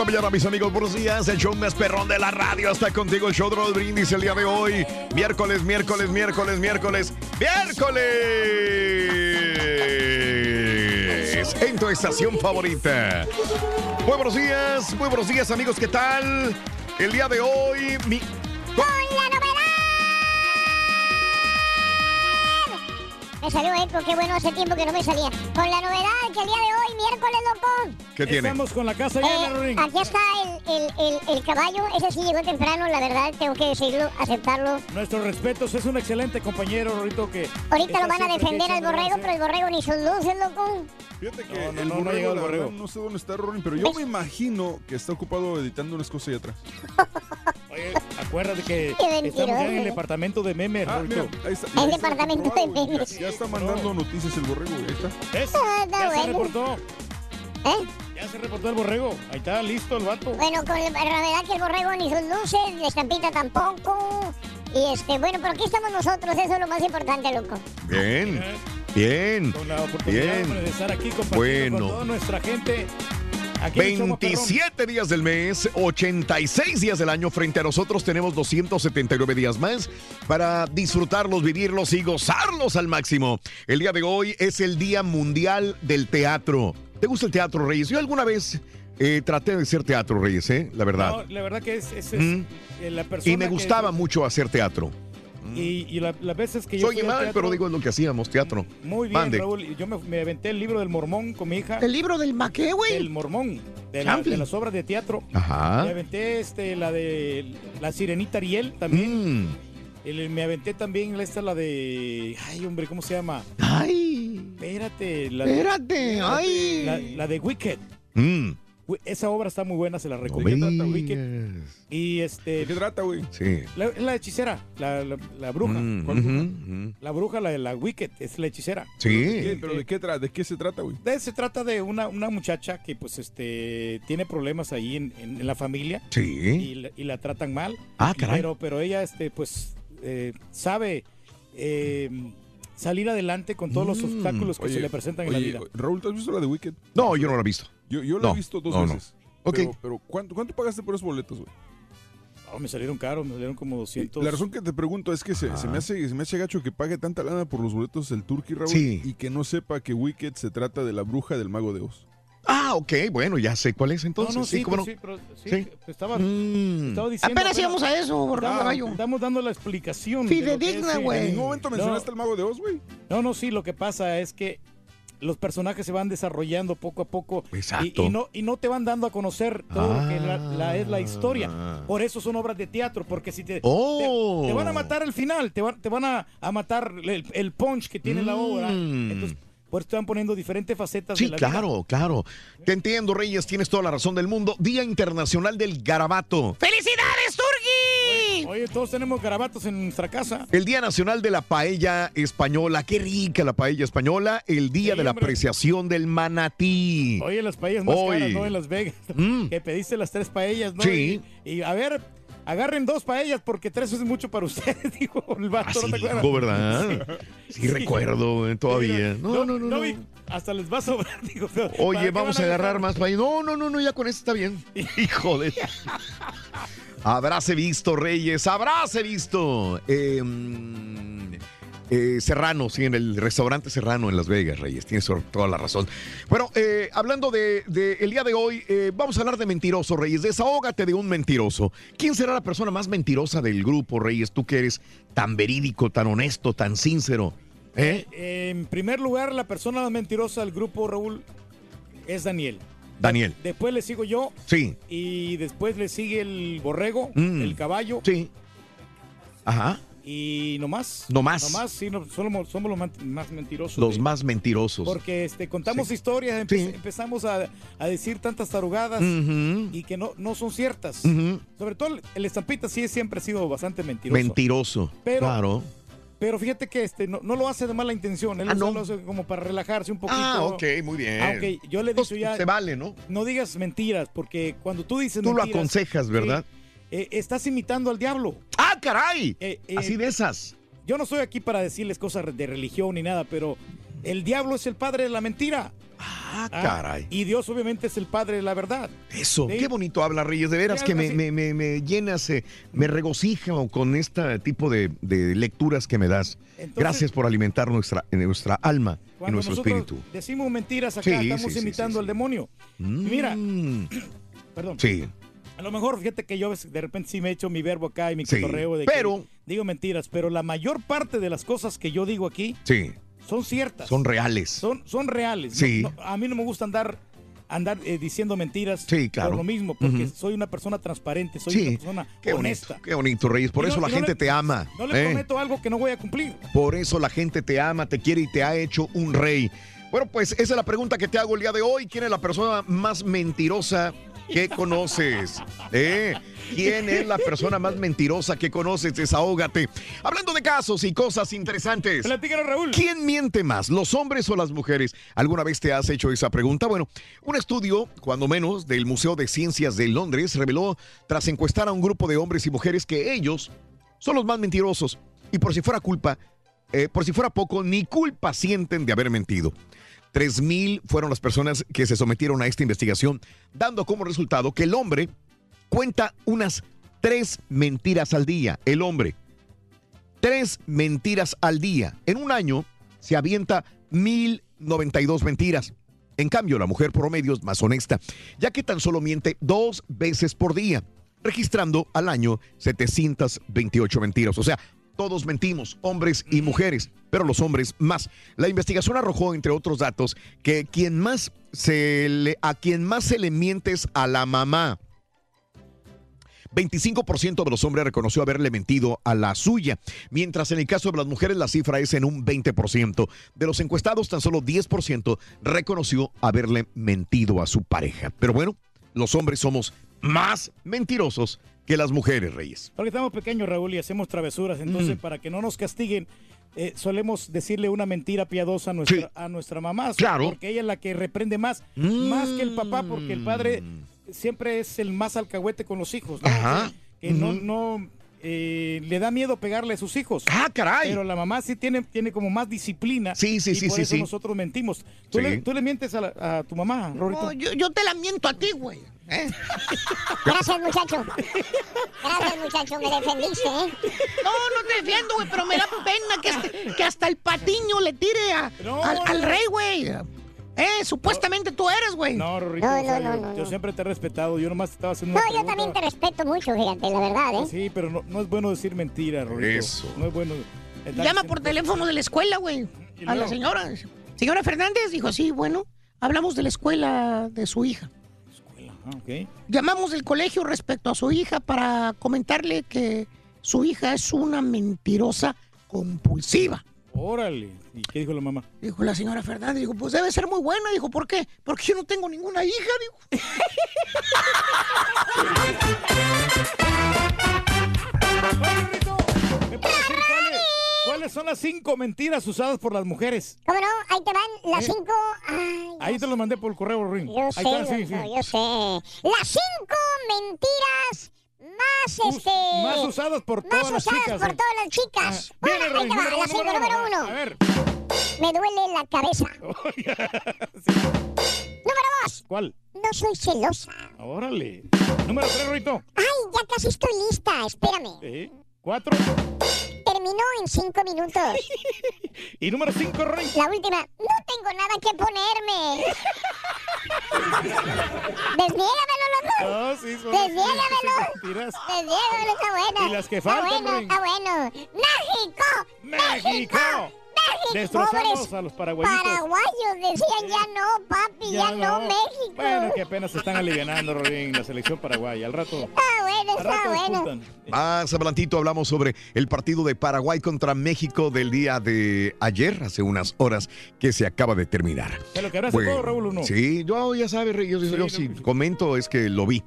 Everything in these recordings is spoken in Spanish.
La mañana, mis amigos. Buenos días. El show más perrón de la radio está contigo. El show de Raúl Brindis el día de hoy. Miércoles, miércoles, miércoles, miércoles, miércoles. En tu estación favorita. Muy buenos días, muy buenos días, amigos. ¿Qué tal? El día de hoy, mi. ¡Con la Me salió eco, qué bueno, hace tiempo que no me salía. Con la novedad que el día de hoy, miércoles, loco. ¿Qué tiene? Estamos con la casa Eh, llena, Rorín. aquí está el, el, el, el caballo, ese sí llegó temprano, la verdad, tengo que decirlo, aceptarlo. Nuestros respetos, es un excelente compañero, Rorito, que... Ahorita lo van a defender al borrego, pero el borrego ni sus luces, loco. Fíjate que No, no, el no, borrego, llegado el borrego. verdad, no sé dónde está Rorin, pero yo me imagino que está ocupado editando unas cosas ahí atrás. Oye, acuérdate que estamos ya en el departamento de memes, Ah, mira, Rorito. ahí está. El departamento de memes. Está mandando noticias el borrego, ahí está. ¿Ves? Ah, está Ya se reportó. ¿Eh? Ya se reportó el borrego. Ahí está, listo el vato. Bueno, con la verdad que el borrego ni sus luces, la estampita tampoco. Y este, bueno, pero aquí estamos nosotros, eso es lo más importante, loco. Bien, bien. Con la oportunidad Bien. de estar aquí compartiendo Bueno. con toda nuestra gente. Aquí en el show más perrón. 27 días del mes, 86 días del año. Frente a nosotros tenemos 279 días más para disfrutarlos, vivirlos y gozarlos al máximo. El día de hoy es el Día Mundial del Teatro. ¿Te gusta el teatro, Reyes? Yo alguna vez eh, traté de hacer teatro, Reyes, ¿eh? La verdad. No, la verdad que es, es- es, Mm. la persona y me que- gustaba mucho hacer teatro. Y, y la- las veces que yo Soy mal, teatro- pero digo es lo que hacíamos, teatro. Muy bien, Mande. Raúl. Yo me, me aventé el libro del mormón con mi hija. ¿El libro del maqué, güey? El mormón. De, la- Champlin. de las obras de teatro. Ajá. Me aventé este, la de La Sirenita Ariel también. Mm. El- me aventé también esta, la de. Ay, hombre, ¿cómo se llama? Ay, Espérate. La, espérate, la, ay. la de Wicked. Mm. Esa obra está muy buena, se la No recomiendo. digas. Y ¿De este. qué trata, güey? Sí. La, es la hechicera, la, la, la bruja. Mm. La bruja, la de la Wicked, es la hechicera. Sí. ¿Pero de qué, tra- de qué se trata, güey? De- se trata de una, una muchacha que pues este tiene problemas ahí en, en- en la familia y, Sí. la, y la tratan mal. Ah, caray. Pero, pero ella este pues eh, sabe eh, salir adelante con todos los Mm. obstáculos que se le presentan en Oye, la vida. Raúl, ¿tú has visto la de Wicked? No, yo no lo he visto. Yo, yo la No, he visto dos no, no. veces. Ok. Pero, pero ¿cuánto, ¿cuánto pagaste por esos boletos, güey? Oh, me salieron caros, me salieron como 200. La razón que te pregunto es que se, se me hace, se me hace gacho que pague tanta lana por los boletos del Turkey, Raúl, Sí. y que no sepa que Wicked se trata de la bruja del mago de Oz. Ah, ok, bueno, ya sé cuál es no, entonces. no, sí, sí, cómo pues no. sí, pero sí, Sí. estaba, Mm. estaba diciendo. Apenas íbamos a eso, estaba- gallo. Estamos dando la explicación. Fidedigna, sí. ¿En güey. ningún momento No. mencionaste al mago de Oz, güey? No, no, sí, lo que pasa es que los personajes se van desarrollando poco a poco y- Exacto. y, no, y no te van dando a conocer todo lo que la, la- es la historia. Ah. Por eso son obras de teatro, porque si te, Oh. te, te van a matar al final, te, van- te van a, a matar el, el punch que tiene la obra. Mm. Entonces, Por eso están poniendo diferentes facetas Sí, de la vida. claro, claro. Te entiendo, Reyes, tienes toda la razón del mundo. Día Internacional del Garabato. ¡Felicidades, Turgi! Oye, todos tenemos garabatos en nuestra casa. El Día Nacional de la Paella Española. Qué rica la paella española. El Día Sí, de la hombre. Apreciación del Manatí. Oye, las paellas más Hoy. caras, ¿no? En Las Vegas. Mm. Que pediste las tres paellas, ¿no? Sí. Y, y, a ver, agarren dos paellas porque tres es mucho para ustedes, dijo el vato. Así ¿no te acuerdas? Sí, recuerdo eh, todavía. No, no, no. no. hasta les va a sobrar, digo. ¿para Oye, vamos a agarrar más paella. No, no, no, no, ya con eso está bien. Híjole. Habráse visto, Reyes, habráse visto. Eh, eh, Serrano, sí, en el restaurante Serrano en Las Vegas, Reyes. Tienes toda la razón. Bueno, eh, hablando de, de el día de hoy, eh, vamos a hablar de mentiroso, Reyes. Desahógate de un mentiroso. ¿Quién será la persona más mentirosa del grupo, Reyes? Tú que eres tan verídico, tan honesto, tan sincero. ¿Eh? Eh, en primer lugar, la persona más mentirosa del grupo, Raúl, es Daniel. Daniel. Después le sigo yo Sí. y después le sigue el borrego, Mm. el caballo Sí. Ajá. Y no más. No más. No más, sí, no, somos, somos los man- más mentirosos. Los sí. más mentirosos. Porque este, contamos Sí. historias, empe- Sí. empezamos a, a decir tantas tarugadas y que no, no son ciertas. Sobre todo el, el estampita sí siempre ha sido bastante mentiroso. Mentiroso. Pero- claro. Pero fíjate que este no, no lo hace de mala intención, él Ah, lo- ¿no? lo hace como para relajarse un poquito. Ah, ok, muy bien. Aunque yo le he dicho ya, Se vale, ¿no? no digas mentiras, porque cuando tú dices Tú lo aconsejas, ¿verdad? sí, eh, estás imitando al diablo. ¡Ah, caray! Eh, eh, Así de esas. Yo no estoy aquí para decirles cosas de religión ni nada, pero el diablo es el padre de la mentira. Ah, Ah, caray. Y Dios obviamente es el padre de la verdad. Eso, Sí. qué bonito habla Reyes, de veras que me, me, me, me llenas, eh, me regocija con este tipo de, de lecturas que me das. Entonces- Gracias por alimentar nuestra, nuestra alma y nuestro espíritu. decimos mentiras acá, Sí, estamos sí, imitando al demonio. Mira, Mm, perdón. sí, A lo mejor, fíjate que yo de repente sí me echo mi verbo acá y mi Sí, cotorreo de pero- que digo mentiras, pero la mayor parte de las cosas que yo digo aquí sí, son ciertas. son reales. Son, son reales. Sí. No- no, a mí no me gusta andar andar eh, diciendo mentiras Sí, claro. por lo mismo, porque soy una persona transparente, soy Sí, una persona qué honesta. bonito, qué bonito, Reyes. Por no- eso la gente le- te ama. No le ¿eh? prometo algo que no voy a cumplir. Por eso la gente te ama, te quiere y te ha hecho un rey. Bueno, pues esa es la pregunta que te hago el día de hoy. ¿Quién es la persona más mentirosa que conoces? ¿Eh? ¿Quién es la persona más mentirosa que conoces? Desahógate. Hablando de casos y cosas interesantes. Platícanos, Raúl. ¿Quién miente más, los hombres o las mujeres? ¿Alguna vez te has hecho esa pregunta? Bueno, un estudio, cuando menos, del Museo de Ciencias de Londres reveló, tras encuestar a un grupo de hombres y mujeres, que ellos son los más mentirosos. Y por si fuera culpa, eh, por si fuera poco, ni culpa sienten de haber mentido. 3.000 fueron las personas que se sometieron a esta investigación, dando como resultado que el hombre cuenta unas tres mentiras al día. El hombre tres mentiras al día. En un año se avienta 1092 mentiras. En cambio, la mujer promedio es más honesta, ya que tan solo miente dos veces por día, registrando al año 728 mentiras. O sea, todos mentimos, hombres y mujeres, pero los hombres más. La investigación arrojó, entre otros datos, que quien más se le, a quien más se le miente es a la mamá. 25% de los hombres reconoció haberle mentido a la suya, mientras en el caso de las mujeres la cifra es en un 20%. De los encuestados, tan solo 10% reconoció haberle mentido a su pareja. Pero bueno, los hombres somos más mentirosos que las mujeres, Reyes. Porque estamos pequeños, Raúl, y hacemos travesuras. Entonces, Mm. para que no nos castiguen, eh, solemos decirle una mentira piadosa a nuestra, Sí. a nuestra mamá. Claro. Porque ella es la que reprende más, más que el papá, porque el padre Mm. siempre es el más alcahuete con los hijos. ¿no? Ajá. O sea, que no, no eh, le da miedo pegarle a sus hijos. ¡Ah, caray! Pero la mamá sí tiene, tiene como más disciplina. Sí, sí, y sí, por sí, eso sí. nosotros mentimos. ¿Tú, Sí. le, tú le mientes a, la- a tu mamá, Rorito? No, yo, yo te la miento a ti, güey. ¿Eh? Gracias, muchacho. Gracias, muchacho, me defendiste, ¿eh? No, no te defiendo, güey, pero me da pena que, este- que hasta el patiño le tire a- No, al, rey, güey. Eh, supuestamente tú eres, güey. No, Rorito, No, no, no, yo, no, yo no. siempre te he respetado. Yo nomás te estaba haciendo No, una yo pregunta. también te respeto mucho, fíjate, la verdad, ¿eh? Sí, pero no, no es bueno decir mentiras, Rorito. Eso. No es bueno. Llama por teléfono de la escuela, güey. ¿Y A la señora. Señora Fernández dijo, sí, bueno, hablamos de la escuela de su hija. Ah, ok. Llamamos del colegio respecto a su hija para comentarle que su hija es una mentirosa compulsiva. Órale. ¿Y qué dijo la mamá? Dijo la señora Fernández, dijo, pues debe ser muy buena. Dijo, ¿por qué? Porque yo no tengo ninguna hija, dijo. ¿Me puedes decir cuáles, son las cinco mentiras usadas por las mujeres? ¿Cómo no? Ahí te van las ¿Eh? cinco. Ay, Ahí te los mandé por el correo, Ring. yo Ahí sé, está, sí, sí. yo sé. Las cinco mentiras más, este... más usadas por más todas las usadas chicas, por eh. todas las chicas. Ah, Bueno, ahí te va, número la cinco, número uno. A ver. Me duele la cabeza. Número dos. ¿Cuál? No soy celosa. Órale. Número tres, Rito. Ay, ya casi estoy lista. Espérame. ¿Eh? Cuatro. Terminó en cinco minutos. Y número cinco, Ring. La última. No tengo nada que ponerme. Desniégamelo, loco. No, sí, son Desniégamelo. Desniégamelo, está bueno. Y las que Está faltan, bueno, Ring. está bueno. ¡México! ¡México! ¡México! Destrozamos Pobres a los. Paraguayos decían ya no, papi, ya, no, México. Bueno, que apenas se están alivianando, Ring, la selección paraguaya. Al rato. Está bueno, Al está rato bueno. Más adelantito hablamos sobre el partido de Paraguay contra México del día de ayer, hace unas horas que se acaba de terminar. ¿De lo que habrá Bueno, todo, Raúl, o no? Sí, yo ya sabes, Rey, yo, yo- yo si comento es que lo vi.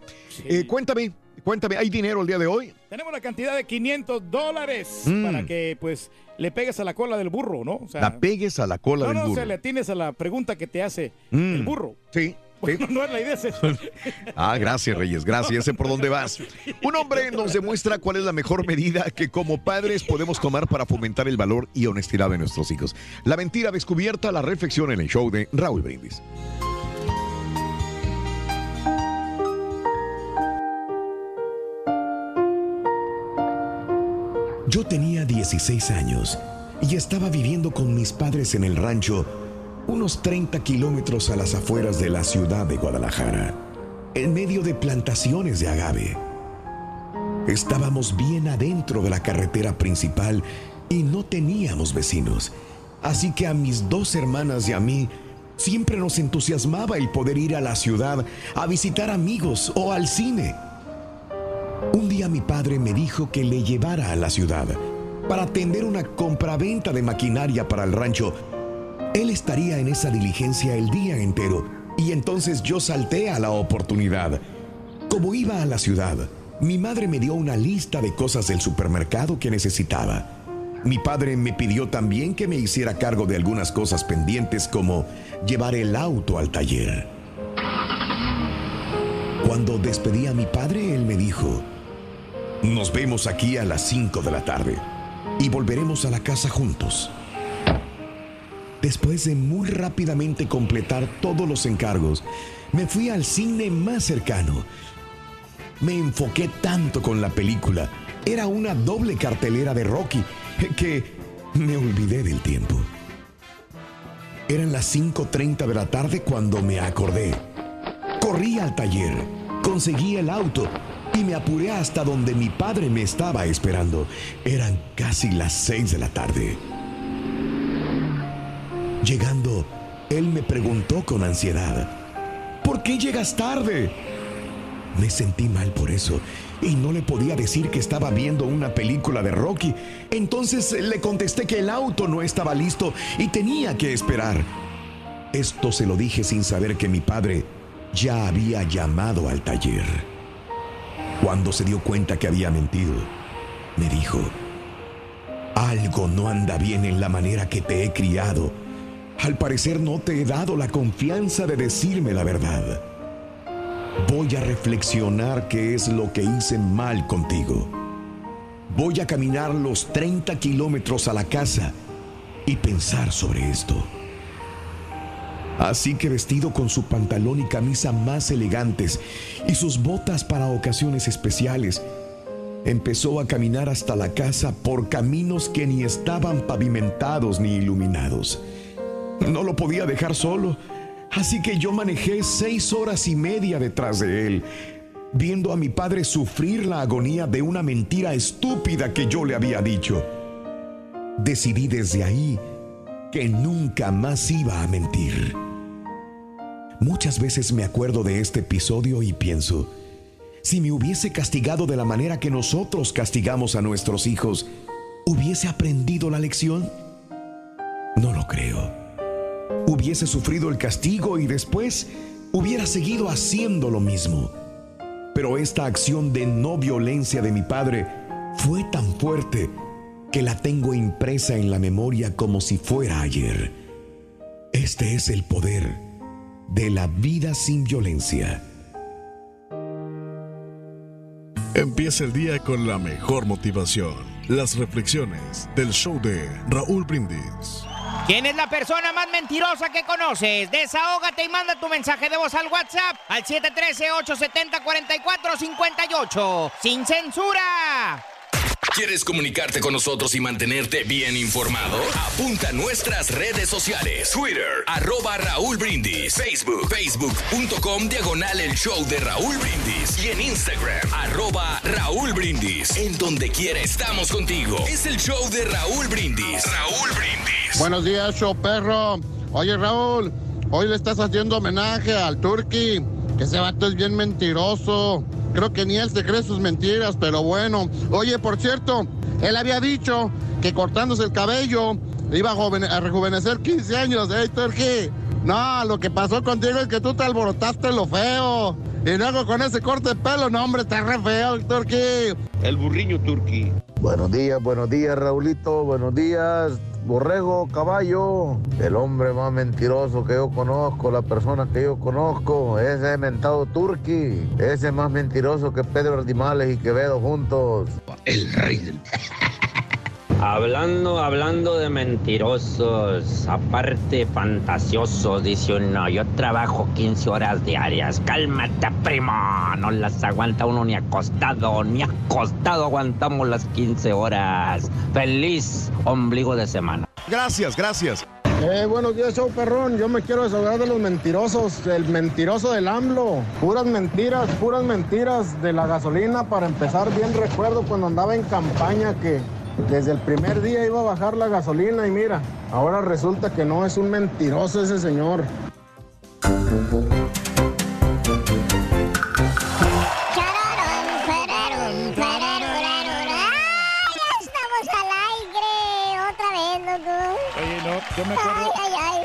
Eh, cuéntame, cuéntame, ¿hay dinero el día de hoy? Tenemos la cantidad de 500 dólares Mm. para que, pues, le pegues a la cola del burro, ¿no? O sea, la pegues a la cola no, del no, o burro. sea, le atines a la pregunta que te hace Mm. el burro. Sí. No es la idea, es. Ah, gracias, Reyes, gracias. Sé por dónde vas. Un hombre nos demuestra cuál es la mejor medida que como padres podemos tomar para fomentar el valor y honestidad de nuestros hijos. La mentira descubierta, la reflexión en el show de Raúl Brindis. Yo tenía 16 años y estaba viviendo con mis padres en el rancho, unos 30 kilómetros a las afueras de la ciudad de Guadalajara, en medio de plantaciones de agave. Estábamos bien adentro de la carretera principal y no teníamos vecinos, así que a mis dos hermanas y a mí siempre nos entusiasmaba el poder ir a la ciudad a visitar amigos o al cine. Un día mi padre me dijo que le llevara a la ciudad para atender una compraventa de maquinaria para el rancho. Él estaría en esa diligencia el día entero y entonces yo salté a la oportunidad. Como iba a la ciudad, mi madre me dio una lista de cosas del supermercado que necesitaba. Mi padre me pidió también que me hiciera cargo de algunas cosas pendientes como llevar el auto al taller. Cuando despedí a mi padre, él me dijo, nos vemos aquí a las 5 de la tarde y volveremos a la casa juntos. Después de muy rápidamente completar todos los encargos, me fui al cine más cercano. Me enfoqué tanto con la película, era una doble cartelera de Rocky, que me olvidé del tiempo. Eran las 5.30 de la tarde cuando me acordé. Corrí al taller, conseguí el auto y me apuré hasta donde mi padre me estaba esperando. Eran casi las 6 de la tarde. Llegando, él me preguntó con ansiedad, ¿por qué llegas tarde? Me sentí mal por eso y no le podía decir que estaba viendo una película de Rocky. Entonces le contesté que el auto no estaba listo y tenía que esperar. Esto se lo dije sin saber que mi padre ya había llamado al taller. Cuando se dio cuenta que había mentido, me dijo, algo no anda bien en la manera que te he criado. Al parecer no te he dado la confianza de decirme la verdad. Voy a reflexionar qué es lo que hice mal contigo. Voy a caminar los 30 kilómetros a la casa y pensar sobre esto. Así que vestido con su pantalón y camisa más elegantes y sus botas para ocasiones especiales, empezó a caminar hasta la casa por caminos que ni estaban pavimentados ni iluminados. No lo podía dejar solo, así que yo manejé seis horas y media detrás de él, viendo a mi padre sufrir la agonía de una mentira estúpida que yo le había dicho. Decidí desde ahí que nunca más iba a mentir. Muchas veces me acuerdo de este episodio y pienso, si me hubiese castigado de la manera que nosotros castigamos a nuestros hijos, ¿hubiese aprendido la lección? No lo creo. Hubiese sufrido el castigo y después hubiera seguido haciendo lo mismo. Pero esta acción de no violencia de mi padre fue tan fuerte que la tengo impresa en la memoria como si fuera ayer. Este es el poder de la vida sin violencia. Empieza el día con la mejor motivación. Las reflexiones del show de Raúl Brindis. ¿Quién es la persona más mentirosa que conoces? Desahógate y manda tu mensaje de voz al WhatsApp al 713-870-4458. ¡Sin censura! ¿Quieres comunicarte con nosotros y mantenerte bien informado? Apunta a nuestras redes sociales. Twitter, arroba Raúl Brindis. Facebook, facebook.com, diagonal el show de Raúl Brindis. Y en Instagram, arroba Raúl Brindis. En donde quiera estamos contigo. Es el show de Raúl Brindis. Raúl Brindis. Buenos días, show perro. Oye, Raúl, hoy le estás haciendo homenaje al Turqui, que ese vato es bien mentiroso. Creo que ni él se cree sus mentiras, pero bueno. Oye, por cierto, él había dicho que cortándose el cabello iba a, joven- a rejuvenecer 15 años, ¿eh, Turqui? No, lo que pasó contigo es que tú te alborotaste lo feo. Y luego con ese corte de pelo, no, hombre, está re feo, Turqui. El burriño turqui. Buenos días, buenos días, Raulito. Buenos días, Borrego, caballo. El hombre más mentiroso que yo conozco, la persona que yo conozco, ese mentado turqui. Ese es más mentiroso que Pedro Ardimales y Quevedo juntos. El rey del... Hablando, hablando de mentirosos, aparte fantasiosos, dice uno, yo trabajo 15 horas diarias. Cálmate, primo, no las aguanta uno ni acostado, ni acostado aguantamos las 15 horas. Feliz ombligo de semana. Gracias, gracias. Eh, buenos días, show perrón. Yo me quiero desahogar de los mentirosos. El mentiroso del AMLO. Puras mentiras, puras mentiras de la gasolina. Para empezar, bien recuerdo cuando andaba en campaña que desde el primer día iba a bajar la gasolina y mira, ahora resulta que no es un mentiroso ese señor. ¡Ay, ya estamos al aire! Otra vez, loco. Oye, no, yo me acuerdo. Ay, ay, ay.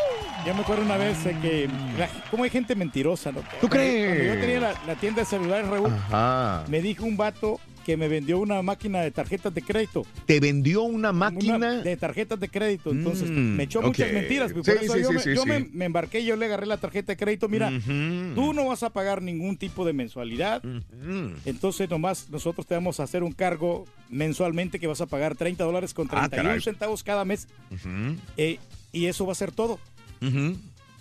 Yo me acuerdo una vez de que. la- ¿Cómo hay gente mentirosa, no? ¿Tú crees? Cuando yo tenía la, la tienda de celulares, Raúl, Ajá. me dijo un vato que me vendió una máquina de tarjetas de crédito. ¿Te vendió una máquina? Una de tarjetas de crédito. Entonces, Mm, me echó muchas mentiras. Por Sí, eso sí, yo, sí, me, sí, yo sí. me- me embarqué, yo le agarré la tarjeta de crédito. Mira, tú no vas a pagar ningún tipo de mensualidad. Entonces, nomás nosotros te vamos a hacer un cargo mensualmente que vas a pagar 30 dólares con Ah, 31 caray. centavos cada mes. Eh, y eso va a ser todo.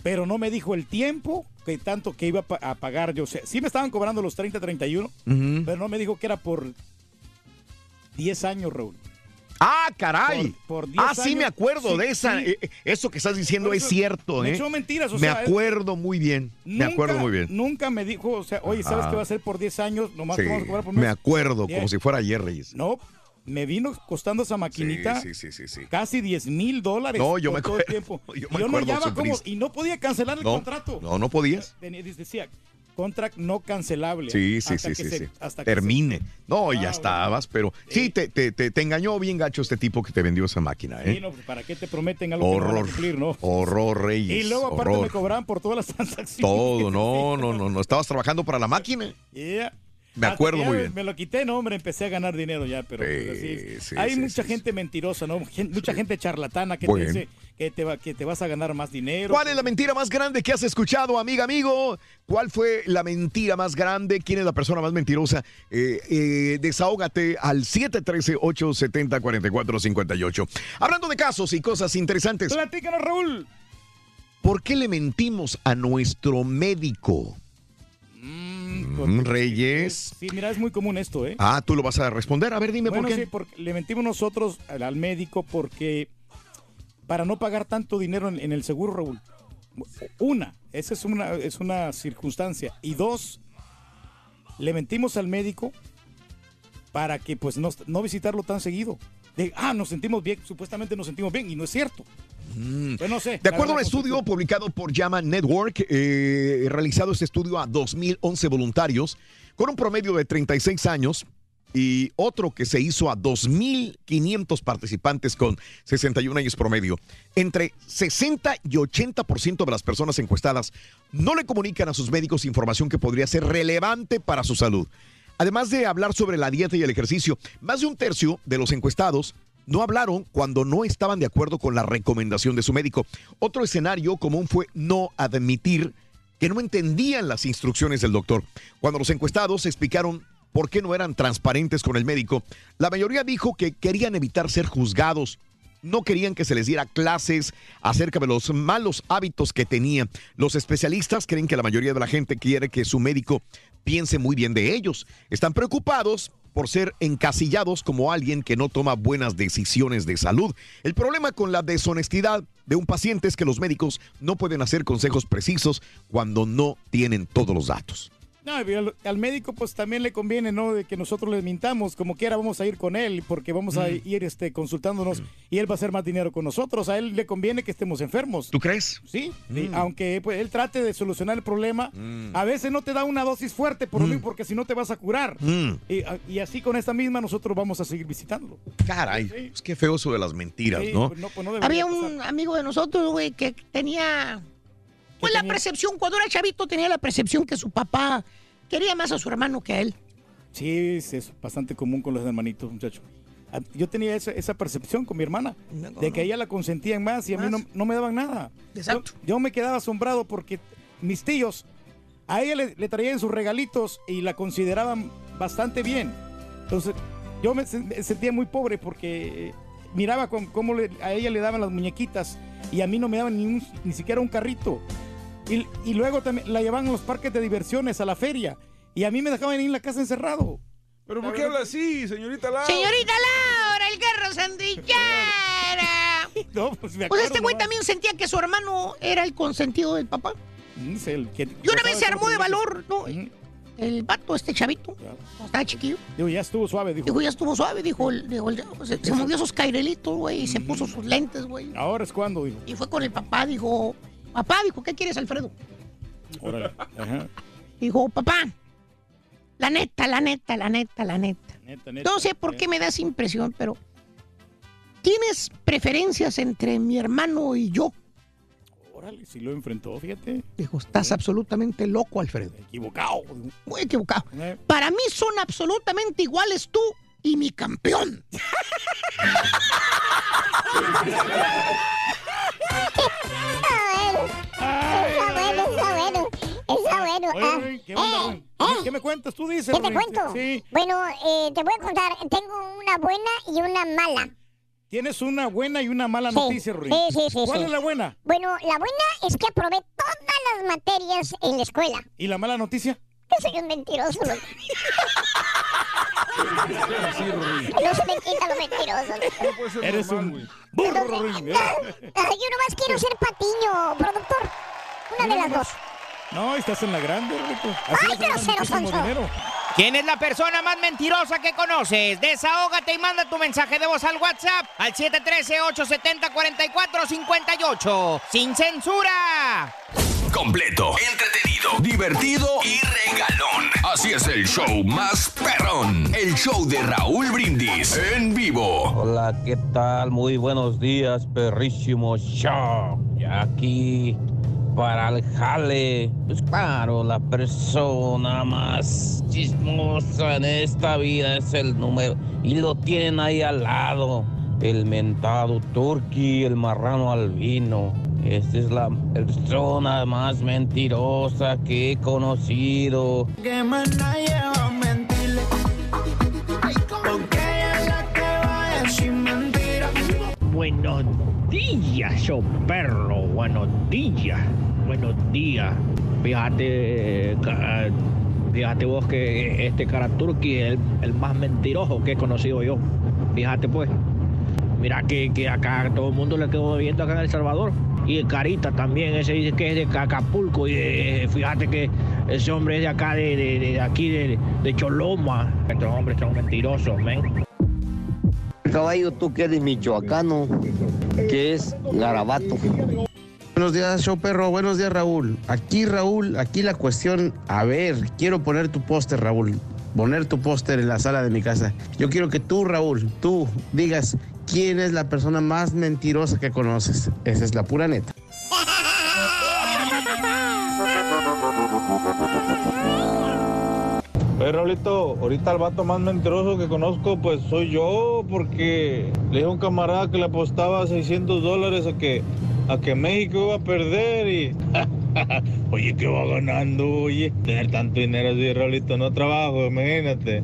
Pero no me dijo el tiempo que tanto que iba a pa- a pagar yo. O sea, sí me estaban cobrando los 30, 31, Ujú. pero no me dijo que era por 10 años, Raúl. Ah, caray. Por- por 10 ah, sí me acuerdo sí, de esa. sí. eh, eh, Eso que estás diciendo es cierto, ¿eh? mentiras, o me sea, acuerdo muy bien. me acuerdo muy bien. Nunca me dijo, o sea, oye, ¿sabes qué va a ser por 10 años? Nomás Sí, vamos a cobrar por mes. me acuerdo, como si fuera ayer, Reyes. No, me vino costando esa maquinita Sí, sí, sí, sí, sí. casi 10 mil dólares No, yo por me todo el tiempo. yo me Y yo no hallaba cómo, y no podía cancelar el No, contrato. no, no podías. Decía, contract no cancelable. Sí, sí, sí, sí, se- sí. hasta que se- Termine. No, Ah, ya bueno. estabas, pero sí, te, te, te, engañó bien gacho este tipo que te vendió esa máquina, Sí, ¿eh? no, pues, ¿para qué te prometen algo que no van a Horror. cumplir, no? Horror, Reyes. Y luego aparte horror. me cobraban por todas las transacciones. Todo, no, no, no, no. Estabas trabajando para la máquina. Yeah. Me Hasta acuerdo muy bien. Me lo quité, no, hombre, empecé a ganar dinero ya, pero pues, así. sí, Hay sí, mucha gente mentirosa, ¿no? Gen- mucha gente charlatana que te dice que te, va, que te vas a ganar más dinero. ¿Cuál es la mentira más grande que has escuchado, amiga, amigo? ¿Cuál fue la mentira más grande? ¿Quién es la persona más mentirosa? Eh, eh, desahógate al 713-870-4458. Hablando de casos y cosas interesantes. Platícanos, Raúl. ¿Por qué le mentimos a nuestro médico? Mm, Reyes. Sí, mira, es muy común esto, ¿eh? Ah, tú lo vas a responder. A ver, dime bueno, por qué. sí, porque le mentimos nosotros al, al médico porque para no pagar tanto dinero en, en el seguro, Raúl. Una, esa es una, es una circunstancia. Y dos, le mentimos al médico para que pues no, no visitarlo tan seguido. De, ah, nos sentimos bien, supuestamente nos sentimos bien, y no es cierto. Pues no sé. Mm. De acuerdo a un estudio publicado por Llama Network, eh, realizado este estudio a 2011 voluntarios con un promedio de 36 años, y otro que se hizo a 2.500 participantes con 61 años promedio. Entre 60 y 80% de las personas encuestadas no le comunican a sus médicos información que podría ser relevante para su salud. Además de hablar sobre la dieta y el ejercicio, más de un tercio de los encuestados no hablaron cuando no estaban de acuerdo con la recomendación de su médico. Otro escenario común fue no admitir que no entendían las instrucciones del doctor. Cuando los encuestados explicaron por qué no eran transparentes con el médico, la mayoría dijo que querían evitar ser juzgados. No querían que se les diera clases acerca de los malos hábitos que tenían. Los especialistas creen que la mayoría de la gente quiere que su médico piense muy bien de ellos. Están preocupados por ser encasillados como alguien que no toma buenas decisiones de salud. El problema con la deshonestidad de un paciente es que los médicos no pueden hacer consejos precisos cuando no tienen todos los datos. No, y al, al médico pues también le conviene, ¿no? De que nosotros le mintamos, como quiera vamos a ir con él, porque vamos a Mm. ir este, consultándonos y él va a hacer más dinero con nosotros. A él le conviene que estemos enfermos. ¿Tú crees? Sí, sí, Mm. aunque pues, él trate de solucionar el problema, a veces no te da una dosis fuerte por mismo, porque si no te vas a curar. Mm. Y, a- y así con esta misma nosotros vamos a seguir visitándolo. Caray, pues qué feo eso de las mentiras, Sí, ¿no? pues no, pues no Había pasar. un amigo de nosotros, güey, que tenía. Pues la percepción, cuando era chavito, tenía la percepción que su papá quería más a su hermano que a él. Sí, es bastante común con los hermanitos, muchachos. Ah, Yo tenía esa, esa percepción con mi hermana, de que a ella la consentían más y a mí no, no me daban nada. Exacto. Yo, yo me quedaba asombrado porque mis tíos, a ella le, le traían sus regalitos y la consideraban bastante bien. Entonces, yo me, sen- me sentía muy pobre porque miraba con, cómo le- a ella le daban las muñequitas y a mí no me daban ni, un- ni siquiera un carrito. Y, y luego también la llevaban a los parques de diversiones, a la feria. Y a mí me dejaban ir en la casa encerrado. ¿Pero por qué habla así, señorita Lau? Señorita Laura, el guerra sandwichera. No, pues me Pues acuerdo este güey también sentía que su hermano era el consentido del papá. Mm, el que- Y una vez se ¿sabes armó de valor, ¿no? El vato, este chavito, cuando estaba chiquillo. Digo, ya estuvo suave, dijo. Dijo, ya estuvo suave, dijo. el- dijo el- se, se movió sus cairelitos, güey, y se puso sus lentes, güey. Ahora es cuando, dijo. Y fue con el papá, dijo, papá, dijo, ¿qué quieres, Alfredo? Órale. Ajá. Dijo, papá, la neta, la neta, la neta, la neta. Neta, neta. No sé por qué me da esa impresión, pero ¿tienes preferencias entre mi hermano y yo? Órale, si lo enfrentó, fíjate. Dijo, estás absolutamente loco, Alfredo. Equivocado. Muy equivocado. Eh. Para mí son absolutamente iguales tú y mi campeón. Está bueno, está bueno. Está bueno. Oye, ¿qué onda, Eh, Ruin? ¿Qué me cuentas? Tú dices, ¿Qué te cuento? Sí. Bueno, eh, te voy a contar. Tengo una buena y una mala. Tienes una buena y una mala Sí. noticia, Ruin. Sí, sí, sí, ¿Cuál sí. es la buena? Bueno, la buena es que aprobé todas las materias en la escuela. ¿Y la mala noticia? Que soy un mentiroso. No se me quita lo mentiroso. Eres un burro. Ah, Yo nomás quiero ser patiño, productor. Una de las dos. No, estás en la grande, Rito. Así Ay, grosero, sonso. dinero. ¿Quién es la persona más mentirosa que conoces? Desahógate y manda tu mensaje de voz al WhatsApp al 713-870-4458. ¡Sin censura! Completo, entretenido, divertido y regalón. Así es el show más perrón. El show de Raúl Brindis en vivo. Hola, ¿qué tal? Muy buenos días, perrísimo show. Ya aquí para el jale. Pues claro, la persona más chismosa en esta vida es el número. Y lo tienen ahí al lado. El mentado turqui, el marrano albino. Esta es la persona más mentirosa que he conocido. Que más nadie va a mentirle. Porque ella es la que va a decir mentira. Buenos días, yo perro. Buenos días. Buenos días. Fíjate, fíjate vos que este cara turqui es el, el más mentiroso que he conocido yo. Fíjate pues. Mira que, que acá todo el mundo le quedó viendo acá en El Salvador. Y el Carita también, ese dice que es de Acapulco. Y eh, fíjate que ese hombre es de acá, de, de- de aquí, de, de Choloma. Estos hombres son mentirosos, men. Caballo, tú que eres michoacano, que es garabato. Buenos días, show perro. Buenos días, Raúl. Aquí, Raúl, aquí la cuestión. A ver, quiero poner tu póster, Raúl. poner tu póster en la sala de mi casa. Yo quiero que tú, Raúl, tú digas quién es la persona más mentirosa que conoces. Esa es la pura neta. Oye, Raulito, ahorita el vato más mentiroso que conozco, pues soy yo, porque le dije a un camarada que le apostaba 600 dólares a que, a que México iba a perder y... oye, que va ganando, oye. Tener tanto dinero así, Raulito, no trabajo, imagínate.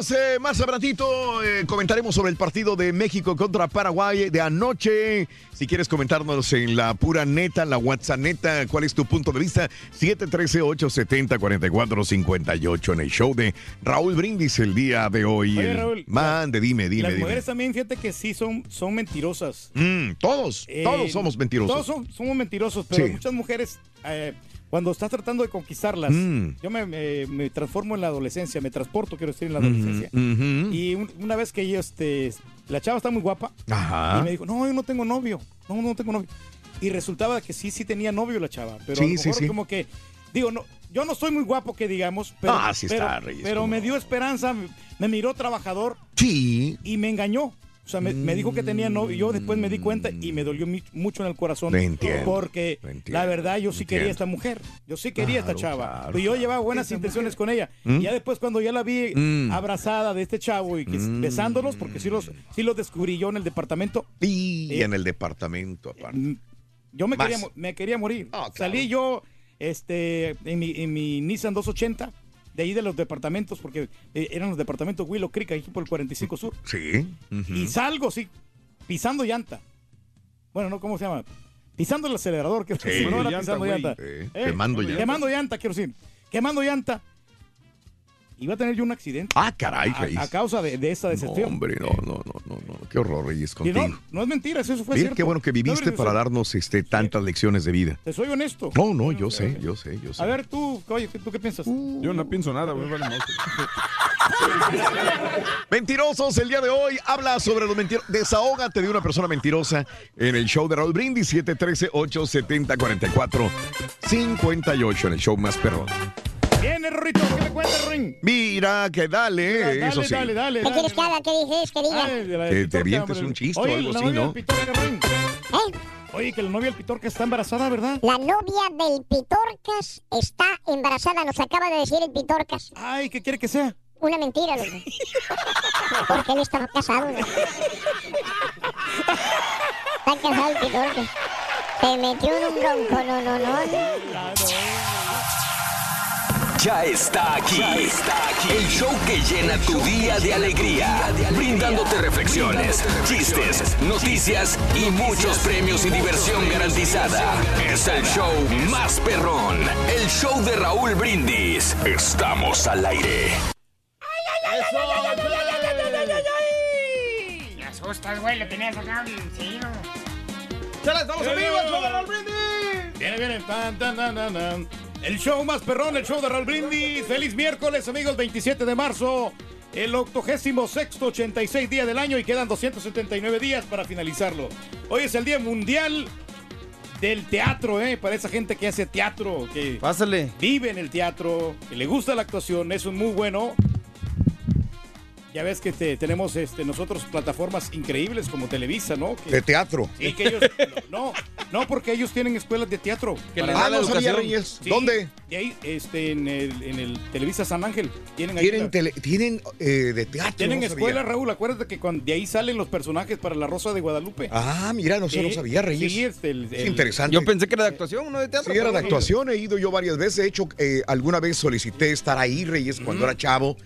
Amigos, eh, más abrantito eh, comentaremos sobre el partido de México contra Paraguay de anoche. Si quieres comentarnos en la pura neta, la WhatsApp neta, cuál es tu punto de vista, 713-870-4458 en el show de Raúl Brindis el día de hoy. Oye, El- Raúl, Mande, dime, dime, Las dime. mujeres también, fíjate que sí son, son mentirosas. Mm, todos, Eh, todos somos mentirosos. Todos son- somos mentirosos, pero Sí. muchas mujeres, eh, cuando estás tratando de conquistarlas, Mm. yo me, me- me transformo en la adolescencia, me transporto, quiero decir, en la Ujú, adolescencia. ujú. Y un- una vez que yo, este, la chava está muy guapa, Ajá. y me dijo, no, yo no tengo novio, no, no tengo novio. Y resultaba que sí, sí tenía novio la chava, pero Sí, a lo mejor sí. como que, digo, no, yo no soy muy guapo que digamos, pero, Ah, sí pero, está, Reyes, pero cómo me dio esperanza, me, me miró trabajador Sí. y me engañó. O sea, me, me dijo que tenía novio. Yo después me di cuenta y me dolió mi- mucho en el corazón. Te entiendo, Porque la verdad yo sí quería a esta mujer. Yo sí quería a esta chava. claro, Pero yo llevaba buenas intenciones con ella. ¿Mm? Y ya después cuando ya la vi Mm. abrazada de este chavo y que- besándolos, porque sí los, sí los descubrí yo en el departamento. Y Eh, en el departamento, aparte. Yo me Más. quería, me quería morir. Ah, Salí yo este, en, mi, en mi Nissan 280, de ahí de los departamentos, porque eh, eran los departamentos Willow Creek, ahí por el 45 Sur. Sí. Y salgo, sí, pisando llanta. Bueno, no, ¿cómo se llama? Pisando el acelerador, quiero Sí. decir, no era Llanta, pisando llanta. Sí, Eh, quemando llanta. Quemando llanta, quiero decir. Quemando llanta. Iba a tener yo un accidente. Ah, caray, A, a causa de, de esta No, decepción. hombre, no, no, no, no, no. Qué horror, Reyes, Y contigo. no, no es mentira, eso fue Mira cierto. qué bueno que viviste No, para darnos este, tantas lecciones de vida. Te soy honesto. No, no, yo sé, yo sé, yo sé. A ver, tú, oye, ¿tú qué piensas? Yo no pienso nada, güey, vale. Mentirosos, el día de hoy habla sobre los mentirosos. Desahógate de una persona mentirosa en el show de Raúl Brindis, 713-870-4458, en el show más perrón. Viene, Rorrito, ¿qué me cuentas, Ring? Mira, que dale, Dale, eso sí. dale, dale, ¿Qué quieres que haga? ¿Qué dices? Que diga. Que te un chiste o algo así, novia ¿no? del Pitorca, Ring. ¿Eh? Oye, que la novia del Pitorca está embarazada, ¿verdad? La novia del Pitorcas está embarazada, nos acaba de decir el Pitorcas. Ay, ¿qué quiere que sea? Una mentira, loco. Porque él estaba casado. ¿no? Está casado el Pitorcas. Se metió en un bronco, no, no, no. Ya está aquí. Ya está aquí. El show que llena tu día de alegría. Brindándote reflexiones, chistes, noticias y muchos premios y diversión garantizada. Es el show más perrón. El show de Raúl Brindis. Estamos al aire. Me asustas, güey, lo tenías acá. Sí, no. ¡Chala, estamos vivo! ¡El show de Raúl Brindis! Viene, viene. Tan, tan, tan, tan, tan. El show más perrón, el show de Raúl Brindis. Feliz miércoles, amigos, 27 de marzo. El 86 86 día del año y quedan 279 días para finalizarlo. Hoy es el Día Mundial del Teatro, ¿eh? Para esa gente que hace teatro, que Pásale. vive en el teatro, que le gusta la actuación, es muy bueno. Ya ves que te- tenemos este, nosotros plataformas increíbles como Televisa, ¿no? Que- De teatro. Sí, que ellos, no, no, porque ellos tienen escuelas de teatro. Que da Ah, la no sabía. Reyes. Sí, ¿Dónde? De ahí, este, en el, en el Televisa San Ángel. Tienen ahí Tienen, la- tele- tienen eh, de teatro. tienen no sabía. escuela, Raúl. Acuérdate que cuando, de ahí salen los personajes para La Rosa de Guadalupe. Ah, mira, no, eso no sabía, Reyes. sí, este, el- Es el- interesante. Yo pensé que era de actuación, no de teatro. Sí, era de actuación, he ido yo varias veces. De hecho, eh, alguna vez solicité estar ahí, Reyes, cuando era chavo.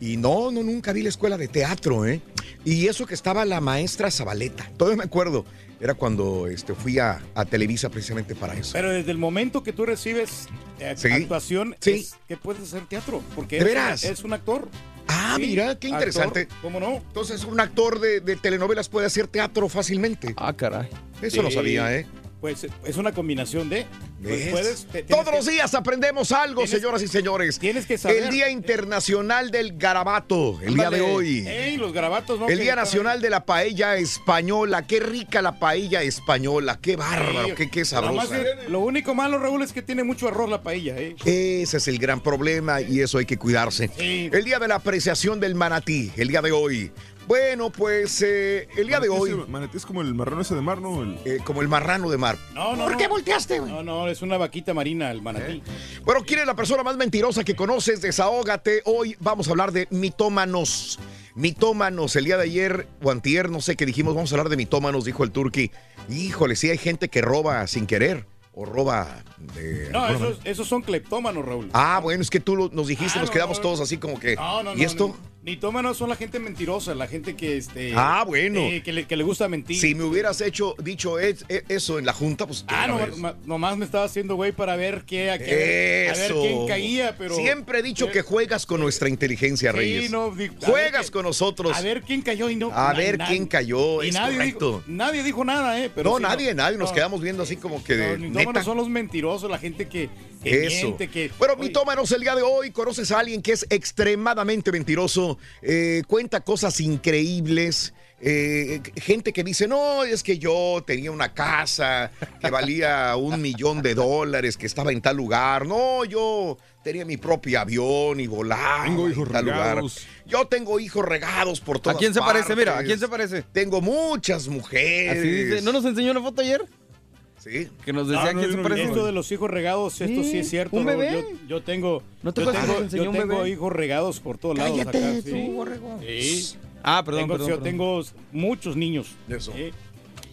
Y no, no, nunca vi la escuela de teatro, ¿eh? Y eso que estaba la maestra Zabaleta. Todavía me acuerdo. Era cuando este, fui a, a Televisa precisamente para eso. Pero desde el momento que tú recibes eh, Sí. actuación, Sí. es que puedes hacer teatro. Porque ¿De eres, veras? es un actor. Ah, Sí, mira, qué actor, interesante. ¿Cómo no? Entonces, un actor de, de telenovelas puede hacer teatro fácilmente. Ah, caray. Eso no sabía, ¿eh? Pues es una combinación de. pues, Todos los que- días aprendemos algo, tienes- señoras y señores. Tienes que saber. El Día Internacional del Garabato, el día de hoy. Ey, los garabatos, ¿no? El Día Nacional de la Paella Española. Qué rica la paella española. Qué bárbaro, Sí, qué, qué sabrosa. que lo único malo, Raúl, es que tiene mucho arroz la paella, ¿eh? Ese es el gran problema y eso hay que cuidarse. El día de la apreciación del manatí, el día de hoy. Bueno, pues eh, el día de hoy. es- Manatí es como el marrano ese de mar, ¿no? El- eh, como el marrano de mar. No, no, ¿Por no. qué volteaste, güey? No, no, es una vaquita marina, el manatí. Bueno, ¿quién es la persona más mentirosa que conoces? Desahógate. Hoy vamos a hablar de mitómanos. Mitómanos. El día de ayer o antier, no sé qué dijimos, vamos a hablar de mitómanos, dijo el turqui. Híjole, sí hay gente que roba sin querer o roba de... No, esos, esos son cleptómanos, Raúl. Ah, bueno, es que tú lo- nos dijiste, Ah, nos no, quedamos no. todos así como que... No, no, no. ¿Y esto? No. Mitómanos son la gente mentirosa, la gente que, este... Ah, bueno. eh, que, le, que le gusta mentir. Si me hubieras hecho, dicho es- es- eso en la junta, pues... Ah, no, ma- nomás me estaba haciendo güey para ver qué, a, qué- a ver quién caía, pero... Siempre he dicho que juegas con nuestra inteligencia, Sí, Reyes. no, di- Juegas con nosotros. A ver quién cayó y no. A ver na- quién cayó, y es nadie correcto. Dijo, nadie dijo nada, ¿eh? Pero no, nadie, nadie. Nos no. quedamos viendo así como que de mitómanos neta. son los mentirosos, la gente que, que Eso. miente, que... Bueno, mitómanos, el día de hoy conoces a alguien que es extremadamente mentiroso, eh, cuenta cosas increíbles. eh, gente que dice, no, es que yo tenía una casa que valía un millón de dólares, que estaba en tal lugar. No, yo tenía mi propio avión y volaba Tengo hijos en tal lugar. regados. Yo tengo hijos regados por todas ¿A quién se parece? Mira, ¿a quién se parece? Tengo muchas mujeres. Así dice. ¿No nos enseñó una foto ayer? Sí. Que nos No, decía no, quién no, se parece. Esto de los hijos regados, esto sí, Sí, es cierto. un bebé. Yo, yo tengo, ¿No te yo que tengo, yo hijos regados por todos lados. Cállate, acá, tú, sí. borrego. Sí. Ah, perdón, tengo, perdón, yo perdón. tengo muchos niños. Eso. Sí.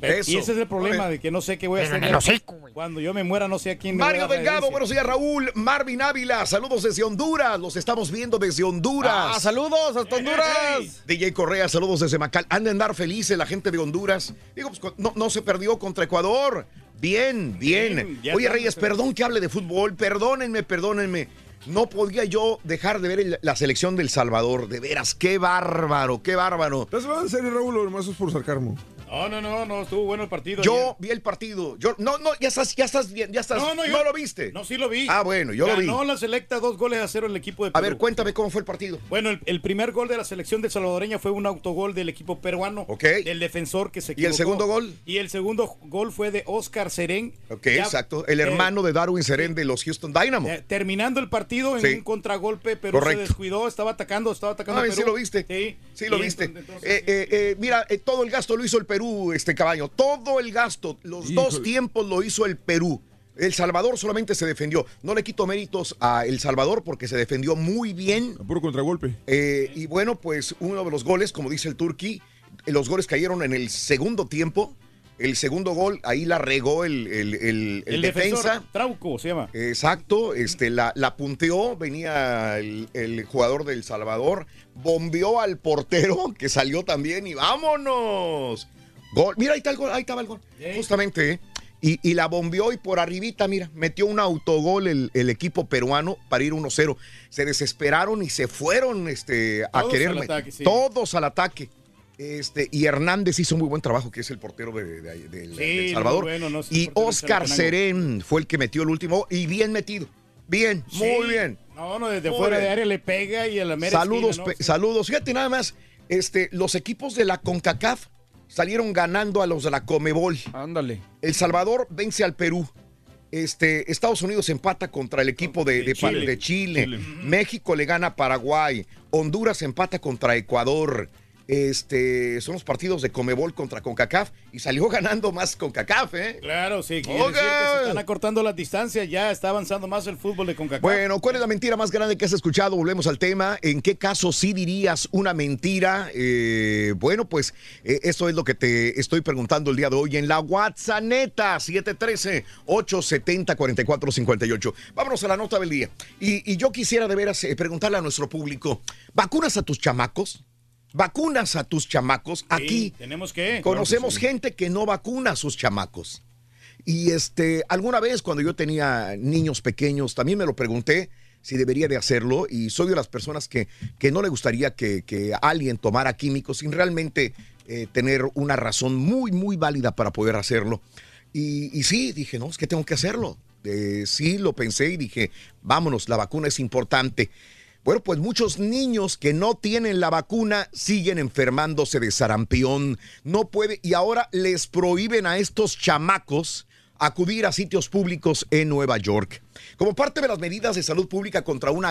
Eso. Y ese es el problema, de que no sé qué voy a hacer. Cuando yo me muera, no sé a quién me Mario Delgado, buenos días Raúl, Marvin Ávila, saludos desde Honduras, los estamos viendo desde Honduras. Ah, saludos hasta Honduras. DJ Correa, saludos desde Macal. Han de andar felices la gente de Honduras. Digo, pues no, no se perdió contra Ecuador. Bien, bien. Oye, Reyes, perdón que hable de fútbol. Perdónenme, perdónenme. No podía yo dejar de ver el- la selección del Salvador. De veras, qué bárbaro, qué bárbaro. ¿Estás hablando en serio, Raúl, o nomás es por sarcarmo? No, no, no, no, estuvo bueno el partido. Yo ayer. vi el partido. Yo, no, no, ya estás, ya estás bien, ya estás. No, No, no, yo- lo viste. No, sí lo vi. Ah, bueno, yo lo vi. Ganó la selecta dos goles a cero el equipo de A Perú. ver, cuéntame cómo fue el partido. Bueno, el, el primer gol de la selección de salvadoreña fue un autogol del equipo peruano. Ok. Del defensor que se ¿Y el equivocó. segundo gol? Y el segundo gol fue de Oscar Serén. Ok, Ya, exacto. El eh, hermano de Darwin Serén de los Houston Dynamo. eh, terminando el partido en Sí. un contragolpe, Perú Correcto. se descuidó, estaba atacando, estaba atacando Ah, a sí Perú. lo viste. Sí, Sí, lo Y viste. entonces- Eh, mira, todo el gasto lo hizo el Perú, este caballo. Todo el gasto, los dos tiempos lo hizo el Perú. El Salvador solamente se defendió. No le quito méritos a El Salvador porque se defendió muy bien. A puro contragolpe. Eh, y bueno, pues uno de los goles, como dice el Turqui, los goles cayeron en el segundo tiempo. El segundo gol, ahí la regó el, el- el- el el defensa. defensor, Trauco se llama. Exacto, este, la, la punteó, venía el, el jugador del Salvador, bombeó al portero, que salió también, y vámonos. Gol. Mira, ahí está el gol, ahí estaba el gol. Justamente, ¿eh? Y, y la bombeó y por arribita, mira, metió un autogol el, el equipo peruano para ir 1-0. Se desesperaron y se fueron este, a Todos querer. al ataque, sí. Todos al ataque. Este, y Hernández hizo muy buen trabajo, que es el portero de, de- de- Sí, muy Salvador. bueno, no sé y Oscar Serén fue el que metió el último y bien metido. Bien, muy bien. No, no, desde Muy fuera bien. de área le pega y a la mera Saludos, esquina, ¿no? pe- saludos. Fíjate nada más, este, los equipos de la CONCACAF salieron ganando a los de la Comebol. Ándale. El Salvador vence al Perú. Este, Estados Unidos empata contra el equipo de, de Chile. de Chile. México le gana a Paraguay. Honduras empata contra Ecuador. Este, son los partidos de Comebol contra CONCACAF y salió ganando más CONCACAF, ¿eh? Claro, sí, quiere Ok. decir que se están acortando las distancias, ya está avanzando más el fútbol de CONCACAF. Bueno, ¿cuál es la mentira más grande que has escuchado? Volvemos al tema. ¿En qué caso sí dirías una mentira? Eh, bueno, pues eh, eso es lo que te estoy preguntando el día de hoy en la WhatsApp 713-870-4458. Vámonos a la nota del día. Y, y yo quisiera de veras eh, preguntarle a nuestro público, ¿vacunas a tus chamacos? ¿Vacunas a tus chamacos? Aquí tenemos que. conocemos gente que no vacuna a sus chamacos. Y este, alguna vez cuando yo tenía niños pequeños, también me lo pregunté si debería de hacerlo y soy de las personas que, que no le gustaría que, que alguien tomara químicos sin realmente eh, tener una razón muy, muy válida para poder hacerlo. Y, y sí, dije, no, es que tengo que hacerlo. Eh, sí, lo pensé y dije, vámonos, la vacuna es importante. Bueno, pues muchos niños que no tienen la vacuna siguen enfermándose de sarampión. No puede, y ahora les prohíben a estos chamacos acudir a sitios públicos en Nueva York. Como parte de las medidas de salud pública contra un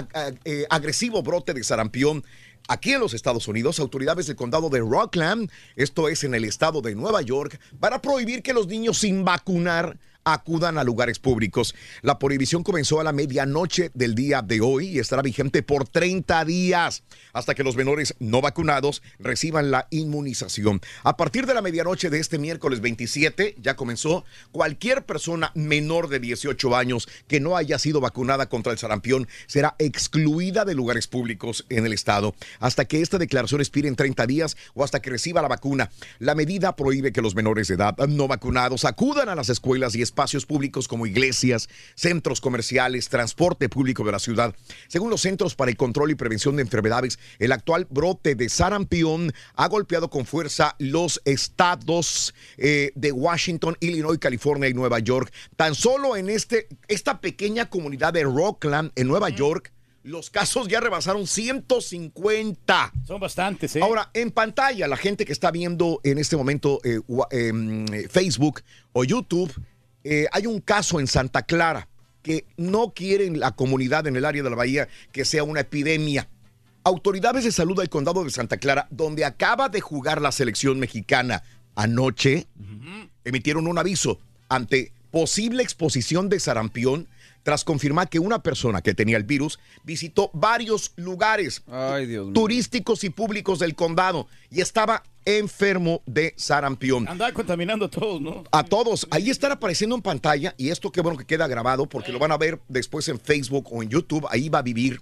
eh, agresivo brote de sarampión, Aquí en los Estados Unidos, autoridades del condado de Rockland, esto es en el estado de Nueva York, van a prohibir que los niños sin vacunar acudan a lugares públicos. La prohibición comenzó a la medianoche del día de hoy y estará vigente por 30 días hasta que los menores no vacunados reciban la inmunización. A partir de la medianoche de este miércoles 27 ya comenzó cualquier persona menor de 18 años que no haya sido vacunada contra el sarampión será excluida de lugares públicos en el estado hasta que esta declaración expire en 30 días o hasta que reciba la vacuna. La medida prohíbe que los menores de edad no vacunados acudan a las escuelas y públicos como iglesias, centros comerciales, transporte público de la ciudad. Según los Centros para el Control y Prevención de Enfermedades, el actual brote de sarampión ha golpeado con fuerza los estados eh, de Washington, Illinois, California y Nueva York. Tan solo en este, esta pequeña comunidad de Rockland, en Nueva York, los casos ya rebasaron 150. Son bastantes, ¿eh? Ahora, en pantalla, la gente que está viendo en este momento eh, em, Facebook o YouTube, eh, hay un caso en Santa Clara que no quieren la comunidad en el área de la bahía que sea una epidemia. Autoridades de salud del condado de Santa Clara, donde acaba de jugar la selección mexicana anoche, emitieron un aviso ante posible exposición de sarampión tras confirmar que una persona que tenía el virus visitó varios lugares turísticos y públicos del condado y estaba enfermo de sarampión. Andaba contaminando a todos, ¿no? A todos. Ahí están apareciendo en pantalla y esto qué bueno que queda grabado porque lo van a ver después en Facebook o en YouTube. Ahí va a vivir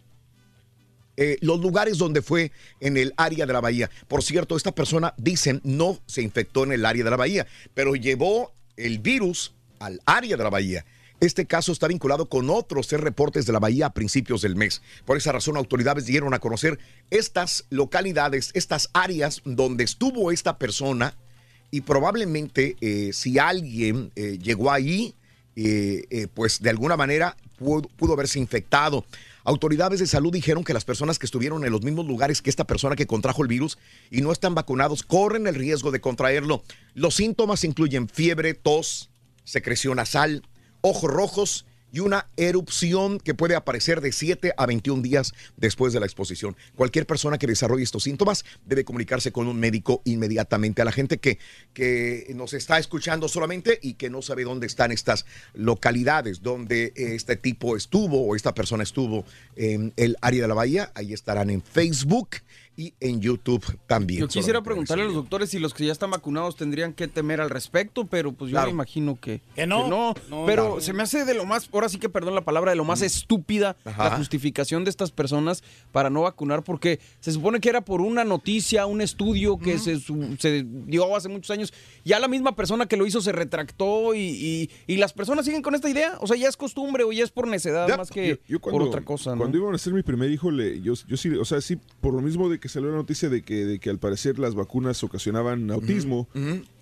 eh, los lugares donde fue en el área de la bahía. Por cierto, esta persona, dicen, no se infectó en el área de la bahía, pero llevó el virus al área de la bahía. Este caso está vinculado con otros tres reportes de la bahía a principios del mes. Por esa razón, autoridades dieron a conocer estas localidades, estas áreas donde estuvo esta persona y probablemente eh, si alguien eh, llegó ahí, eh, pues de alguna manera pudo, pudo haberse infectado. Autoridades de salud dijeron que las personas que estuvieron en los mismos lugares que esta persona que contrajo el virus y no están vacunados corren el riesgo de contraerlo. Los síntomas incluyen fiebre, tos, secreción nasal, ojos rojos y una erupción que puede aparecer de 7 a 21 días después de la exposición. Cualquier persona que desarrolle estos síntomas debe comunicarse con un médico inmediatamente. A la gente que, que nos está escuchando solamente y que no sabe dónde están estas localidades donde este tipo estuvo o esta persona estuvo en el área de la bahía, ahí estarán en Facebook y en YouTube también. Yo quisiera preguntarle a los doctores si los que ya están vacunados tendrían que temer al respecto, pero pues yo me imagino que, que no. pero se me hace de lo más, ahora sí que perdón la palabra, de lo más estúpida la justificación de estas personas para no vacunar, porque se supone que era por una noticia, un estudio que se, se, dio hace muchos años. Ya la misma persona que lo hizo se retractó y, y, las personas siguen con esta idea. O sea, ya es costumbre o ya es por necedad más que por otra cosa. Cuando iban a ser mi primer hijo, le, yo, yo sí, o sea, sí, por lo mismo de que salió la noticia de que, de que al parecer las vacunas ocasionaban autismo.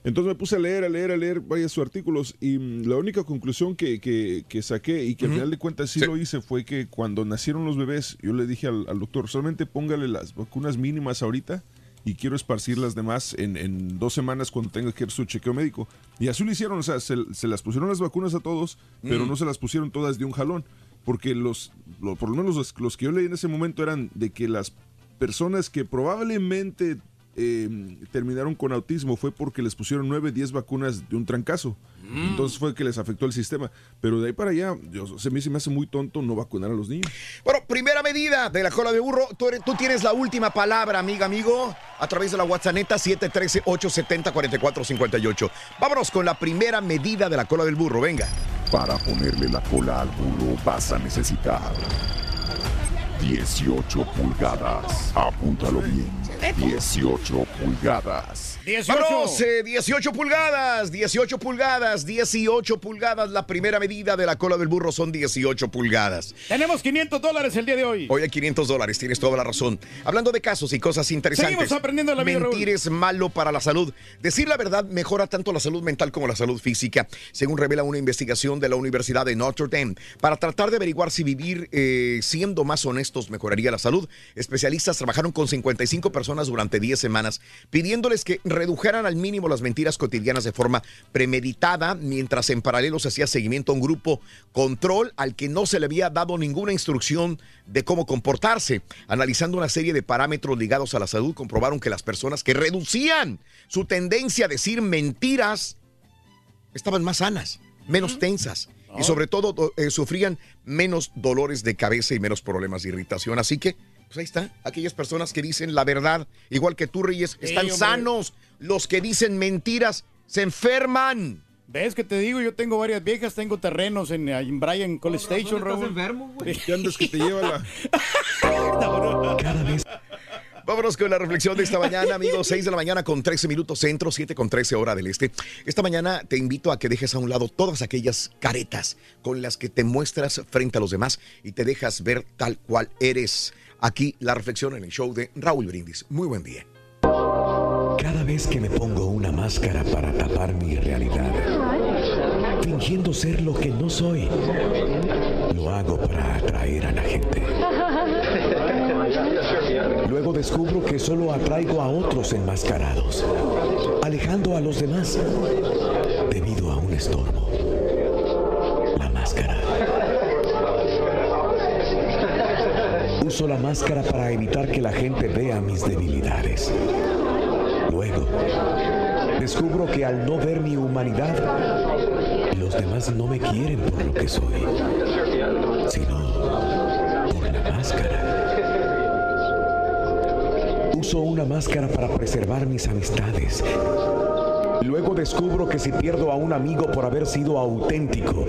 Entonces me puse a leer, a leer, a leer varios artículos y mm, la única conclusión que, que, saqué y que al final de cuentas sí, lo hice fue que cuando nacieron los bebés, yo le dije al, doctor, solamente póngale las vacunas mínimas ahorita y quiero esparcir las demás en, en, dos semanas cuando tenga que ir su chequeo médico. Y así lo hicieron, o sea, se, las pusieron las vacunas a todos, pero no se las pusieron todas de un jalón, porque los, por lo menos los, los, que yo leí en ese momento eran de que las personas que probablemente eh, terminaron con autismo fue porque les pusieron 9, 10 vacunas de un trancazo. Mm. Entonces fue que les afectó el sistema. Pero de ahí para allá, yo, se, me, se me hace muy tonto no vacunar a los niños. Bueno, primera medida de la cola de burro. Tú, tú tienes la última palabra, amiga, amigo, a través de la WhatsApp 713-870-4458. Vámonos con la primera medida de la cola del burro. Venga. Para ponerle la cola al burro vas a necesitar 18 pulgadas. Apúntalo bien. 18 pulgadas. 18. Vámonos, eh, 18 pulgadas, 18 pulgadas, 18 pulgadas. La primera medida de la cola del burro son 18 pulgadas. Tenemos 500 dólares el día de hoy. Hoy hay 500 dólares, tienes toda la razón. Hablando de casos y cosas interesantes. Seguimos aprendiendo la vida, Mentir es malo para la salud. Decir la verdad mejora tanto la salud mental como la salud física, según revela una investigación de la Universidad de Notre Dame. Para tratar de averiguar si vivir eh, siendo más honestos mejoraría la salud, especialistas trabajaron con 55 personas durante 10 semanas, pidiéndoles que redujeran al mínimo las mentiras cotidianas de forma premeditada, mientras en paralelo se hacía seguimiento a un grupo control al que no se le había dado ninguna instrucción de cómo comportarse. Analizando una serie de parámetros ligados a la salud, comprobaron que las personas que reducían su tendencia a decir mentiras estaban más sanas, menos tensas y sobre todo do- eh, sufrían menos dolores de cabeza y menos problemas de irritación. Así que, pues ahí está, aquellas personas que dicen la verdad, igual que tú, Reyes, están sanos. Los que dicen mentiras se enferman. ¿Ves que te digo? Yo tengo varias viejas, tengo terrenos en, en Bryan College Station, Raúl. ¿Qué andas que te lleva la...? Cada vez Vámonos con la reflexión de esta mañana, amigos. 6 de la mañana con 13 minutos centro, 7 con 13 hora del este. Esta mañana te invito a que dejes a un lado todas aquellas caretas con las que te muestras frente a los demás y te dejas ver tal cual eres. Aquí la reflexión en el show de Raúl Brindis. Muy buen día. Cada vez que me pongo una máscara para tapar mi realidad, fingiendo ser lo que no soy, lo hago para atraer a la gente. Luego descubro que solo atraigo a otros enmascarados, alejando a los demás debido a un estorbo. La máscara. Uso la máscara para evitar que la gente vea mis debilidades. Luego, descubro que al no ver mi humanidad, los demás no me quieren por lo que soy, sino por la máscara. Uso una máscara para preservar mis amistades. Luego descubro que si pierdo a un amigo por haber sido auténtico,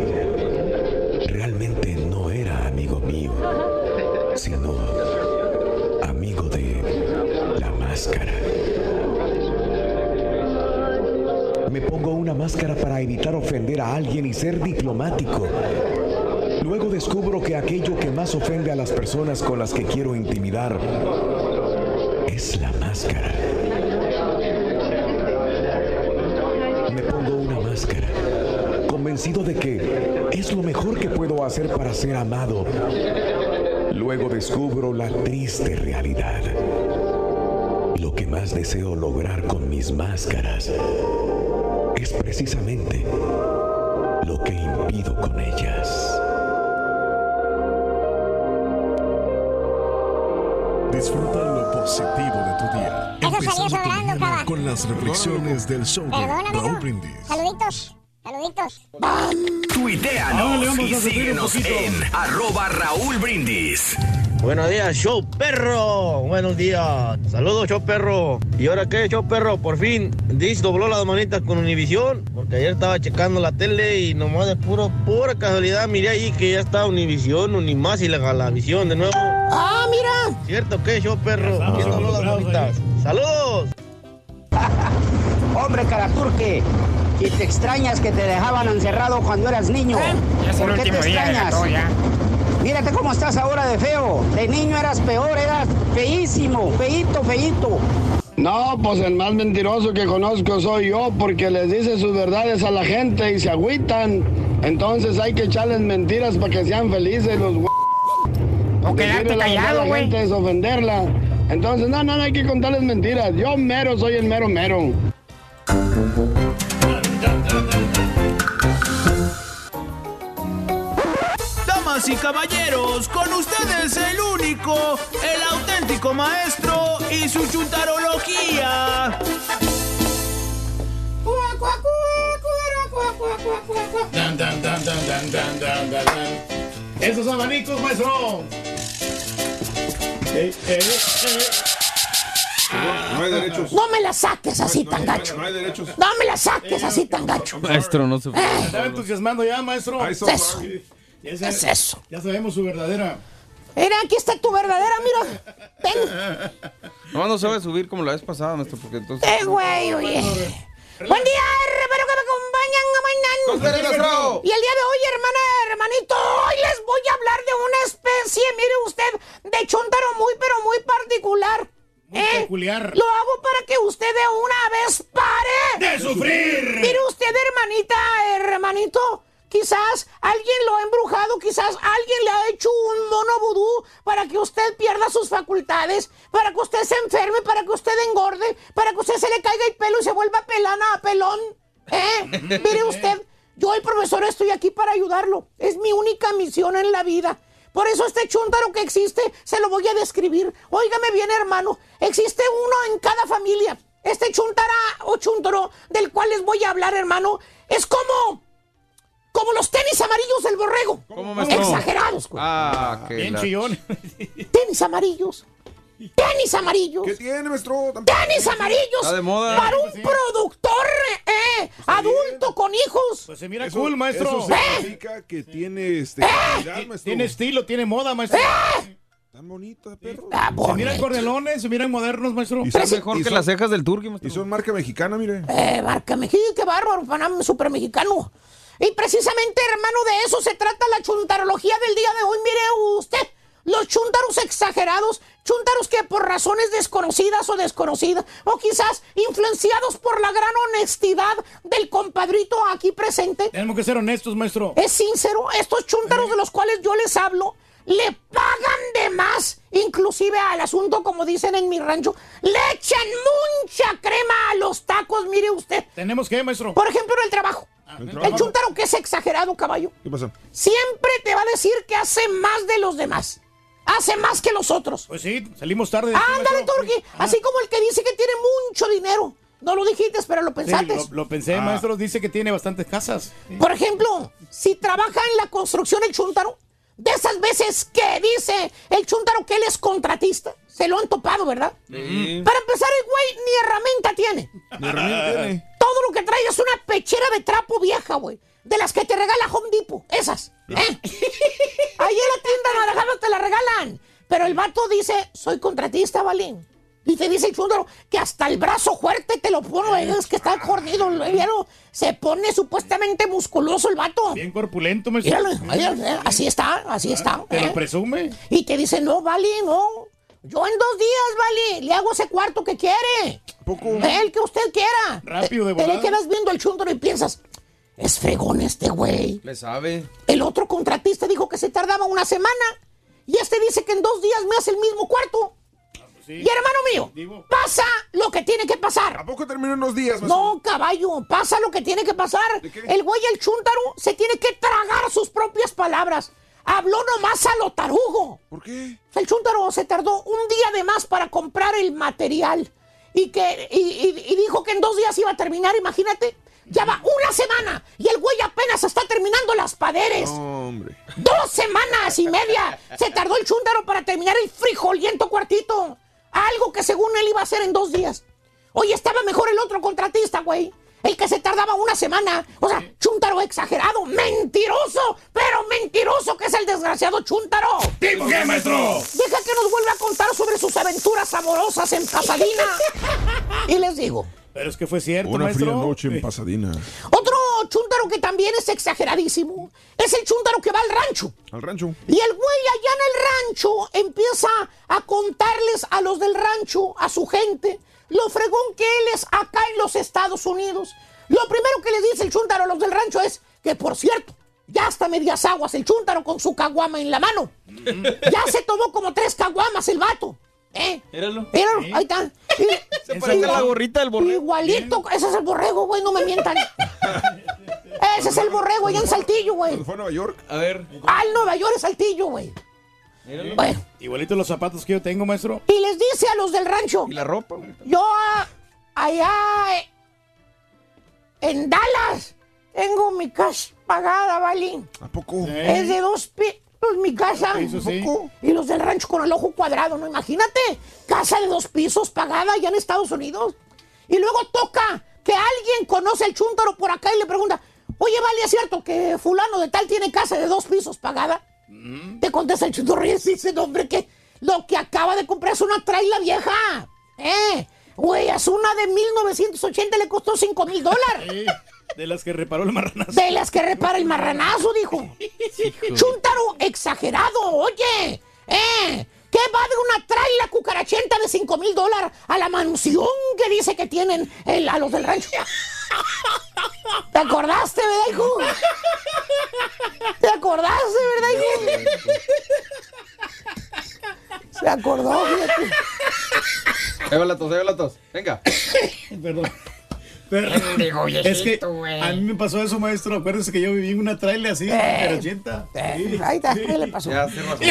realmente no era amigo mío, sino amigo de la máscara. Me pongo una máscara para evitar ofender a alguien y ser diplomático. Luego descubro que aquello que más ofende a las personas con las que quiero intimidar es la máscara. Me pongo una máscara, convencido de que es lo mejor que puedo hacer para ser amado. Luego descubro la triste realidad. Lo que más deseo lograr con mis máscaras es precisamente lo que impido con ellas. Disfruta lo positivo de tu día. Eso salió sobrando, cabal. con las reflexiones del show de Perdóname, Raúl. Brindis. Saluditos, saluditos. Tuiteanos y síguenos en arroba Raúl Brindis. Buenos días, show perro. Buenos días. Saludos, show perro. ¿Y ahora qué, show perro? Por fin, Dish dobló las manitas con Univisión. Porque ayer estaba checando la tele y nomás de puro, pura casualidad miré ahí que ya está Univisión, Unimás y la Galavisión de nuevo. ¡Ah, mira! ¿Cierto qué, show perro? ¿Quién dobló las manitas? ¡Saludos! Hombre, Caraturque, y te extrañas que te dejaban encerrado cuando eras niño. El ¿Por qué te último día de extrañas? Mírate cómo estás ahora de feo. De niño eras peor, eras feísimo, feíto, feíto. No, pues el más mentiroso que conozco soy yo porque les dice sus verdades a la gente y se agüitan. Entonces hay que echarles mentiras para que sean felices los güey. O quedarte callado, a la güey. gente es ofenderla. Entonces, no, no, no hay que contarles mentiras. Yo mero soy el mero mero. y caballeros, con ustedes el único, el auténtico maestro y su chuntarología. Dan, dan, Esos abanicos, maestro. Eh, eh, eh, no, hay derechos. No me la saques así tan gacho. No. No me la saques así tan gacho. Maestro, no se puede. Estaba entusiasmando ya, maestro. Eso. Ya Es eso. Ya sabemos su verdadera Mira, aquí está tu verdadera, mira. Ven. No, no se va a subir como la vez pasada, maestro, porque entonces... Eh, güey, oye. Buen día, espero que me acompañan mañana. Y el día de hoy, hermana, hermanito, hoy les voy a hablar de una especie, mire usted, de chúntaro muy, pero muy particular. ¿Eh? peculiar. Lo hago para que usted de una vez pare ¡De sufrir! Mire usted, hermanita, hermanito, quizás alguien lo ha embrujado, quizás alguien le ha hecho un mono vudú para que usted pierda sus facultades, para que usted se enferme, para que usted engorde, para que usted se le caiga el pelo y se vuelva pelana a pelón. ¿Eh? Mire usted, yo el profesor estoy aquí para ayudarlo. Es mi única misión en la vida. Por eso este chúntaro que existe, se lo voy a describir. Óigame bien, hermano. Existe uno en cada familia. Este chuntara o chuntaro del cual les voy a hablar, hermano, es como... Como los tenis amarillos del borrego. ¿Cómo, maestro? Exagerados, güey. Ah, qué Bien la- chillón. Tenis amarillos. Tenis amarillos. ¿Qué tiene, maestro? Tenis amarillos. Está de moda. Para un productor eh, adulto con hijos. Pues se mira Eso- cool, maestro. Eso significa que tiene este, calidad, maestro. Tiene estilo, tiene moda, maestro. Tan bonita, perro. Ah, Se miran cordelones, se miran modernos, maestro. Y son- mejor y que son- las cejas del turqui, maestro. Y son marca mexicana, mire. Eh, Barca Mejía, qué bárbaro, Panam, super mexicano. Y precisamente, hermano, de eso se trata la chuntarología del día de hoy. Mire usted, los chuntaros exagerados, chuntaros que por razones desconocidas o desconocidas, o quizás influenciados por la gran honestidad del compadrito aquí presente, Tenemos que ser honestos, maestro. es sincero, estos chúntaros de los cuales yo les hablo, le pagan de más, inclusive al asunto, como dicen en mi rancho, le echan mucha crema a los tacos, mire usted. Tenemos que, maestro. Por ejemplo, en el trabajo. ¿El El trabajo? chúntaro que es exagerado, caballo, ¿Qué pasa? siempre te va a decir que hace más de los demás. Hace más que los otros. Pues sí, salimos tarde. Ándale. Turki. Así como el que dice que tiene mucho dinero. No lo dijiste, pero lo Sí, pensaste. lo, lo pensé, maestro. Dice que tiene bastantes casas. Por ejemplo, si trabaja en la construcción el chúntaro, de esas veces que dice el chúntaro que él es contratista, se lo han topado, ¿verdad? Sí. Para empezar, el güey ni herramienta tiene. Mi herramienta tiene. Todo lo que trae es una pechera de trapo vieja, güey. De las que te regala Home Depot. Esas. ¿eh? Ahí en la tienda Naranjada te la regalan. Pero el vato dice, soy contratista, Valín. Y te dice el chúndaro que hasta el brazo fuerte te lo pone, es que está jordido, ¿vieron? Se pone supuestamente musculoso el vato. Bien corpulento, maestro. Míralo, míralo, eh, así está, así está. Te ¿eh? lo presume. Y te dice, no, Vali, no. Yo en dos días, Vali, le hago ese cuarto que quiere. poco? El que usted quiera. Rápido, de Te- te le volada. quedas viendo el chúndaro y piensas, es fregón este güey. Le sabe. El otro contratista dijo que se tardaba una semana. Y este dice que en dos días me hace el mismo cuarto. Y hermano mío, pasa lo que tiene que pasar. ¿A poco terminó en unos días? No, caballo, pasa lo que tiene que pasar. El güey, el chúntaro, se tiene que tragar sus propias palabras. Habló nomás a lo tarugo. ¿Por qué? El chúntaro se tardó un día de más para comprar el material. Y, que, y, y- y dijo que en dos días iba a terminar, imagínate. Ya va una semana y el güey apenas está terminando las paderes. No, hombre. Dos semanas y media se tardó el chúndaro para terminar el frijoliento cuartito. Algo que según él iba a hacer en dos días. Oye, estaba mejor el otro contratista, güey. El que se tardaba una semana. O sea, chúntaro exagerado, mentiroso, pero mentiroso que es el desgraciado chúntaro. ¿Tipo qué, maestro? Deja que nos vuelva a contar sobre sus aventuras amorosas en Pasadena. y les digo, Pero es que fue cierto, Una maestro. fría noche en Pasadena. otro chúntaro que también es exageradísimo es el chúntaro que va al rancho. Al rancho. Y el güey allá en el rancho empieza a contarles a los del rancho, a su gente, lo fregón que él es acá en los Estados Unidos. Lo primero que les dice el chúntaro a los del rancho es que, por cierto, ya está medias aguas el chúntaro con su caguama en la mano. Ya se tomó como tres caguamas el vato. ¿Eh? Míralo. Míralo, ahí está. Se parece a la gorrita del borrego. Igualito, ese es el borrego, güey, no me mientan. Ese es el borrego allá en Saltillo, güey. ¿Cuándo fue a Nueva York? A ver. Al Nueva York es Saltillo, güey. Míralo. Bueno, Igualito los zapatos que yo tengo, maestro. y les dice a los del rancho, Y la ropa. güey. yo ah, allá eh, en Dallas tengo mi casa pagada, ¿vale? ¿A poco? Es de dos pisos mi casa. Eso sí. Y los del rancho con el ojo cuadrado, ¿no? Imagínate, casa de dos pisos pagada allá en Estados Unidos. Y luego toca que alguien conoce el chúntaro por acá y le pregunta, oye, vale, ¿es cierto que fulano de tal tiene casa de dos pisos pagada? Te contesta el chutorro y dice, "No, hombre, que lo que acaba de comprar es una traila vieja. ¿Eh? Güey, a una de 1980 le costó 5 mil dólares. De las que reparó el marranazo. De las que repara el marranazo, dijo. Chuntaro exagerado, oye. ¿Eh? ¿Qué va de una traila cucarachenta de 5 mil dólares a la mansión que dice que tienen el- a los del rancho? ¿Te acordaste, verdad, hijo? ¿Te acordaste, verdad, hijo? Se acordó, fíjate. Ahí va la tos, ahí va la tos. Venga. Perdón. Pero, es que a mí me pasó eso, maestro. Acuérdese que yo viví en una trailer así, Eh, pero 80. eh, ahí está, ¿qué le pasó? Ya, sí, razón.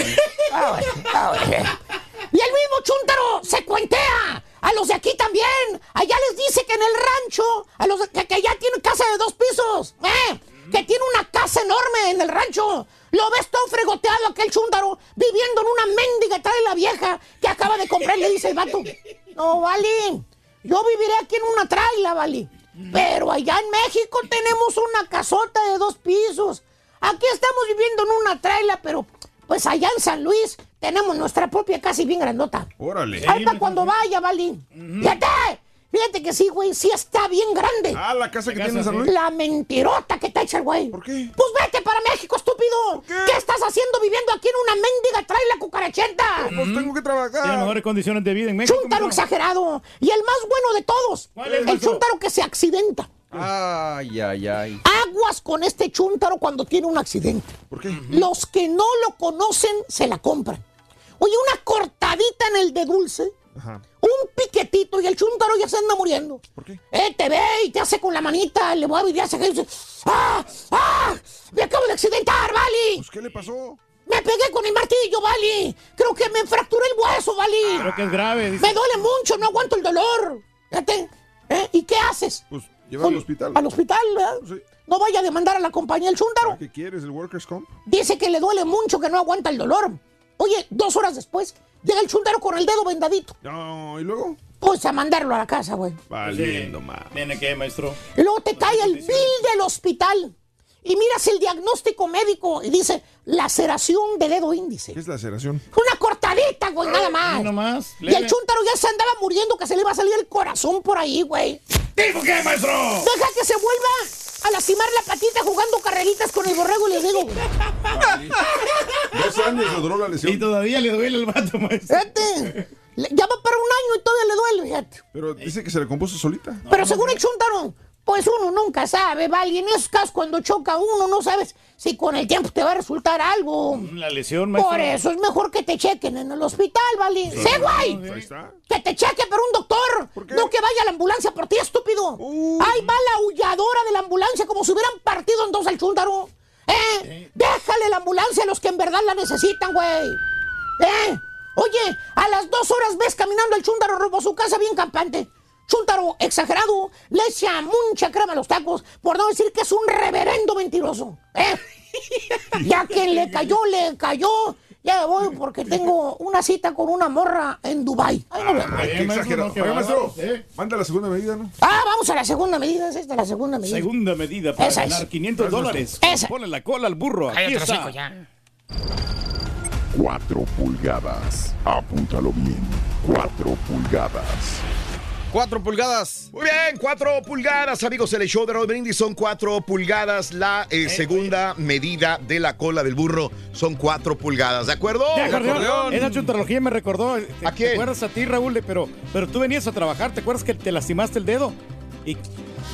Ah, bueno, ah, bueno. Y el mismo Chuntaro se cuentea a los de aquí también. Allá les dice que en el rancho, a los de- que, que ya tienen casa de dos pisos, ¿eh? que tiene una casa enorme en el rancho. Lo ves todo fregoteado aquel Chuntaro viviendo en una mendiga trae la vieja que acaba de comprar. Le dice el vato, no, vale, yo viviré aquí en una traila, vale. Pero allá en México tenemos una casota de dos pisos. Aquí estamos viviendo en una traila, pero pues allá en San Luis tenemos nuestra propia casa y bien grandota. Órale. Ahí para cuando vaya, vale. Fíjate, fíjate que sí, güey, sí está bien grande. Ah, la casa que tiene en San Luis. La mentirota que te echa el güey. ¿Por qué? Pues vete para México, estúpido. ¿Qué? estás haciendo viviendo aquí en una mendiga traila cucarachenta? Pues tengo que Tiene trabajar. mejores condiciones de vida en México. Chúntaro exagerado. Y el más bueno de todos. ¿Cuál es, el chúntaro que se accidenta. Ay, ay, ay. Aguas con este chúntaro cuando tiene un accidente. ¿Por qué? Los que no lo conocen se la compran. Oye, una cortadita en el de dulce, Ajá. Un piquetito y el chúntaro ya se anda muriendo. ¿Por qué? Eh, te ve y te hace con la manita, le voy a vivir hace que dice, ¡ah! ¡ah! ¡Me acabo de accidentar, Vali! Pues, ¿qué le pasó? ¡Me pegué con el martillo, Vali! Creo que me fracturé el hueso, Vali. Creo que es grave. dice. Me duele mucho, no aguanto el dolor. Fíjate. ¿eh? ¿Y qué haces? Pues, lleva al hospital. Al hospital, ¿verdad? Sí. No vaya a demandar a la compañía el chúntaro. ¿Qué quieres? ¿El Workers' Comp? Dice que le duele mucho, que no aguanta el dolor. Oye, dos horas después, llega el chúntaro con el dedo vendadito. No, ¿y luego? Pues a mandarlo a la casa, güey. Valiendo más. ¿Tiene qué, maestro? Y luego te cae el bill del hospital. Y miras el diagnóstico médico y dice laceración de dedo índice. ¿Qué es laceración? Una cortadita, güey, nada más. Nada más. Y el chúntaro ya se andaba muriendo, que se le iba a salir el corazón por ahí, güey. ¿Dijo qué, maestro? Deja que se vuelva a lastimar la patita jugando carreritas con el borrego y le digo. Dos años le duró la Y lesión. todavía le duele el vato, maestro. Fíjate. Ya va para un año y todavía le duele, fíjate. Pero dice que se le compuso solita. Pero según el chúntaro, pues uno nunca sabe, ¿vale? En esos casos, cuando choca uno, no sabes si con el tiempo te va a resultar algo. La lesión, maestro. Por eso es mejor que te chequen en el hospital, ¿vale? ¡Sí, güey! Ahí está. Que te cheque pero un doctor. No que vaya a la ambulancia por ti, estúpido. Ahí va la aulladora de la ambulancia como si hubieran partido en dos al chúntaro. ¿Eh? Déjale la ambulancia a los que en verdad la necesitan, güey. ¿Eh? Oye, a las dos horas ves caminando el chúntaro rumbo a su casa bien campante. Chúntaro exagerado, le echa mucha crema a los tacos, por no decir que es un reverendo mentiroso. ¿Eh? Ya que le cayó, le cayó. Ya me voy porque tengo una cita con una morra en Dubai. Ahí nos vemos. Ay, qué exagerado. maestro, ¿eh? manda la segunda medida, ¿no? Ah, vamos a la segunda medida. Es esta la segunda medida. Segunda medida para Esa es. ganar 500 dólares. Esa. Ponle la cola al burro. Aquí está. ya. 4 pulgadas. Apúntalo bien. 4 pulgadas. Cuatro pulgadas. Muy bien, 4 pulgadas, amigos. El show de Raúl Brindis son 4 pulgadas. La eh, segunda medida de la cola del burro son 4 pulgadas. ¿De acuerdo? De acordeón. acordeón. Esa chuntarología me recordó. ¿Te, ¿A quién? ¿Te acuerdas a ti, Raúl? Pero, pero tú venías a trabajar. ¿Te acuerdas que te lastimaste el dedo? Y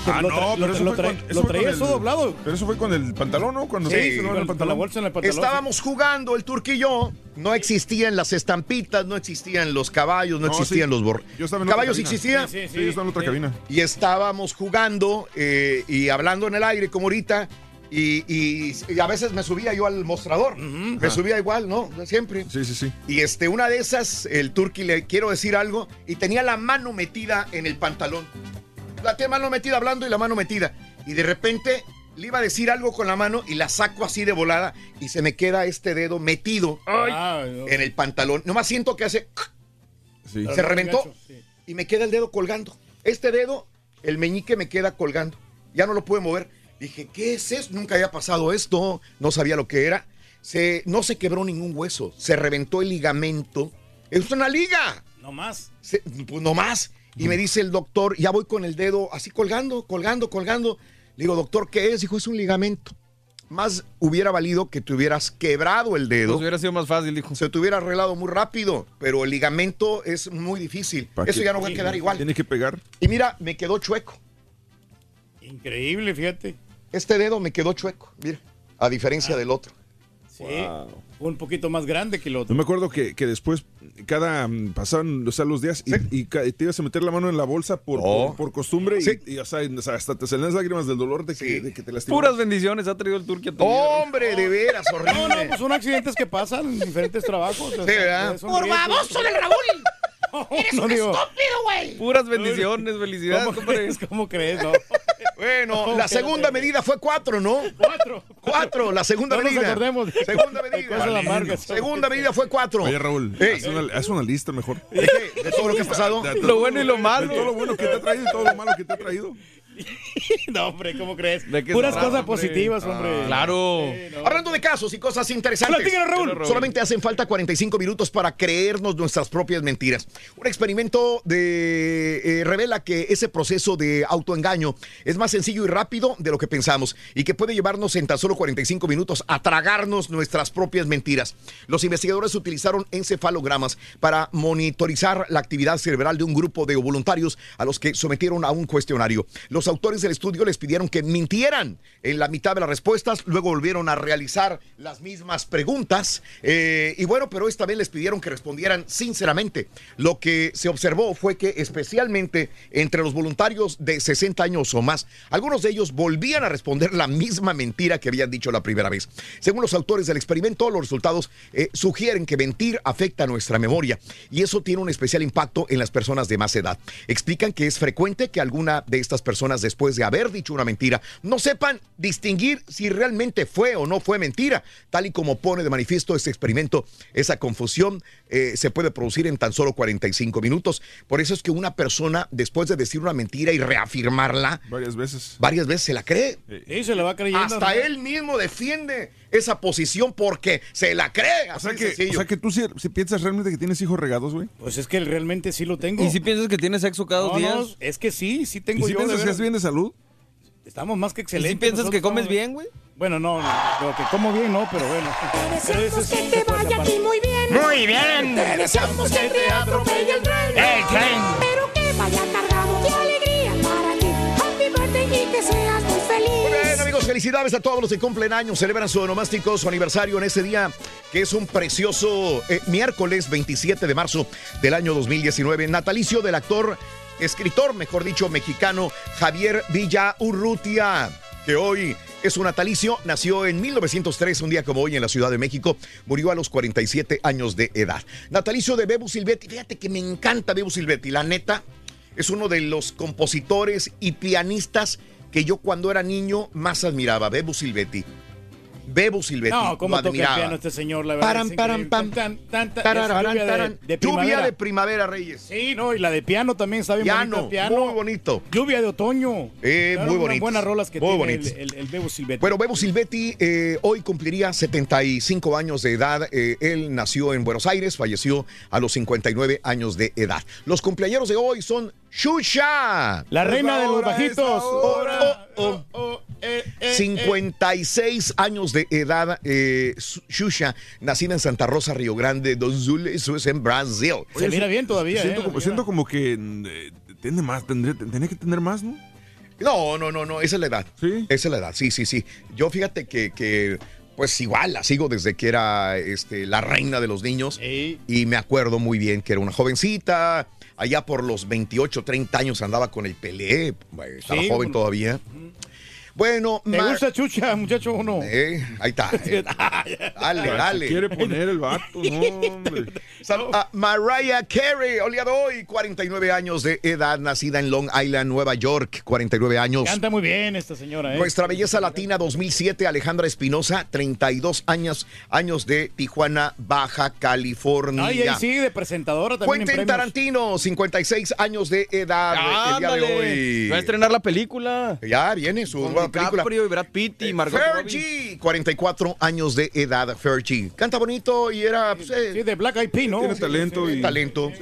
Ah, lo, no, pero eso lo fue con- eso lo todo el- doblado. Pero eso fue con el pantalón, ¿no? Cuando Sí, se con, el con la pantalón. bolsa en el pantalón. Estábamos jugando el yo. No existían las estampitas, no existían los caballos, no, No, existían sí. los borros. ¿Caballos existían? Sí, sí, Sí, yo estaba en otra cabina. Y estábamos jugando eh, y hablando en el aire como ahorita. Y, y- y a veces me subía yo al mostrador. Me subía igual, ¿no? Siempre. Sí, sí, sí. Y este, una de esas, el turqui le quiero decir algo, y tenía la mano metida en el pantalón. La tenía mano metida hablando y la mano metida. Y de repente le iba a decir algo con la mano y la saco así de volada y se me queda este dedo metido Ay, no. en el pantalón. Nomás siento que hace Sí. se reventó gacho, sí. y me queda el dedo colgando. Este dedo, el meñique me queda colgando. Ya no lo pude mover. Dije, ¿qué es eso? Nunca había pasado esto. No sabía lo que era. Se, no se quebró ningún hueso, se reventó el ligamento. Es una liga. No más. Se- pues no más. Y me dice el doctor, ya voy con el dedo así colgando, colgando, colgando. Le digo, doctor, ¿qué es? Dijo, es un ligamento. Más hubiera valido que te hubieras quebrado el dedo. Pues hubiera sido más fácil, dijo. Se te hubiera arreglado muy rápido, pero el ligamento es muy difícil. ¿Para Eso qué? ya no va a quedar igual. Tiene que pegar. Y mira, me quedó chueco. Increíble, fíjate. Este dedo me quedó chueco, mira, a diferencia del otro. Sí. Un poquito más grande que el otro. Yo me acuerdo que, que después, cada mm, pasaban o sea, los días y, y ca- y te ibas a meter la mano en la bolsa por, Oh. por, por costumbre y- Sí. y, o sea, o sea, hasta te salían las lágrimas del dolor de que, de que te lastimaron. Puras bendiciones ha traído el Turquía. Hombre, de veras, No, horrible. no, pues son accidentes que pasan en diferentes trabajos. Sí, ¿verdad? ¡Por baboso del Raúl! ¡Eres No un digo- estúpido, güey! Puras bendiciones, felicidades, ¿Cómo crees? ¿Cómo crees? No. Bueno, la segunda medida fue cuatro, ¿no? Cuatro. Cuatro, la segunda No nos medida. acordemos. Segunda medida. cosas amargas. Segunda medida fue cuatro. Oye, Raúl, Ey. haz, una, haz una lista mejor. ¿De qué? ¿De todo lo que ha pasado? De- de Lo bueno y lo malo. De todo lo bueno que te ha traído y todo lo malo que te ha traído. No, hombre, ¿cómo crees? ¿De qué Puras cosas hombre? positivas, hombre. Claro. Sí, no. Hablando de casos y cosas interesantes. Platícanos, Raúl. Solamente hacen falta 45 minutos para creernos nuestras propias mentiras. Un experimento de, eh, revela que ese proceso de autoengaño es más sencillo y rápido de lo que pensamos y que puede llevarnos en tan solo 45 minutos a tragarnos nuestras propias mentiras. Los investigadores utilizaron encefalogramas para monitorizar la actividad cerebral de un grupo de voluntarios a los que sometieron a un cuestionario. Los autores del estudio les pidieron que mintieran en la mitad de las respuestas, luego volvieron a realizar las mismas preguntas eh, y bueno, pero esta vez les pidieron que respondieran sinceramente. Lo que se observó fue que especialmente entre los voluntarios de 60 años o más, algunos de ellos volvían a responder la misma mentira que habían dicho la primera vez. Según los autores del experimento, los resultados eh, sugieren que mentir afecta nuestra memoria y eso tiene un especial impacto en las personas de más edad. Explican que es frecuente que alguna de estas personas después de haber dicho una mentira no sepan distinguir si realmente fue o no fue mentira. Tal y como pone de manifiesto este experimento, esa confusión eh, se puede producir en tan solo 45 minutos. Por eso es que una persona después de decir una mentira y reafirmarla Varias veces. varias veces se la cree. Sí, se le va creyendo. Hasta ¿no? él mismo defiende esa posición porque se la cree. O Así sea, que, o sea que tú si, si piensas realmente que tienes hijos regados, güey. Pues es que realmente sí lo tengo. ¿Y si piensas que tienes sexo cada dos No, no, días? es que sí, sí ¿Y tengo si yo. de piensas que veras. Bien de salud? Estamos más que ¿Y excelentes. si piensas que comes estamos- bien, güey? Bueno, no, no, lo que como bien no, pero bueno. Deseamos que te vaya aparte. aquí muy bien. Muy bien. Te deseamos que te atropelle el tren. El tren. Pero que vaya cargado de alegría para ti. Happy birthday y que seas muy feliz. Bueno, amigos, felicidades a todos los que cumplen años, celebran su onomástico, su aniversario en este día, que es un precioso eh, miércoles 27 de marzo del año 2019, natalicio del actor, escritor, mejor dicho, mexicano, Javier Villa Urrutia, que hoy es un natalicio, nació en 1903, un día como hoy en la Ciudad de México, murió a los 47 años de edad. Natalicio de Bebu Silvetti, fíjate que me encanta Bebu Silvetti, la neta, es uno de los compositores y pianistas que yo cuando era niño más admiraba, Bebu Silvetti. Bebu Silvetti. No, cómo lo toca el piano este señor, la verdad. Param, increíble. pam. Tan, tan, tan, esa lluvia de- de Lluvia primavera. de primavera, Reyes. Sí, no, y la de piano también está bien Piano, bonita. Piano, muy bonito. Lluvia de otoño. Eh, Claro, muy bonitas. buenas rolas que Muy tiene el, el, el Bebo Silvetti. Bueno, Bebo Silvetti eh, hoy cumpliría 75 años de edad. Eh, él nació en Buenos Aires, falleció a los 59 años de edad. Los cumpleaños de hoy son Shusha. la reina de los bajitos. Esa hora. Oh, oh. Oh, eh, eh, 56 años de edad, eh, Shusha, nacida en Santa Rosa, Río Grande do Sul, eso es en Brasil. Se mira bien todavía, Siento, eh, como, mira. siento como que eh, tiene más, tendría, tendría que tener más, ¿no? No, no, no, no, esa es la edad. Sí. Esa es la edad, sí, sí, sí. Yo fíjate que, que, pues igual la sigo desde que era este, la reina de los niños y me acuerdo muy bien que era una jovencita. Allá por los 28, 30 años andaba con el Pelé, estaba Sí, joven todavía. Bueno, ¿Te Mar- gusta chucha, muchacho, o no? Eh, ahí está. eh. Dale, dale. Quiere poner el vato, no, hombre. Sal- a Mariah Carey, el día de hoy, 49 años de edad, nacida en Long Island, Nueva York, 49 años. Canta muy bien esta señora, ¿eh? Nuestra belleza latina 2007, Alejandra Espinosa, 32 años, años de Tijuana, Baja California. Ay, ahí sí, de presentadora también. en Quentin premios. Tarantino, 56 años de edad el día de hoy. Va a estrenar la película. Ya viene su nueva película. DiCaprio y Brad Pitt y Margot Robbie. Fergie, 44 años de edad, Fergie. Canta bonito y era... Pues, Sí, de Black Eyed Peas, ¿no? Tiene talento y... Talento.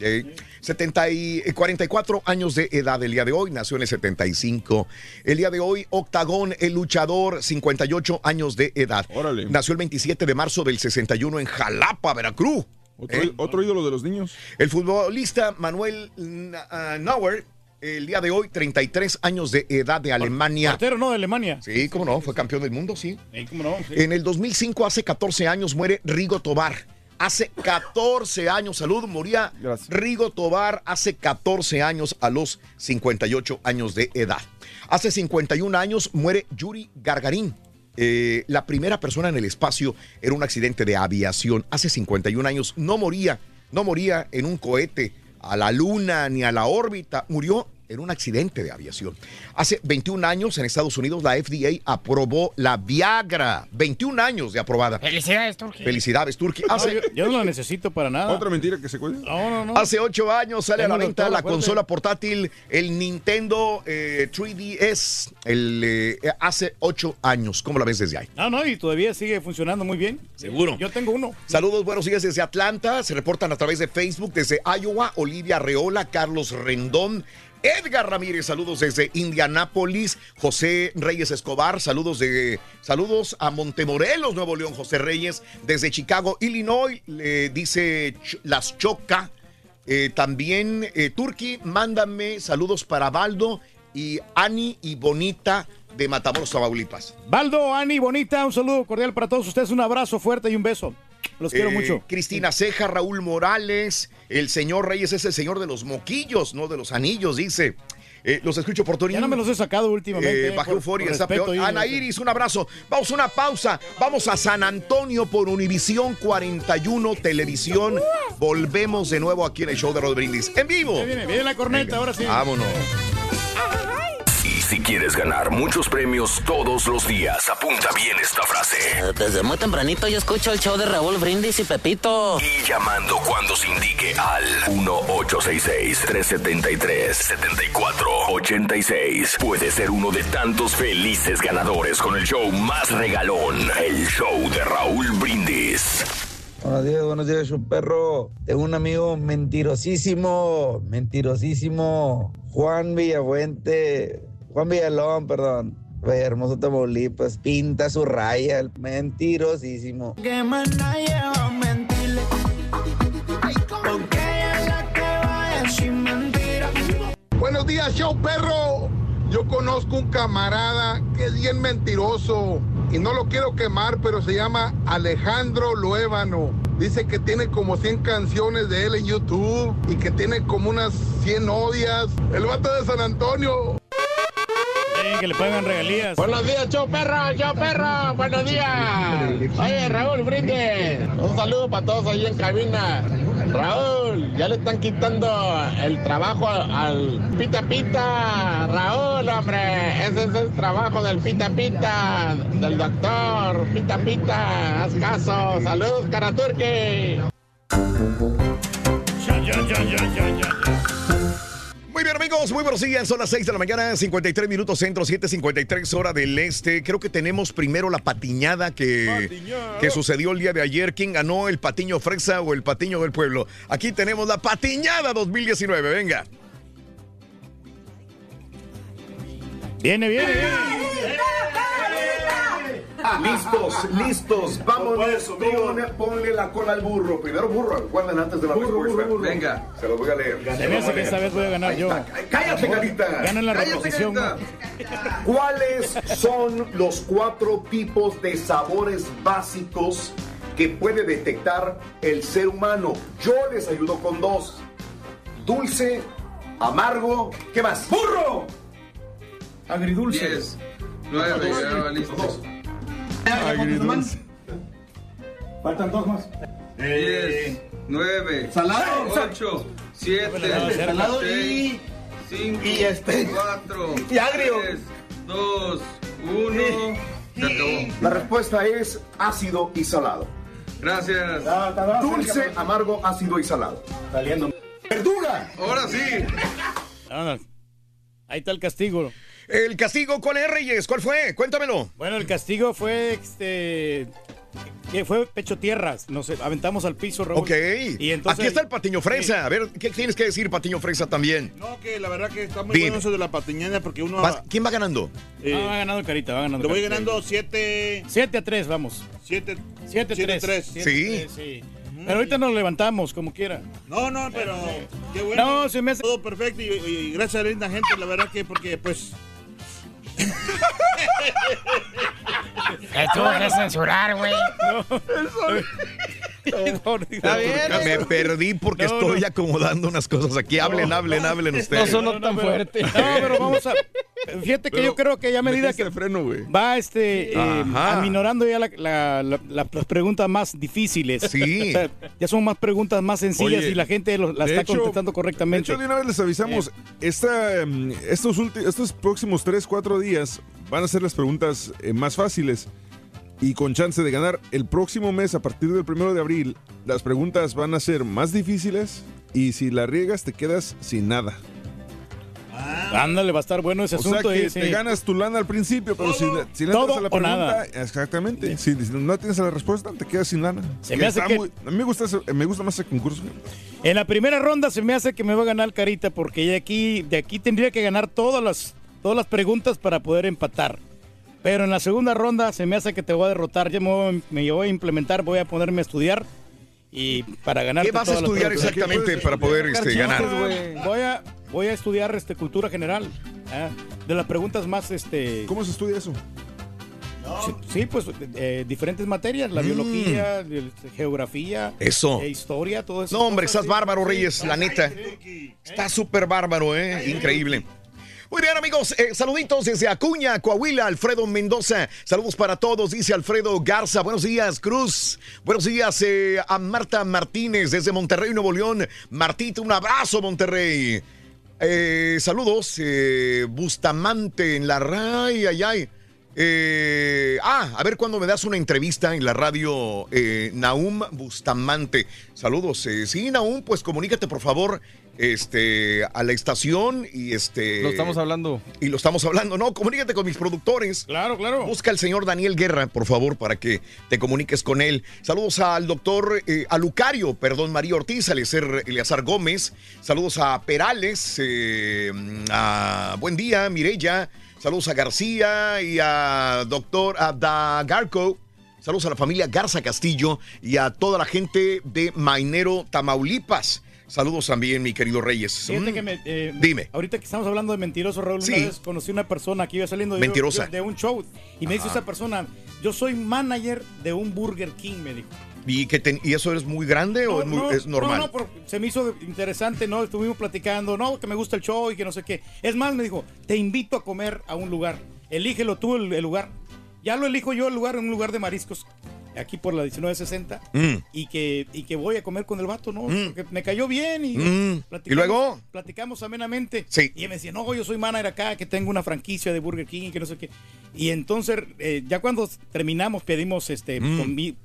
Eh, 70 y, eh, 44 años de edad el día de hoy, nació en el 75. El día de hoy, Octagón, el luchador, 58 años de edad. Órale. Nació el 27 de marzo del 61 en Jalapa, Veracruz. Otro, ¿Eh? otro ídolo de los niños. El futbolista Manuel Na- ah, Neuer, el día de hoy, 33 años de edad de Alemania. Portero, ¿no? De Alemania. Sí, cómo no, fue campeón del mundo, sí. Sí, ¿cómo no? Sí. En el 2005, hace 14 años, muere Rigo Tobar. Hace 14 años, salud, moría Rigo Tobar hace 14 años a los 58 años de edad. Hace 51 años muere Yuri Gagarin. Eh, la primera persona en el espacio era un accidente de aviación. Hace 51 años no moría, no moría en un cohete a la luna ni a la órbita, murió en un accidente de aviación. Hace 21 años en Estados Unidos la FDA aprobó la Viagra. 21 años de aprobada. Felicidades, Turki. Felicidades, Turki. No, Hace, yo, yo no la necesito para nada. Otra mentira que se cuelga. No, no, no. hace 8 años sale a la venta la consola portátil, el Nintendo eh, 3DS. El, eh, hace 8 años. ¿Cómo la ves desde ahí? No, no, y todavía sigue funcionando muy bien. Seguro. Yo tengo uno. Saludos, buenos días desde Atlanta. Se reportan a través de Facebook desde Iowa, Olivia Reola, Carlos Rendón. Edgar Ramírez, saludos desde Indianápolis, José Reyes Escobar, saludos de saludos a Montemorelos, Nuevo León, José Reyes, desde Chicago, Illinois, le dice Las Choca. Eh, también eh, Turki, mándame saludos para Baldo y Ani y Bonita de Matamoros, Tamaulipas. Baldo, Ani, Bonita, un saludo cordial para todos ustedes, un abrazo fuerte y un beso. Los quiero Eh, mucho. Cristina Ceja, Raúl Morales, el señor Reyes es el señor de los moquillos, no de los anillos, dice. Eh, los escucho por Torino. Ya no me los he sacado últimamente. Eh, eh, bajé por- euforia, por está respeto peor. ahí, Ana. Iris, un abrazo. Vamos a una pausa. Vamos a San Antonio por Univisión 41 Televisión. Volvemos de nuevo aquí en el show de Rod Brindis. En vivo. Viene, viene la corneta, ahora sí. Vámonos. Si quieres ganar muchos premios todos los días, apunta bien esta frase. Desde muy tempranito yo escucho el show de Raúl Brindis y Pepito. Y llamando cuando se indique al 1-866-373-7486. Puede ser uno de tantos felices ganadores con el show más regalón, el show de Raúl Brindis. Buenos días, buenos días, un perro. Tengo un amigo mentirosísimo, mentirosísimo. Juan Villafuente, Juan Villalón, perdón. Ve, hermoso Tamaulipas, pinta su raya, el mentirosísimo. Que más nadie va a mentirle. Porque ella es la que va a decir mentira. Buenos días, show perro. Yo conozco un camarada que es bien mentiroso y no lo quiero quemar, pero se llama Alejandro Luébano. Dice que tiene como 100 canciones de él en YouTube y que tiene como unas 100 novias. El vato de San Antonio. Que le pagan regalías. Buenos días, show perro, show perro, buenos días. Oye, Raúl Brindis, un saludo para todos ahí en cabina. Raúl, ya le están quitando el trabajo al Pita Pita. Raúl, hombre, ese es el trabajo del Pita Pita, del doctor Pita Pita. Haz caso. Saludos, Caraturque. Muy bien, amigos, muy buenos días. Son las 6 de la mañana, 53 minutos centro, 7:53 hora del este. Creo que tenemos primero la patiñada que, que sucedió el día de ayer. ¿Quién ganó el patiño fresa o el patiño del pueblo? Aquí tenemos la patiñada 2019. Venga. Viene, viene, viene. Listos, listos. Con ponle la cola al burro. Primero burro, guarden antes de la respuesta. Venga, se los voy a leer. Se me hace que esta vez voy a ganar yo. Cállate, carita. Gana la Cállate, reposición. carita. ¿Cuáles son los cuatro tipos de sabores básicos que puede detectar el ser humano? Yo les ayudo con dos. Dulce, amargo, ¿qué más? ¡Burro! Agridulce. 10, 9, ya listos. Agridulce. Faltan dos más. 10, 9, Salado. 8, 7, Salado 6, 5, y este- 4, y agrio. 3, 2, 1. Se acabó. La respuesta es ácido y salado. Gracias. Dulce, amargo, ácido y salado. Saliendo. ¡Verdura! Ahora sí. Vámonos. Ahí está el castigo. ¿El castigo cuál es, Reyes? ¿Cuál fue? Cuéntamelo. Bueno, el castigo fue este. Que fue pecho tierras. Nos aventamos al piso, Raúl. Ok. Y entonces, Aquí está el Patiño Fresa. A ver, ¿qué tienes que decir, Patiño Fresa, también? No, que la verdad que está muy Dime. bueno eso de la patiñana porque uno... Vas- ¿Quién va ganando? eh, Ah, va ganando Carita, va ganando Te voy ganando 7... 7 a 3, vamos. 7 7 a 3. 3. Sí. sí. Pero ahorita nos levantamos, como quiera. No, no, pero qué bueno. No, se me hace... Todo perfecto y, y- y gracias a la linda gente, la verdad que porque pues... Te tuve que censurar, güey. Está bien. Me perdí porque No, estoy no. acomodando unas cosas aquí. Hablen, hablen, hablen ustedes. pero- No, pero vamos a. Fíjate que Pero yo creo que ya a medida que el freno, güey. va este eh, aminorando ya la- la- la- la- las preguntas más difíciles. Sí. O sea, ya son más preguntas más sencillas Oye, y la gente lo- las de está hecho- contestando De correctamente. hecho, de una vez les avisamos, esta, mm, estos, ulti- estos próximos 3, 4 días van a ser las preguntas eh, más fáciles y con chance de ganar. El próximo mes, a partir del primero de abril, las preguntas van a ser más difíciles y si la riegas te quedas sin nada. Ándale, va a estar bueno ese O sea asunto. que eh, sí. te ganas tu lana al principio, pero si, si le Todo entras a la o pregunta, nada. exactamente. Si, si no tienes la respuesta, te quedas sin lana. Se me hace Está que- muy- a mí me gusta, ese- me gusta más el concurso. En la primera ronda se me hace que me va a ganar Carita porque de aquí, de aquí tendría que ganar todas las, todas las preguntas para poder empatar. Pero en la segunda ronda se me hace que te voy a derrotar. Ya me voy, me voy a implementar, voy a ponerme a estudiar y para ganar. ¿Qué vas a estudiar exactamente para poder este, ganar? Voy a, voy a estudiar este, cultura general. ¿ah? De las preguntas más... Este, ¿Cómo se estudia eso? Sí, sí, pues eh, diferentes materias, la Mm. biología, el- geografía, Eso. eh, historia, todo eso. No, hombre, estás bárbaro, Reyes, la neta. Está súper bárbaro, ¿eh? Increíble. Muy bien, amigos, eh, saluditos desde Acuña, Coahuila, Alfredo Mendoza. Saludos para todos, dice Alfredo Garza. Buenos días, Cruz. Buenos días eh, a Marta Martínez desde Monterrey, Nuevo León. Martita, un abrazo, Monterrey. Eh, saludos, eh, Bustamante en la RAI, ay, ay. Eh, ah, a ver cuándo me das una entrevista en la radio eh, Naum Bustamante. Saludos. eh, sí, Naum, pues comunícate por favor este, a la estación y este... Lo estamos hablando. Y lo estamos hablando, no, comunícate con mis productores. Claro, claro. Busca al señor Daniel Guerra, por favor, para que te comuniques con él. Saludos al doctor, eh, a Lucario, perdón, María Ortiz, a Eleazar, Eleazar Gómez. Saludos a Perales, eh, a Buen Día, Mirella. Saludos a García y a doctor, a Da Garco. Saludos a la familia Garza Castillo y a toda la gente de Mainero, Tamaulipas. Saludos también, mi querido Reyes. Mm. que me, eh, Dime. Ahorita que estamos hablando de mentiroso, Raúl, Sí. una vez conocí una persona que iba saliendo de, Mentirosa. de- un show y me dice Ajá. esa persona, yo soy manager de un Burger King, me dijo. ¿Y, que te- ¿Y eso es muy grande o es, muy- es normal? No, no, se me hizo interesante, ¿no? Estuvimos platicando, no, que me gusta el show y que no sé qué. Es más, me dijo, te invito a comer a un lugar. Elígelo tú el, el lugar. Ya lo elijo yo el lugar, en un lugar de mariscos, aquí por la 1960. Mm. Y que, y que voy a comer con el vato, ¿no? Mm. Porque me cayó bien y, Mm. ¿Y luego? platicamos amenamente. Sí. Y él me decía, no, yo soy manager acá, que tengo una franquicia de Burger King y que no sé qué. Y entonces, eh, ya cuando terminamos, pedimos, este, Mm. comi-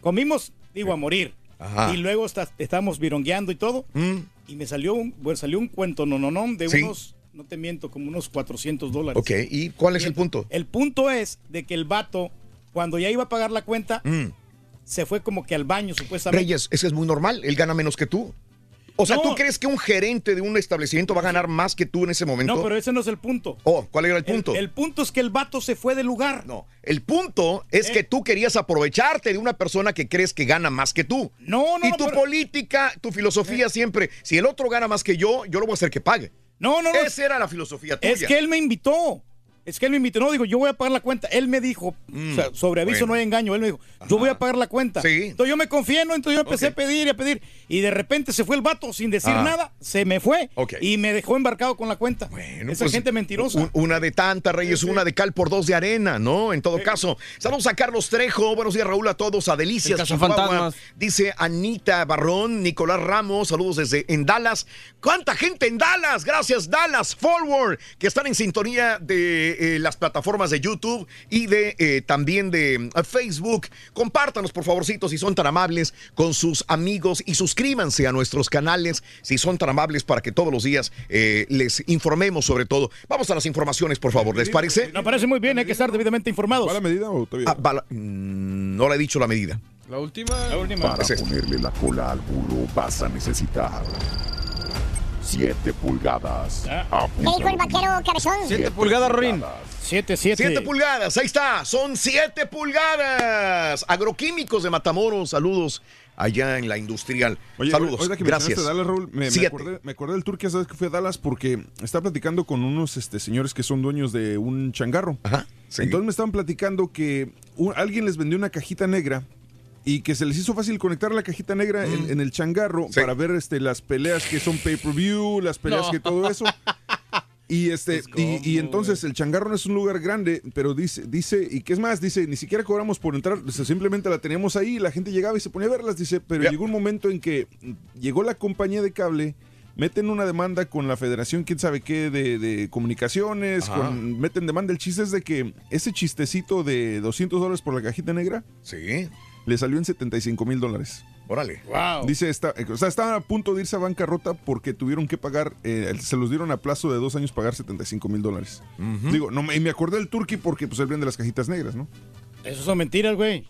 comimos, digo, a morir. Ajá. Y luego está- estábamos virongueando y todo. Y me salió un, bueno, salió un cuento no, no, no, de Sí. unos, no te miento, como unos 400 dólares. Ok, ¿y cuál es el punto? El punto es de que el vato, cuando ya iba a pagar la cuenta, Mm. se fue como que al baño, supuestamente. Reyes, eso es muy normal, él gana menos que tú. O sea, No. ¿tú crees que un gerente de un establecimiento va a ganar más que tú en ese momento? No, pero ese no es el punto. Oh, ¿cuál era el punto? El, punto es que el vato se fue del lugar. No, el punto Eh. es que tú querías aprovecharte de una persona que crees que gana más que tú. No, no, Y tu pero- Eh. política, tu filosofía siempre, si el otro gana más que yo, yo lo voy a hacer que pague. No, no, no. Esa era la filosofía tuya. Es que él me invitó. Es que él me invitó. No, digo, yo voy a pagar la cuenta. Él me dijo, Mm, o sea, sobre aviso bueno. no hay engaño. Él me dijo, yo voy a pagar la cuenta. Sí. Entonces yo me confié, ¿no? Entonces yo empecé a pedir y a pedir. Y de repente se fue el vato sin decir Ah. nada. Se me fue. Y me dejó embarcado con la cuenta. Esa pues, gente mentirosa. un- una de tantas, Reyes, una de cal por dos de arena, ¿no? En todo caso. Saludos a Carlos Trejo. Buenos días, Raúl, a todos. A Delicias. Dice Anita Barrón, Nicolás Ramos. Saludos desde en Dallas. ¿Cuánta gente en Dallas? Gracias, Dallas Forward, que están en sintonía de de eh, las plataformas de YouTube y de eh, también de eh, Facebook. Compártanos, por favorcito, si son tan amables con sus amigos y suscríbanse a nuestros canales si son tan amables para que todos los días eh, les informemos sobre todo. Vamos a las informaciones, por favor. ¿Les parece? Me parece muy bien, hay que estar debidamente informados. ¿Va la medida o todavía? Ah, va la- mm, no le he dicho la medida. La última. La última. Para ponerle la cola al burro vas a necesitar 7 pulgadas. ¿Qué dijo el vaquero cabezón? Siete pulgadas, Rorín. 7, 7. 7 pulgadas, ahí está, son 7 pulgadas. Agroquímicos de Matamoros, saludos allá en la industrial. Oye, saludos, ahorita que gracias. Dallas, Raúl, me, me acordé, me acordé del tour que sabes que fui a Dallas porque estaba platicando con unos este, señores que son dueños de un changarro. Entonces me estaban platicando que un- alguien les vendió una cajita negra y que se les hizo fácil conectar la cajita negra Mm. en, en el changarro para ver este, las peleas que son pay-per-view, las peleas No. que todo eso. Y este y, y entonces el changarro no es un lugar grande, pero dice dice y qué es más, dice, ni siquiera cobramos por entrar, o sea, simplemente la teníamos ahí, la gente llegaba y se ponía a verlas, dice, pero llegó un momento en que llegó la compañía de cable Meten una demanda con la Federación, quién sabe qué, de, de comunicaciones, con- meten demanda. El chiste es de que ese chistecito de 200 dólares por la cajita negra, sí. Le salió en 75 mil dólares. Órale. Wow. Dice, esta, o sea, estaban a punto de irse a bancarrota porque tuvieron que pagar, eh, se los dieron a plazo de dos años pagar 75 mil dólares. Digo, no, y me acordé del Turkey porque pues él vende las cajitas negras, ¿no? Eso son mentiras, güey.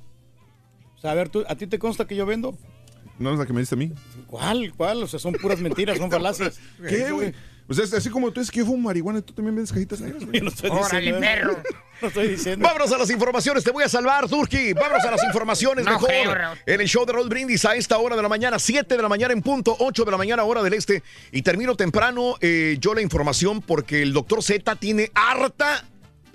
O sea, a ver, ¿tú, ¿a ti te consta que yo vendo? No es la que me diste a mí. ¿Cuál? ¿Cuál? O sea, son puras mentiras, son falacias. ¿Qué, güey? O sea, es así como tú dices que yo fumo marihuana, tú también vendes cajitas negras, güey. Yo no estoy diciendo eso. No estoy diciendo. Vámonos a las informaciones, te voy a salvar, Turki. Vámonos a las informaciones No mejor. en el show de Roll Brindis a esta hora de la mañana, 7 de la mañana en punto, 8 de la mañana hora del este. Y termino temprano eh, yo la información porque el doctor Z tiene harta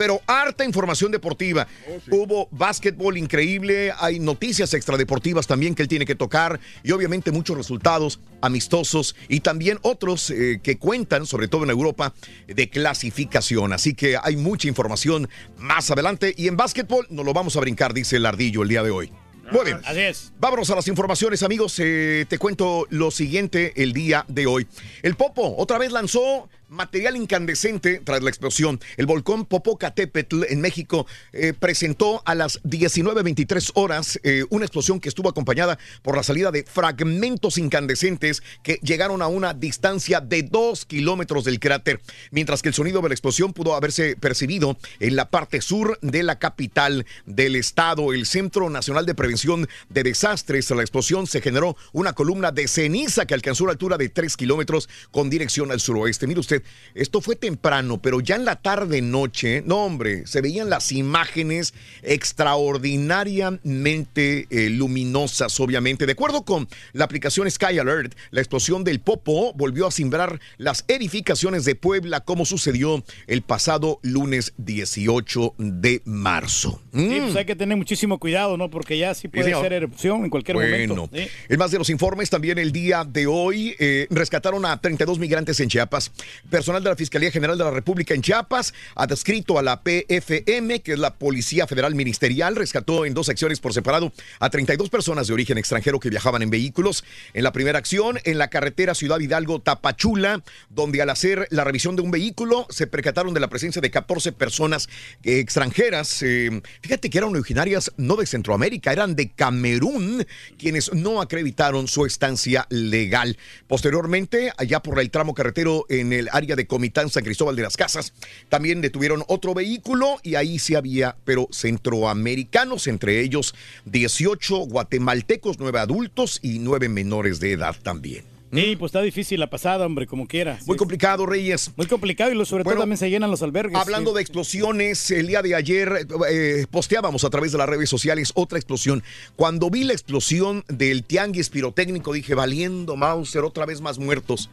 pero harta información deportiva. Hubo básquetbol increíble, hay noticias extradeportivas también que él tiene que tocar y obviamente muchos resultados amistosos y también otros eh, que cuentan, sobre todo en Europa, de clasificación. Así que hay mucha información más adelante y en básquetbol nos lo vamos a brincar, dice el ardillo el día de hoy. Muy bien. Así es. Vámonos a las informaciones, amigos. Eh, te cuento lo siguiente el día de hoy. El Popo otra vez lanzó material incandescente tras la explosión. El volcán Popocatépetl en México eh, presentó a las 19.23 horas eh, una explosión que estuvo acompañada por la salida de fragmentos incandescentes que llegaron a una distancia de dos kilómetros del cráter, mientras que el sonido de la explosión pudo haberse percibido en la parte sur de la capital del estado, el Centro Nacional de Prevención de Desastres. Tras la explosión se generó una columna de ceniza que alcanzó una altura de 3 kilómetros con dirección al suroeste. Mire usted, esto fue temprano, pero ya en la tarde-noche, no hombre, se veían las imágenes extraordinariamente eh, luminosas, obviamente. De acuerdo con la aplicación Sky Alert, la explosión del Popo volvió a simbrar las edificaciones de Puebla, como sucedió el pasado lunes 18 de marzo. Sí, Mm. pues hay que tener muchísimo cuidado, ¿no? Porque ya sí puede señor. ser erupción en cualquier Bueno, momento. Sí. en más de los informes, también el día de hoy eh, rescataron a 32 migrantes en Chiapas. Personal de la Fiscalía General de la República en Chiapas, adscrito a la PFM, que es la Policía Federal Ministerial, rescató en dos acciones por separado a 32 personas de origen extranjero que viajaban en vehículos. En la primera acción, en la carretera Ciudad Hidalgo Tapachula, donde al hacer la revisión de un vehículo se percataron de la presencia de 14 personas extranjeras. Eh, fíjate que eran originarias no de Centroamérica, eran de Camerún, quienes no acreditaron su estancia legal. Posteriormente, allá por el tramo carretero en el área de Comitán, San Cristóbal de las Casas, también detuvieron otro vehículo y ahí sí había, pero centroamericanos, entre ellos 18 guatemaltecos, 9 adultos y 9 menores de edad también. Sí, pues está difícil la pasada, hombre, como quiera. Muy complicado, Reyes. Muy complicado y lo- sobre Bueno, todo también se llenan los albergues. Hablando sí. de explosiones, el día de ayer eh, posteábamos a través de las redes sociales otra explosión. Cuando vi la explosión del tianguis pirotécnico, dije, valiendo Mauser, otra vez más muertos.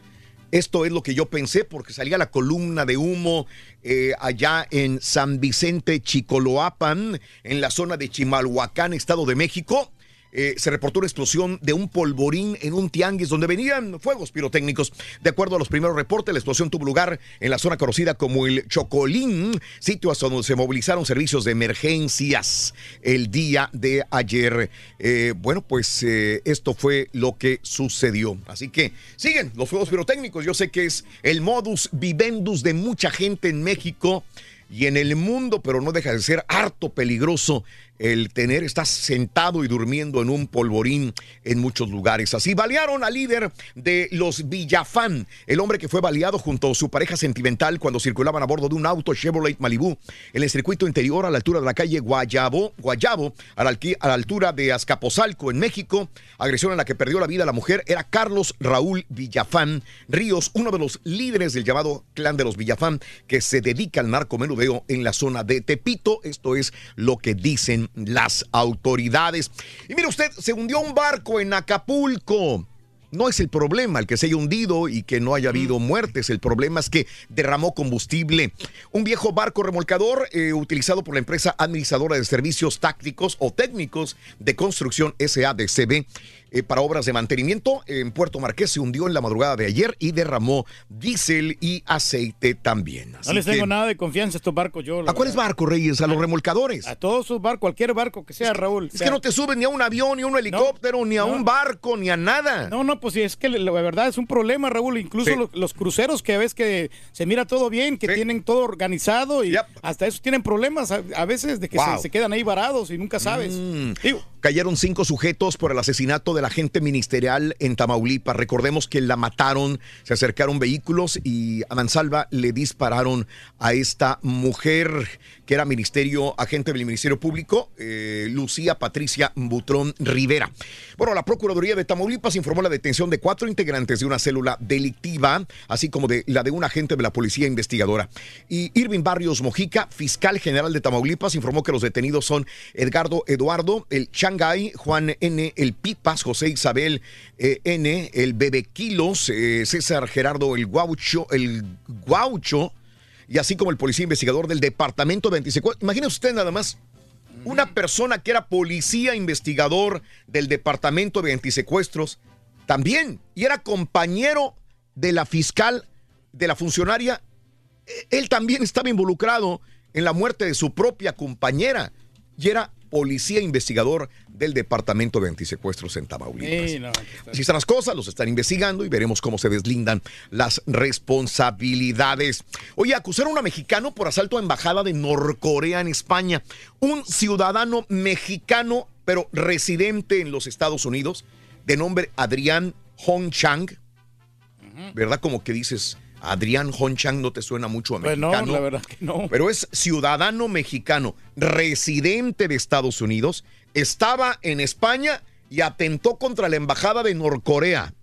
Esto es lo que yo pensé porque salía la columna de humo eh, allá en San Vicente, Chicoloapan, en la zona de Chimalhuacán, Estado de México. Eh, se reportó una explosión de un polvorín en un tianguis donde venían fuegos pirotécnicos. De acuerdo a los primeros reportes, la explosión tuvo lugar en la zona conocida como el Chocolín, sitio hasta donde se movilizaron servicios de emergencias el día de ayer. Eh, bueno, pues eh, esto fue lo que sucedió. Así que siguen los fuegos pirotécnicos. Yo sé que es el modus vivendus de mucha gente en México. y en el mundo, pero no deja de ser harto peligroso el tener, estás sentado y durmiendo en un polvorín en muchos lugares. Así balearon al líder de los Villafán, el hombre que fue baleado junto a su pareja sentimental cuando circulaban a bordo de un auto Chevrolet Malibu en el circuito interior a la altura de la calle Guayabo, Guayabo a, la, altura de Azcapotzalco en México. Agresión en la que perdió la vida la mujer era Carlos Raúl Villafán Ríos, uno de los líderes del llamado clan de los Villafán que se dedica al narcomenudeo en la zona de Tepito. Esto es lo que dicen las autoridades. Y mire usted, se hundió un barco en Acapulco. No es el problema el que se haya hundido y que no haya habido muertes. El problema es que derramó combustible. Un viejo barco remolcador eh, utilizado por la empresa administradora de servicios tácticos o técnicos de construcción SADCB eh, para obras de mantenimiento en Puerto Marqués se hundió en la madrugada de ayer y derramó diésel y aceite también. Así No les que- tengo nada de confianza a estos barcos yo. ¿A cuáles barcos, Reyes? ¿A los remolcadores? A todos sus barcos, cualquier barco que sea, Raúl. Es que no te suben ni a un avión, ni a un helicóptero, ni a un barco, ni a nada. No, no, pues sí, es que la verdad es un problema, Raúl. Incluso Sí. los, los cruceros que ves que se mira todo bien, que tienen todo organizado y hasta eso tienen problemas a, a veces de que Wow. se, se quedan ahí varados y nunca sabes. Mm. Cayeron cinco sujetos por el asesinato del agente ministerial en Tamaulipas. Recordemos que la mataron, se acercaron vehículos y a mansalva le dispararon a esta mujer que era ministerio, agente del Ministerio Público, eh, Lucía Patricia Butrón Rivera. Bueno, la Procuraduría de Tamaulipas informó la detención de cuatro integrantes de una célula delictiva, así como de la de un agente de la Policía Investigadora. Y Irving Barrios Mojica, fiscal general de Tamaulipas, informó que los detenidos son Edgardo Eduardo, el Shanghai, Juan N., el Pipas, José Isabel eh, N., el Bebe Kilos, eh, César Gerardo, el Guaucho, el Guaucho, y así como el policía investigador del departamento de antisecuestros. Imagínese usted nada más. Una persona que era policía investigador del departamento de antisecuestros también y era compañero de la fiscal, de la funcionaria. E- Él también estaba involucrado en la muerte de su propia compañera y era policía investigador del departamento de antisecuestros en Tamaulipas. Sí, no, Así están las cosas, los están investigando y veremos cómo se deslindan las responsabilidades. Oye, acusaron a un mexicano por asalto a embajada de Norcorea en España. Un ciudadano mexicano, pero residente en los Estados Unidos, de nombre Adrián Hong Chang. ¿Verdad? Como que dices, Adrián Hong Chang no te suena mucho a Pues no, mexicano. la verdad que no. Pero es ciudadano mexicano, residente de Estados Unidos, estaba en España y atentó contra la embajada de Norcorea.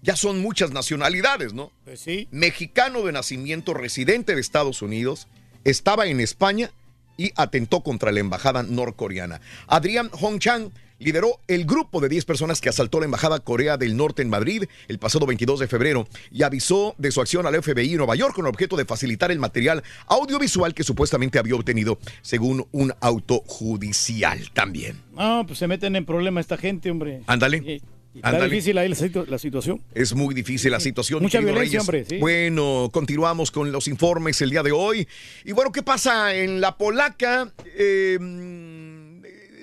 Ya son muchas nacionalidades, ¿no? Pues sí. Mexicano de nacimiento, residente de Estados Unidos, estaba en España y atentó contra la embajada norcoreana. Adrián Hong Chang lideró el grupo de 10 personas que asaltó la embajada Corea del Norte en Madrid el pasado 22 de febrero y avisó de su acción al FBI en Nueva York con el objeto de facilitar el material audiovisual que supuestamente había obtenido según un auto judicial también. No, pues se meten en problema esta gente, hombre. Ándale. Y- y Está difícil ahí la, situ- la situación. Es muy difícil la situación. Mucha violencia, Reyes. hombre, sí. Bueno, continuamos con los informes el día de hoy. Y bueno, ¿qué pasa en la polaca? Eh,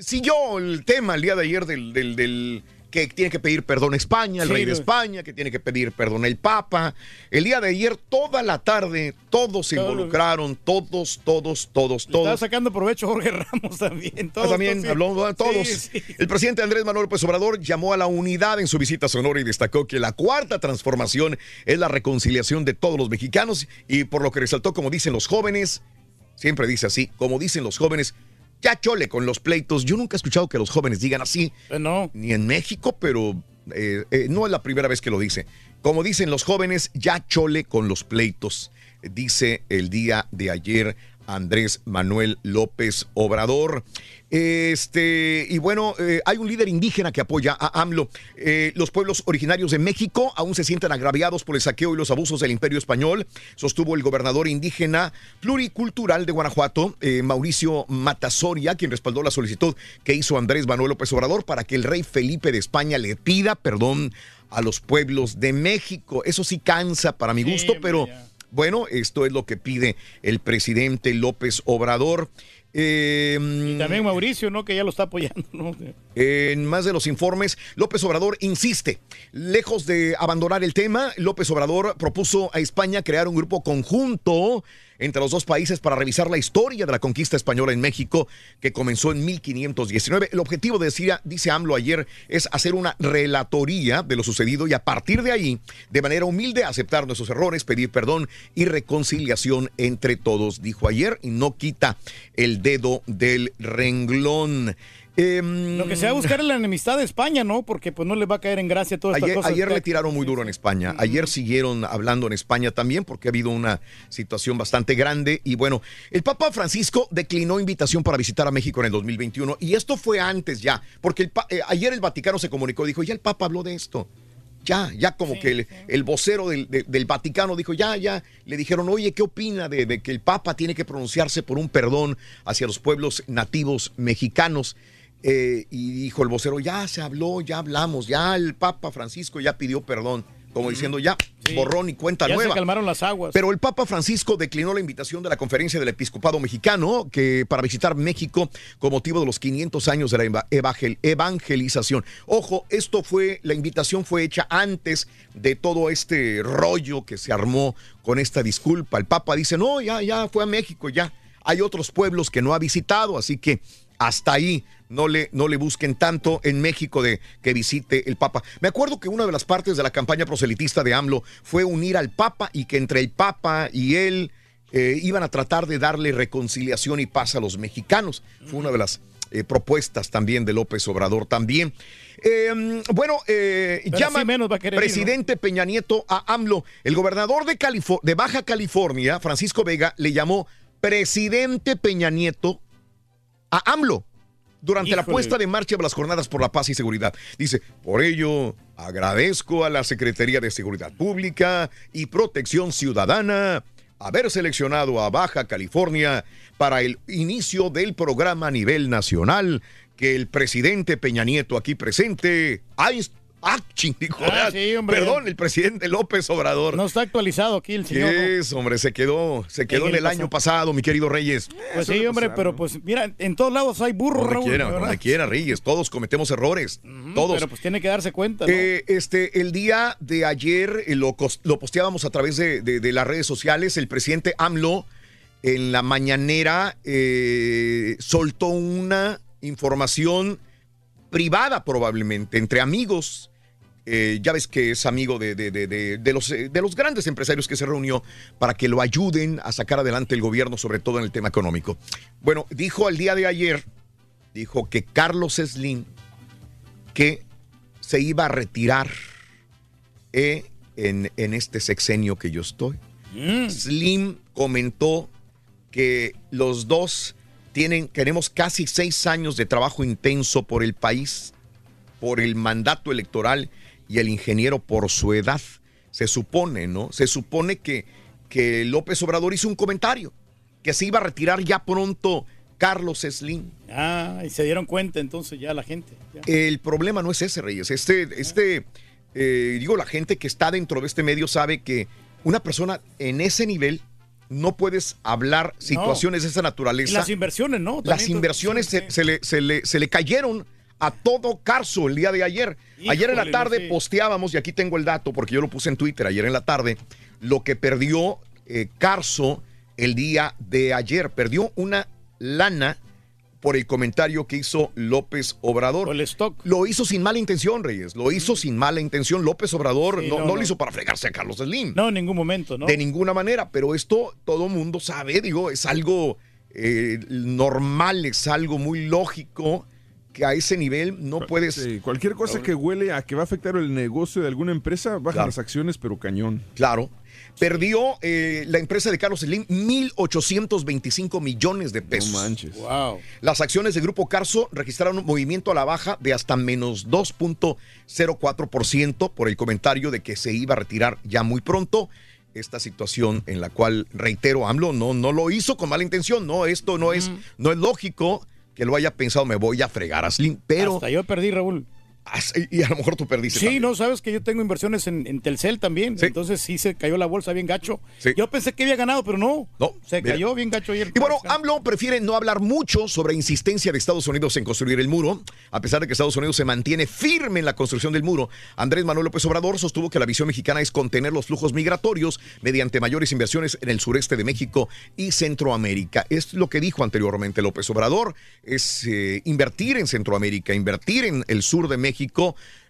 siguió el tema el día de ayer del, del- del que tiene que pedir perdón a España, el Sí, rey de España, que tiene que pedir perdón el Papa. El día de ayer, toda la tarde, todos se involucraron, todos, todos, todos, Estaba todos. sacando provecho Jorge Ramos también. Todos, también todos, sí. habló de todos. Sí, sí. El presidente Andrés Manuel López Obrador llamó a la unidad en su visita a Sonora y destacó que la cuarta transformación es la reconciliación de todos los mexicanos y por lo que resaltó, como dicen los jóvenes, siempre dice así, como dicen los jóvenes, ya chole con los pleitos. Yo nunca he escuchado que los jóvenes digan así, no. ni en México, pero eh, eh, no es la primera vez que lo dice. Como dicen los jóvenes, ya chole con los pleitos, dice el día de ayer Andrés Manuel López Obrador. Este, y bueno, eh, hay un líder indígena que apoya a AMLO. Eh, los pueblos originarios de México aún se sienten agraviados por el saqueo y los abusos del imperio español, sostuvo el gobernador indígena pluricultural de Guanajuato, eh, Mauricio Matasoria, quien respaldó la solicitud que hizo Andrés Manuel López Obrador para que el rey Felipe de España le pida perdón a los pueblos de México. Eso sí cansa para mi gusto, pero bueno, esto es lo que pide el presidente López Obrador. Eh, Y también Mauricio, ¿no? Que ya lo está apoyando, ¿no? En más de los informes, López Obrador insiste. Lejos de abandonar el tema, López Obrador propuso a España crear un grupo conjunto entre los dos países para revisar la historia de la conquista española en México que comenzó en 1519. El objetivo, decía, dice AMLO ayer, es hacer una relatoría de lo sucedido y a partir de ahí, de manera humilde, aceptar nuestros errores, pedir perdón y reconciliación entre todos, dijo ayer, y no quita el dedo del renglón. Em, Lo que se va a buscar es la enemistad de España, ¿no? Porque pues no le va a caer en gracia toda esta Ayer, cosa. ayer le tiraron muy duro en España. Ayer siguieron hablando en España también porque ha habido una situación bastante grande. Y bueno, el Papa Francisco declinó invitación para visitar a México en el 2021. Y esto fue antes ya, porque el eh, ayer el Vaticano se comunicó, dijo, ya el Papa habló de esto. Ya, ya como que el, el vocero del, de- del Vaticano dijo, ya, ya, le dijeron, oye, ¿qué opina de, de que el Papa tiene que pronunciarse por un perdón hacia los pueblos nativos mexicanos? Eh, y dijo el vocero, ya se habló, ya hablamos, ya el Papa Francisco ya pidió perdón, como diciendo, ya, borrón y cuenta Ya nueva. se calmaron las aguas. Pero el Papa Francisco declinó la invitación de la Conferencia del Episcopado Mexicano que para visitar México con motivo de los 500 años de la eva- evangel- evangelización. Ojo, esto fue la invitación fue hecha antes de todo este rollo que se armó con esta disculpa. El Papa dice, "No, ya ya fue a México, ya. Hay otros pueblos que no ha visitado, así que hasta ahí no le, no le busquen tanto en México de que visite el Papa. Me acuerdo que una de las partes de la campaña proselitista de AMLO fue unir al Papa y que entre el Papa y él eh, iban a tratar de darle reconciliación y paz a los mexicanos. Fue una de las eh, propuestas también de López Obrador también. Eh, bueno, eh, llama así menos va a querer ir, ¿no? presidente Peña Nieto a AMLO. El gobernador de, Califo- de Baja California, Francisco Vega, le llamó presidente Peña Nieto a AMLO durante la puesta de marcha de las jornadas por la paz y seguridad. Dice, por ello agradezco a la Secretaría de Seguridad Pública y Protección Ciudadana haber seleccionado a Baja California para el inicio del programa a nivel nacional que el presidente Peña Nieto aquí presente ha ins- Ah, ching, dijo, Ah, sí, hombre. Perdón, el presidente López Obrador. No está actualizado aquí el señor. ¿no? ¿Qué es, hombre? Se quedó, se quedó En el el año pasado, mi querido Reyes. Pues sí, hombre, pero pues mira, en todos lados hay burros, Donde Raúl, quiera, donde quiera, Reyes. Todos cometemos errores. Todos. Pero pues tiene que darse cuenta, ¿no? Eh, este, el día de ayer eh, lo, lo posteábamos a través de, de- de las redes sociales. El presidente AMLO en la mañanera eh, soltó una información privada probablemente entre amigos. Eh, ya ves que es amigo de, de- de- de- los, eh, de los grandes empresarios que se reunió para que lo ayuden a sacar adelante el gobierno, sobre todo en el tema económico. Bueno, dijo al día de ayer, dijo que Carlos Slim, que se iba a retirar eh, en, en este sexenio que yo estoy. Slim comentó que los dos tienen, tenemos casi seis años de trabajo intenso por el país, por el mandato electoral y el ingeniero por su edad. Se supone, ¿no? Se supone que, que López Obrador hizo un comentario, que se iba a retirar ya pronto Carlos Slim. Ah, y se dieron cuenta entonces ya la gente. ya. El problema no es ese, Reyes. Este, este, eh, digo, la gente que está dentro de este medio sabe que una persona en ese nivel no puedes hablar situaciones de esa Y naturaleza. las inversiones, ¿no? Las inversiones se, se le, se le- se le cayeron a todo Carso el día de ayer. ayer en la tarde posteábamos, y aquí tengo el dato porque yo lo puse en Twitter ayer en la tarde, lo que perdió eh, Carso el día de ayer. Perdió una lana por el comentario que hizo López Obrador. el stock. Lo hizo sin mala intención, Reyes. Lo hizo sin mala intención. López Obrador Sí, no, no, lo hizo para fregarse a Carlos Slim. No, en ningún momento, ¿no? De ninguna manera, pero esto todo mundo sabe, digo, es algo eh, normal, es algo muy lógico a ese nivel no puedes... Sí, cualquier cosa que huele a que va a afectar el negocio de alguna empresa, bajan Claro. las acciones, pero cañón. Claro. Perdió eh, la empresa de Carlos Slim 1.825 millones de pesos. No manches. Wow. Las acciones de Grupo Carso registraron un movimiento a la baja de hasta menos 2.04% por el comentario de que se iba a retirar ya muy pronto. Esta situación en la cual, reitero, AMLO no, no lo hizo con mala intención. No, esto no es, no es lógico que lo haya pensado, me voy a fregar a Slim. Pero Hasta yo perdí, Raúl. Y a lo mejor tú perdiste. Sí, también. no, sabes que yo tengo inversiones en, en Telcel también. Entonces sí se cayó la bolsa bien gacho. Yo pensé que había ganado, pero no. No, Se mira. cayó bien gacho ayer. Y bueno, AMLO prefiere no hablar mucho sobre insistencia de Estados Unidos en construir el muro, a pesar de que Estados Unidos se mantiene firme en la construcción del muro. Andrés Manuel López Obrador sostuvo que la visión mexicana es contener los flujos migratorios mediante mayores inversiones en el sureste de México y Centroamérica. Es lo que dijo anteriormente López Obrador, es eh, invertir en Centroamérica, invertir en el sur de México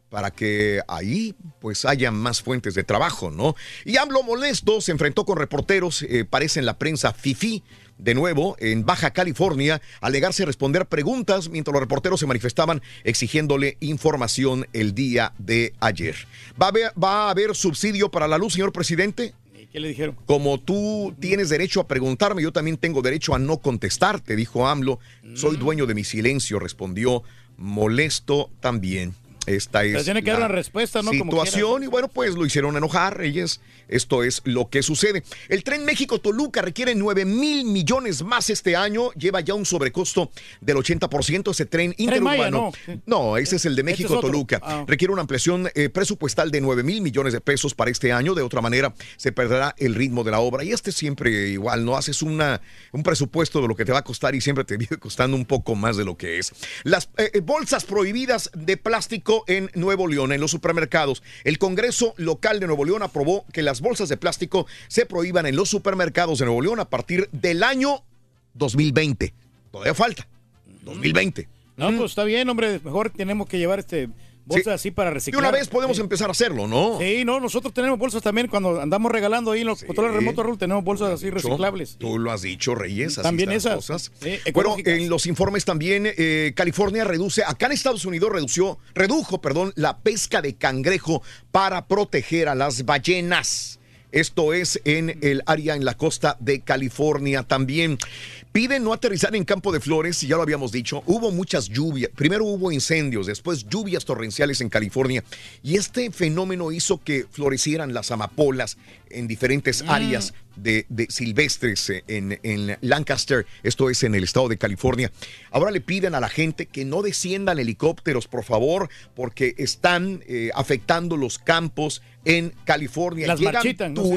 para que ahí pues haya más fuentes de trabajo, ¿no? Y AMLO molesto se enfrentó con reporteros, eh, parece en la prensa FIFI, de nuevo en Baja California, a alegarse responder preguntas mientras los reporteros se manifestaban exigiéndole información el día de ayer. ¿Va a haber, va a haber subsidio para la luz, señor presidente? ¿Qué le dijeron? Como tú tienes derecho a preguntarme, yo también tengo derecho a no contestarte, dijo AMLO. Mm. Soy dueño de mi silencio, respondió molesto también. Esta Pero es tiene que dar la una respuesta, ¿no? Como situación y bueno, pues lo hicieron enojar ellos. Esto es lo que sucede. El tren México-Toluca requiere 9 mil millones más este año. Lleva ya un sobrecosto del 80%. Ese tren Maya, interurbano. ¿no? No, ese es el de Este es México-Toluca. Ah. Requiere una ampliación eh, presupuestal de 9 mil millones de pesos para este año. De otra manera, se perderá el ritmo de la obra. Y este siempre igual, ¿no? Haces una, un presupuesto de lo que te va a costar y siempre te viene costando un poco más de lo que es. Las eh, eh, bolsas prohibidas de plástico en Nuevo León, en los supermercados. El Congreso local de Nuevo León aprobó que las bolsas de plástico se prohíban en los supermercados de Nuevo León a partir del año 2020. Todavía falta. 2020. No, pues está bien, hombre. Mejor tenemos que llevar este bolsas Sí. así para De reciclar. una vez podemos Sí. empezar a hacerlo, ¿no? Sí, no, nosotros tenemos bolsas también cuando andamos regalando ahí en los controles remotos, Raúl, tenemos bolsas así reciclables. Tú lo has dicho, Reyes. así También esas. cosas. Sí, bueno, en los informes también, eh, California reduce, acá en Estados Unidos redució, redujo, perdón, la pesca de cangrejo para proteger a las ballenas. Esto es en el área en la costa de California también. Piden no aterrizar en Campo de Flores, ya lo habíamos dicho. Hubo muchas lluvias. Primero hubo incendios, después lluvias torrenciales en California. Y este fenómeno hizo que florecieran las amapolas en diferentes Mm. áreas de, de silvestres eh, en, en Lancaster, esto es en el estado de California. Ahora le piden a la gente que no desciendan helicópteros, por favor, porque están eh, afectando los campos en California. Las Llegan marchitan, ¿no? Sí.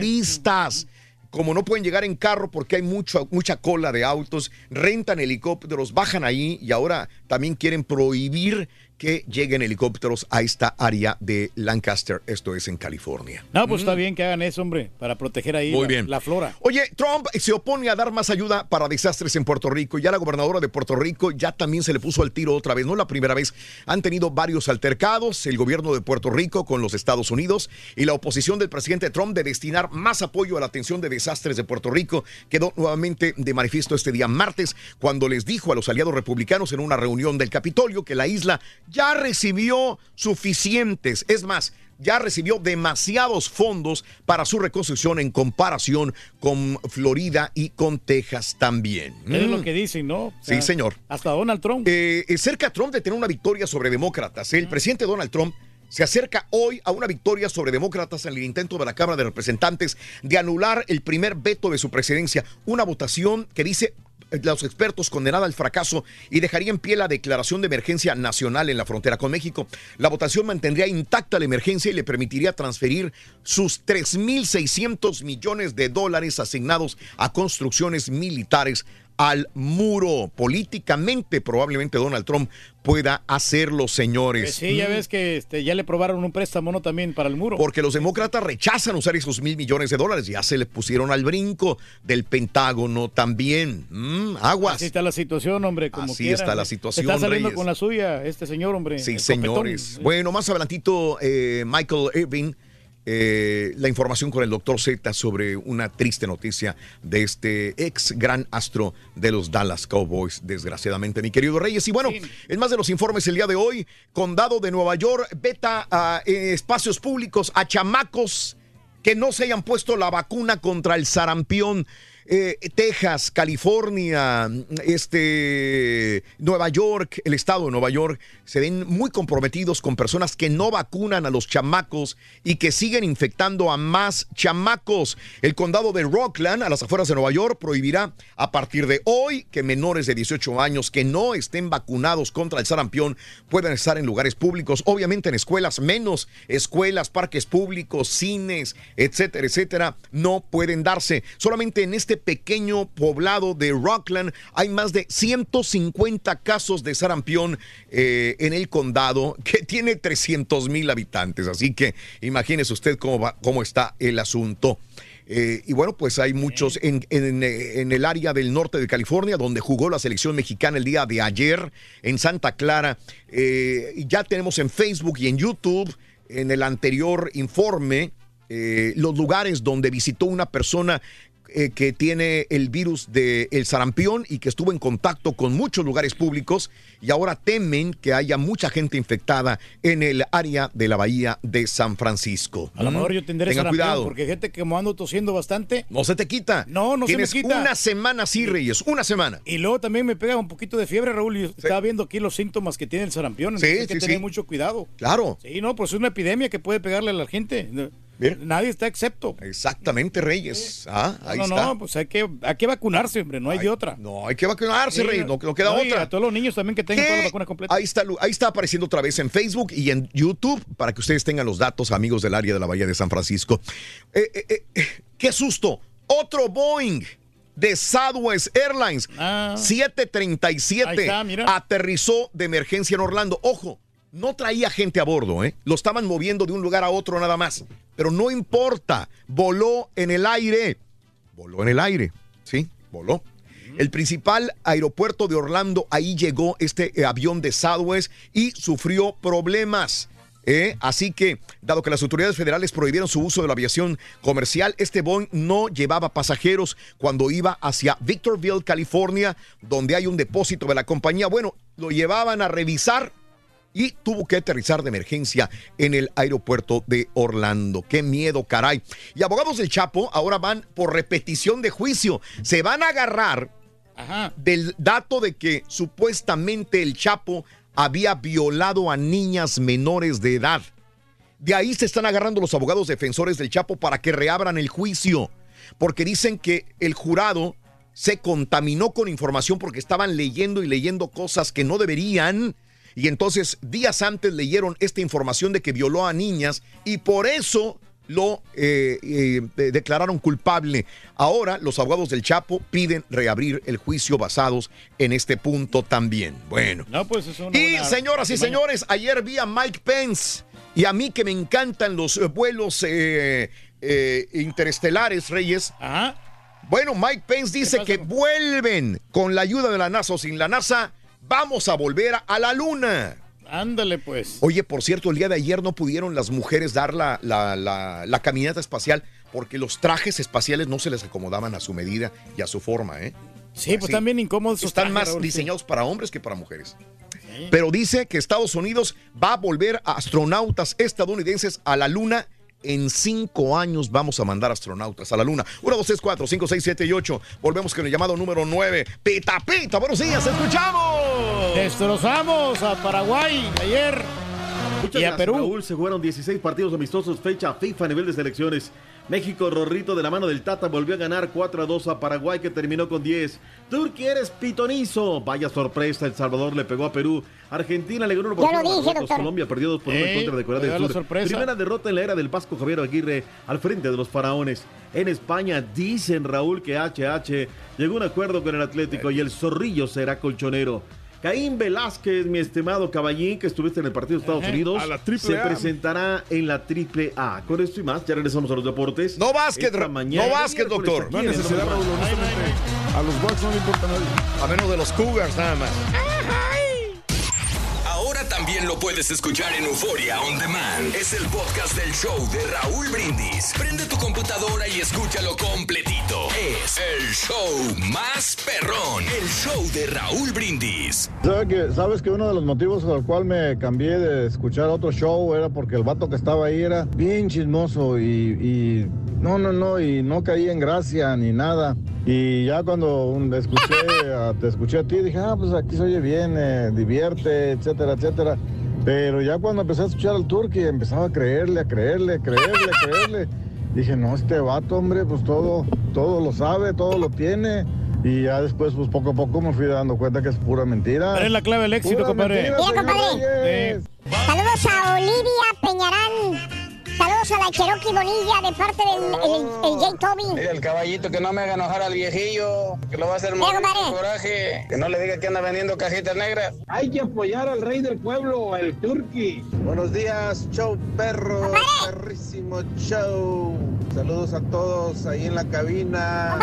Como no pueden llegar en carro porque hay mucha cola de autos, rentan helicópteros, bajan ahí y ahora también quieren prohibir que lleguen helicópteros a esta área de Lancaster, esto es en California. No, pues está bien que hagan eso, hombre, para proteger ahí Mm. Muy la, bien. la flora. Oye, Trump se opone a dar más ayuda para desastres en Puerto Rico. Ya la gobernadora de Puerto Rico ya también se le puso al tiro otra vez. No la primera vez. Han tenido varios altercados el gobierno de Puerto Rico con los Estados Unidos y la oposición del presidente Trump de destinar más apoyo a la atención de desastres de Puerto Rico quedó nuevamente de manifiesto este día martes cuando les dijo a los aliados republicanos en una reunión del Capitolio que la isla ya recibió suficientes. Es más, ya recibió demasiados fondos para su reconstrucción en comparación con Florida y con Texas también. Es Mm. lo que dicen, ¿no? O sea, Sí, señor. Hasta Donald Trump. Eh, eh, cerca Trump de tener una victoria sobre demócratas. El presidente Donald Trump se acerca hoy a una victoria sobre demócratas en el intento de la Cámara de Representantes de anular el primer veto de su presidencia. Una votación que dice eh, los expertos condenada al fracaso y dejaría en pie la declaración de emergencia nacional en la frontera con México. La votación mantendría intacta la emergencia y le permitiría transferir sus 3.600 millones de dólares asignados a construcciones militares al muro. Políticamente, probablemente Donald Trump pueda hacerlo, señores. Pues sí, ya Mm. ves que este, ya le probaron un préstamo ¿no? también para el muro. Porque los demócratas rechazan usar esos mil millones de dólares. Ya se le pusieron al brinco del Pentágono también. Mm, aguas. Así está la situación, hombre. Como Así está la situación, Se está saliendo Reyes. con la suya este señor, hombre. Sí, señores. copetón. Bueno, más adelantito, eh, Michael Irving, eh, la información con el doctor Z sobre una triste noticia de este ex gran astro de los Dallas Cowboys, desgraciadamente, mi querido Reyes. Y bueno, en más de los informes el día de hoy, Condado de Nueva York veta a eh, espacios públicos a chamacos que no se hayan puesto la vacuna contra el sarampión. Eh, Texas, California, este, Nueva York, el estado de Nueva York, se ven muy comprometidos con personas que no vacunan a los chamacos y que siguen infectando a más chamacos. El condado de Rockland, a las afueras de Nueva York, prohibirá a partir de hoy que menores de 18 años que no estén vacunados contra el sarampión puedan estar en lugares públicos, obviamente en escuelas, menos escuelas, parques públicos, cines, etcétera, etcétera, no pueden darse. Solamente en este pequeño poblado de Rockland hay más de 150 casos de sarampión eh, en el condado que tiene 300 mil habitantes. Así que imagínese usted cómo, va, cómo está el asunto. Eh, y bueno, pues hay muchos en, en, en, el área del norte de California, donde jugó la selección mexicana el día de ayer, en Santa Clara. Eh, ya tenemos en Facebook y en YouTube, en el anterior informe, eh, los lugares donde visitó una persona eh, que tiene el virus del el sarampión y que estuvo en contacto con muchos lugares públicos y ahora temen que haya mucha gente infectada en el área de la bahía de San Francisco. A lo mejor yo tendré Tenga sarampión, cuidado. porque gente que me ando tosiendo bastante. No se te quita. No, no Tienes se me quita. una semana así, Reyes, una semana. Y luego también me pega un poquito de fiebre, Raúl, y estaba viendo aquí los síntomas que tiene el sarampión. Sí, entonces hay que sí, tener sí. mucho cuidado. Claro. Sí, no, pues es una epidemia que puede pegarle a la gente. Nadie está excepto. Exactamente, Reyes. Ah, ahí no, está. no, pues hay que, hay que vacunarse, hombre, no hay de otra. No, hay que vacunarse, Reyes, no, no queda No, otra. a todos los niños también que tengan ¿Qué? todas las vacunas completas. Ahí está, ahí está apareciendo otra vez en Facebook y en YouTube para que ustedes tengan los datos, amigos del área de la Bahía de San Francisco. Eh, eh, eh, ¡Qué susto! Otro Boeing de Southwest Airlines 737 Ah. Ahí está, mira. aterrizó de emergencia en Orlando. Ojo, no traía gente a bordo, ¿eh? Lo estaban moviendo de un lugar a otro nada más. Pero no importa, voló en el aire. Voló en el aire, ¿sí? Voló. El principal aeropuerto de Orlando, ahí llegó este eh, avión de Southwest y sufrió problemas. ¿eh? Así que, dado que las autoridades federales prohibieron su uso de la aviación comercial, este Boeing no llevaba pasajeros cuando iba hacia Victorville, California, donde hay un depósito de la compañía. Bueno, lo llevaban a revisar y tuvo que aterrizar de emergencia en el aeropuerto de Orlando. Qué miedo, caray. Y abogados del Chapo ahora van por repetición de juicio. Se van a agarrar del dato de que supuestamente el Chapo había violado a niñas menores de edad. De ahí se están agarrando los abogados defensores del Chapo para que reabran el juicio, porque dicen que el jurado se contaminó con información porque estaban leyendo y leyendo cosas que no deberían. Y entonces días antes leyeron esta información de que violó a niñas y por eso lo eh, eh, de- declararon culpable. Ahora los abogados del Chapo piden reabrir el juicio basados en este punto también. Bueno. No, pues es una Y señoras y señores, ayer vi a Mike Pence y a mí que me encantan los vuelos eh, interestelares, Reyes. Bueno, Mike Pence dice que vuelven con la ayuda de la NASA o sin la NASA, vamos a volver a la Luna. Ándale, pues. Oye, por cierto, el día de ayer no pudieron las mujeres dar la, la- la- la caminata espacial porque los trajes espaciales no se les acomodaban a su medida y a su forma, ¿eh? Sí, pues también incómodos Están trajes, más Raúl, sí. diseñados para hombres que para mujeres. Pero dice que Estados Unidos va a volver a astronautas estadounidenses a la Luna. En cinco años vamos a mandar astronautas a la Luna. 1, 2, 3, 4, 5, 6, 7 y 8. Volvemos con el llamado número 9. Pita, pita, buenos días, escuchamos. Destrozamos a Paraguay ayer. Muchas y a Perú. Raúl. Se jugaron 16 partidos amistosos, fecha FIFA a nivel de selecciones. México, Rorrito de la mano del Tata, volvió a ganar 4 a 2 a Paraguay, que terminó con 10. Turquía eres pitonizo. Vaya sorpresa, El Salvador le pegó a Perú. Argentina le ganó 1 por Ya lo 0 a dije. Colombia perdió 2 por 1 en Ey, contra de Corea del la Sur. sorpresa. Primera derrota en la era del Vasco Javier Aguirre al frente de los faraones. En España dicen Raúl que HH llegó a un acuerdo con el Atlético y el zorrillo será colchonero. Caín Velázquez, mi estimado caballín, que estuviste en el partido de Estados Ajá. Unidos, A la triple se A. presentará en la triple A. Con esto y más, ya regresamos a los deportes. No básquet, mañana, no básquet, doctor. aquí No necesidad. A los Bucks no le importa a nadie. A menos de los Cougars nada más. También lo puedes escuchar en Euforia On Demand. Es el podcast del show de Raúl Brindis. Prende tu computadora y escúchalo completito. Es el show más perrón. El show de Raúl Brindis. ¿Sabe que, Sabes que uno de los motivos por el cual me cambié de escuchar otro show era porque el vato que estaba ahí era bien chismoso y, y no, no, no, y no caía en gracia ni nada. Y ya cuando escuché te escuché a ti, dije, ah, pues aquí se oye bien, eh, divierte, etcétera, etcétera. Pero ya cuando empecé a escuchar al Turqui, empezaba a creerle, a creerle, a creerle, a creerle. Dije, no, este vato, hombre, pues todo, todo lo sabe, todo lo tiene. Y ya después, pues poco a poco me fui dando cuenta que es pura mentira. ¿Cuál es la clave del éxito, Pura compadre? mentira, Mira, compadre. Saludos a Olivia Peñarán. Saludos a la Cherokee Bonilla de parte del el, el J. Toby. Mira, el caballito que no me haga enojar al viejillo, que lo va a hacer morir de coraje, que no le diga que anda vendiendo cajitas negras. Hay que apoyar al rey del pueblo, el turqui. Buenos días, show perro, perrísimo show. Saludos a todos ahí en la cabina.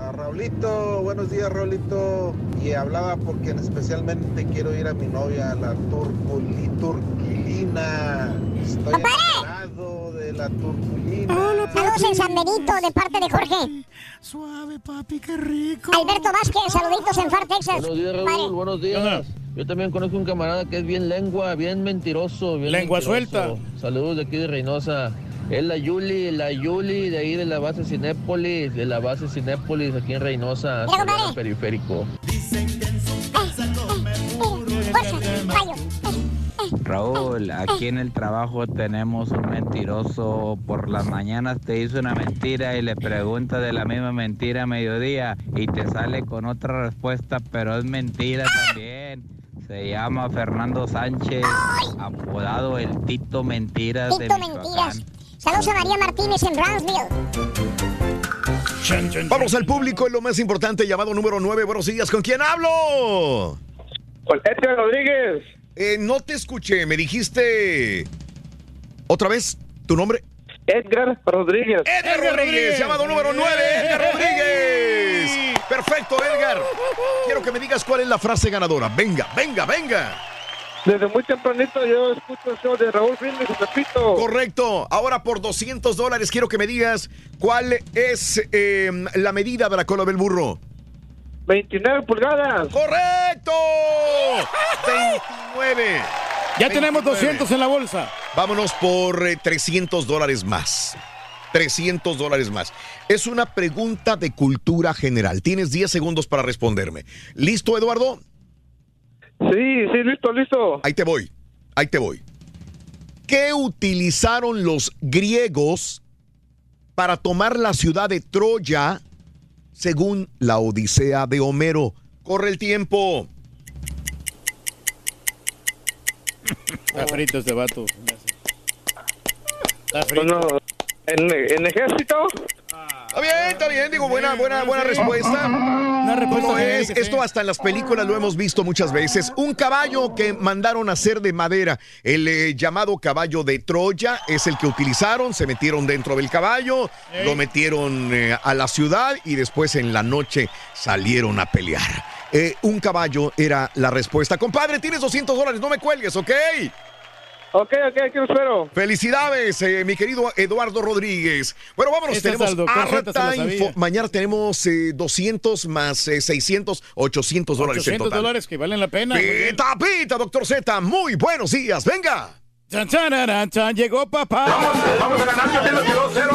A Raulito, buenos días Raulito. Y hablaba porque especialmente quiero ir a mi novia, la turculi, turquilina. Estoy de la turculina. Saludos en San Benito de parte de Jorge. Suave, papi, qué rico. Alberto Vázquez, saluditos en Far Texas. Buenos días, Raúl. Buenos días. Yo también conozco un camarada que es bien lengua, bien mentiroso. Bien Lengua mentiroso. Saludos de aquí de Reynosa. Es la Yuli, la Yuli de ahí de la base Cinépolis, de la base Cinépolis aquí en Reynosa, Soriana Periférico. Raúl, aquí en el trabajo tenemos un mentiroso. Por las mañanas te hizo una mentira y le pregunta de la misma mentira a mediodía y te sale con otra respuesta, pero es mentira también. Se llama Fernando Sánchez, apodado el Tito Mentiras Tito. Mentiras. Saludos a María Martínez en Brownsville. Vamos al público, es lo más importante, llamado número 9. Buenos días, ¿con quién hablo? Con Edgar Rodríguez. Eh, no te escuché, me dijiste... ¿Otra vez? ¿Tu nombre? Edgar Rodríguez. Edgar Rodríguez, llamado número 9, Edgar Rodríguez. Perfecto, Edgar. Quiero que me digas cuál es la frase ganadora. Venga, venga, venga. Desde muy tempranito yo escucho el show de Raúl Brindis y Pepito. Correcto. Ahora por 200 dólares quiero que me digas cuál es eh, la medida de la cola del burro. 29 pulgadas. ¡Correcto! 29. Ya tenemos 200 en la bolsa. Vámonos por eh, 300 dólares más. 300 dólares más. Es una pregunta de cultura general. Tienes 10 segundos para responderme. ¿Listo, Eduardo? Sí, sí, listo, listo. Ahí te voy. Ahí te voy. ¿Qué utilizaron los griegos para tomar la ciudad de Troya según la Odisea de Homero? Corre el tiempo. Está frito este vato. Está frito. No, ¿en, en ejército? Está bien, está bien, digo, buena, buena, buena respuesta. Una respuesta ¿Cómo es? sí. Esto hasta en las películas lo hemos visto muchas veces. Un caballo que mandaron a hacer de madera, el eh, llamado caballo de Troya, es el que utilizaron, se metieron dentro del caballo, Ey. lo metieron eh, a la ciudad y después en la noche salieron a pelear. Eh, un caballo era la respuesta. Compadre, tienes 200 dólares, no me cuelgues, ¿ok? Ok, ok, aquí lo espero. Felicidades, eh, mi querido Eduardo Rodríguez. Bueno, vámonos, Esta tenemos se harta info- Mañana tenemos eh, 200 más eh, 600, 800 dólares en 800 total. dólares que valen la pena. Pita, pita, doctor Z, muy buenos días, venga. Chan, chan, llegó papá. Vamos a ganar, yo tengo que 2-0.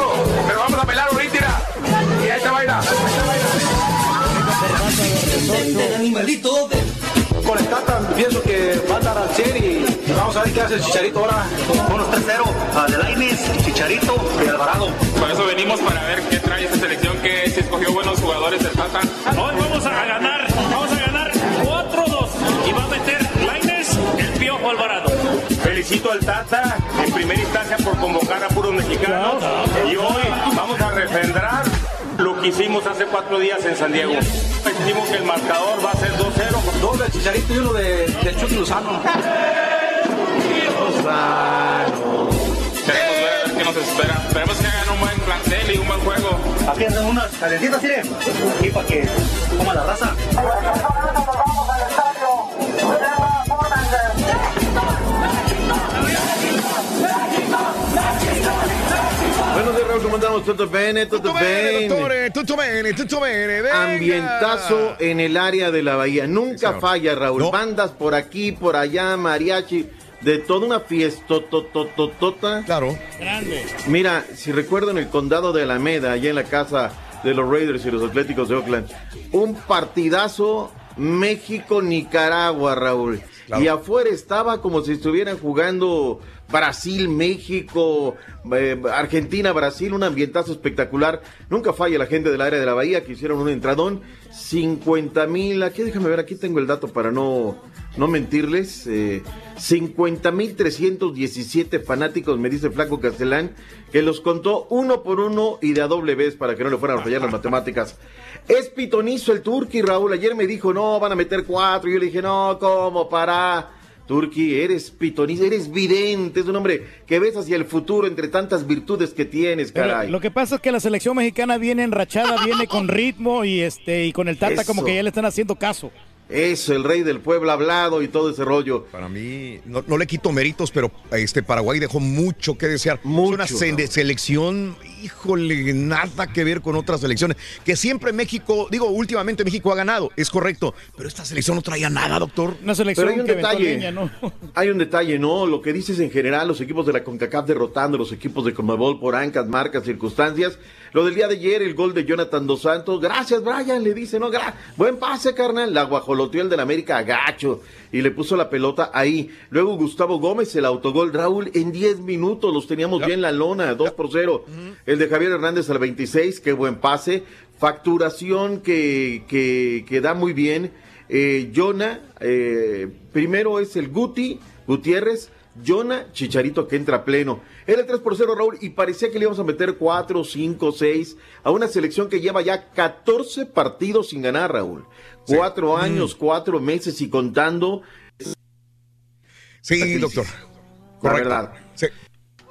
Pero vamos a pelar ahorita. Y ahí te baila. animalito. Con el Tata pienso que va a dar al 100 ver qué hace el Chicharito ahora. Unos 3-0. Adelaines, Chicharito y Alvarado. Por eso venimos para ver qué trae esta selección, que si escogió buenos jugadores el Tata. Hoy vamos a ganar, vamos a ganar 4-2 y va a meter Laines, el Piojo Alvarado. Felicito al Tata en primera instancia por convocar a puros mexicanos y hoy vamos a refrendar lo que hicimos hace cuatro días en San Diego. Decimos que el marcador va a ser 2-0. Dos del Chicharito y uno de, del Chucky Lozano. Queremos ver a ver qué nos espera. Esperemos que hagan un buen plantel y un buen juego. Aquí andan unas calentitas, ¿sí? Aquí para que coma la raza. Buenos días, Raúl, ¿cómo andamos? ¿Todo bien? ¿Todo bien? Dottore, tutto bene, tutto bene, venga. Ambientazo en el área de la bahía. Nunca falla, Raúl. Bandas por aquí, por allá, mariachi. De toda una fiesta, totototota. Claro. Grande. Mira, si recuerdo en el condado de Alameda, allá en la casa de los Raiders y los Atléticos de Oakland. Un partidazo México-Nicaragua, Raúl. Claro. Y afuera estaba como si estuvieran jugando Brasil, México, eh, Argentina, Brasil, un ambientazo espectacular. Nunca falla la gente del área de la Bahía que hicieron un entradón. 50 mil, aquí déjame ver, aquí tengo el dato para no, no mentirles. Eh, 50 mil 317 fanáticos, me dice Flaco Castellán, que los contó uno por uno y de a doble vez para que no le fueran a fallar las matemáticas. Es pitonizo el Turqui, Raúl. Ayer me dijo, no, van a meter cuatro. Yo le dije, no, ¿cómo? Para. Turqui, eres pitonizo, eres vidente. Es un hombre que ves hacia el futuro entre tantas virtudes que tienes, Pero caray. Lo que pasa es que la selección mexicana viene enrachada, viene con ritmo y este y con el Tata como que ya le están haciendo caso. Eso, el rey del pueblo hablado y todo ese rollo. Para mí, no, no le quito méritos, pero este Paraguay dejó mucho que desear. Mucho, es una se- ¿no? selección, híjole, nada que ver con otras selecciones. Que siempre México, digo, últimamente México ha ganado, es correcto, pero esta selección no traía nada, doctor. Una Pero hay un detalle. Hay un detalle, ¿no? Lo que dices en general, los equipos de la CONCACAF derrotando a los equipos de Conmebol por ancas, marcas, circunstancias. Lo del día de ayer, el gol de Jonathan Dos Santos. Gracias, Brian, le dice, ¿no? Gra- Buen pase, carnal. La guajoloteó el del América a gacho y le puso la pelota ahí. Luego Gustavo Gómez, el autogol. Raúl, en 10 minutos los teníamos bien en la lona, 2 por 0. El de Javier Hernández al 26, qué buen pase. Facturación que, que, que da muy bien. Eh, Jonah, eh, primero es el Guti, Gutiérrez, Jonah, Chicharito que entra pleno. Era el 3 por 0, Raúl, y parecía que le íbamos a meter 4, 5, 6 a una selección que lleva ya 14 partidos sin ganar, Raúl. Cuatro años, cuatro meses y contando. Sí, doctor. La.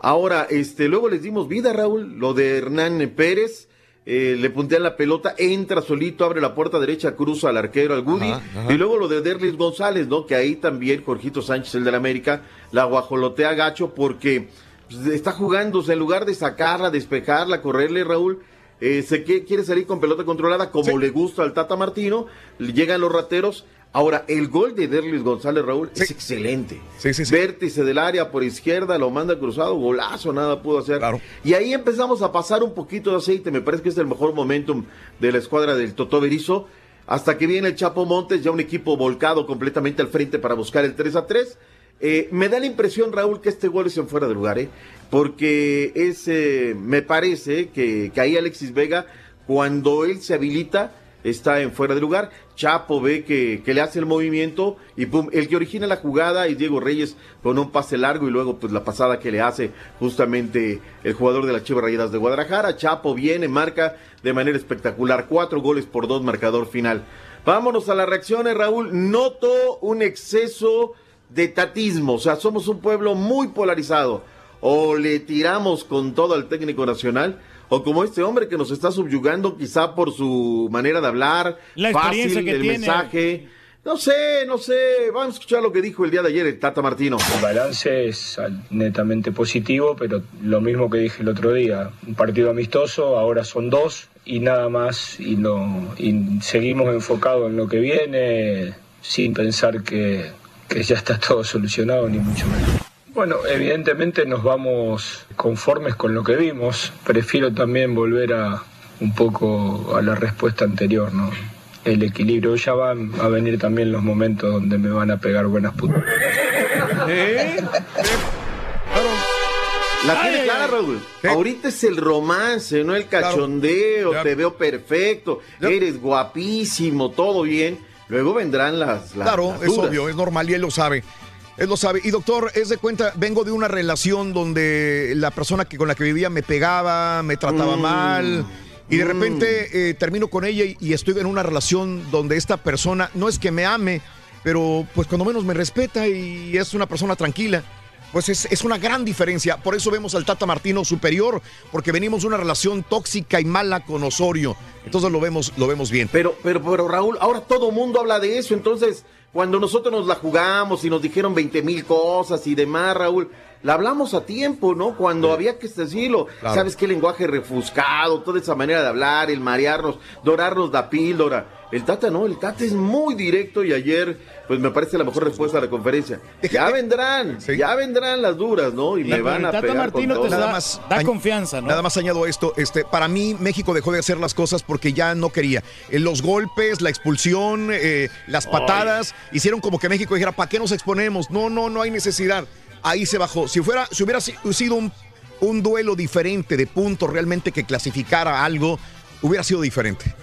Ahora, este, luego les dimos vida, Raúl, lo de Hernán Pérez. eh, le puntean la pelota, entra solito, abre la puerta derecha, cruza al arquero, al ajá. Y luego lo de Derlis González, ¿no? Que ahí también Jorgito Sánchez, el del América, la guajolotea gacho porque pues, está jugándose en lugar de sacarla, despejarla, correrle, Raúl. Eh, se que- quiere salir con pelota controlada como le gusta al Tata Martino. le Llegan los rateros. Ahora, el gol de Derlis González, Raúl, es excelente. Vértice del área por izquierda, lo manda cruzado, golazo, nada pudo hacer. Y ahí empezamos a pasar un poquito de aceite, me parece que es el mejor momentum de la escuadra del Totó Berizo, hasta que viene el Chapo Montes, ya un equipo volcado completamente al frente para buscar el 3 a 3. Eh, me da la impresión, Raúl, que este gol es en fuera de lugar, ¿eh? Porque es, eh, me parece que, que ahí Alexis Vega, cuando él se habilita, está en fuera de lugar. Chapo ve que, que le hace el movimiento y pum, el que origina la jugada es Diego Reyes con un pase largo y luego pues la pasada que le hace justamente el jugador de las Chivas Rayadas de Guadalajara. Chapo viene, marca de manera espectacular, cuatro goles por dos, marcador final. Vámonos a las reacciones, Raúl. Noto un exceso de tatismo, o sea, somos un pueblo muy polarizado. O le tiramos con todo al técnico nacional, o como este hombre que nos está subyugando quizá por su manera de hablar, La experiencia fácil, que el tiene. mensaje. No sé, no sé, vamos a escuchar lo que dijo el día de ayer el Tata Martino. El balance es netamente positivo, pero lo mismo que dije el otro día, un partido amistoso, ahora son dos y nada más, y, no, y seguimos enfocados en lo que viene, sin pensar que, que ya está todo solucionado, ni mucho menos. Bueno, evidentemente nos vamos conformes con lo que vimos, prefiero también volver a un poco a la respuesta anterior, ¿no? El equilibrio, ya van a venir también los momentos donde me van a pegar buenas putas. La tiene clara, Raúl. Ahorita es el romance, no el cachondeo. Te veo perfecto, eres guapísimo, todo bien. Luego vendrán las. las- Claro, las es obvio, es normal y él lo sabe. Él lo sabe. Y doctor, es de cuenta, vengo de una relación donde la persona que con la que vivía me pegaba, me trataba Mm. mal. Y de repente eh, termino con ella y, y estoy en una relación donde esta persona no es que me ame, pero pues cuando menos me respeta y es una persona tranquila. Pues es, es una gran diferencia. Por eso vemos al Tata Martino superior, porque venimos de una relación tóxica y mala con Osorio. Entonces lo vemos, lo vemos bien. Pero, pero, pero Raúl, ahora todo mundo habla de eso. Entonces, cuando nosotros nos la jugamos y nos dijeron 20 mil cosas y demás, Raúl, la hablamos a tiempo, ¿no? Cuando había que decirlo. Claro. ¿Sabes qué lenguaje refuscado? Toda esa manera de hablar, el marearnos, dorarnos la píldora. El Tata no, el Tata es muy directo y ayer, pues me parece la mejor respuesta a la conferencia. Ya vendrán, ya vendrán las duras, ¿no? Y me van a pegar con todo. nada más da confianza, ¿no? Nada más añado esto, este, para mí México dejó de hacer las cosas porque ya no quería. Eh, los golpes, la expulsión, eh, las patadas, hicieron como que México dijera, ¿para qué nos exponemos? No, no, no hay necesidad. Ahí se bajó. Si fuera, si hubiera si- sido un, un duelo diferente de puntos realmente que clasificara algo, hubiera sido diferente.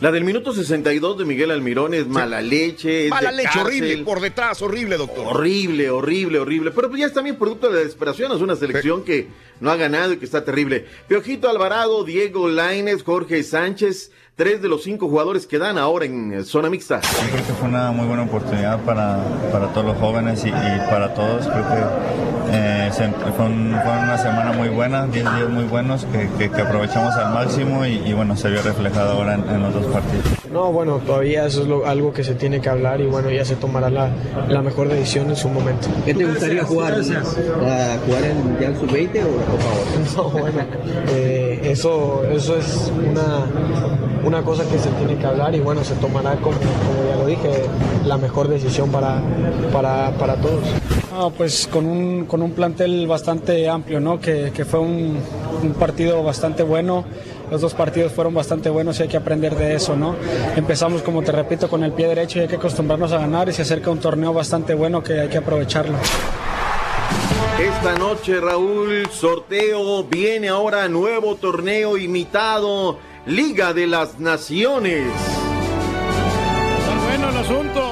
La del minuto 62 de Miguel Almirón es mala leche. es Mala de leche, cárcel. horrible, por detrás, horrible, doctor. Horrible, horrible, horrible. Pero pues ya es también producto de la desesperación. Es una selección que no ha ganado y que está terrible. Piojito Alvarado, Diego Laines, Jorge Sánchez, tres de los cinco jugadores que dan ahora en eh, zona mixta. Yo creo que fue una muy buena oportunidad para, para todos los jóvenes y, y para todos. Creo que eh, se- fue, un- fue una semana muy buena, 10 días muy buenos que, que- que aprovechamos al máximo y, y bueno, se vio reflejado ahora en, en los dos partidos. No, bueno, todavía eso es lo- algo que se tiene que hablar y bueno, ya se tomará la, la mejor decisión en su momento. ¿Qué te gustaría jugar? ¿Para jugar el Mundial Sub-20 o la Copa Oro? No, bueno, eh, eso, eso es una, una cosa que se tiene que hablar y bueno, se tomará, como, como ya lo dije, la mejor decisión para, para, para todos. No, pues con un, con un plantel bastante amplio, ¿no? Que, que fue un, un partido bastante bueno. Los dos partidos fueron bastante buenos y hay que aprender de eso, ¿no? Empezamos, como te repito, con el pie derecho y hay que acostumbrarnos a ganar y se acerca un torneo bastante bueno que hay que aprovecharlo. Esta noche, Raúl, sorteo, viene ahora nuevo torneo imitado, Liga de las Naciones. bueno el asunto.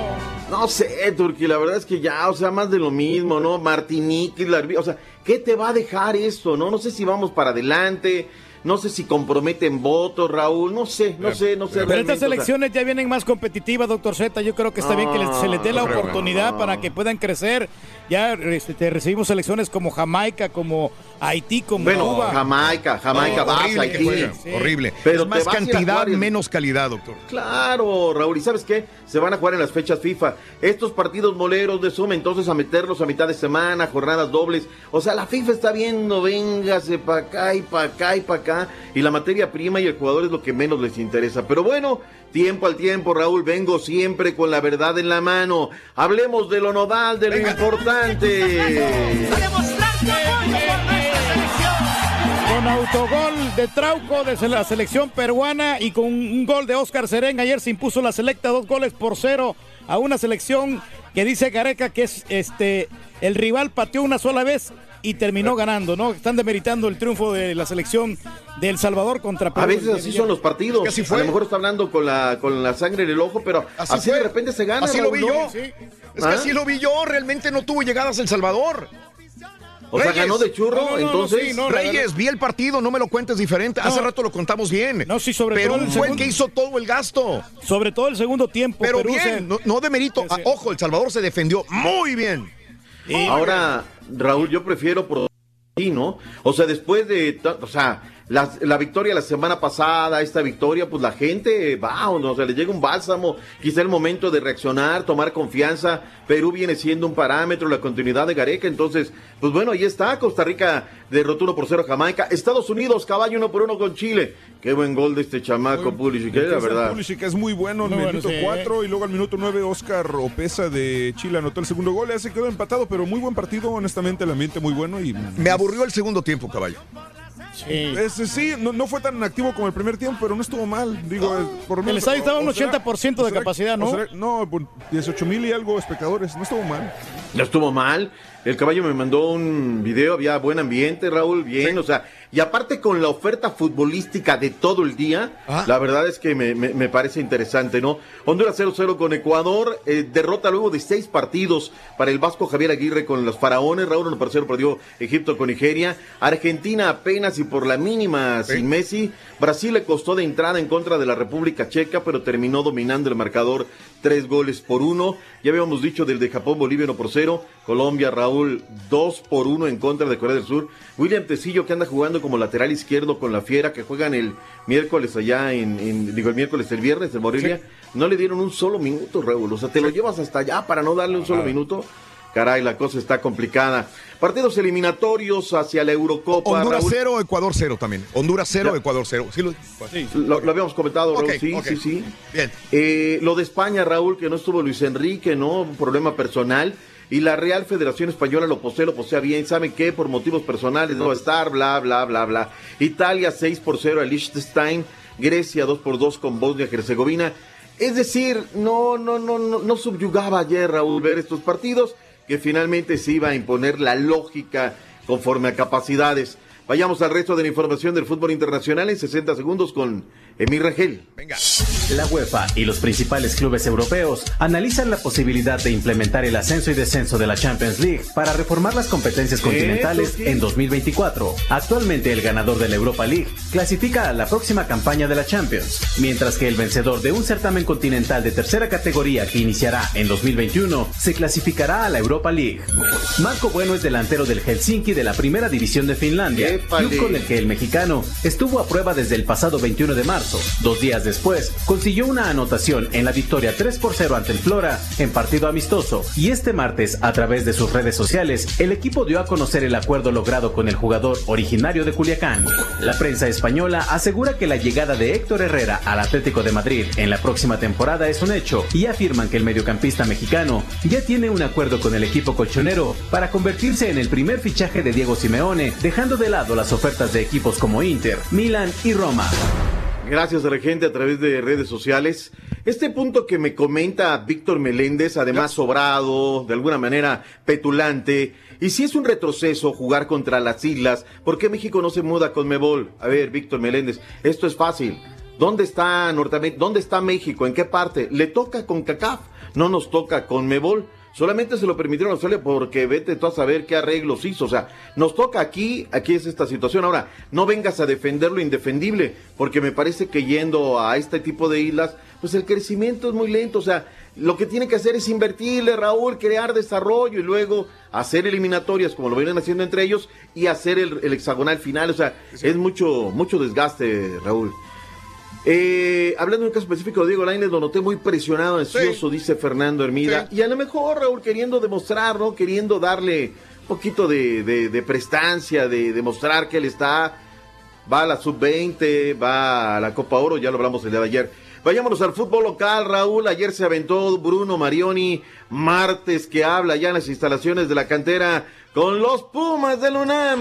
No sé, Turki, la verdad es que ya, o sea, más de lo mismo, ¿no? Martinique, Larvi- o sea, ¿qué te va a dejar esto, no? No sé si vamos para adelante, no sé si comprometen votos, Raúl, no sé, no sé, no sé. Pero realmente, estas o sea, elecciones ya vienen más competitivas, doctor Z. Yo creo que está bien que les- se les dé la oportunidad no. para que puedan crecer. Ya este, recibimos elecciones como Jamaica, como Haití, como Bueno, Cuba. Jamaica, Jamaica, No, vas, horrible Haití. juegan, horrible. Pero es más cantidad, menos calidad, doctor. Claro, Raúl, ¿y sabes qué? Se van a jugar en las fechas FIFA. Estos partidos moleros de suma, entonces a meterlos a mitad de semana, jornadas dobles. O sea, la FIFA está viendo, véngase para acá y para acá y para acá. Y la materia prima y el jugador es lo que menos les interesa. Pero bueno, tiempo al tiempo, Raúl, vengo siempre con la verdad en la mano. Hablemos de lo nodal, de lo importante. Con autogol de Trauco desde la selección peruana y con un gol de Oscar Serenga. Ayer se impuso la selecta dos goles por cero a una selección que dice Gareca que es este el rival pateó una sola vez y terminó ganando, ¿no? Están demeritando el triunfo de la selección de El Salvador contra Perú. A veces así son los partidos. Es que así fue. A lo mejor está hablando con la, con la sangre en el ojo, pero así, Así fue. de repente se gana. Así lo vi ¿no? yo. Es que ¿Ah? así lo vi yo. Realmente no tuvo llegadas El Salvador. O sea, ganó de churro, entonces. Reyes, vi el partido, no me lo cuentes diferente. Hace rato lo contamos bien. No, sí, sobre Perú todo el fue el que hizo todo el gasto. Sobre todo el segundo tiempo. Pero Perú bien, se- no, no de mérito. Ah, ojo, El Salvador se defendió muy bien. Ahora, Raúl, yo prefiero por ¿no? O sea, después de, o sea, la, la victoria la semana pasada, esta victoria, pues la gente va, o no, o sea, le llega un bálsamo, quizá el momento de reaccionar, tomar confianza. Perú viene siendo un parámetro, la continuidad de Gareca, entonces, pues bueno, ahí está, Costa Rica derrotó 1 por 0 a Jamaica, Estados Unidos, caballo 1 por 1 con Chile. Qué buen gol de este chamaco Pulisic, eh, la verdad. Pulisic es muy bueno en Muy el bueno, minuto sí. 4 y luego al minuto 9 Oscar Opesa de Chile anotó el segundo gol. Ya se quedó empatado, pero muy buen partido, honestamente, el ambiente muy bueno y Me aburrió el segundo tiempo, caballo. Ese sí, no, no fue tan activo como el primer tiempo, pero no estuvo mal. Digo, eh, por El estadio estaba un o será- 80% de será- capacidad, ¿no? será- no, pues, 18 mil y algo espectadores, no estuvo mal. No estuvo mal. El caballo me mandó un video, había buen ambiente, Raúl, bien, o sea, y aparte con la oferta futbolística de todo el día, la verdad es que me, me- me parece interesante, ¿no? Honduras 0-0 con Ecuador, eh, derrota luego de seis partidos para el Vasco Javier Aguirre con los faraones, Raúl 1 0 perdió Egipto con Nigeria, Argentina apenas y por la mínima sin Messi, Brasil le costó de entrada en contra de la República Checa, pero terminó dominando el marcador tres goles por uno. Ya habíamos dicho del de Japón, Bolivia 1 por 0. Colombia, Raúl, 2 por 1 en contra de Corea del Sur. William Tecillo que anda jugando como lateral izquierdo con la Fiera, que juegan el miércoles allá en, en- digo el miércoles, el viernes en Morelia. No le dieron un solo minuto, Raúl. O sea, te lo llevas hasta allá para no darle un solo minuto. Caray, la cosa está complicada. Partidos eliminatorios hacia la Eurocopa. Honduras Raúl. 0, Ecuador 0 también. Honduras 0, Ya. Ecuador 0. Sí, lo- Lo, lo habíamos comentado, Raúl, sí, sí, sí. Bien. Eh, lo de España, Raúl, que no estuvo Luis Enrique, ¿no? Un problema personal. Y la Real Federación Española lo posee, lo posee bien. ¿Saben qué? Por motivos personales no va a estar, bla, bla, bla, bla. Italia 6 por 0 a Liechtenstein. Grecia 2 por 2 con Bosnia-Herzegovina. Es decir, no, no, no, no, no subyugaba ayer, Raúl, ver estos partidos, que finalmente se iba a imponer la lógica conforme a capacidades. Vayamos al resto de la información del fútbol internacional en 60 segundos con Emir Rangel. La UEFA y los principales clubes europeos analizan la posibilidad de implementar el ascenso y descenso de la Champions League para reformar las competencias continentales en 2024. Actualmente el ganador de la Europa League clasifica a la próxima campaña de la Champions, mientras que el vencedor de un certamen continental de tercera categoría que iniciará en 2021 se clasificará a la Europa League. Marco Bueno es delantero del Helsinki de la primera división de Finlandia, club con el que el mexicano estuvo a prueba desde el pasado 21 de marzo. Dos días después, consiguió una anotación en la victoria 3 por 0 ante el Flora en partido amistoso. Y este martes, a través de sus redes sociales, el equipo dio a conocer el acuerdo logrado con el jugador originario de Culiacán. La prensa española asegura que la llegada de Héctor Herrera al Atlético de Madrid en la próxima temporada es un hecho y afirman que el mediocampista mexicano ya tiene un acuerdo con el equipo colchonero para convertirse en el primer fichaje de Diego Simeone, dejando de lado las ofertas de equipos como Inter, Milan y Roma. Gracias a la gente a través de redes sociales. Este punto que me comenta Víctor Meléndez, además sobrado, de alguna manera petulante, y si es un retroceso jugar contra las islas, ¿por qué México no se muda con Mebol? A ver, Víctor Meléndez, esto es fácil. ¿Dónde está Norteamérica? ¿Dónde está México? ¿En qué parte? Le toca con CACAF, no nos toca con Mebol. Solamente se lo permitieron a Australia porque vete tú a saber qué arreglos hizo. O sea, nos toca aquí, aquí es esta situación. Ahora, no vengas a defender lo indefendible, porque me parece que yendo a este tipo de islas, pues el crecimiento es muy lento. O sea, lo que tiene que hacer es invertirle, Raúl, crear desarrollo y luego hacer eliminatorias como lo vienen haciendo entre ellos y hacer el, el hexagonal final. O sea, es mucho, mucho desgaste, Raúl. Eh, hablando de un caso específico Diego Lainez, lo noté muy presionado, ansioso, dice Fernando Hermida. Y a lo mejor, Raúl, queriendo demostrar, ¿no? Queriendo darle un poquito de, de- de prestancia, de demostrar que él está. Va a la sub-20, va a la Copa Oro, ya lo hablamos el día de ayer. Vayámonos al fútbol local, Raúl. Ayer se aventó Bruno Marioni, martes que habla ya en las instalaciones de la cantera con los Pumas del UNAM.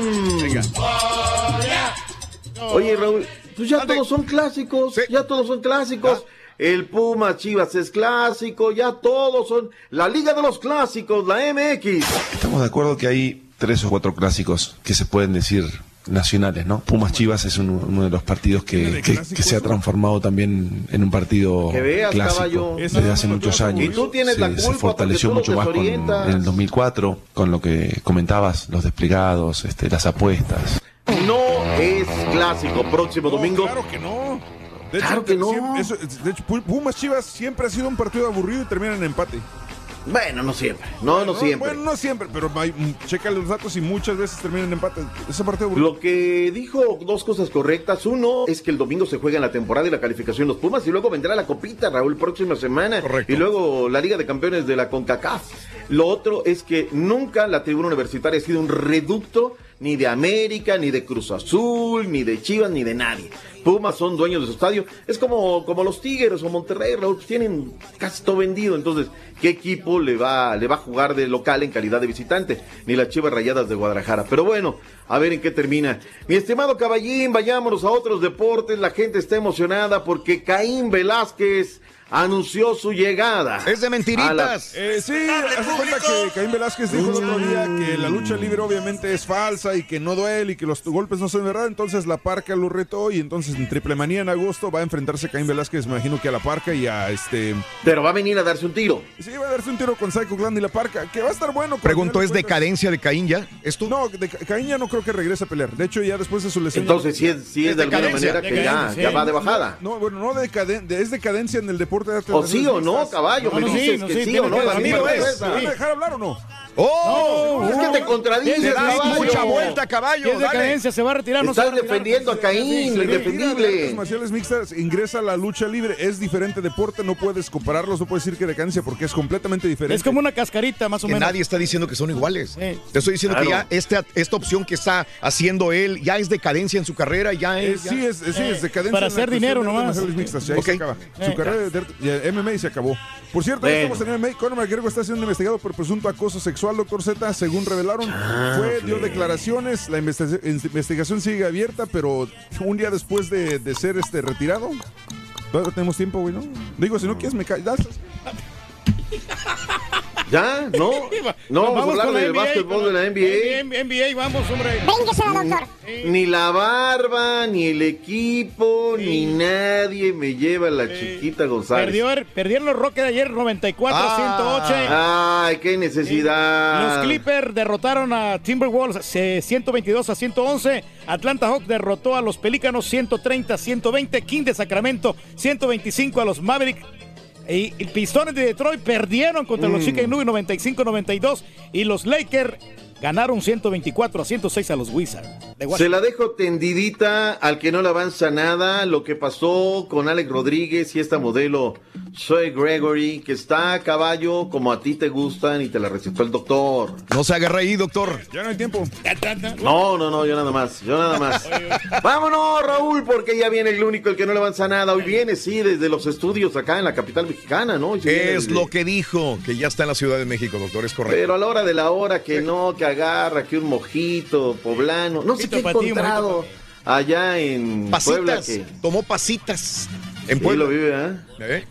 Oye, Raúl, pues ya todos son clásicos, ya todos son clásicos. El Pumas Chivas es clásico, ya todos son la Liga de los Clásicos, la MX. Estamos de acuerdo que hay tres o cuatro clásicos que se pueden decir nacionales, ¿no? Pumas Chivas es uno, uno de los partidos que, que- que se ha transformado también en un partido Que veas, clásico caballo. desde hace muchos años. Y tú tienes se, la se fortaleció mucho más con, en el 2004 con lo que comentabas, los desplegados, este, las apuestas. No es clásico próximo domingo. Claro que no. De hecho, Claro que no. eso- de hecho, Pumas Chivas siempre ha sido un partido aburrido y termina en empate. Bueno, no siempre. No, no siempre. Bueno, no siempre, pero hay, mm, checa los datos y muchas veces termina en empate. Ese partido aburrido. Lo que dijo dos cosas correctas. Uno es que el domingo se juega en la temporada y la calificación de los Pumas y luego vendrá la copita, Raúl, próxima semana. Y luego la Liga de Campeones de la CONCACAF. Lo otro es que nunca la tribuna universitaria ha sido un reducto ni de América, ni de Cruz Azul, ni de Chivas, ni de nadie. Pumas son dueños de su estadio. Es como, como los Tigres o Monterrey, Raúl, pues tienen casi todo vendido. Entonces, ¿qué equipo le va, le va a jugar de local en calidad de visitante? Ni las Chivas Rayadas de Guadalajara. Pero bueno, a ver en qué termina. Mi estimado Caballín, vayámonos a otros deportes. La gente está emocionada porque Caín Velázquez anunció su llegada. Es de mentiritas. Eh, sí, hace cuenta que Caín Velázquez dijo el otro día que la lucha libre obviamente es falsa y que no duele y que los golpes no son verdad. Entonces la parca lo retó y entonces en Triple Manía en agosto va a enfrentarse Caín Velázquez, me imagino que a la parca y a este. Pero va a venir a darse un tiro. Sí, va a darse un tiro con Psycho Clan y la parca, que va a estar bueno. Pregunto, ¿es decadencia de Caín ya? ¿Esto? No, de Caín ya no creo que regrese a pelear. De hecho, ya después de su lesión. Entonces, sí es, sí es de alguna manera que ya, ya va de bajada. No, bueno, no de- es decadencia en el deporte de O sí o no, caballo, me dices que sí o no, la ¿Me misma van a dejar hablar o no? ¡Oh! es que te contradices, mucha vuelta, caballo, Es de dale. cadencia, se va a retirar. No se va a Estás retirar. defendiendo a Caín, lo las indefendible. artes marciales mixtas, ingresa a la lucha libre, es diferente deporte, no puedes compararlos, no puedes decir que decadencia porque es completamente diferente. Es como una cascarita, más o Que menos. nadie está diciendo que son iguales. Sí. Te estoy diciendo que ya esta, esta opción que está haciendo él ya es decadencia en su carrera, ya Eh, es. ya- sí, es, sí, Eh, es decadencia. para hacer dinero nomás. marciales mixtas, ya se acaba. Su Eh. carrera de, de MMA se acabó. Por cierto, Bueno. estamos en MMA. Conor McGregor está siendo investigado por presunto acoso sexual, doctor Z, según revelaron. Fue, dio declaraciones, la investiga- investigación sigue abierta, pero un día después de, de ser este retirado, todavía tenemos tiempo, güey, ¿no? Digo, si no quieres me callas. ¿Ya? ¿No? No, vamos a con hablar la del NBA, básquetbol de la NBA. NBA, NBA, vamos, hombre. Bríngusela, doctor. Ni la barba, ni el equipo, ni nadie me lleva la chiquita González. Perdió, perdieron los Rockets ayer 94 a 108. Ay, qué necesidad. Los Clippers derrotaron a Timberwolves eh, 122 a 111. Atlanta Hawks derrotó a los Pelícanos 130 a 120. King de Sacramento 125 a los Mavericks. Y, y Pistones de Detroit perdieron contra los Mm. Chicago 95 92. Y los Lakers ganaron 124 a 106 a los Wizards. Se la dejo tendidita al que no le avanza nada. Lo que pasó con Alex Rodríguez y esta modelo Soy Gregory, que está a caballo como a ti te gustan y te la recetó el doctor. No se agarra ahí, doctor. Ya no hay tiempo. No, no, no, yo nada más, yo nada más. Vámonos, Raúl, porque ya viene el único, el que no le avanza nada. Hoy viene, sí, desde los estudios acá en la capital mexicana, ¿no? Es desde- lo que dijo, que ya está en la Ciudad de México, doctor, es correcto. Pero a la hora de la hora que no, que agarra, que un mojito poblano. No sé qué un encontrado allá en Puebla Pasitas, que tomó pasitas en sí Puebla. lo vive, ¿eh? ¿Eh?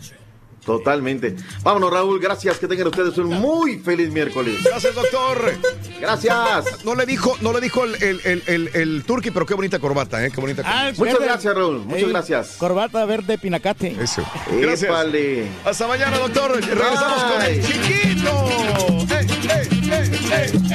Totalmente. Vámonos, Raúl, gracias. Que tengan ustedes un muy feliz miércoles. Gracias, doctor. Gracias. No le dijo, no le dijo el, el, el, el, el turqui, pero qué bonita corbata, ¿eh? Qué bonita Ah, Muchas gracias, Raúl. Muchas Ey, gracias. Corbata verde pinacate. Eso. Gracias. Épale. Hasta mañana, doctor. Regresamos con el chiquito. ¡Ey, ey, ey, ey, ey, ey,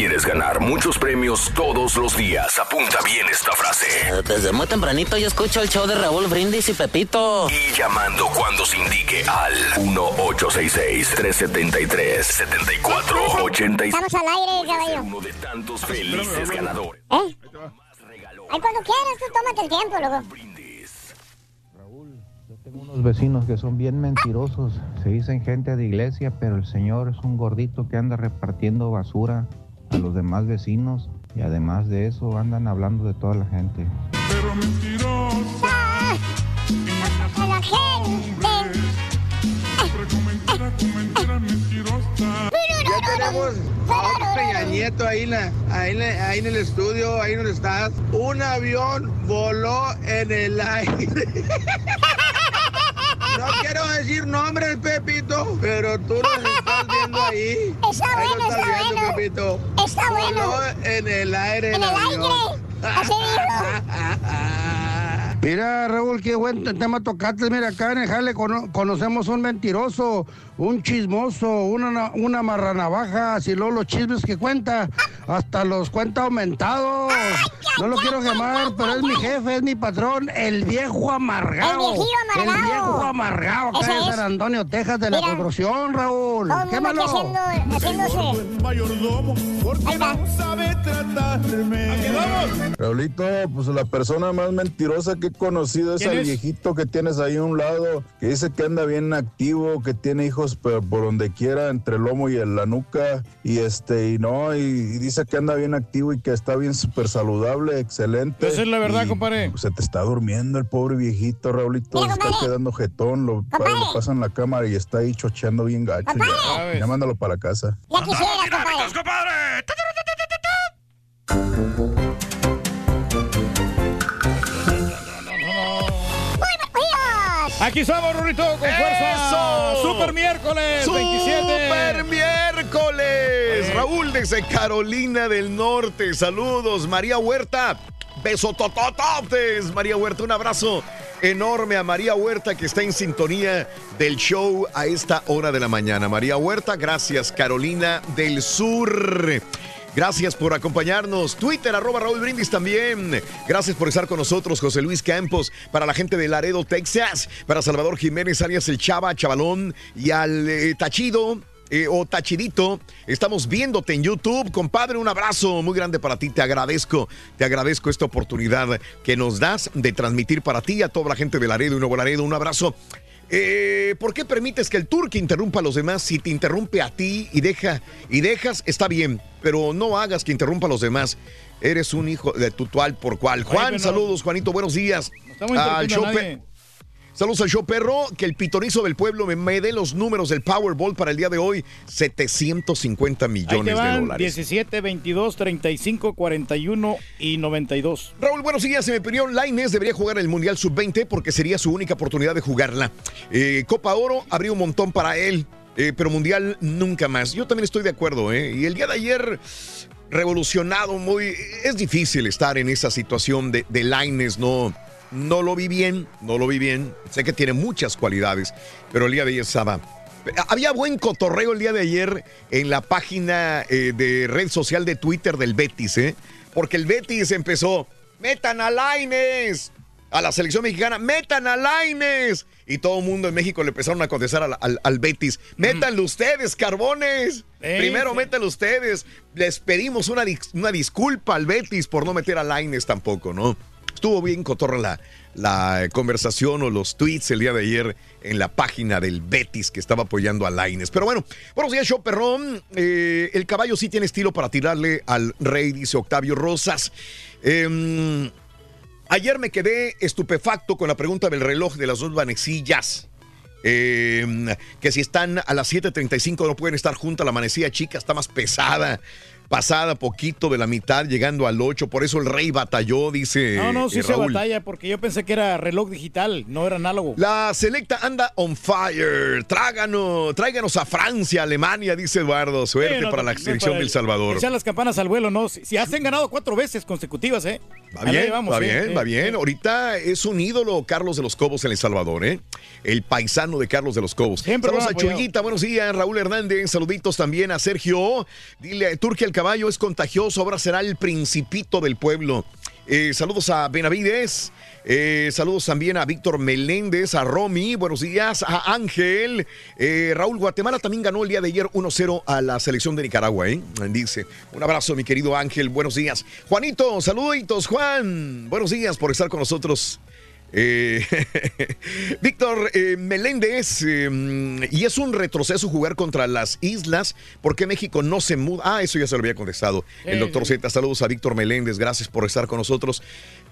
quieres ganar muchos premios todos los días, apunta bien esta frase. Desde muy tempranito yo escucho el show de Raúl Brindis y Pepito. Y llamando cuando se indique al 1-866-373-7486. Estamos al aire, caballo. Uno de tantos felices ganadores. ¿Eh? Ay, cuando quieras, tú tómate el tiempo, luego. Tengo unos vecinos que son bien mentirosos. Se dicen gente de iglesia, pero el señor es un gordito que anda repartiendo basura a los demás vecinos. Y además de eso, andan hablando de toda la gente. Ah, a la gente. Ya tenemos a otro Peña Nieto ahí en, la- ahí, ahí en el estudio, ahí donde estás. Un avión voló en el aire. No quiero decir nombres, Pepito, pero tú nos estás viendo ahí. Está Ahí bueno, está viendo, bueno. Pepito. Está bueno. Voló en el aire En el aire. Así Mira, Raúl, qué buen tema tocaste. Mira, acá en el Jale cono- conocemos un mentiroso, un chismoso, una, una marranavaja, si luego los chismes que cuenta, hasta los cuenta aumentados. No lo quiero quemar, pero es mi jefe, es mi patrón, el viejo amargado. El viejillo amargado. El viejo amargado, acá. San Antonio, Texas, de la Mira. construcción, Raúl. Todo el mundo Quémalo. aquí haciendo, haciéndose. Ahí está. Raulito, pues la persona más mentirosa que he conocido es ¿Quién el viejito que tienes ahí a un lado, que dice que anda bien activo, que tiene hijos por, por donde quiera, entre el lomo y el- la nuca, y este, y no, y, y dice que anda bien activo y que está bien súper saludable, excelente. Esa es la verdad, Y, compadre. pues, se te está durmiendo el pobre viejito, Raulito, está compadre. quedando jetón, lo, Compadre. le pasan la cámara y está ahí chocheando bien gacho. Compadre. Ya, ya mándalo para la casa. Ya quisiera, compadre. Muy Aquí estamos, Rurito, con fuerza. ¡Eso! Super miércoles 27. ¡Super miércoles! Raúl desde Carolina del Norte. Saludos, María Huerta. Beso totototes, María Huerta. Un abrazo enorme a María Huerta que está en sintonía del show a esta hora de la mañana. María Huerta, gracias. Carolina del Sur. Gracias por acompañarnos. Twitter, arroba Raúl Brindis también. Gracias por estar con nosotros, José Luis Campos. Para la gente de Laredo, Texas. Para Salvador Jiménez, alias El Chava, Chavalón. Y al eh, Tachido, eh, o Tachidito. Estamos viéndote en YouTube. Compadre, un abrazo muy grande para ti. Te agradezco, te agradezco esta oportunidad que nos das de transmitir para ti a toda la gente de Laredo y Nuevo Laredo. Un abrazo. Eh, ¿Por qué permites que el turque interrumpa a los demás? Si te interrumpe a ti y deja y dejas, está bien, pero no hagas que interrumpa a los demás. Eres un hijo de tu tual por cual. Juan, saludos, Juanito, buenos días. estamos Al show Saludos al show perro, que el pitonizo del pueblo me, me dé los números del Powerball para el día de hoy, 750 Ahí millones te de van dólares. 17, 22, 35, 41 y 92. Raúl, buenos días. En mi opinión, Lainez debería jugar el Mundial Sub-20 porque sería su única oportunidad de jugarla. Eh, Copa Oro habría un montón para él, eh, pero Mundial nunca más. Yo también estoy de acuerdo. ¿eh? Y el día de ayer, revolucionado, muy. Es difícil estar en esa situación de, de Lainez, no. No lo vi bien, no lo vi bien. Sé que tiene muchas cualidades, pero el día de ayer estaba. Había buen cotorreo el día de ayer en la página eh, de red social de Twitter del Betis, ¿eh? Porque el Betis empezó, metan a Laines, a la selección mexicana, metan a Laines. Y todo el mundo en México le empezaron a contestar al, al- al Betis, métanlo ustedes, carbones. Eh, Primero sí. métanlo ustedes. Les pedimos una, una disculpa al Betis por no meter a Laines tampoco, ¿no? Estuvo bien cotorra la, la conversación o los tweets el día de ayer en la página del Betis que estaba apoyando a Laines. Pero bueno, buenos días, show perrón. Eh, el caballo sí tiene estilo para tirarle al rey, dice Octavio Rosas. Em, ayer me quedé estupefacto con la pregunta del reloj de las dos manecillas. Em, que si están a las 7.35 no pueden estar juntas. La manecilla chica está más pesada, pasada poquito de la mitad, llegando al 8. Por eso el rey batalló, dice No, no, sí eh, se batalla porque yo pensé que era reloj digital, no era análogo. La selecta anda on fire. Tráganos, tráiganos a Francia, Alemania, dice Eduardo. Suerte Sí, no, para la selección del Salvador. Echar las campanas al vuelo, ¿no? Si, si hacen ganado cuatro veces consecutivas, ¿eh? Va bien, vamos, va sí, bien, sí, va bien. Ahorita es un ídolo Carlos de los Cobos en El Salvador, ¿eh? El paisano de Carlos de los Cobos. Siempre Saludos a. Chuyita, buenos días. Raúl Hernández, saluditos también a Sergio. Dile, Turquía el caballo es contagioso, ahora será el principito del pueblo. Eh, saludos a Benavides. Eh, saludos también a Víctor Meléndez, a Romy, buenos días, a Ángel. Eh, Raúl, Guatemala también ganó el día de ayer 1-0 a la selección de Nicaragua, ¿eh? Dice, un abrazo, mi querido Ángel, buenos días. Juanito, saluditos, Juan, buenos días por estar con nosotros. Eh, Víctor eh, Meléndez, eh, y es un retroceso jugar contra las islas, porque México no se muda. Ah, eso ya se lo había contestado el doctor. Z. Saludos a Víctor Meléndez, gracias por estar con nosotros.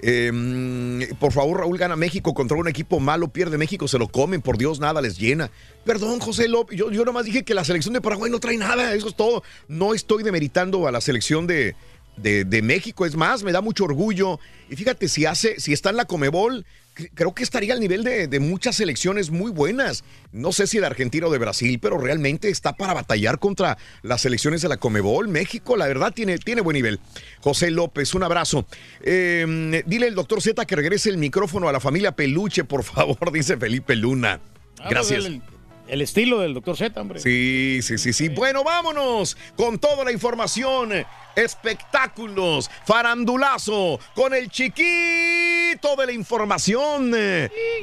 Eh, por favor, Raúl gana México contra un equipo malo, pierde México, se lo comen, por Dios, nada les llena. Perdón, José López, yo, yo nomás dije que la selección de Paraguay no trae nada, eso es todo. No estoy demeritando a la selección de, de, de México, es más, me da mucho orgullo. Y fíjate, si hace, si está en la Comebol, creo que estaría al nivel de, de muchas selecciones muy buenas. No sé si de Argentina o de Brasil, pero realmente está para batallar contra las selecciones de la Comebol. México, la verdad, tiene, tiene buen nivel. José López, un abrazo. Eh, dile el doctor Z que regrese el micrófono a la familia Peluche, por favor, dice Felipe Luna. Ah, pues Gracias. El, estilo del doctor Z, hombre. Sí, sí, sí, sí. Bueno, vámonos con toda la información. Espectáculos, farandulazo, con el chiquito de la información.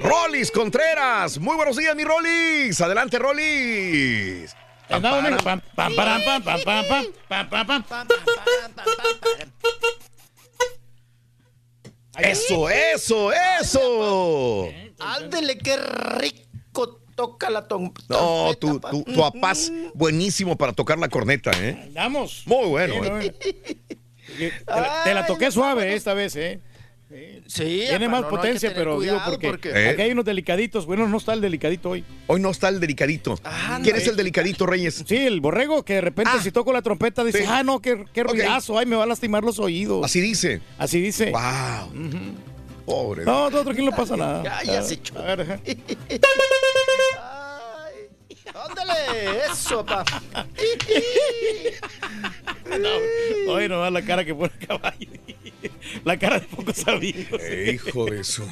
Rolis Contreras. Muy buenos días, mi Rolis. Adelante, Rolis. Eso, eso, eso. Ándele, qué rico toca la tom. No, tu, tu, tu apaz, buenísimo para tocar la corneta, ¿eh? Andamos. Muy bueno. Sí, ¿eh? Te la, te la toqué suave esta vez, ¿eh? Sí, Tiene más no, potencia, pero digo cuidado porque, porque- aquí hay unos delicaditos. Bueno, no está el delicadito hoy. Hoy no está el delicadito. ¿Quién es el delicadito, Reyes? Sí, el borrego que de repente si toco la trompeta dice, Sí. ah, no, qué, qué Ok. ruidazo, ay, me va a lastimar los oídos. Así dice. Así dice. Wow. Pobre. No, todo tranquilo, no pasa nada. Ya, ya se echó. Ándale, eso, pa. No, hoy nomás la cara que pone el caballo. La cara de pocos amigos. Eh, hijo de su.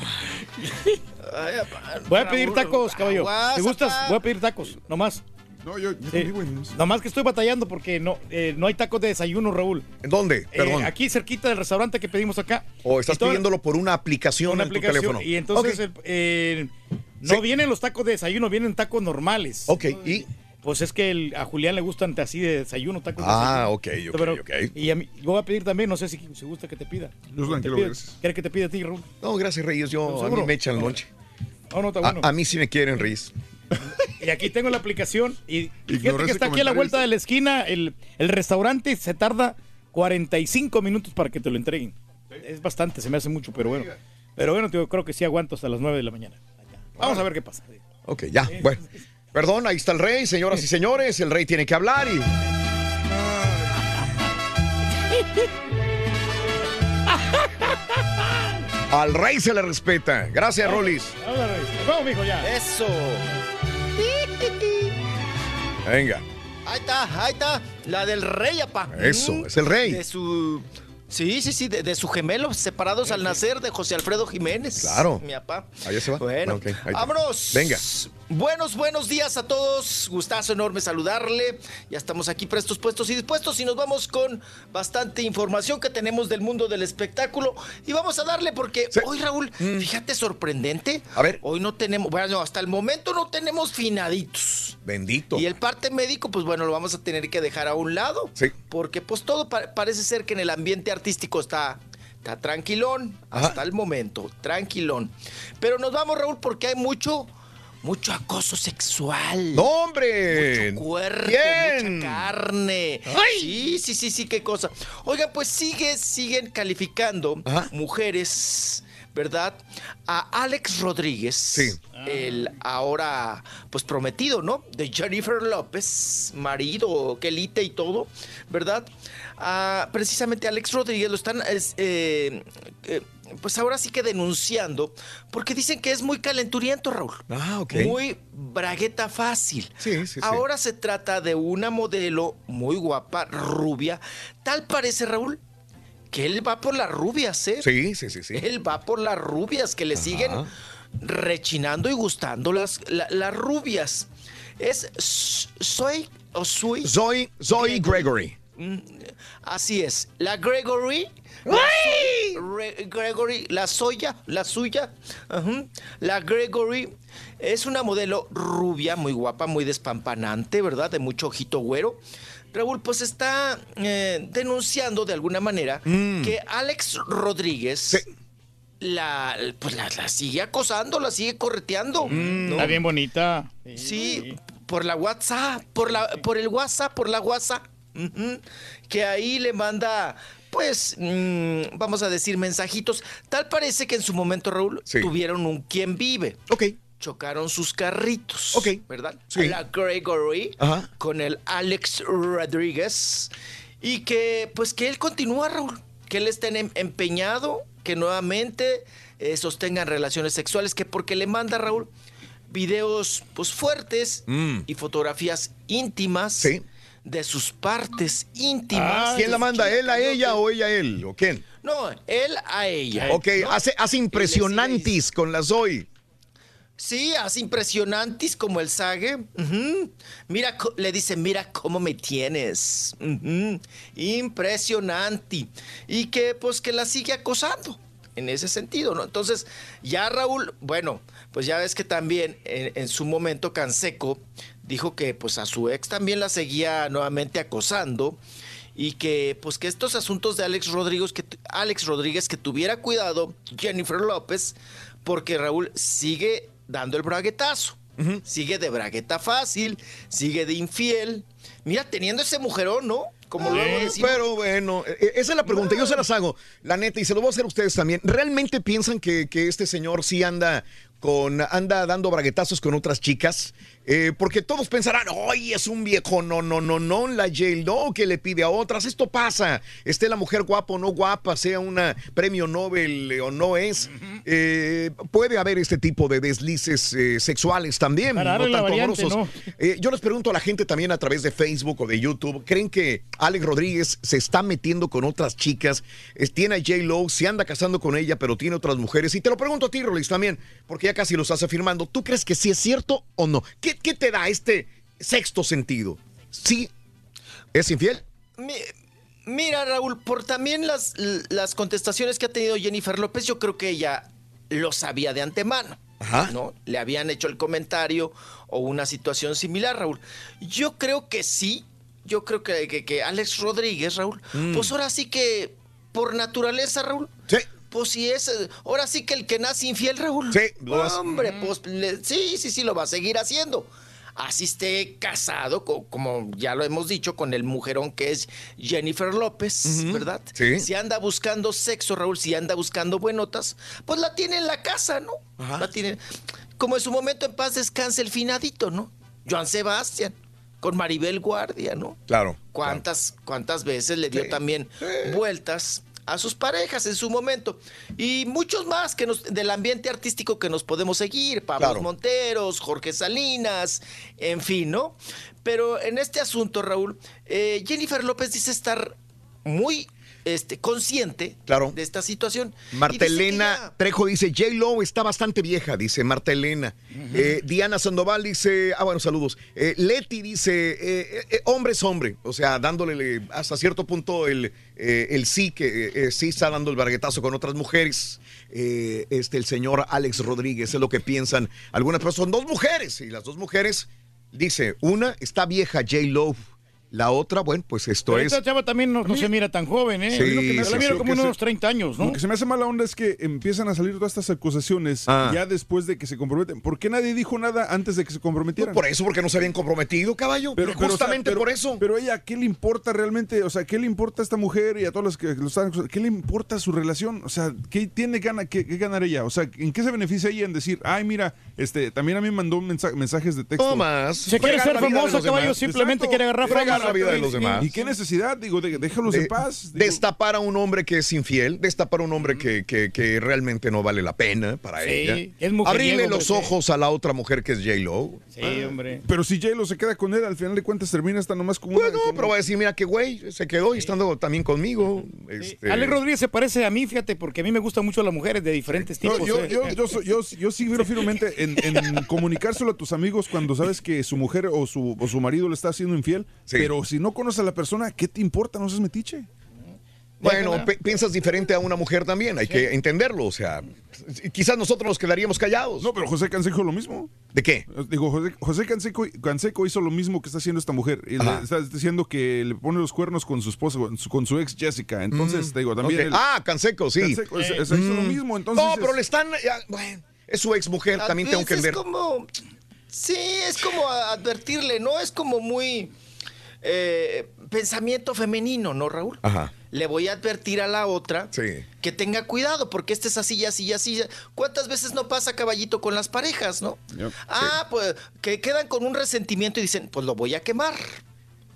Voy a pedir tacos, caballo. ¿Te gustas? Voy a pedir tacos, nomás. No, yo, yo Sí. eso. Nomás que estoy batallando porque no, eh, no hay tacos de desayuno, Raúl. ¿En dónde? Eh, Perdón. aquí cerquita del restaurante que pedimos acá. o estás Y toda- pidiéndolo por una aplicación una en tu aplicación. teléfono. Y entonces el- eh, no Sí. vienen los tacos de desayuno, vienen tacos normales. Ok, y. Pues es que el- a Julián le gustan así de desayuno, tacos de Ah, desayuno. ok, ok, Pero- ok. Y a mí, yo voy a pedir también, no sé si, si gusta que te pida. Yo ¿Te tranquilo, gracias. ¿Quieres que te pida a ti, Raúl? No, gracias, Reyes. Yo, a mí me echan lonche. No, no, está A, bueno. a mí sí me quieren, Reyes. Y aquí tengo la aplicación y fíjate que está aquí a la vuelta de la esquina el, el restaurante se tarda 45 minutos para que te lo entreguen. Es bastante, se me hace mucho, pero bueno. Pero bueno, yo creo que sí aguanto hasta las 9 de la mañana. Vamos a ver qué pasa. Ok, ya, bueno. Perdón, ahí está el rey, señoras y señores. El rey tiene que hablar y. Al rey se le respeta. Gracias, Rolis. Vamos, mijo, ya. Eso. Venga. Ahí está, ahí está. La del rey, apá. Eso, Mm, es el rey. De su. Sí, sí, sí, de, de su gemelo, separados al nacer de José Alfredo Jiménez. Claro. Mi papá. Allá se va. Bueno, ahí vámonos. Venga. Buenos, buenos días a todos. Gustazo enorme saludarle. Ya estamos aquí prestos, puestos y dispuestos y nos vamos con bastante información que tenemos del mundo del espectáculo. Y vamos a darle porque hoy, Raúl, fíjate sorprendente. Mm. A ver. Hoy no tenemos, bueno, hasta el momento no tenemos finaditos. Bendito. Y el parte médico, pues bueno, lo vamos a tener que dejar a un lado. Sí. Porque pues todo pa- parece ser que en el ambiente artístico está, está tranquilón Ajá. hasta el momento, tranquilón. Pero nos vamos, Raúl, porque hay mucho, mucho acoso sexual. ¡No, hombre! Mucho cuerpo, Bien. mucha carne. Sí, sí, sí, sí, qué cosa. Oigan, pues sigue, siguen calificando mujeres, ¿verdad? A Alex Rodríguez. Sí. El ahora, pues prometido, ¿no? De Jennifer López, marido, quelite y todo, ¿verdad? Ah, precisamente Alex Rodríguez lo están, es, eh, eh, pues ahora sí que denunciando, porque dicen que es muy calenturiento, Raúl. Ah, ok. Muy bragueta fácil. Sí, sí, sí. Ahora se trata de una modelo muy guapa, rubia. Tal parece, Raúl, que él va por las rubias, ¿eh? Sí, sí, sí, sí. Él va por las rubias que le siguen rechinando y gustando las, la- las rubias. Es Soy o Sui. Zoe, Zoe Gregory. Mm, Así es. La Gregory. Re- Gregory, la soya, la suya. La Gregory es una modelo rubia, muy guapa, muy despampanante, ¿verdad? De mucho ojito güero. Raúl, pues está eh, denunciando de alguna manera Mm. que Alex Rodríguez la, pues la, la sigue acosando, la sigue correteando. ¿no? Está bien bonita. Sí, por la WhatsApp, por la, por el WhatsApp, por la WhatsApp, que ahí le manda, pues, mm, vamos a decir, mensajitos. Tal parece que en su momento, Raúl, Sí. tuvieron un quien vive. Ok. Chocaron sus carritos. Ok. ¿Verdad? Sí. La Gregory Ajá. con el Alex Rodríguez. Y que, pues, que él continúa, Raúl. Que él esté em- empeñado, que nuevamente eh, sostengan relaciones sexuales, que porque le manda, Raúl, videos, pues, fuertes Mm. y fotografías íntimas de sus partes íntimas. Ah, ¿Quién la manda? ¿Él a ella o ella a él? ¿O quién? No, él a ella. Ok, ¿no? hace, hace impresionantes con la Zoe. Sí, hace impresionantes como el Sage. Mira, le dice, mira cómo me tienes. Impresionante. Y que pues que la sigue acosando. En ese sentido, ¿no? Entonces, ya Raúl, bueno, pues ya ves que también en, en su momento Canseco dijo que pues a su ex también la seguía nuevamente acosando y que pues que estos asuntos de Alex Rodríguez que Alex Rodríguez que tuviera cuidado Jennifer López porque Raúl sigue dando el braguetazo. Sigue de bragueta fácil, sigue de infiel. Mira, teniendo ese mujerón, ¿no? Como Sí, decimos. pero bueno, eh, esa es la pregunta, yo se las hago, la neta, y se lo voy a hacer a ustedes también. ¿Realmente piensan que, que este señor sí anda con, anda dando braguetazos con otras chicas? Eh, porque todos pensarán, ¡ay, es un viejo! No, no, no, no, la jail, no, que le pide a otras. Esto pasa. Esté la mujer guapa o no guapa, sea una premio Nobel o no es. eh, puede haber este tipo de deslices eh, sexuales también, Para no tanto variante, yo les pregunto a la gente también a través de Facebook o de YouTube, ¿creen que Alex Rodríguez se está metiendo con otras chicas? Tiene a J. Lo, se anda casando con ella, pero tiene otras mujeres. Y te lo pregunto a ti, Rolis, también, porque ya casi lo estás afirmando. ¿Tú crees que sí es cierto o no? ¿Qué, qué te da este sexto sentido. ¿Sí es infiel? Mi- Mira, Raúl, por también las, las contestaciones que ha tenido Jennifer López, yo creo que ella lo sabía de antemano. ¿No? Le habían hecho el comentario o una situación similar, Raúl. Yo creo que sí. Yo creo que, que- que Alex Rodríguez, Raúl, Mm. pues ahora sí que por naturaleza, Raúl. Sí. Pues sí es, eh, ahora sí que el que nace infiel, Raúl. Sí, lo hace. Hombre, pues le- sí, sí, sí, lo va a seguir haciendo. Así esté casado, co- como ya lo hemos dicho, con el mujerón que es Jennifer López, ¿verdad? Sí. Si anda buscando sexo, Raúl, si anda buscando buenotas, pues la tiene en la casa, ¿no? La tiene. Como en su momento en paz descanse el finadito, ¿no? Joan Sebastián, con Maribel Guardia, ¿no? Claro. ¿Cuántas, cuántas veces le dio también vueltas a sus parejas en su momento? Y muchos más que nos, del ambiente artístico que nos podemos seguir, Pablo Claro. Monteros, Jorge Salinas, en fin, ¿no? Pero en este asunto, Raúl, eh, Jennifer López dice estar muy este, consciente Claro. de esta situación. Marta Elena Trejo dice, J-Lo está bastante vieja, dice Marta Elena. Eh, Diana Sandoval dice, ah, bueno, saludos. Eh, Leti dice, eh, hombre es hombre, o sea, dándole le- hasta cierto punto el, el sí, que sí está dando el barguetazo con otras mujeres. Este, el señor Alex Rodríguez, es lo que piensan algunas personas. Son dos mujeres, y las dos mujeres, dice, una está vieja, J-Lo. La otra, bueno, pues esto Pero es... esta chava también no, no se mira tan joven, ¿eh? Sí, Yo sí, la sí. miro Lo como que unos se- 30 años, ¿no? Lo que se me hace mala onda es que empiezan a salir todas estas acusaciones Ah. ya después de que se comprometen. ¿Por qué nadie dijo nada antes de que se comprometieran? Por eso, porque no se habían comprometido, caballo. Pero, pero, o sea, justamente pero- por eso. Pero ella, ¿qué le importa realmente? O sea, ¿qué le importa a esta mujer y a todas las que lo están acusando? ¿Qué le importa su relación? O sea, ¿qué tiene gana, qué, qué ganar ella? O sea, ¿en qué se beneficia ella en decir, ay, mira, este, también a mí me mandó mensajes de texto? No más. Se quiere ser famosa, caballo, demás. simplemente Exacto. quiere agarrar fama. La vida de los demás. ¿Y qué necesidad? Digo, de- déjalos De- en paz. Digo, Destapar a un hombre que es infiel, destapar a un hombre que, que- que realmente no vale la pena para Sí, ella. es mujeriego, Abrirle los ojos a la otra mujer que es J-Lo. Sí, hombre. pero si J-Lo se queda con él, al final de cuentas termina hasta nomás como Bueno, una... como- pero va a decir, mira qué güey, se quedó y estando también conmigo. Este, Alex Rodríguez se parece a mí, fíjate, porque a mí me gustan mucho las mujeres de diferentes No, tipos. yo, ¿eh? yo, yo, soy- yo, yo sí creo firmemente en, en comunicárselo a tus amigos cuando sabes que su mujer o su, o su marido le está haciendo infiel. Sí. Pero si no conoces a la persona, ¿qué te importa? No seas metiche. Bueno, piensas diferente a una mujer también, hay que entenderlo. O sea, quizás nosotros nos quedaríamos callados. No, pero José Canseco lo mismo. ¿De qué? Digo, José, José Canseco, Canseco hizo lo mismo que está haciendo esta mujer. Y le Ajá. está diciendo que le pone los cuernos con su esposa, con su, con su ex Jessica. Entonces, te digo, también. Ok. él- Ah, Canseco, sí. Canseco, es- es- hizo lo Mm. mismo. Entonces, no, es- pero le están. ya, bueno, es su ex mujer, A también tengo que veces ver. como, sí, es como advertirle, ¿no? Es como muy eh, pensamiento femenino, ¿no, Raúl? Ajá. Le voy a advertir a la otra Sí. que tenga cuidado, porque este es así y así y así. ¿Cuántas veces no pasa caballito con las parejas, no? Yep. Ah, pues que quedan con un resentimiento y dicen, pues lo voy a quemar.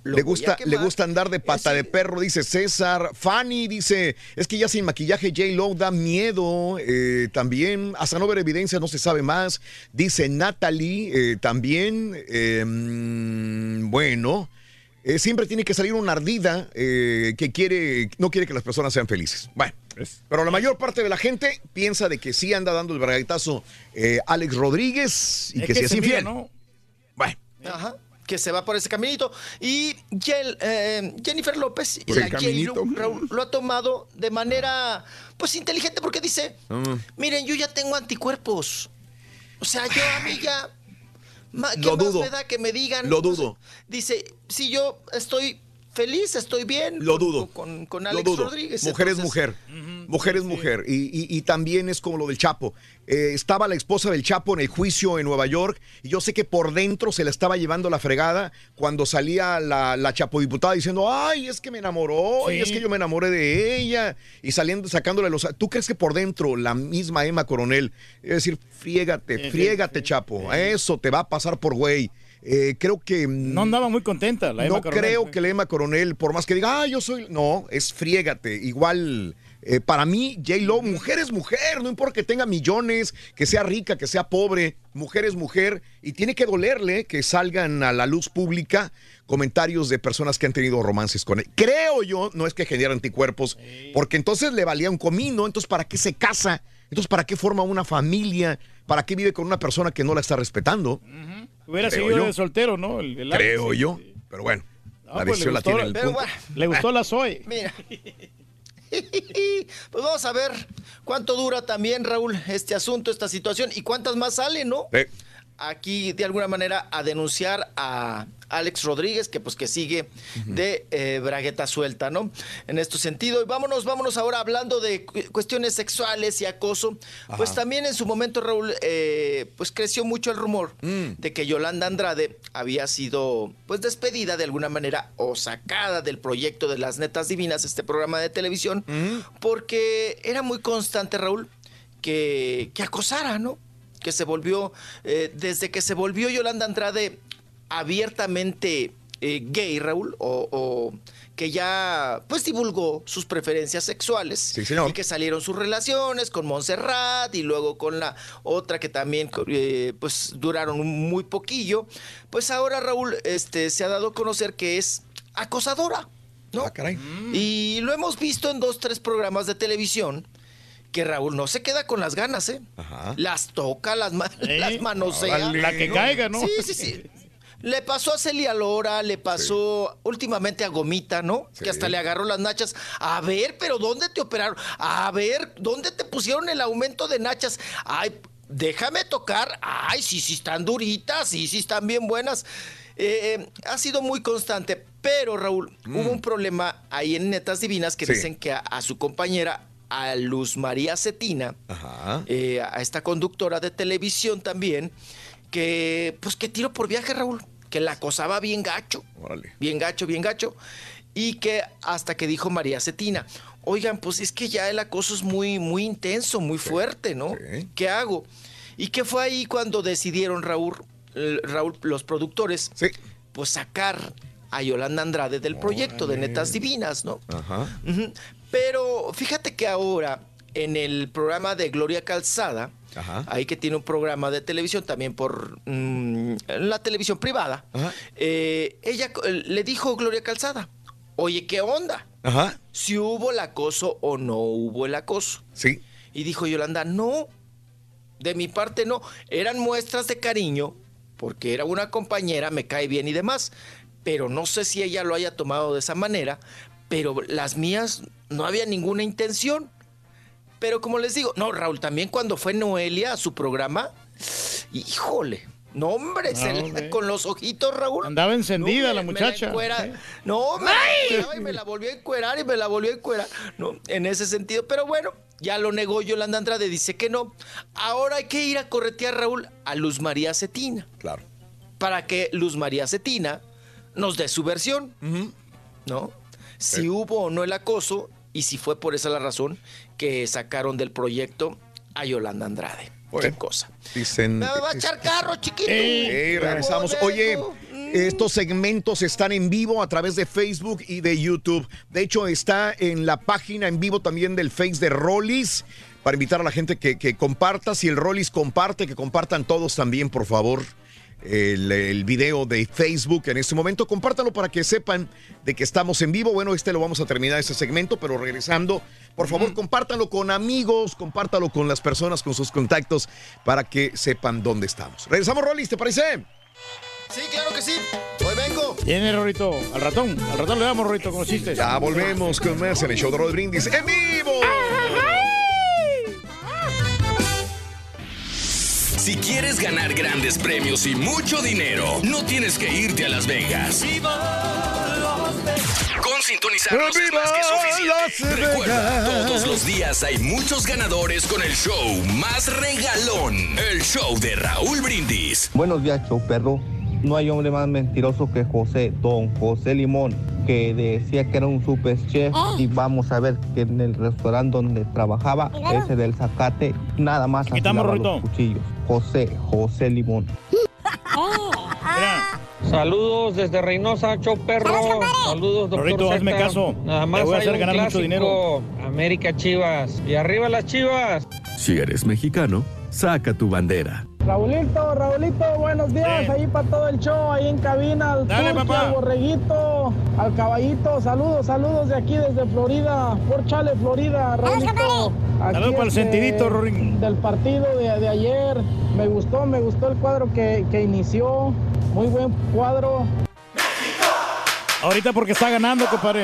Lo Le gusta, le gusta andar de pata de perro, dice César. Fanny dice, es que ya sin maquillaje J-Lo da miedo. eh, también, hasta no ver evidencia no se sabe más. Dice Natalie, eh, también, eh, mm, bueno, eh, siempre tiene que salir una ardida eh, que quiere, no quiere que las personas sean felices. Bueno, pero la mayor parte de la gente piensa de que sí anda dando el braguetazo eh, Alex Rodríguez y Es que, sí que es mira, infiel. ¿no? Bueno. Ajá. Que se va por ese caminito. Y eh, Jennifer López, Por la el J-Lo, caminito. Raúl, lo ha tomado de manera, pues, inteligente porque dice, Mm. miren, yo ya tengo anticuerpos. O sea, yo a mí ya... ma- ¿Qué Lo más dudo. me da que me digan? Lo dudo. Dice, si yo estoy feliz, estoy bien. Lo dudo. Con, con Lo Alex dudo. Rodríguez. Mujer es mujer. Mujer es mujer. Y, y- y también es como lo del Chapo. Eh, estaba la esposa del Chapo en el juicio en Nueva York y yo sé que por dentro se la estaba llevando la fregada cuando salía la, la Chapo diputada diciendo, ay, es que me enamoró, y es que yo me enamoré de ella. Y saliendo, sacándole los... ¿Tú crees que por dentro la misma Emma Coronel, es decir, friégate, Sí, friégate, Chapo, eso te va a pasar por güey? Eh, creo que... No andaba muy contenta la Emma No Coronel. creo que la Emma Coronel, por más que diga, ah, yo soy. No, es friégate. Igual, eh, para mí, J-Lo, mujer es mujer. No importa que tenga millones, que sea rica, que sea pobre. Mujer es mujer. Y tiene que dolerle que salgan a la luz pública comentarios de personas que han tenido romances con él. Creo yo, no es que genere anticuerpos, porque entonces le valía un comino. Entonces, ¿para qué se casa? Entonces, ¿para qué forma una familia? ¿Para qué vive con una persona que no la está respetando? Hubiera Creo seguido yo. de soltero, ¿no? El- el. Creo yo. Pero bueno, Ah, la pues, le decisión la gustó tiene la- el pero punto. bueno. Le gustó la Zoe. Mira. Pues vamos a ver cuánto dura también, Raúl, este asunto, esta situación y cuántas más salen, ¿no? Sí. Aquí, de alguna manera, a denunciar a Alex Rodríguez, que pues que sigue de eh, bragueta suelta, ¿no? En este sentido. Y vámonos, vámonos ahora hablando de cu- cuestiones sexuales y acoso. Pues también en su momento, Raúl, eh, pues creció mucho el rumor de que Yolanda Andrade había sido pues despedida de alguna manera o sacada del proyecto de las netas divinas, este programa de televisión, porque era muy constante, Raúl, que, que acosara, ¿no? Que se volvió, eh, desde que se volvió Yolanda Andrade abiertamente eh, gay, Raúl, o, o que ya pues divulgó sus preferencias sexuales y que salieron sus relaciones con Montserrat y luego con la otra que también eh, pues duraron muy poquillo, pues ahora Raúl este se ha dado a conocer que es acosadora, ¿no? Y lo hemos visto en dos, tres programas de televisión que Raúl no se queda con las ganas, ¿eh? Las toca, las, ma- las manosea. La que caiga, ¿no? Sí, sí, sí. Le pasó a Celia Lora, le pasó últimamente a Gomita, ¿no? Que hasta le agarró las nachas. A ver, pero ¿dónde te operaron? A ver, ¿dónde te pusieron el aumento de nachas? Ay, déjame tocar. Ay, sí, sí están duritas, sí, sí están bien buenas. Eh, eh, ha sido muy constante, pero Raúl, hubo un problema ahí en Netas Divinas que Sí. dicen que a, a su compañera, a Luz María Cetina, eh, a esta conductora de televisión también, que pues que tiro por viaje, Raúl, que la acosaba bien gacho, bien gacho, bien gacho, y que hasta que dijo María Cetina, oigan, pues es que ya el acoso es muy, muy intenso, muy fuerte, ¿no? ¿Qué hago? ¿Y qué fue ahí cuando decidieron, Raúl, Raúl, los productores, pues sacar a Yolanda Andrade del proyecto de Netas Divinas, ¿no? Ajá. Ujú. Pero fíjate que ahora en el programa de Gloria Calzada, ahí que tiene un programa de televisión también por mm, la televisión privada, eh, ella co- le dijo Gloria Calzada, oye, ¿qué onda? Ajá. Si hubo el acoso o no hubo el acoso. Sí. Y dijo Yolanda, no, de mi parte no, eran muestras de cariño, porque era una compañera, me cae bien y demás, pero no sé si ella lo haya tomado de esa manera, pero las mías no había ninguna intención. Pero como les digo, no, Raúl, también cuando fue Noelia a su programa, híjole, no hombre, se Ah, le- con los ojitos, Raúl. Andaba encendida No, la me- me muchacha. No, me y me la volvió a encuerar y me la volvió a encuerar. No, en ese sentido. Pero bueno, ya lo negó Yolanda Andrade, dice que no. Ahora hay que ir a corretear, Raúl, a Luz María Cetina. Claro. Para que Luz María Cetina nos dé su versión. ¿No? Si hubo o no el acoso y si fue por esa la razón que sacaron del proyecto a Yolanda Andrade. Qué cosa. Dicen. Me va a echar carro, chiquito. Ey, regresamos. Oye, estos segmentos están en vivo a través de Facebook y de YouTube. De hecho, está en la página en vivo también del Face de Rollis. Para invitar a la gente que, que comparta. Si el Rollis comparte, que compartan todos también, por favor. El, el video de Facebook en este momento. Compártanlo para que sepan de que estamos en vivo. Bueno, este lo vamos a terminar este segmento, pero regresando, por favor, compártanlo con amigos, compártalo con las personas, con sus contactos, para que sepan dónde estamos. Regresamos, Rollis, ¿te parece? Sí, claro que sí. Hoy vengo. Tiene, Rorito. Al ratón. Al ratón le damos, Rorito, con los chistes. Ya volvemos con más en el show de Rod Brindis en vivo. Si quieres ganar grandes premios y mucho dinero, no tienes que irte a Las Vegas. Con sintonizarnos es más que suficiente. Recuerda, todos los días hay muchos ganadores con el show más regalón. El show de Raúl Brindis. Buenos días, show perro. No hay hombre más mentiroso que José, don José Limón, que decía que era un super chef. Y vamos a ver que en el restaurante donde trabajaba, ese del zacate, nada más afilaba los cuchillos. José, José Limón. Saludos desde Reynosa, show perro. Saludos, doctor Rorrito, hazme caso. Nada Te más voy a hacer ganar mucho dinero. América Chivas. Y arriba las Chivas. Si eres mexicano, saca tu bandera. Raulito, Raulito, buenos días. Ahí para todo el show, ahí en cabina, al Dale, Turqui, papá. al borreguito, al caballito. Saludos, saludos de aquí desde Florida, por Chale, Florida, Raulito. Saludos para el sentidito, Rorín. Del partido de, de ayer. Me gustó, me gustó el cuadro que, que inició. Muy buen cuadro. Ahorita porque está ganando, compadre.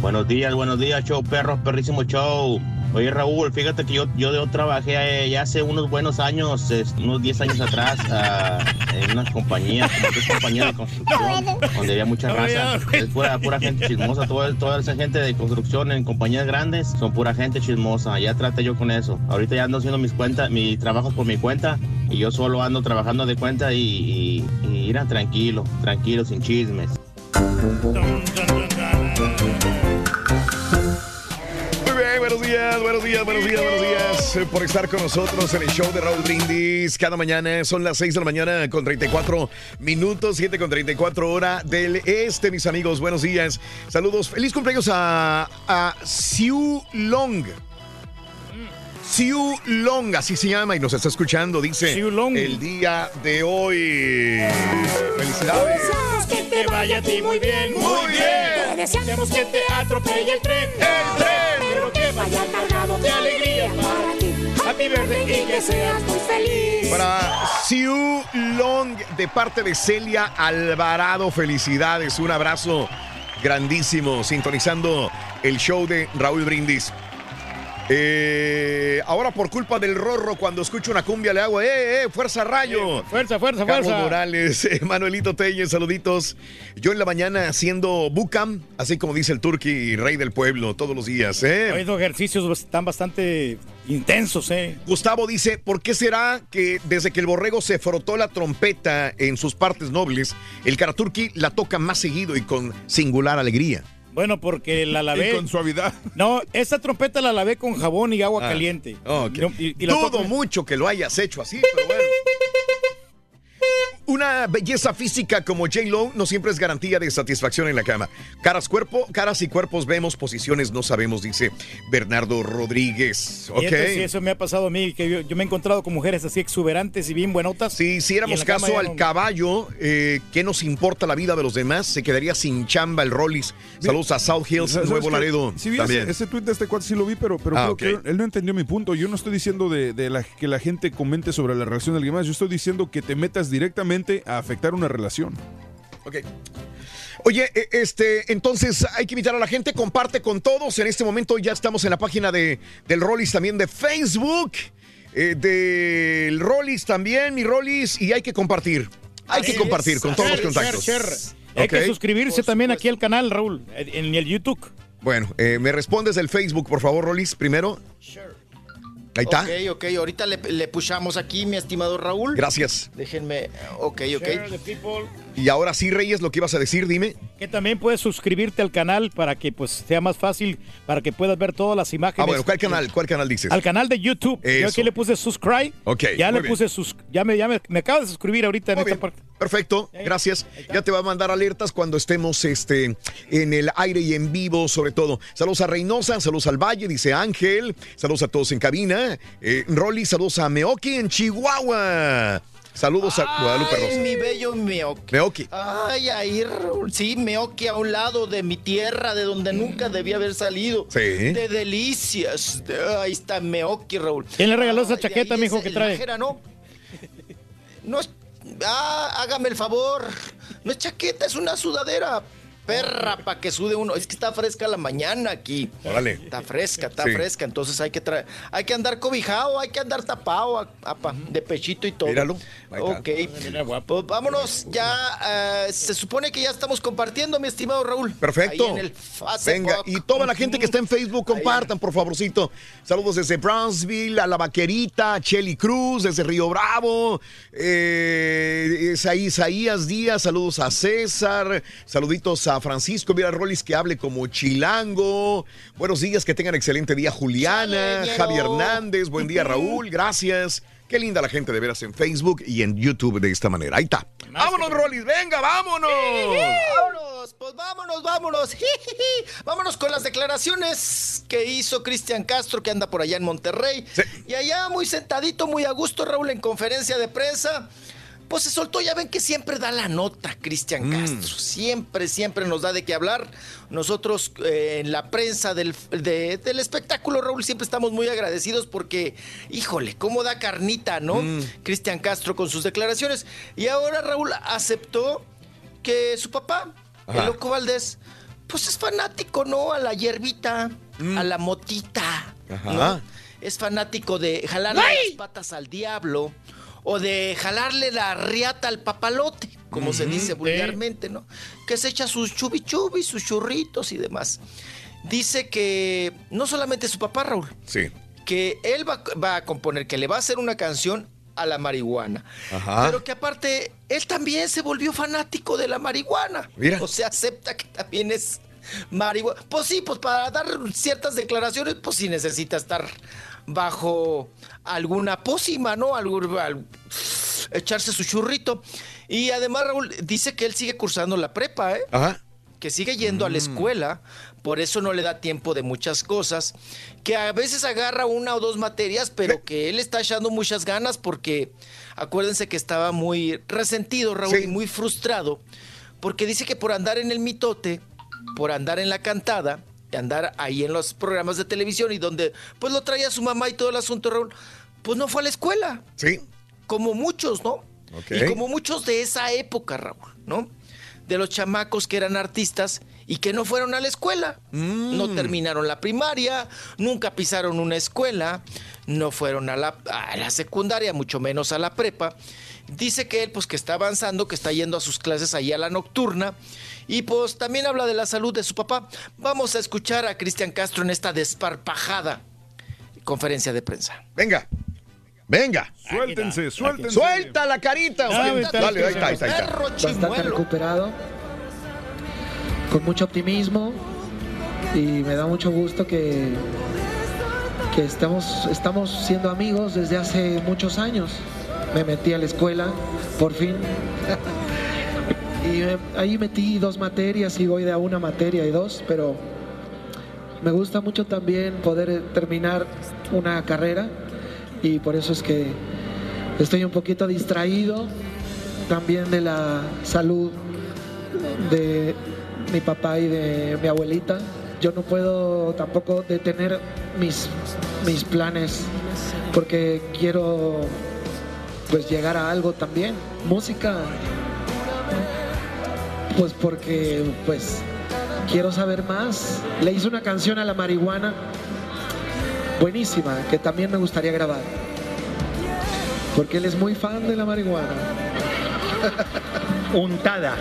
Buenos días, buenos días, show perros, perrísimo show. Oye Raúl, fíjate que yo, yo, yo trabajé eh, ya hace unos buenos años, unos 10 años atrás, ah, en unas compañías, como tres compañías de construcción, donde había mucha raza. Es pura, pura gente chismosa, toda, toda esa gente de construcción en compañías grandes son pura gente chismosa. Ya traté yo con eso. Ahorita ya ando haciendo mis cuentas, mis trabajos por mi cuenta y yo solo ando trabajando de cuenta y, y, y irá tranquilo, tranquilo, sin chismes. Días, buenos días, buenos días, buenos días eh, por estar con nosotros en el show de Raúl Brindis. Cada mañana son las 6 de la mañana con 34 minutos, 7 con 34 hora del este, mis amigos. Buenos días. Saludos. Feliz cumpleaños a, a Siu Long. Siu Long, así se llama y nos está escuchando, dice el día de hoy. Felicidades. Que te vaya a ti muy bien, Muy bien. Te deseamos que te atropelle el tren, el tren, vaya cargado de alegría para ti. Happy birthday y que seas muy feliz. Para Siu Long de parte de Celia Alvarado, felicidades, un abrazo grandísimo, sintonizando el show de Raúl Brindis. Eh, ahora por culpa del rorro, cuando escucho una cumbia le hago, ¡eh, eh! ¡Fuerza rayo! Fuerza, fuerza, Carlos fuerza. Morales, eh, Manuelito Teñez, saluditos. Yo en la mañana haciendo bucam, así como dice el turqui, rey del pueblo, todos los días, ¿eh? Estos ejercicios están bastante intensos, ¿eh? Gustavo dice, ¿por qué será que desde que el borrego se frotó la trompeta en sus partes nobles, el karaturki la toca más seguido y con singular alegría? Bueno, porque la lavé. Y con suavidad. No, esta trompeta la lavé con jabón y agua Ah, caliente. ok. No, y- y la Dudo toco- mucho que lo hayas hecho así, pero bueno. Una belleza física como J-Lo no siempre es garantía de satisfacción en la cama. Caras, cuerpo, caras y cuerpos vemos, posiciones no sabemos, dice Bernardo Rodríguez. Ok. Fíjate si eso me ha pasado a mí, que yo, yo me he encontrado con mujeres así exuberantes y bien buenotas. Sí, si éramos caso al caballo, eh, ¿qué nos importa la vida de los demás? Se quedaría sin chamba el Rollis. Saludos a South Hills, ¿Sabes Nuevo? Laredo. Vi también. ese, ese tweet de este cuate sí lo vi, pero, pero Ah, creo ok. que él no entendió mi punto. Yo no estoy diciendo de, de la, que la gente comente sobre la relación de alguien más. Yo estoy diciendo que te metas directamente a afectar una relación. Ok. Oye, eh, este, entonces hay que invitar a la gente, comparte con todos. En este momento ya estamos en la página de, del Rollis también de Facebook, eh, del Rollis también, mi Rollis, y hay que compartir. Hay que compartir es. con todos los contactos. share, share. Hay que suscribirse también aquí al canal, Raúl, en el YouTube. Bueno, eh, me respondes del Facebook, por favor, Rollis, primero. Ahí está. Ok, ok, ahorita le, le pushamos aquí, mi estimado Raúl. Gracias. Déjenme, ok, ok. Y ahora sí, Reyes, lo que ibas a decir, dime. Que también puedes suscribirte al canal para que pues sea más fácil, para que puedas ver todas las imágenes. Ah, bueno, ¿cuál canal? ¿Cuál canal dices? Al canal de YouTube. Yo Eso. aquí le puse subscribe. Ok, Ya muy le bien. puse sus, ya me, ya me, me acabo de suscribir ahorita en esta parte. Perfecto, gracias. Ya te va a mandar alertas cuando estemos este, en el aire y en vivo, sobre todo. Saludos a Reynosa, saludos al Valle, dice Ángel. Saludos a todos en cabina. Eh, Rolly, saludos a Meoki en Chihuahua. Saludos a Guadalupe Ay, Rosa. mi bello Meoki. Meoki. Ay, ahí, Raúl, sí, Meoki a un lado de mi tierra, de donde nunca debía haber salido. Sí. De delicias. Ahí está Meoki, Raúl. ¿Quién le regaló esa chaqueta, mijo, es que trae? ¿no? No es. Ah, hágame el favor. No es chaqueta, es una sudadera. Perra, para que sude uno. Es que está fresca la mañana aquí. Órale. Está fresca, está Sí. fresca. Entonces hay que traer, hay que andar cobijado, hay que andar tapado, apa, de pechito y todo. Míralo. Ok. Pues vámonos, ya eh, se supone que ya estamos compartiendo, mi estimado Raúl. Perfecto. Ahí en el Facebook. Venga, y toda la gente que está en Facebook, compartan, por favorcito. Saludos desde Brownsville, a La Vaquerita, a Chelly Cruz, desde Río Bravo, eh, Isaías Díaz, saludos a César, saluditos a Francisco Mira Rollis que hable como chilango. Buenos días, que tengan excelente día, Juliana, Chale, Javi. Hernández, buen día, Raúl, gracias. Qué linda la gente de veras en Facebook y en YouTube de esta manera. Ahí está. Vámonos, Rolis, venga, vámonos. Vámonos, pues vámonos, vámonos. Vámonos con las declaraciones que hizo Cristian Castro, que anda por allá en Monterrey. Y allá muy sentadito, muy a gusto, Raúl, en conferencia de prensa. Pues se soltó, ya ven que siempre da la nota Cristian Castro. Siempre, siempre nos da de qué hablar. Nosotros eh, en la prensa del, de- del espectáculo, Raúl, siempre estamos muy agradecidos porque, híjole, cómo da carnita, ¿no? Cristian Castro con sus declaraciones. Y ahora Raúl aceptó que su papá, Ajá. el Loco Valdés, pues es fanático, ¿no? A la hierbita, a la motita. Ajá. ¿no? Es fanático de jalarle las patas al diablo o de jalarle la riata al papalote, como se dice vulgarmente, ¿no? Que se echa sus chubi chubi, sus churritos y demás. Dice que no solamente su papá, Raúl, Sí. que él va, va a componer, que le va a hacer una canción a la marihuana. Ajá. Pero que aparte, él también se volvió fanático de la marihuana. Mira. O sea, acepta que también es marihuana. Pues sí, pues para dar ciertas declaraciones, pues sí necesita estar bajo alguna pócima, ¿no? Algún, al- echarse su churrito. Y además, Raúl, dice que él sigue cursando la prepa, ¿eh? Ajá. que sigue yendo a la escuela, por eso no le da tiempo de muchas cosas, que a veces agarra una o dos materias, pero que él está echando muchas ganas porque acuérdense que estaba muy resentido, Raúl, y muy frustrado, porque dice que por andar en el mitote, por andar en la cantada, andar ahí en los programas de televisión y donde pues lo traía su mamá y todo el asunto, Raúl, pues no fue a la escuela. Sí. Como muchos, ¿no? Y como muchos de esa época, Raúl, ¿no? De los chamacos que eran artistas y que no fueron a la escuela. No terminaron la primaria, nunca pisaron una escuela, no fueron a la, a la secundaria, mucho menos a la prepa. Dice que él, pues que está avanzando, que está yendo a sus clases ahí a la nocturna. Y pues también habla de la salud de su papá. Vamos a escuchar a Cristian Castro en esta desparpajada conferencia de prensa. Venga. Venga. Suéltense, suéltense. Suelta la carita. Dale, Dale, dale, ahí está, ahí está. Ahí está. bastante recuperado, con mucho optimismo y me da mucho gusto que, que estamos, estamos siendo amigos desde hace muchos años. Me metí a la escuela, por fin. Y me- ahí metí dos materias y voy de a una materia y dos, pero me gusta mucho también poder eh, terminar una carrera y por eso es que estoy un poquito distraído también de la salud de mi papá y de mi abuelita. Yo no puedo tampoco detener mis, mis planes porque quiero pues llegar a algo también. Música, pues porque pues quiero saber más. Le hice una canción a la marihuana buenísima que también me gustaría grabar. Porque él es muy fan de la marihuana. Untada.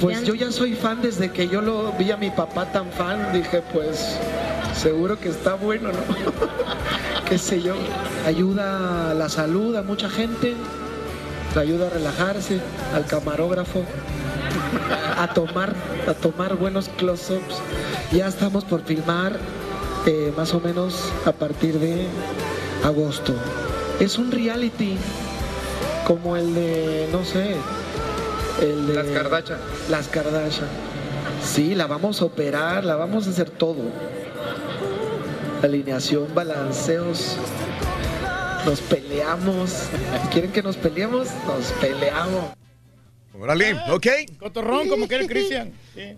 Pues yo ya soy fan desde que yo lo vi a mi papá tan fan, dije pues seguro que está bueno, ¿no? Qué sé yo, ayuda a la salud a mucha gente, te ayuda a relajarse, al camarógrafo, a tomar, a tomar buenos close-ups. Ya estamos por filmar eh, más o menos a partir de agosto. Es un reality como el de, no sé, el de... Las Kardashian. Las Kardashian. Sí, la vamos a operar, la vamos a hacer todo. Alineación, balanceos. Nos peleamos. ¿Quieren que nos peleemos? Nos peleamos. Órale, ok. Cotorrón, como quiere Cristian. Sí.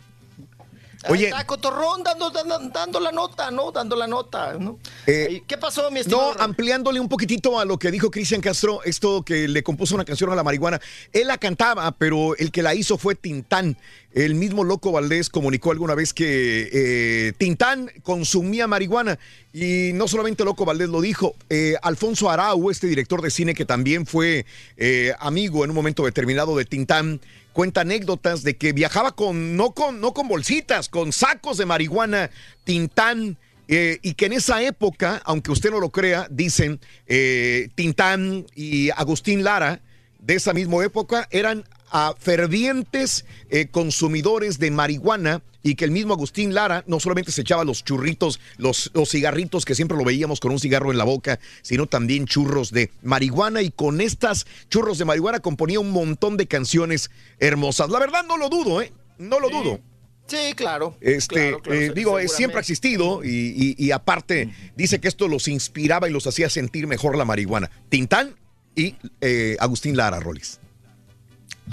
Oye. Está Cotorrón dando, dando, dando la nota, ¿no? Dando la nota, ¿no? Eh, ¿Qué pasó, mi estimado? No, ampliándole un poquitito a lo que dijo Cristian Castro, esto que le compuso una canción a la marihuana. Él la cantaba, pero el que la hizo fue Tintán. El mismo Loco Valdés comunicó alguna vez que eh, Tintán consumía marihuana. Y no solamente Loco Valdés lo dijo, eh, Alfonso Arau, este director de cine que también fue eh, amigo en un momento determinado de Tintán, cuenta anécdotas de que viajaba con no con no con bolsitas, con sacos de marihuana, Tintán. eh, y que en esa época, aunque usted no lo crea, dicen eh, Tintán y Agustín Lara, de esa misma época, eran a fervientes eh, consumidores de marihuana y que el mismo Agustín Lara no solamente se echaba los churritos, los, los cigarritos que siempre lo veíamos con un cigarro en la boca, sino también churros de marihuana y con estas churros de marihuana componía un montón de canciones hermosas. La verdad no lo dudo, ¿eh? No lo dudo. Sí, claro. Este, claro, claro, eh, digo, siempre ha existido y, y- y aparte dice que esto los inspiraba y los hacía sentir mejor la marihuana. Tintán y eh, Agustín Lara, Rolis.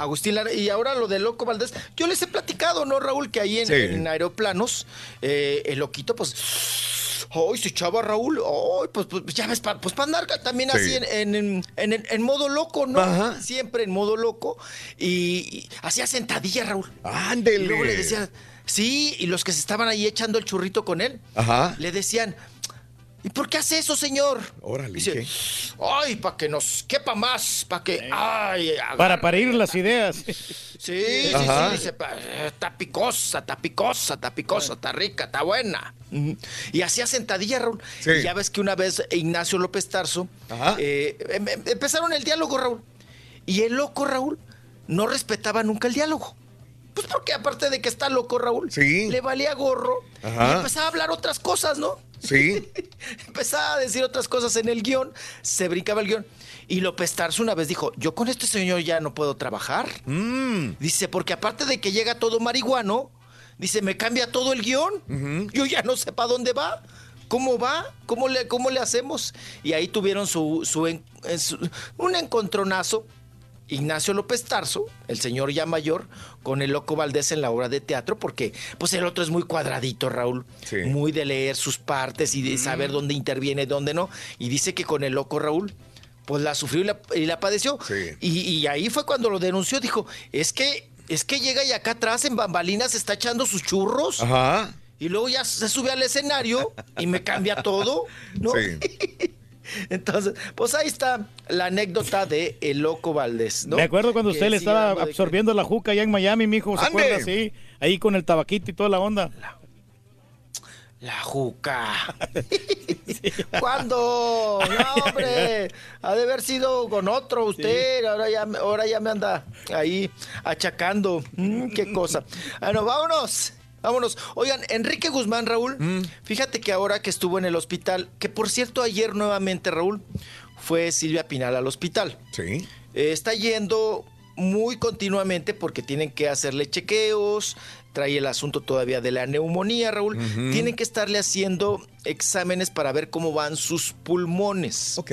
Agustín Lara, y ahora lo de Loco Valdés, yo les he platicado, ¿no, Raúl? Que ahí en, Sí. en aeroplanos, eh, el loquito, pues, ¡ay, se echaba Raúl! ¡ay, pues, pues, ya ves, pa- pues para andar también Sí. así en, en, en- en- en modo loco, ¿no? Ajá. Siempre en modo loco, y, y hacía sentadilla, Raúl. ¡Ándele! Y luego le decían, sí, y los que se estaban ahí echando el churrito con él, Ajá. le decían, ¿y por qué hace eso, señor? Órale, Dice, ¿qué? ay, para que nos quepa más, para que, ay, Para parir las ideas. Sí, sí, Ajá. sí, dice, "Pa- está picosa, está picosa, está picosa, está rica, está buena. Y hacía sentadilla, Raúl. Sí. Y ya ves que una vez Ignacio López Tarso, Ajá. eh, em- em- empezaron el diálogo, Raúl. Y el loco, Raúl, no respetaba nunca el diálogo. Pues porque aparte de que está loco, Raúl, Sí. le valía gorro Ajá. y empezaba a hablar otras cosas, ¿no? Sí. empezaba a decir otras cosas en el guion, se brincaba el guion. Y López Tarso una vez dijo, yo con este señor ya no puedo trabajar. Mm. Dice, porque aparte de que llega todo marihuano, dice, me cambia todo el guion. Yo ya no sé para dónde va. ¿Cómo va? ¿Cómo le, cómo le hacemos? Y ahí tuvieron su, su su- un encontronazo. Ignacio López Tarso, el señor ya mayor, con el loco Valdés en la obra de teatro, porque pues el otro es muy cuadradito, Raúl, Sí. muy de leer sus partes y de saber dónde interviene, dónde no. Y dice que con el loco Raúl, pues la sufrió y la, y la padeció. Sí. Y, y ahí fue cuando lo denunció, dijo, es que, es que llega y acá atrás en bambalinas está echando sus churros. Ajá. Y luego ya se sube al escenario y me cambia todo, ¿no? Sí. Entonces, pues ahí está la anécdota de El Loco Valdés, ¿no? Me acuerdo cuando Que usted le estaba que- absorbiendo la juca allá en Miami, mijo. ¿Se ¡Ande! acuerda? Sí. Ahí con el tabaquito y toda la onda. La juca. ¿Cuándo? No, hombre. Ha de haber sido con otro usted. Ahora, ya, me- ahora ya me anda ahí achacando. Mm, qué cosa. Bueno, vámonos. Vámonos. Oigan, Enrique Guzmán, Raúl, fíjate que ahora que estuvo en el hospital, que por cierto ayer nuevamente, Raúl, fue Silvia Pinal al hospital. Sí. Eh, está yendo muy continuamente porque tienen que hacerle chequeos, trae el asunto todavía de la neumonía, Raúl. Tienen que estarle haciendo exámenes para ver cómo van sus pulmones. Ok.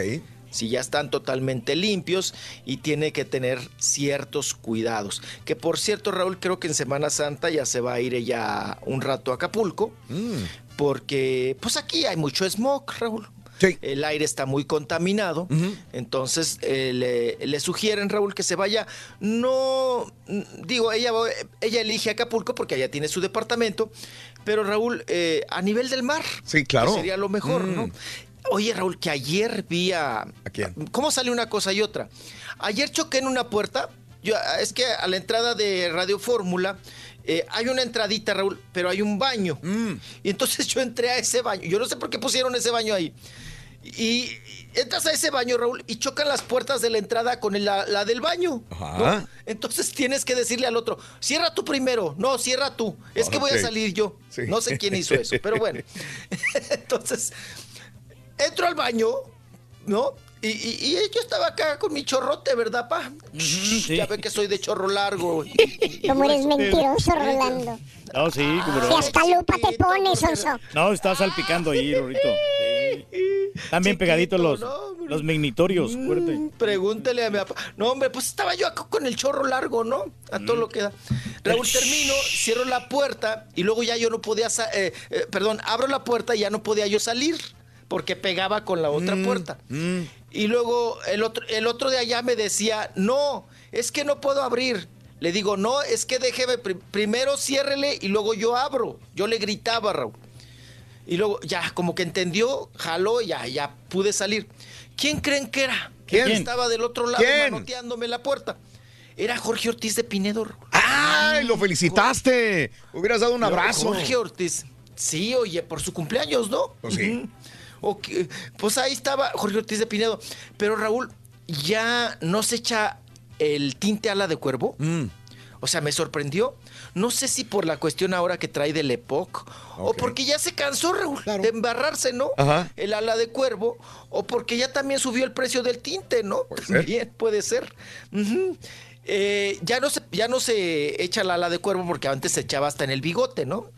Si ya están totalmente limpios y tiene que tener ciertos cuidados. Que por cierto, Raúl, creo que en Semana Santa ya se va a ir ella un rato a Acapulco, Mm. porque pues aquí hay mucho smog, Raúl. Sí. El aire está muy contaminado. Entonces eh, le, le sugieren, Raúl, que se vaya. No, mm, digo, ella, ella elige Acapulco porque allá tiene su departamento. Pero Raúl, eh, a nivel del mar. Sí, claro. sería lo mejor, Mm. ¿no? Oye, Raúl, que ayer vi a. ¿A quién? ¿Cómo sale una cosa y otra? Ayer choqué en una puerta. Yo, es que a la entrada de Radio Fórmula eh, hay una entradita, Raúl, pero hay un baño. Mm. Y entonces yo entré a ese baño. Yo no sé por qué pusieron ese baño ahí. Y entras a ese baño, Raúl, y chocan las puertas de la entrada con la, la del baño. Ajá. ¿no? Entonces tienes que decirle al otro, cierra tú primero. No, cierra tú. Es que voy a salir yo. Sí. No sé quién hizo eso, pero bueno. Entonces, entro al baño, ¿no? Y, y- y yo estaba acá con mi chorrote, ¿verdad, pa? Ya ve que soy de chorro largo. Como eres mentiroso, Rolando. No, sí, como Si no. hasta lupa te pones, Oso. No, está salpicando ahí, Rorito. Sí. Bien pegaditos los, los magnitorios, fuerte. Pregúntele a mi papá. No, hombre, pues estaba yo acá con el chorro largo, ¿no? A todo lo que da. Raúl, termino, cierro la puerta y luego ya yo no podía, eh, eh, perdón, abro la puerta y ya no podía yo salir porque pegaba con la otra puerta. Y luego el otro, el otro de allá me decía, no, es que no puedo abrir. Le digo, no, es que déjeme, pri- primero ciérrele y luego yo abro. Yo le gritaba, Raúl. Y luego ya, como que entendió, jaló, ya, ya pude salir. ¿Quién creen que era? ¿Quién? Estaba del otro lado ¿Quién? manoteándome la puerta. Era Jorge Ortiz de Pinedo. ¡Ay, lo felicitaste! Hubieras dado un abrazo. Jorge Ortiz. Sí, oye, por su cumpleaños, ¿no? Pues sí. Pues ahí estaba Jorge Ortiz de Pinedo. Pero Raúl ya no se echa el tinte ala de cuervo. Mm. O sea, me sorprendió. No sé si por la cuestión ahora que trae del Epoch o porque ya se cansó Raúl, de embarrarse, ¿no? Ajá. El ala de cuervo o porque ya también subió el precio del tinte, ¿no? También puede ser. Ujú. Eh, ya, no se, ya no se echa la ala de cuervo porque antes se echaba hasta en el bigote, ¿no?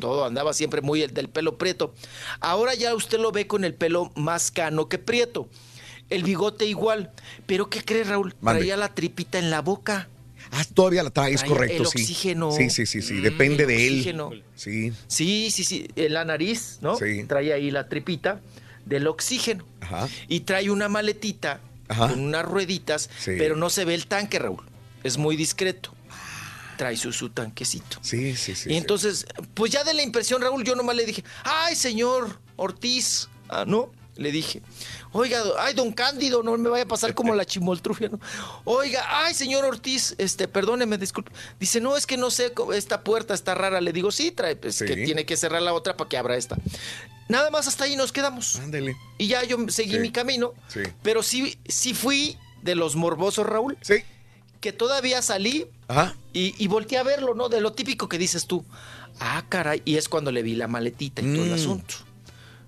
Todo andaba siempre muy el del pelo prieto. Ahora ya usted lo ve con el pelo más cano que prieto. El bigote igual. Pero ¿qué cree Raúl? Mande. Traía la tripita en la boca. Ah, todavía la traes, Trae correcto, el sí. oxígeno. Sí, sí, sí, sí. Depende el de él. Sí. Sí, sí, sí. En la nariz, ¿no? Sí. Trae ahí la tripita del oxígeno. Ajá. Y trae una maletita Ajá. con unas rueditas, Sí. pero no se ve el tanque, Raúl. Es muy discreto. Trae su, su tanquecito. Sí, sí, sí. y entonces, pues ya de la impresión, Raúl, yo nomás le dije, ay, señor Ortiz, ah, ¿no? Le dije, oiga, ay, don Cándido, no me vaya a pasar como la chimoltrufia, ¿no? Oiga, ay, señor Ortiz, este, perdóneme, disculpe. Dice, no, es que no sé, esta puerta está rara. Le digo, sí, trae, pues que tiene que cerrar la otra para que abra esta. Nada más hasta ahí nos quedamos. Ándele. Y ya yo seguí Sí. mi camino. Sí. Pero sí, sí fui de los morbosos, Raúl. Sí. Que todavía salí Ajá. y, y volteé a verlo, ¿no? De lo típico que dices tú. Ah, caray. Y es cuando le vi la maletita y todo el Mm. asunto.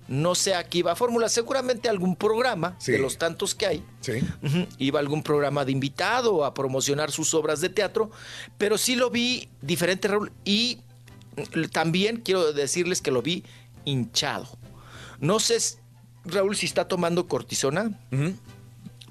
No sé, aquí va Fórmula. Seguramente algún programa Sí. de los tantos que hay. Sí. Ujú, Iba algún programa de invitado a promocionar sus obras de teatro. Pero sí lo vi diferente, Raúl. Y mm, también quiero decirles que lo vi hinchado. No sé, s- Raúl, si está tomando cortisona, Ujú.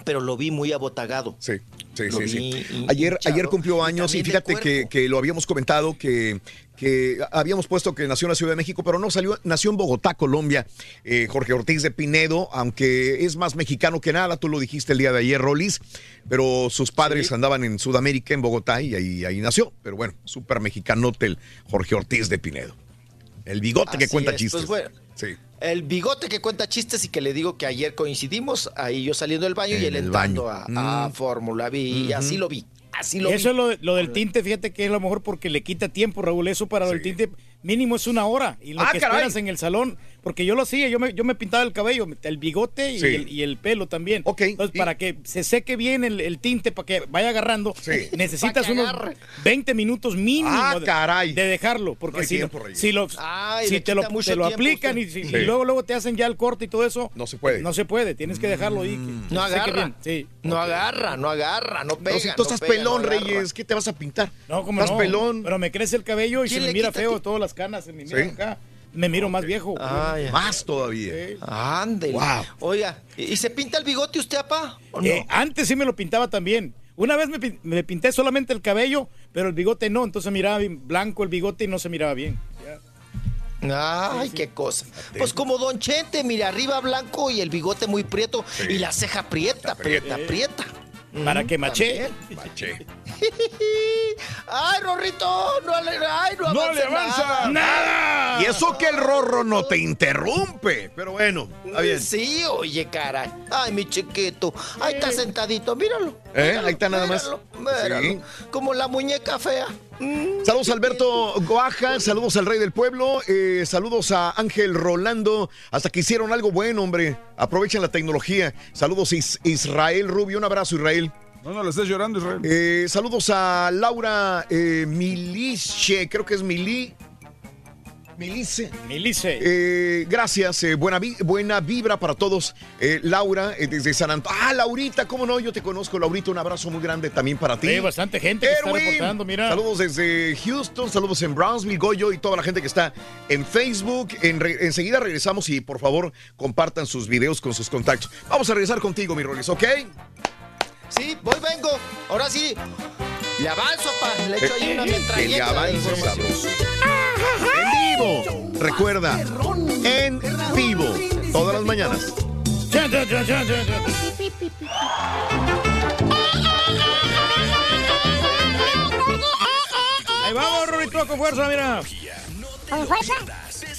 pero lo vi muy abotagado. Sí, sí, sí, sí. Ayer, ayer cumplió años y fíjate que, que lo habíamos comentado que, que habíamos puesto que nació en la Ciudad de México, pero no salió, nació en Bogotá, Colombia. Eh, Jorge Ortiz de Pinedo, aunque es más mexicano que nada, tú lo dijiste el día de ayer, Rolis, pero sus padres andaban en Sudamérica, en Bogotá, y ahí, ahí nació. Pero bueno, súper mexicanote el Jorge Ortiz de Pinedo. El bigote que cuenta es, chistes. pues bueno. Sí. El bigote que cuenta chistes y que le digo que ayer coincidimos, ahí yo saliendo del baño y él el entrando baño. a, a Mm. Fórmula. Vi, Ujú. Así lo vi. Así lo Eso vi. es lo, lo del tinte, fíjate que es lo mejor porque le quita tiempo, Raúl. Eso para lo del tinte mínimo es una hora. Y lo Ah, que caray. esperas en el salón, porque yo lo hacía, yo me, yo me pintaba el cabello, el bigote y, Sí. el, y el pelo también. Ok. Entonces, para que se seque bien el, el tinte, para que vaya agarrando, Sí. necesitas unos agarre. 20 minutos mínimo Ah, de, caray. de dejarlo. Porque No si, tiempo, lo, si, lo- Ay, si le te lo, te lo aplican y, usted. si- Sí. y luego, luego te hacen ya el corte y todo eso, No se puede. no se puede. Tienes que dejarlo ahí. que No agarra. bien, Sí. No agarra, no agarra, no pega. Pero si tú no estás pega, pelón, no. Reyes, ¿qué te vas a pintar? No, como Estás no. pelón. Pero me crece el cabello y se ¿Quién me mira feo todas las canas. Se me mira acá. Me miro más viejo. Ay, Más todavía. Ándele. Wow. Oiga, ¿y se pinta el bigote usted, apá? ¿O no? Eh, antes sí me lo pintaba también. Una vez me, pin- me pinté solamente el cabello, pero el bigote no. Entonces miraba bien blanco el bigote y no se miraba bien. Ay, qué cosa. Pues como Don Chente, mira, arriba blanco y el bigote muy prieto y la ceja prieta, prieta, prieta. Para que maché. Maché. Ay, Rorrito, no le, ay, no avanza, le avanza nada. ¡Nada! Y eso que el rorro no te interrumpe. Pero bueno, está bien. Sí, oye, caray. Ay, mi chiquito. Ahí está sentadito, míralo. ¿Eh? míralo, Ahí está nada más. míralo, míralo. Sí. Como la muñeca fea. Saludos Alberto Goaja, saludos al rey del pueblo, eh, saludos a Ángel Rolando, hasta que hicieron algo bueno, hombre. Aprovechen la tecnología. Saludos Is- Israel Rubio, un abrazo Israel. No, no, le estás llorando, Israel. Eh, saludos a Laura eh, Miliche, creo que es Mili. Milice. Milice. Eh, gracias, eh, buena, vi- buena vibra para todos. Eh, Laura, eh, desde San Antonio. Ah, Laurita, cómo no, yo te conozco, Laurita, un abrazo muy grande también para ti. Hay bastante gente que está reportando, mira. Saludos desde Houston, saludos en Brownsville, Goyo y toda la gente que está en Facebook. En re- enseguida regresamos y por favor compartan sus videos con sus contactos. Vamos a regresar contigo, mi Rolis, ¿ok? Sí, voy, vengo. Ahora sí. Le avanzo, pa. Le echo ahí una Que le metralleta. avance información. sabroso. Vivo. Recuerda, en vivo. Todas las mañanas. Ahí vamos, Rorito, con fuerza, mira. ¿Con fuerza?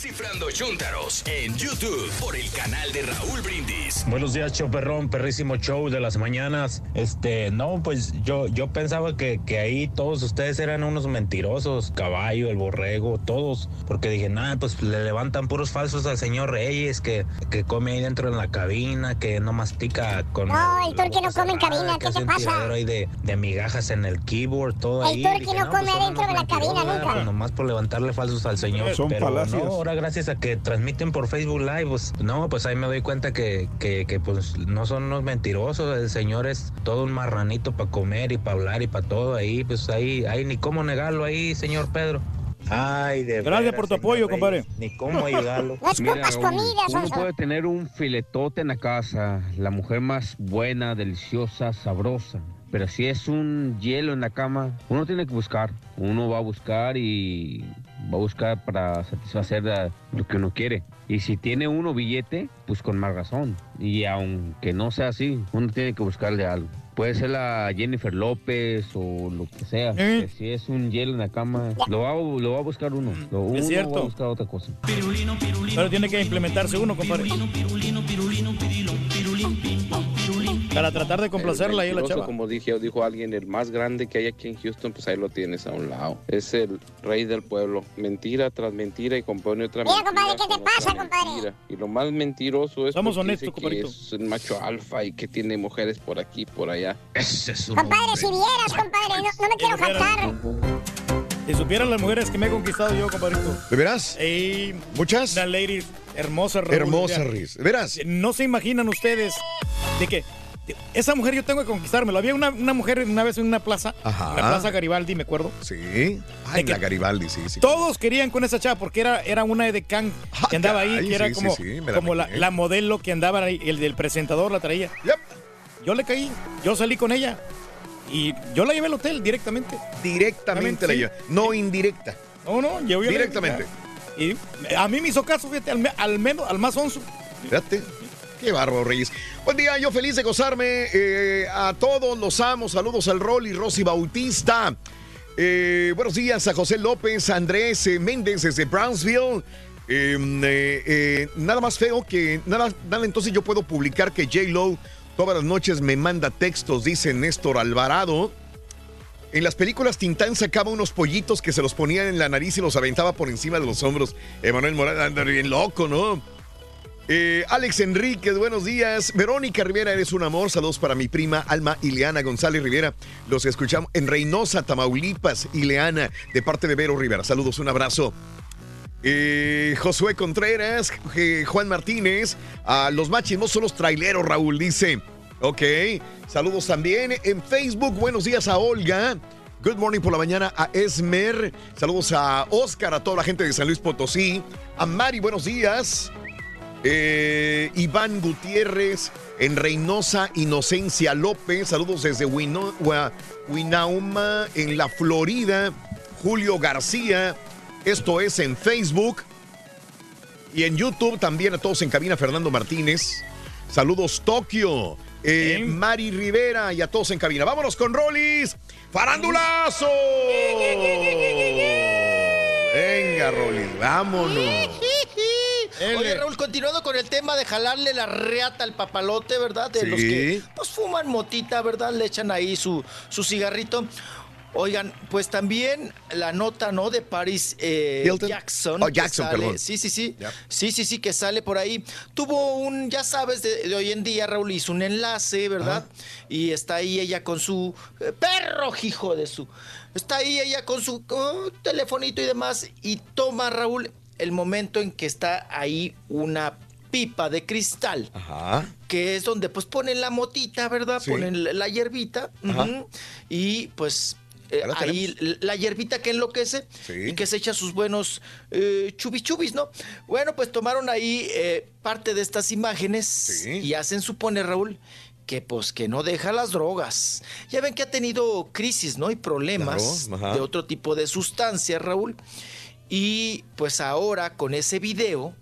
Descifrando Chúntaros en YouTube por el canal de Raúl Brindis. Buenos días, show perrón, perrísimo show de las mañanas. Este, no, pues yo, yo pensaba que, que ahí todos ustedes eran unos mentirosos, caballo, el borrego, todos, porque dije, nada, pues le levantan puros falsos al señor Reyes, que, que come ahí dentro en la cabina, que no mastica con... No, el turqui no come en cabina, ¿qué te pasa? ahí de, de migajas en el keyboard, todo El ahí. turqui Dije, no pues, come son adentro de la cabina nunca. pues, nomás por levantarle falsos al señor. Son pero falacias. no, ahora gracias a que transmiten por Facebook Live, pues no, pues ahí me doy cuenta que, que, que, pues no son unos mentirosos, el señor es todo un marranito para comer y para hablar y para todo ahí, pues ahí, ahí ni cómo negarlo ahí, señor Pedro. Ay, de Gracias veras, por tu apoyo, Reyes, compadre. Ni cómo ayudarlo. Mira, comida, uno Sonso. puede tener un filetote en la casa, la mujer más buena, deliciosa, sabrosa. Pero si es un hielo en la cama, uno tiene que buscar. Uno va a buscar y va a buscar para satisfacer a- lo que uno quiere. Y si tiene uno billete, pues con más razón. Y aunque no sea así, uno tiene que buscarle algo. Puede ser la Jennifer López o lo que sea. ¿Eh? que Si es un hielo en la cama, lo va, a- lo va a buscar uno. Lo, uno va cierto. a buscar otra cosa. Pero tiene que implementarse uno, compadre. Para tratar de complacerla ahí la chava. Como dije, dijo alguien, el más grande que hay aquí en Houston, pues ahí lo tienes a un lado. Es el rey del pueblo. Mentira tras mentira y compone otra Mira, mentira. compadre, ¿qué te pasa, compadre? mentira. Y lo más mentiroso es Somos honestos, que compadrito. es un macho alfa y que tiene mujeres por aquí, por allá. Ese es un Compadre, si vieras, compadre, no, no me quiero jactar. Si supieran las mujeres que me he conquistado yo, compadrito. ¿De veras? Ey, ¿Muchas? Una lady hermosa. Hermosa, Mira, Riz. ¿De veras? No se imaginan ustedes de que esa mujer yo tengo que conquistármela. Había una, una mujer una vez en una plaza, Ajá. en la plaza Garibaldi, me acuerdo. Sí. Ay, que la Garibaldi, sí, sí. Todos querían con esa chava porque era, era una de Can que andaba ahí, que era sí, como, sí, sí, me la como la, la modelo que andaba ahí, el del presentador la traía. Yo le caí, yo salí con ella y yo la llevé al hotel directamente. Directamente la Sí. lleva. No indirecta. No, no, yo yo- Directamente. Y a mí me hizo caso, fíjate, al menos, al más onzo. Fíjate. Qué bárbaro, Reyes. Buen día, yo feliz de gozarme. eh, a todos los amo. Saludos al Rolly Rosy Bautista. Eh, buenos días a José López, Andrés eh, Méndez desde Brownsville. Eh, nada más feo que. Nada, nada, entonces yo puedo publicar que J-Lo todas las noches me manda textos, dice Néstor Alvarado. En las películas Tintán sacaba unos pollitos que se los ponía en la nariz y los aventaba por encima de los hombros. Emanuel Morales anda bien loco, ¿no? Eh, Alex Enríquez, buenos días. Verónica Rivera, eres un amor. Saludos para mi prima Alma Ileana González Rivera. Los escuchamos en Reynosa, Tamaulipas, Ileana, de parte de Vero Rivera. Saludos, un abrazo. Eh, Josué Contreras, eh, Juan Martínez, a los más chismosos los traileros, Raúl dice. Ok, saludos también en Facebook. Buenos días a Olga. Good morning por la mañana a Esmer. Saludos a Oscar, a toda la gente de San Luis Potosí. A Mari, buenos días. Eh, Iván Gutiérrez en Reynosa, Inocencia López. Saludos desde Wino- Winauma en la Florida. Julio García. Esto es en Facebook. Y en YouTube también a todos en cabina, Fernando Martínez. Saludos Tokio. Eh, Mari Rivera y a todos en cabina. Vámonos con Rolis. ¡Farandulazo! Venga, Rolis, vámonos. Oye, Raúl, continuando con el tema de jalarle la reata al papalote, ¿verdad? De Sí. los que pues fuman motita, ¿verdad? Le echan ahí su, su cigarrito. Oigan, pues también la nota, ¿no? De Paris eh. Jackson. Oh, Jackson, sale- perdón. Sí, sí, sí. Sí, sí, sí, que sale por ahí. Tuvo un, ya sabes, de, de hoy en día, Raúl hizo un enlace, ¿verdad? Y está ahí ella con su eh, perro, hijo de su. Está ahí ella con su oh, telefonito y demás. Y toma, Raúl, el momento en que está ahí una pipa de cristal Ajá. que es donde pues ponen la motita, ¿verdad? Sí. Ponen la, hierbita y pues eh, ahí la hierbita que enloquece Sí. y que se echa sus buenos eh, chubichubis, ¿no? Bueno, pues tomaron ahí eh, parte de estas imágenes y hacen suponer, Raúl, que pues que no deja las drogas. Ya ven que ha tenido crisis, ¿no? Y problemas Claro, de otro tipo de sustancias, Raúl. Y pues ahora con ese video,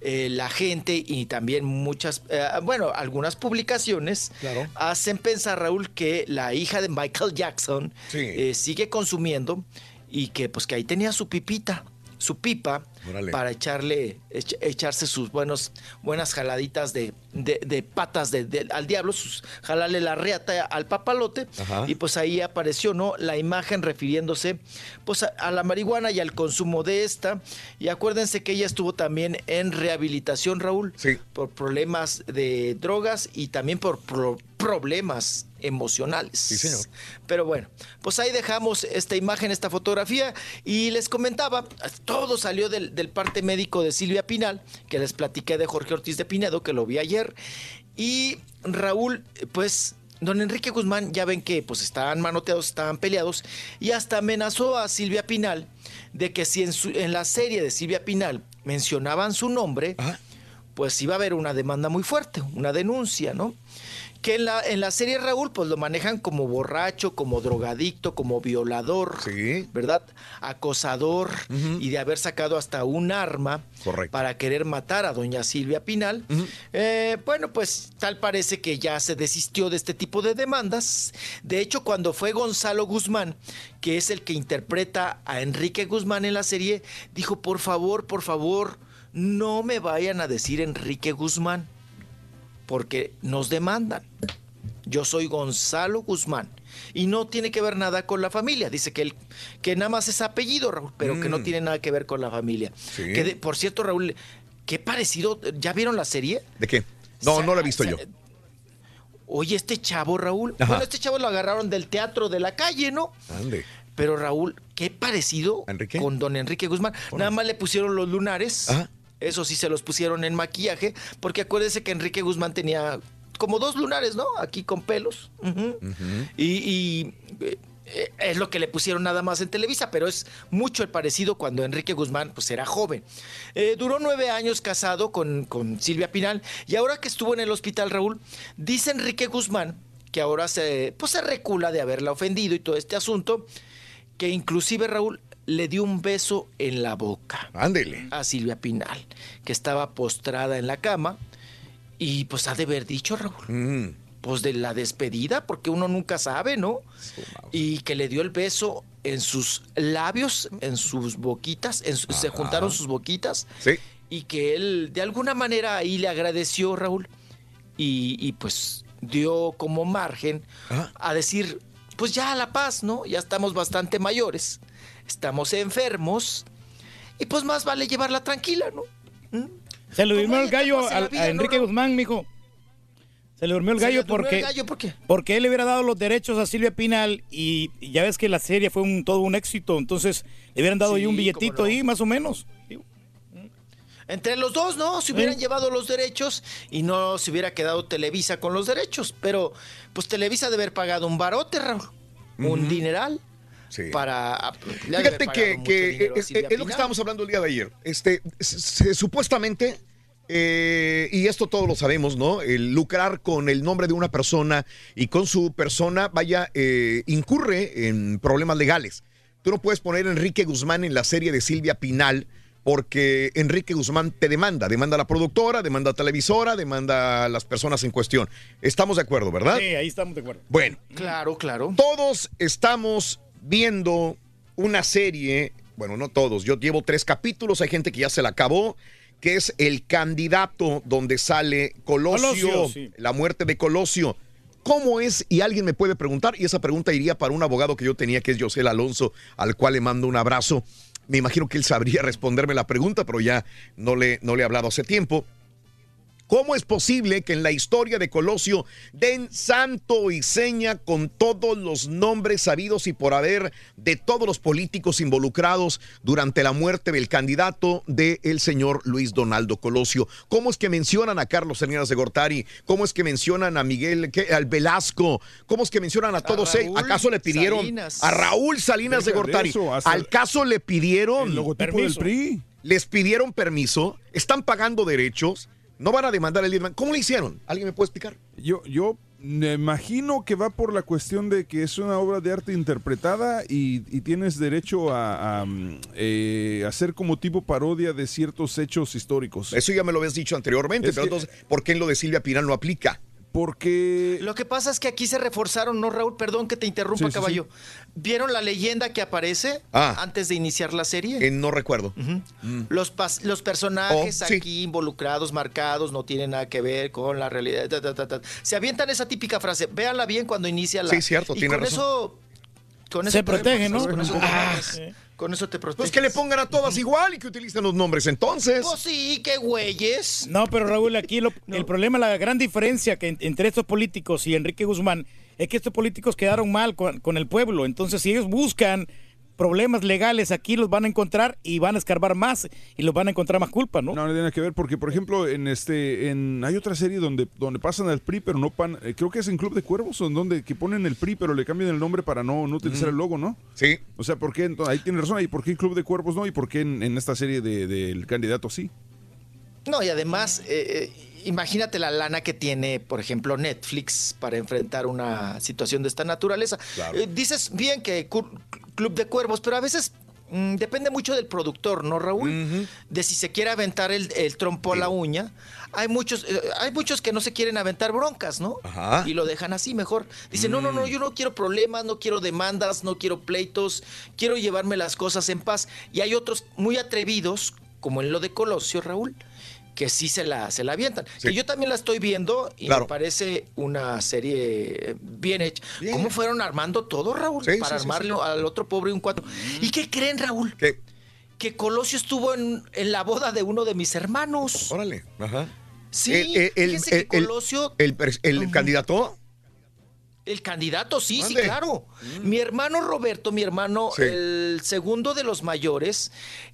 eh, la gente y también muchas, eh, bueno, algunas publicaciones Claro. hacen pensar, Raúl, que la hija de Michael Jackson Sí. eh, sigue consumiendo y que pues que ahí tenía su pipita. Su pipa Órale. para echarle, ech- echarse sus buenos, buenas jaladitas de, de- de patas de- de- al diablo, sus, jalarle la reata al papalote. Ajá. Y pues ahí apareció, ¿no? La imagen refiriéndose pues a, a la marihuana y al consumo de esta. Y acuérdense que ella estuvo también en rehabilitación, Raúl, por problemas de drogas y también por pro- problemas emocionales. Sí, señor. Pero bueno, pues ahí dejamos esta imagen, esta fotografía y les comentaba, todo salió del, del parte médico de Silvia Pinal, que les platiqué de Jorge Ortiz de Pinedo, que lo vi ayer, y Raúl, pues... Don Enrique Guzmán, ya ven que pues estaban manoteados, estaban peleados, y hasta amenazó a Silvia Pinal de que si en, su- en la serie de Silvia Pinal mencionaban su nombre, pues iba a haber una demanda muy fuerte, una denuncia, ¿no? Que en la, en la serie Raúl, pues lo manejan como borracho, como drogadicto, como violador, ¿verdad? Acosador y de haber sacado hasta un arma para querer matar a doña Silvia Pinal. Eh, bueno, pues tal parece que ya se desistió de este tipo de demandas. De hecho, cuando fue Gonzalo Guzmán, que es el que interpreta a Enrique Guzmán en la serie, dijo, por favor, por favor, no me vayan a decir Enrique Guzmán porque nos demandan. Yo soy Gonzalo Guzmán y no tiene que ver nada con la familia. Dice que él, que nada más es apellido, Raúl, pero que no Mm. tiene nada que ver con la familia. Sí. Que de- por cierto, Raúl, qué parecido. ¿Ya vieron la serie? ¿De qué? No, no lo he visto yo. Oye, este chavo, Raúl. Ajá. Bueno, este chavo lo agarraron del teatro de la calle, ¿no? Ande. Pero Raúl, qué parecido con don Enrique Guzmán. Nada más le pusieron los lunares. Eso sí se los pusieron en maquillaje, porque acuérdense que Enrique Guzmán tenía como dos lunares, ¿no? Aquí con pelos. Y, y, eh, es lo que le pusieron nada más en Televisa, pero es mucho el parecido cuando Enrique Guzmán pues era joven. Eh, duró nueve años casado con, con Silvia Pinal y ahora que estuvo en el hospital Raúl, dice Enrique Guzmán que ahora se, pues, se recula de haberla ofendido y todo este asunto, que inclusive Raúl le dio un beso en la boca. Ándele. A Silvia Pinal, que estaba postrada en la cama y pues ha de haber dicho Raúl Mm. pues de la despedida, porque uno nunca sabe, ¿no? Y que le dio el beso en sus labios, en sus boquitas, en su- se juntaron sus boquitas. Sí. Y que él de alguna manera ahí le agradeció, Raúl, y, y, pues dio como margen a decir, pues ya a la paz, ¿no? Ya estamos bastante mayores, estamos enfermos, y pues más vale llevarla tranquila, ¿no? Se le durmió el gallo vida, a ¿no, Enrique? Guzmán, mijo. Se le durmió el gallo durmió el porque, porque él le hubiera dado los derechos a Silvia Pinal y, y ya ves que la serie fue un, todo un éxito, entonces le hubieran dado ahí un billetito no. ahí, más o menos. Entre los dos, ¿no? Se hubieran llevado los derechos y no se hubiera quedado Televisa con los derechos. Pero, pues Televisa debe haber pagado un barote, Raúl. Un dineral. Para. de haber Fíjate que, a es, lo que estábamos hablando el día de ayer. Este, se- se- supuestamente, eh, y esto todos lo sabemos, ¿no? El lucrar con el nombre de una persona y con su persona, vaya, eh, incurre en problemas legales. Tú no puedes poner a Enrique Guzmán en la serie de Silvia Pinal porque Enrique Guzmán te demanda. Demanda a la productora, demanda a la televisora, demanda a las personas en cuestión. Estamos de acuerdo, ¿verdad? Sí, ahí estamos de acuerdo. Bueno. Claro, claro. Todos estamos viendo una serie, bueno, no todos, yo llevo tres capítulos, hay gente que ya se la acabó, que es El Candidato, donde sale Colosio, Colosio, sí. la muerte de Colosio. ¿Cómo es? Y alguien me puede preguntar, y esa pregunta iría para un abogado que yo tenía, que es José Alonso, al cual le mando un abrazo. Me imagino que él sabría responderme la pregunta, pero ya no le, no le he hablado hace tiempo. ¿Cómo es posible que en la historia de Colosio den santo y seña con todos los nombres sabidos y por haber de todos los políticos involucrados durante la muerte del candidato del señor Luis Donaldo Colosio? ¿Cómo es que mencionan a Carlos Salinas de Gortari? ¿Cómo es que mencionan a Miguel, ¿qué? al Velasco? ¿Cómo es que mencionan a todos ellos? ¿Acaso le pidieron Salinas. a Raúl Salinas de Deja de Gortari? eso, hasta ¿Al caso le pidieron el logotipo del PRI. les pidieron permiso, están pagando derechos, no van a demandar el IRMAN. ¿Cómo le hicieron? ¿Alguien me puede explicar? Yo, yo me imagino que va por la cuestión de que es una obra de arte interpretada y, y tienes derecho a, a, mm, eh, hacer como tipo parodia de ciertos hechos históricos. Eso ya me lo habías dicho anteriormente, Es pero que- entonces, ¿por qué en lo de Silvia Pinal no aplica? Porque... Lo que pasa es que aquí se reforzaron, ¿no, Raúl? Perdón que te interrumpa, Sí, sí, caballo. ¿Vieron la leyenda que aparece Ah. antes de iniciar la serie? Eh, no recuerdo. Mm. Los, pas- los personajes Oh, sí. aquí involucrados, marcados, no tienen nada que ver con la realidad. ta, ta, ta, ta. Se avientan esa típica frase. Véanla bien cuando inicia la. Sí, cierto, y tiene con razón. Eso, con Se eso te protege, ¿no? Con eso, Ah. con eso te proteges. Pues que le pongan a todas igual y que utilicen los nombres entonces. Pues sí, qué güeyes. No, pero Raúl, aquí lo- el problema, la gran diferencia que en- entre estos políticos y Enrique Guzmán es que estos políticos quedaron mal con, con el pueblo. Entonces, si ellos buscan problemas legales, aquí los van a encontrar y van a escarbar más y los van a encontrar más culpa, ¿no? No, no tiene nada que ver porque, por ejemplo, en este, en hay otra serie donde, donde pasan al PRI, pero no pan, eh, creo que es en Club de Cuervos, en donde que ponen el PRI, pero le cambian el nombre para no, no utilizar el logo, ¿no? Sí. O sea, ¿por qué? Entonces, ahí tiene razón, ¿y por qué en Club de Cuervos no? ¿Y por qué en, en esta serie del de, candidato sí? No, y además, eh, eh, imagínate la lana que tiene, por ejemplo, Netflix para enfrentar una situación de esta naturaleza. Claro. Eh, dices bien que Club de Cuervos, pero a veces mm, depende mucho del productor, ¿no, Raúl? De si se quiere aventar el, el trompo a la uña. Hay muchos, eh, hay muchos que no se quieren aventar broncas, ¿no? Ajá. Y lo dejan así mejor. Dicen, no, no, no, yo no quiero problemas, no quiero demandas, no quiero pleitos, quiero llevarme las cosas en paz. Y hay otros muy atrevidos, como en lo de Colosio, Raúl, que sí se la, se la avientan. Sí. Que yo también la estoy viendo y Claro. me parece una serie bien hecha. ¿Cómo fueron armando todo, Raúl? Sí, para sí, armarlo al otro pobre un cuatro. ¿Y qué creen, Raúl? ¿Qué? Que Colosio estuvo en, en la boda de uno de mis hermanos. Órale. Ajá. Sí, Eh, eh, el, que el- el- Colosio... el el candidato. El candidato, sí, sí, claro. Mi hermano Roberto, mi hermano, Sí. el segundo de los mayores,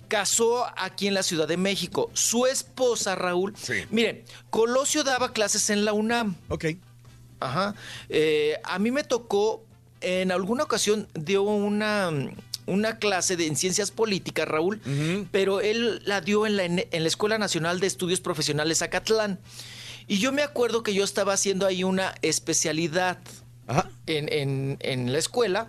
casó aquí en la Ciudad de México. Su esposa, Raúl. Sí. Miren, Colosio daba clases en la UNAM. Ok. Ajá. Eh, a mí me tocó, en alguna ocasión dio una, una clase de, en ciencias políticas, Raúl, pero él la dio en la, en la Escuela Nacional de Estudios Profesionales Acatlán. Y yo me acuerdo que yo estaba haciendo ahí una especialidad en, en- en la escuela.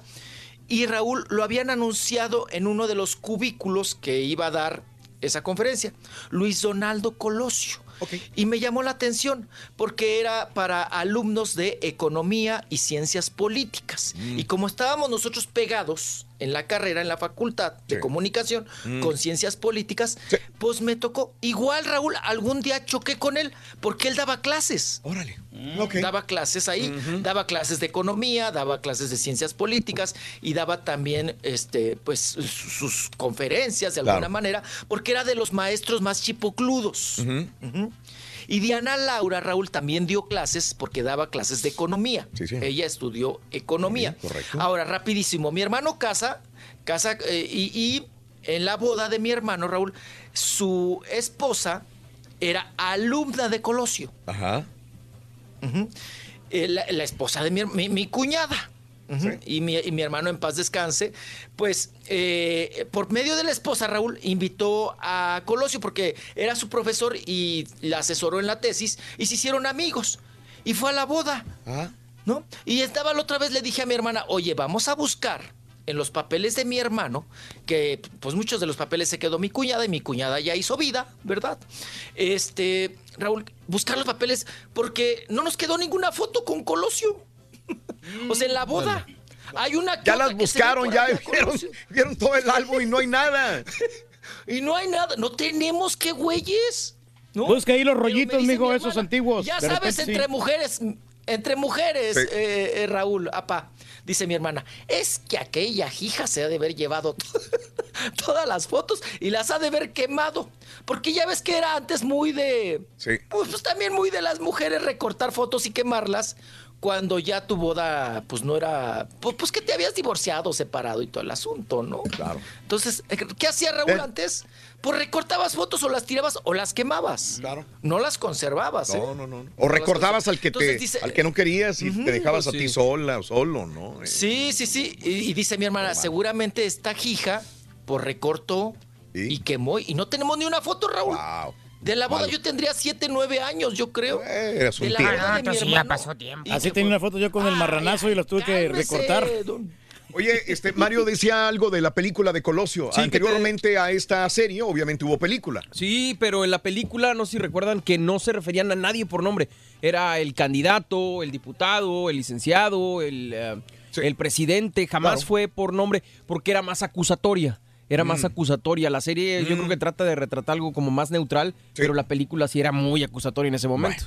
Y Raúl lo habían anunciado en uno de los cubículos que iba a dar esa conferencia. Luis Donaldo Colosio. Y me llamó la atención porque era para alumnos de economía y ciencias políticas. Y como estábamos nosotros pegados en la carrera, en la facultad de comunicación Mm. con ciencias políticas, pues me tocó. Igual, Raúl, algún día choqué con él porque él daba clases. Órale. Daba clases ahí, daba clases de economía, daba clases de ciencias políticas y daba también este, pues, sus- conferencias de alguna Claro. manera, porque era de los maestros más chipocludos. Ujú. Y Diana Laura, Raúl, también dio clases porque daba clases de economía. Ella estudió economía. correcto. Ahora, rapidísimo, mi hermano casa, casa eh, y, y en la boda de mi hermano, Raúl, su esposa era alumna de Colosio. Ajá. Eh, la, la esposa de mi, mi- mi cuñada. Y, mi, y mi hermano en paz descanse, pues eh, por medio de la esposa Raúl invitó a Colosio porque era su profesor y la asesoró en la tesis y se hicieron amigos y fue a la boda, ¿no? Y estaba la otra vez le dije a mi hermana, oye, vamos a buscar en los papeles de mi hermano, que pues muchos de los papeles se quedó mi cuñada y mi cuñada ya hizo vida, ¿verdad? Este, Raúl, buscar los papeles porque no nos quedó ninguna foto con Colosio. O sea, en la boda. Hay una Ya las buscaron, ya vieron, vieron todo el álbum y no hay nada. y no hay nada, no tenemos qué güeyes. ¿no? Busca ahí los rollitos, mijo, mi esos antiguos. Ya sabes, repente, entre sí. mujeres, entre mujeres, Sí. eh, eh, Raúl, apá, dice mi hermana, es que aquella hija se ha de haber llevado todas las fotos y las ha de haber quemado. Porque ya ves que era antes muy de. Sí. Pues, pues, también muy de las mujeres recortar fotos y quemarlas cuando ya tu boda, pues no era. Pues, pues que te habías divorciado, separado y todo el asunto, ¿no? Claro. Entonces, ¿qué hacía Raúl Eh. antes? Pues recortabas fotos o las tirabas o las quemabas. Claro. No las conservabas, ¿eh? No, no, no. O recordabas al que te, dice- al que no querías y te dejabas pues a ti sí. sola o solo, ¿no? Eh, Sí, sí, sí. Y, y dice mi hermana, seguramente esta hija, pues recortó y quemó. Y no tenemos ni una foto, Raúl. De la boda yo tendría 7, 9 años, yo creo. eras un de la tío. boda de mi entonces ya hermano. pasó tiempo. Así tenía una foto yo con el marranazo y los tuve que cálmese, recortar. don- Oye, este, Mario decía algo de la película de Colosio. Sí, que Anteriormente a esta serie, obviamente hubo película. Sí, pero en la película, no sé si recuerdan que no se referían a nadie por nombre. Era el candidato, el diputado, el licenciado, el, eh, el presidente. Jamás Claro. fue por nombre porque era más acusatoria. Era más Mm. acusatoria. La serie yo creo que trata de retratar algo como más neutral, pero la película sí era muy acusatoria en ese momento.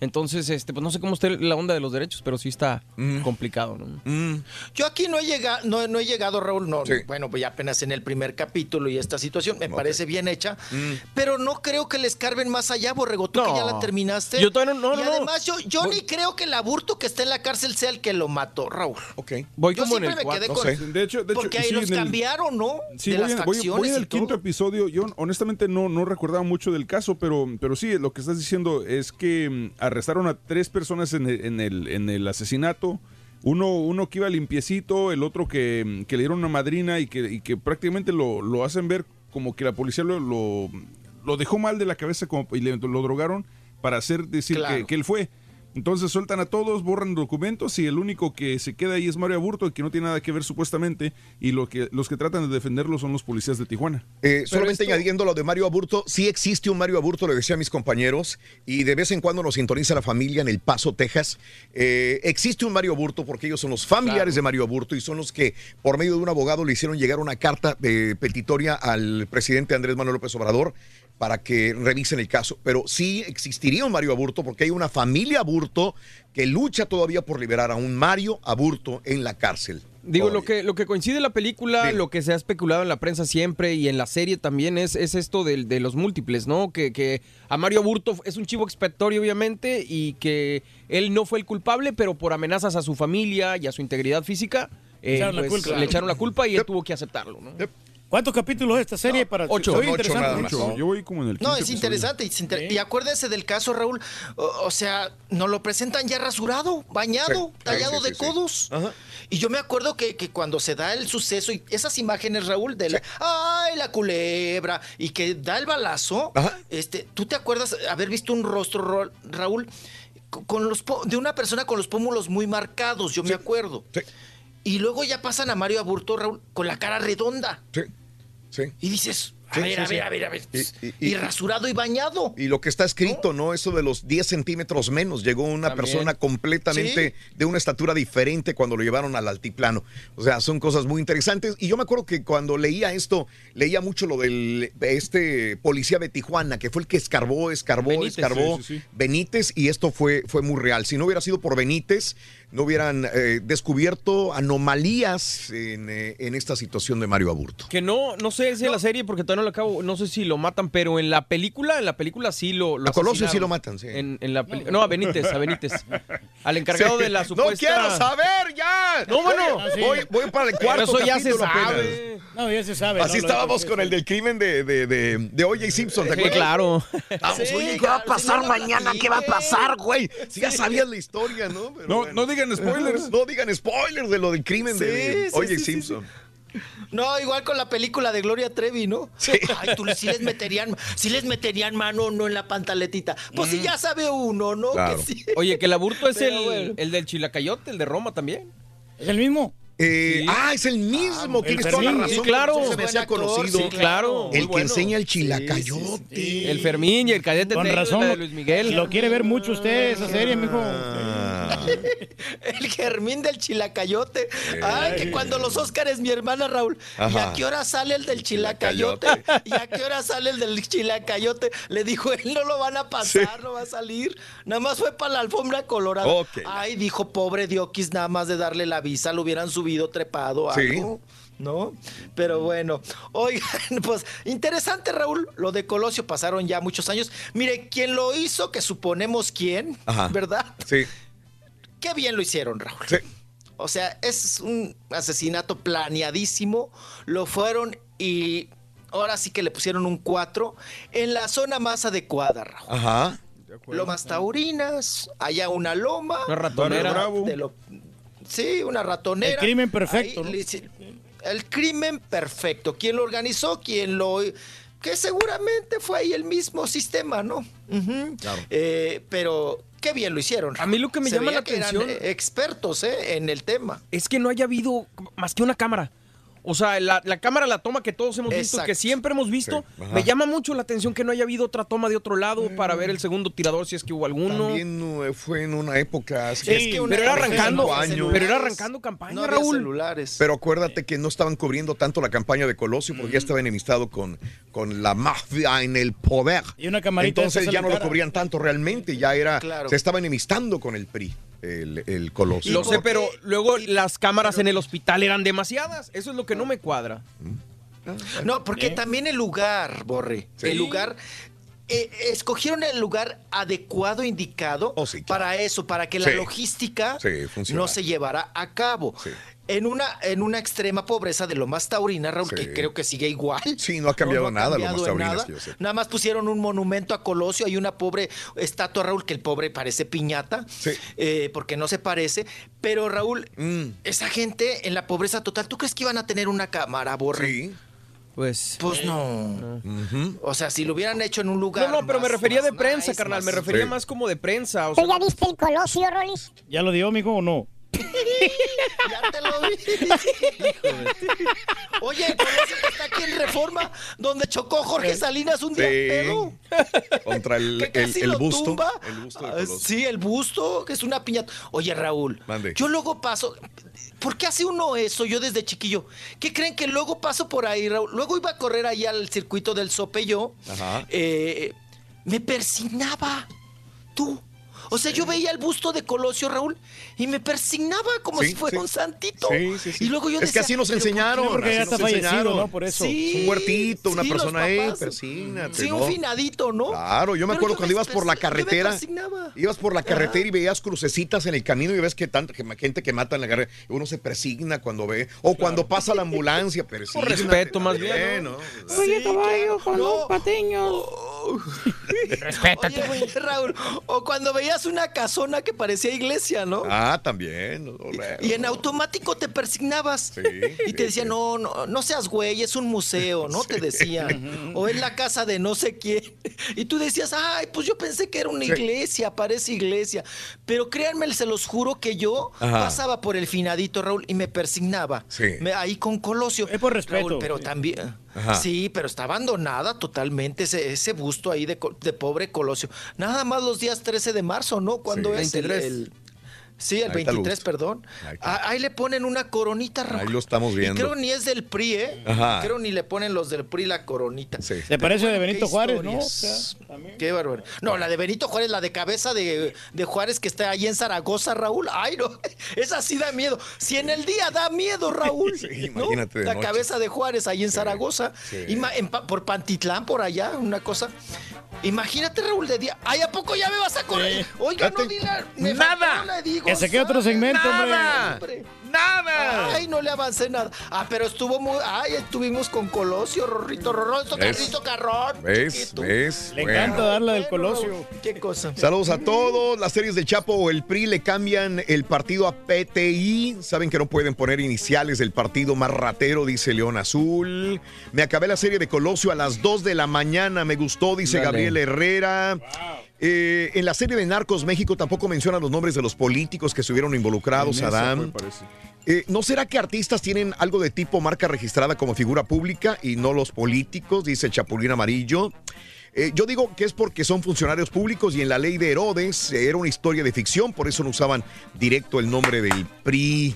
Entonces, este, pues no sé cómo esté la onda de los derechos, pero sí está Mm. complicado, ¿no? Yo aquí no he llegado, no, no he llegado, Raúl, no, Sí. bueno, pues ya apenas en el primer capítulo y esta situación me parece bien hecha, Mm. pero no creo que le escarben más allá, Borrego, tú que ya la terminaste. Yo todavía no- no, y no, no. además yo, yo ni creo que el aburto que está en la cárcel sea el que lo mató, Raúl. Ok. Voy Yo como en siempre el me quedé cuatro. con... No sé. De hecho, de hecho, porque ahí sí, los en el- cambiaron, ¿no? Sí, de voy, las en, voy- facciones voy en el quinto todo. episodio. Yo honestamente no, no recordaba mucho del caso, pero, pero sí, lo que estás diciendo es que mm, arrestaron a tres personas en el, en el, en el asesinato. Uno, uno que iba limpiecito, el otro que, que le dieron una madrina y que, y que prácticamente lo, lo hacen ver como que la policía lo, lo, lo dejó mal de la cabeza como, y le- lo drogaron para hacer decir Claro. que, que él fue. Entonces sueltan a todos, borran documentos y el único que se queda ahí es Mario Aburto, que no tiene nada que ver supuestamente, y lo que, los que tratan de defenderlo son los policías de Tijuana. Eh, solamente añadiendo lo de Mario Aburto, sí existe un Mario Aburto, le decía a mis compañeros, y de vez en cuando nos sintoniza la familia en El Paso, Texas. Eh, existe un Mario Aburto porque ellos son los familiares de Mario Aburto y son los que, por medio de un abogado, le hicieron llegar una carta eh, petitoria al presidente Andrés Manuel López Obrador para que revisen el caso. Pero sí existiría un Mario Aburto porque hay una familia Aburto que lucha todavía por liberar a un Mario Aburto en la cárcel. Digo, lo que, lo que coincide en la película, lo que se ha especulado en la prensa siempre y en la serie también es, es esto del- de, los múltiples, ¿no? Que, que a Mario Burto es un chivo expiatorio, obviamente, y que él no fue el culpable, pero por amenazas a su familia y a su integridad física, eh, Echaron pues, culpa. le echaron la culpa y él tuvo que aceptarlo, ¿no? ¿Cuántos capítulos es esta serie? para ocho. ocho interesante. nada más. Ocho. Yo voy como en el No, es interesante. y es inter- Y acuérdese del caso, Raúl. O, o sea, nos lo presentan ya rasurado, bañado, Sí, tallado sí, de sí, codos. Y yo me acuerdo que, que cuando se da el suceso y esas imágenes, Raúl, de la, ay, la culebra, y que da el balazo, este, ¿tú te acuerdas haber visto un rostro, Ro- Raúl, con con los po- de una persona con los pómulos muy marcados? Yo me acuerdo. Y luego ya pasan a Mario Aburto, Raúl, con la cara redonda. Sí, sí. Y dices, a Sí, ver, sí, a sí. ver, a ver, a ver. Y- Y, y- y- rasurado y bañado. Y lo que está escrito, ¿no? Eso de los 10 centímetros menos. Llegó una También. persona completamente de una estatura diferente cuando lo llevaron al altiplano. O sea, son cosas muy interesantes. Y yo me acuerdo que cuando leía esto, leía mucho lo del de este policía de Tijuana, que fue el que escarbó, escarbó, Benítez. escarbó. Sí, sí, sí. Benítez, y esto fue, fue muy real. Si no hubiera sido por Benítez, no hubieran eh, descubierto anomalías en, eh, en esta situación de Mario Aburto. Que no, no sé si en la serie, porque todavía no lo acabo, no sé si lo matan, pero en la película, en la película sí lo, lo A Colosio sí lo matan, sí. En, en la peli- no, a Benítez, a Benítez. Al encargado Sí. de la No supuesta... quiero saber ya. No, bueno. Oye, voy, voy para el Pero cuarto eso ya se apenas. sabe. No, ya se sabe. Así no, lo- estábamos con el del crimen de, de, de, de O.J. Simpson, ¿te Sí, acuerdas? claro. Vamos, Sí, oye, ¿qué va a sí, pasar no, mañana? sí, ¿Qué va a pasar, güey? Si ya sabías la historia, ¿no? Pero No, bueno. no digan spoilers. No digan spoilers de lo del crimen de- de Sí, sí, sí, sí, Simpson. No, igual con la película de Gloria Trevi, ¿no? Ay, tú sí les meterían, sí les meterían mano no en la pantaletita. Pues si ya sabe uno, ¿no? Claro. Que sí. Oye, que el aburto es el, bueno. el del chilacayote, el de Roma también. ¿Es el mismo? Eh, Ah, es el mismo. el Tienes toda la Fermín. razón. Sí, claro. Se me hacía conocido. sí, claro. El que bueno. enseña el chilacayote. El Fermín y el cadete Con razón. de Luis Miguel. Lo quiere ver mucho usted, esa serie, mijo. Ah. El germín del chilacayote. Ay, que cuando los Óscares, mi hermana Raúl. ¿Y a qué hora sale el del chilacayote? ¿Y a qué hora sale el del chilacayote? Le dijo, él no lo van a pasar, no va a salir. Nada más fue para la alfombra colorada. Ay, dijo, pobre Diokis, nada más de darle la visa, lo hubieran subido trepado o Sí. algo. ¿No? Pero bueno, oigan, pues interesante Raúl, lo de Colosio pasaron ya muchos años. Mire, quien lo hizo, que suponemos quién, Ajá. ¿verdad? Sí, Qué bien lo hicieron, Raúl. sí. O sea, es un asesinato planeadísimo. Lo fueron y ahora sí que le pusieron un 4 en la zona más adecuada, Raúl. Ajá. Lomas Taurinas, allá una loma. Una ratonera. Bravo. de lo- sí, una ratonera. El crimen perfecto, El crimen perfecto. ¿Quién lo organizó? ¿Quién lo...? Que seguramente fue ahí el mismo sistema, ¿no? Claro. Eh, pero qué bien lo hicieron. A mí lo que me Se llama veía la que eran, atención- eh, expertos eh, en el tema. es que no haya habido más que una cámara. O sea, la, la cámara, la toma que todos hemos visto, que siempre hemos visto, Sí, me llama mucho la atención que no haya habido otra toma de otro lado para ver el segundo tirador si es que hubo alguno. También eh, fue en una época. Es que una- pero era arrancando, años. pero era arrancando campaña, No había Raúl. celulares. Pero acuérdate que no estaban cubriendo tanto la campaña de Colosio porque ya estaba enemistado con, con la mafia en el poder. Y una camarita Entonces ya no la lo cubrían tanto realmente, ya era, Claro. se estaba enemistando con el PRI, el, el Colosio. Lo sé, pero luego las cámaras en el hospital eran demasiadas. Eso es lo que no me cuadra. No, porque también el lugar, Borre, Sí. el lugar, eh, escogieron el lugar adecuado, indicado Oh, sí, claro. para eso, para que la Sí. logística no se llevara a cabo. En una, en una extrema pobreza de lo más taurina, Raúl, Sí. que creo que sigue igual. Sí, no ha cambiado nada lo más en taurinas nada. que yo sé. Nada más pusieron un monumento a Colosio. Hay una pobre estatua, Raúl, que el pobre parece piñata, Sí. eh, porque no se parece. Pero, Raúl, Mm. esa gente en la pobreza total, ¿tú crees que iban a tener una cámara, Borre? Sí. Pues. Pues no. O sea, si lo hubieran hecho en un lugar. No, no, pero me refería más de prensa, nice, carnal. más- Me refería Sí. más como de prensa. O ¿Tú sea, ya viste el Colosio, Rolis? ¿Ya lo dio, mijo, o no? Ya te lo vi. Oye, Colosio que está aquí en Reforma, donde chocó Jorge Salinas un día Sí. pedo. Contra el, Que el, busto. tumba. El busto de Ah, sí, el busto, que es una piñata. Oye, Raúl, Mande. yo luego paso. ¿Por qué hace uno eso yo desde chiquillo? ¿Qué creen que luego paso por ahí, Raúl? Luego iba a correr ahí al circuito del sope yo. Ajá. eh, me persignaba. Tú. O sea, yo veía el busto de Colosio, Raúl, y me persignaba como Sí, si fuera sí. un santito. Sí, sí, sí. Y luego yo es que decía, así nos "¿Pero por qué enseñaron. no?". porque ya está nos fallecido, enseñaron. ¿no? Por eso. Sí, un muertito, una persona ahí, papás. persínate, Sí, ¿no? un finadito, ¿no? Claro, yo me Pero acuerdo yo cuando me ibas por la carretera, persignaba. ibas por la carretera y veías crucecitas en el camino y ves que tanta que, gente que mata en la carretera, uno se persigna cuando ve, o cuando pasa la ambulancia, pero Por respeto, más bien, ¿no? Oye, caballo, con los pateños. Respétate, Raúl, o cuando veías una casona que parecía iglesia, ¿no? Ah, también. Y en automático te persignabas. Sí, y te decían, no, no, no seas güey, es un museo, ¿no? Te decían. o es la casa de no sé quién. Y tú decías, ay, pues yo pensé que era una Sí. iglesia, parece iglesia. Pero créanme, se los juro que yo Ajá. pasaba por el finadito, Raúl, y me persignaba. Sí. Me- ahí con Colosio. Es por respeto. Raúl, pero también. Ajá. Sí, pero está abandonada totalmente ese, ese busto ahí de pobre Colosio. Nada más los días 13 de marzo, ¿no? Cuando Sí. es el- 23. el Sí, el Ahí está el 23, busto. perdón. Ahí. Ah, Ahí le ponen una coronita, Raúl. Ahí lo estamos Y viendo. creo ni es del PRI, ¿eh? Ajá. Creo ni le ponen los del PRI la coronita. Sí. Se parece de Benito Juárez, ¿no? O historias. sea, también. Qué bárbaro. No, la de Benito Juárez, la de cabeza de, de Juárez que está ahí en Zaragoza, Raúl. Ay, no. Esa sí da miedo. Si en el día da miedo, Raúl. Sí, ¿no? imagínate de La noche. cabeza de Juárez ahí en Zaragoza. Ima- en por Pantitlán, por allá, una cosa. Imagínate, Raúl, de día. Ay, ¿a poco ya me vas a correr? Sí. Oiga, no me Nada. faltó, le digo, Que se quede otro segmento, hombre. ¡Nada! Ay, no le avancé nada. Ah, pero estuvo muy. Ay, estuvimos con Colosio, Rorrito, Rorrito. Carrito, Carrón. ¿Ves? ¿Ves? Le Bueno. encanta darla del Colosio. Qué cosa. Saludos a todos. Las series del Chapo o el PRI le cambian el partido a PTI. Saben que no pueden poner iniciales del partido más ratero, dice León Azul. Me acabé la serie de Colosio a las 2 de la mañana. Me gustó, dice Dale. Gabriel Herrera. Eh, en la serie de Narcos México tampoco mencionan los nombres de los políticos que estuvieron involucrados, En Eh, ¿No será que artistas tienen algo de tipo marca registrada como figura pública y no los políticos? Dice Chapulín Amarillo. Eh, yo digo que es porque son funcionarios públicos y en la ley de Herodes era una historia de ficción, por eso no usaban directo el nombre del PRI.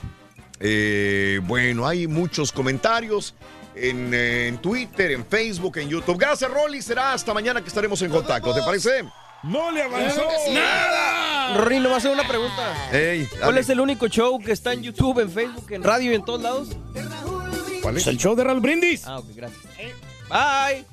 Eh, bueno, hay muchos comentarios en, en Twitter, en Facebook, en YouTube. Gracias, Rolly. Será hasta mañana que estaremos en contacto. ¿Te parece? ¡No le avanzó! Rorín, va a hacer una pregunta. Ey, ¿Cuál es el único show que está en YouTube, en Facebook, en radio y en todos lados? ¿Cuál Es es? el show de Raúl Brindis. Ah, ok, gracias. Bye.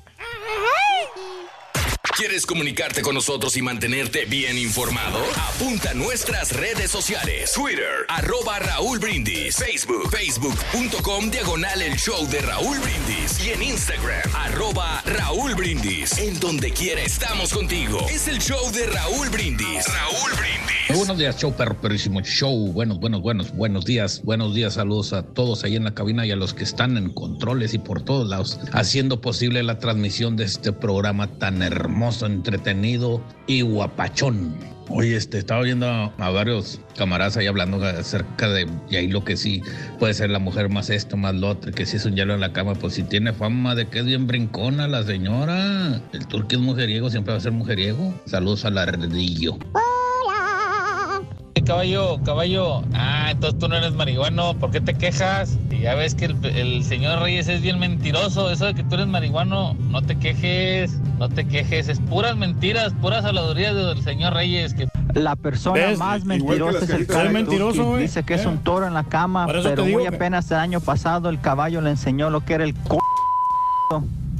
¿Quieres comunicarte con nosotros y mantenerte bien informado? Apunta a nuestras redes sociales. Twitter, arroba Raúl Brindis. Facebook, facebook.com, diagonal el show de Raúl Brindis. Y en Instagram, arroba Raúl Brindis. En donde quiera estamos contigo. Es el show de Raúl Brindis. Raúl Brindis. Buenos días, show perro, perrísimo show. Buenos, buenos, buenos, buenos días. Buenos días, saludos a todos ahí en la cabina y a los que están en controles y por todos lados, haciendo posible la transmisión de este programa tan hermoso, entretenido y guapachón. Oye, este, estaba viendo a, varios camaradas ahí hablando acerca de, y ahí lo que sí puede ser la mujer más esto, más lo otro, que si es un hielo en la cama, pues si tiene fama de que es bien brincona la señora. El turqui es mujeriego, siempre va a ser mujeriego. Saludos al ardillo. Caballo, caballo. Ah, entonces tú no eres marihuano. ¿Por qué te quejas? Y ya ves que el, el señor Reyes es bien mentiroso. Eso de que tú eres marihuano, no te quejes. No te quejes. Es puras mentiras, puras habladurías del señor Reyes. Que... La persona ¿Ves? más mentirosa es el caballo mentiroso. Dice que es Eh. un toro en la cama, pero digo muy que- apenas el año pasado el caballo le enseñó lo que era el c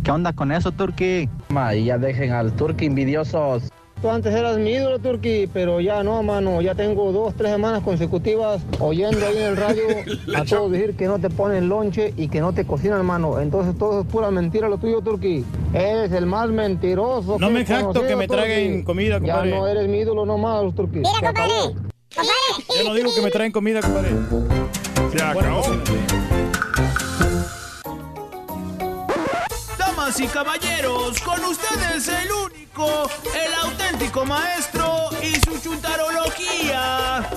¿Qué onda con eso, Turqui? Y ya dejen al Turqui envidiosos. Tú antes eras mi ídolo, Turqui, pero ya no, mano. Ya tengo dos, tres semanas consecutivas oyendo ahí en el radio a todos decir que no te ponen lonche y que no te cocinan, mano. Entonces todo es pura mentira lo tuyo, Turqui. Eres el más mentiroso. No que me jacto conocido, que me traguen Turqui. comida, Ya compadre. no eres mi ídolo nomás, Turqui. Se acabó. Yo no digo que me traen comida, compadre. Se acabó. Damas y caballeros, con ustedes el único, el auténtico maestro y su chuntarología.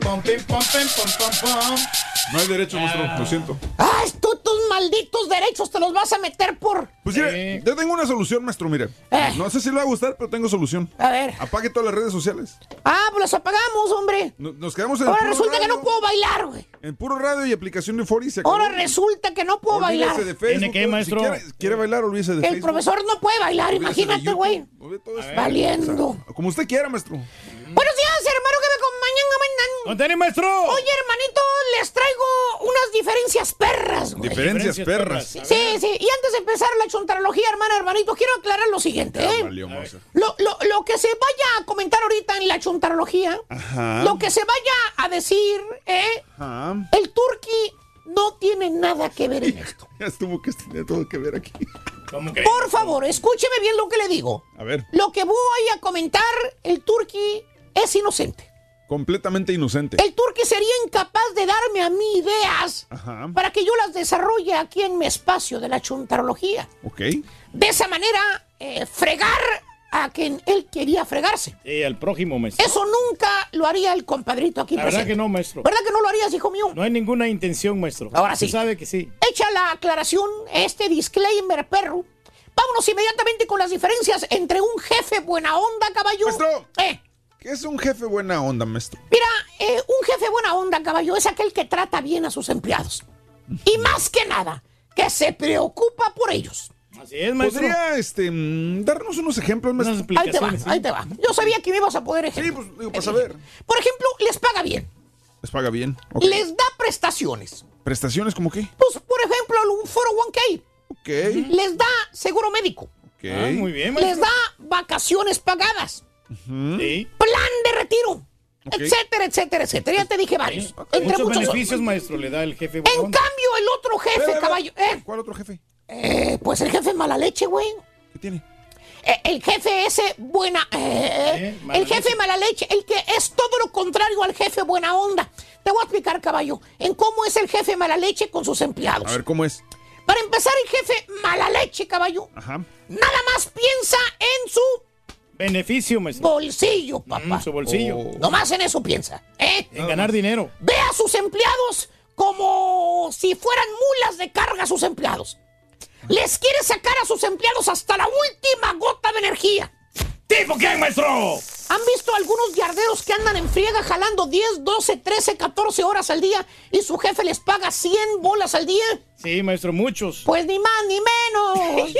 Pom, pim, pom, pim, pom, pom, pom. No hay derecho, maestro, lo siento. ¡Ah, tú tus malditos derechos te los vas a meter por... Pues mire, yo tengo una solución, maestro, mire. No sé si le va a gustar, pero tengo solución. Eh. A ver. Apague todas las redes sociales. Ah, pues los apagamos, hombre. No- Nos quedamos en el Ahora puro resulta que no puedo bailar, güey. En puro radio y aplicación de Euphoria y se acabó. Ahora resulta que no puedo Olvídese bailar. de Facebook. qué, maestro? Si quiere, quiere bailar, olvídese de El Facebook. profesor no puede bailar, Olvídese imagínate, güey. Valiendo. O sea, como usted quiera, maestro. Buenos días, hermano, que me acompañan. ¡Contene, maestro! Oye, unas diferencias perras, güey. Diferencias perras. Sí, sí. Y antes de empezar la chontarología, hermana, hermanito, quiero aclarar lo siguiente, ¿eh? Valió. Lo, lo- lo que se vaya a comentar ahorita en la chontarología, Ajá. lo que se vaya a decir, ¿eh? Ajá. El turqui no tiene nada que ver en esto. Ya estuvo que tiene todo que ver aquí. Por favor, escúcheme bien lo que le digo. A ver, Lo que voy a comentar, el turqui es inocente. Completamente inocente. El turqui sería incapaz de darme a mí ideas Ajá. para que yo las desarrolle aquí en mi espacio de la chuntarología. Ok. De esa manera, eh, fregar a quien él quería fregarse. Sí, al prójimo, maestro. Eso nunca lo haría el compadrito aquí La verdad presente. que no, maestro. ¿Verdad que no lo harías, hijo mío? No hay ninguna intención, maestro. Ahora Usted sí. sabe que sí. Hecha la aclaración, este disclaimer, perro. Vámonos inmediatamente con las diferencias entre un jefe buena onda, caballo. Maestro. Eh, ¿Qué es un jefe buena onda, maestro? Mira, eh, un jefe buena onda, caballo, es aquel que trata bien a sus empleados. Y más que nada, que se preocupa por ellos. Así es, maestro. ¿Podría este, mm, darnos unos ejemplos, maestro? Ahí te va, ahí te va. Yo sabía que me ibas a poder ejemplo. Sí, pues digo, para saber. Por ejemplo, les paga bien. Les paga bien. Ok. Les da prestaciones. ¿Prestaciones como qué? Pues, por ejemplo, un 401k. Ok. Les da seguro médico. Ok. Ah, muy bien, Les maestro. da vacaciones pagadas. Sí. Plan de retiro. Etcétera, etcétera, etcétera. Ya te dije varios. Entre Muchos muchos beneficios, maestro, le da el jefe. En cambio, el otro jefe, caballo. ¿eh? ¿Cuál otro jefe? Eh, pues el jefe mala leche, güey. ¿Qué tiene? Eh, el jefe ese buena... eh, el jefe mala leche, el que es todo lo contrario al jefe buena onda. Te voy a explicar, caballo, en cómo es el jefe mala leche con sus empleados. A ver, ¿cómo es? Para empezar, el jefe mala leche, caballo, Ajá. nada más piensa en su Beneficio, maestro. bolsillo, papá. Mm, su bolsillo. Oh. Nomás en eso piensa, ¿eh? En ganar dinero. Ve a sus empleados como si fueran mulas de carga a sus empleados. Les quiere sacar a sus empleados hasta la última gota de energía. ¿Tipo quién, maestro? ¿Han visto algunos yarderos que andan en friega jalando 10, 12, 13, 14 horas al día y su jefe les paga 100 bolas al día? Sí, maestro, muchos. Pues ni más ni menos.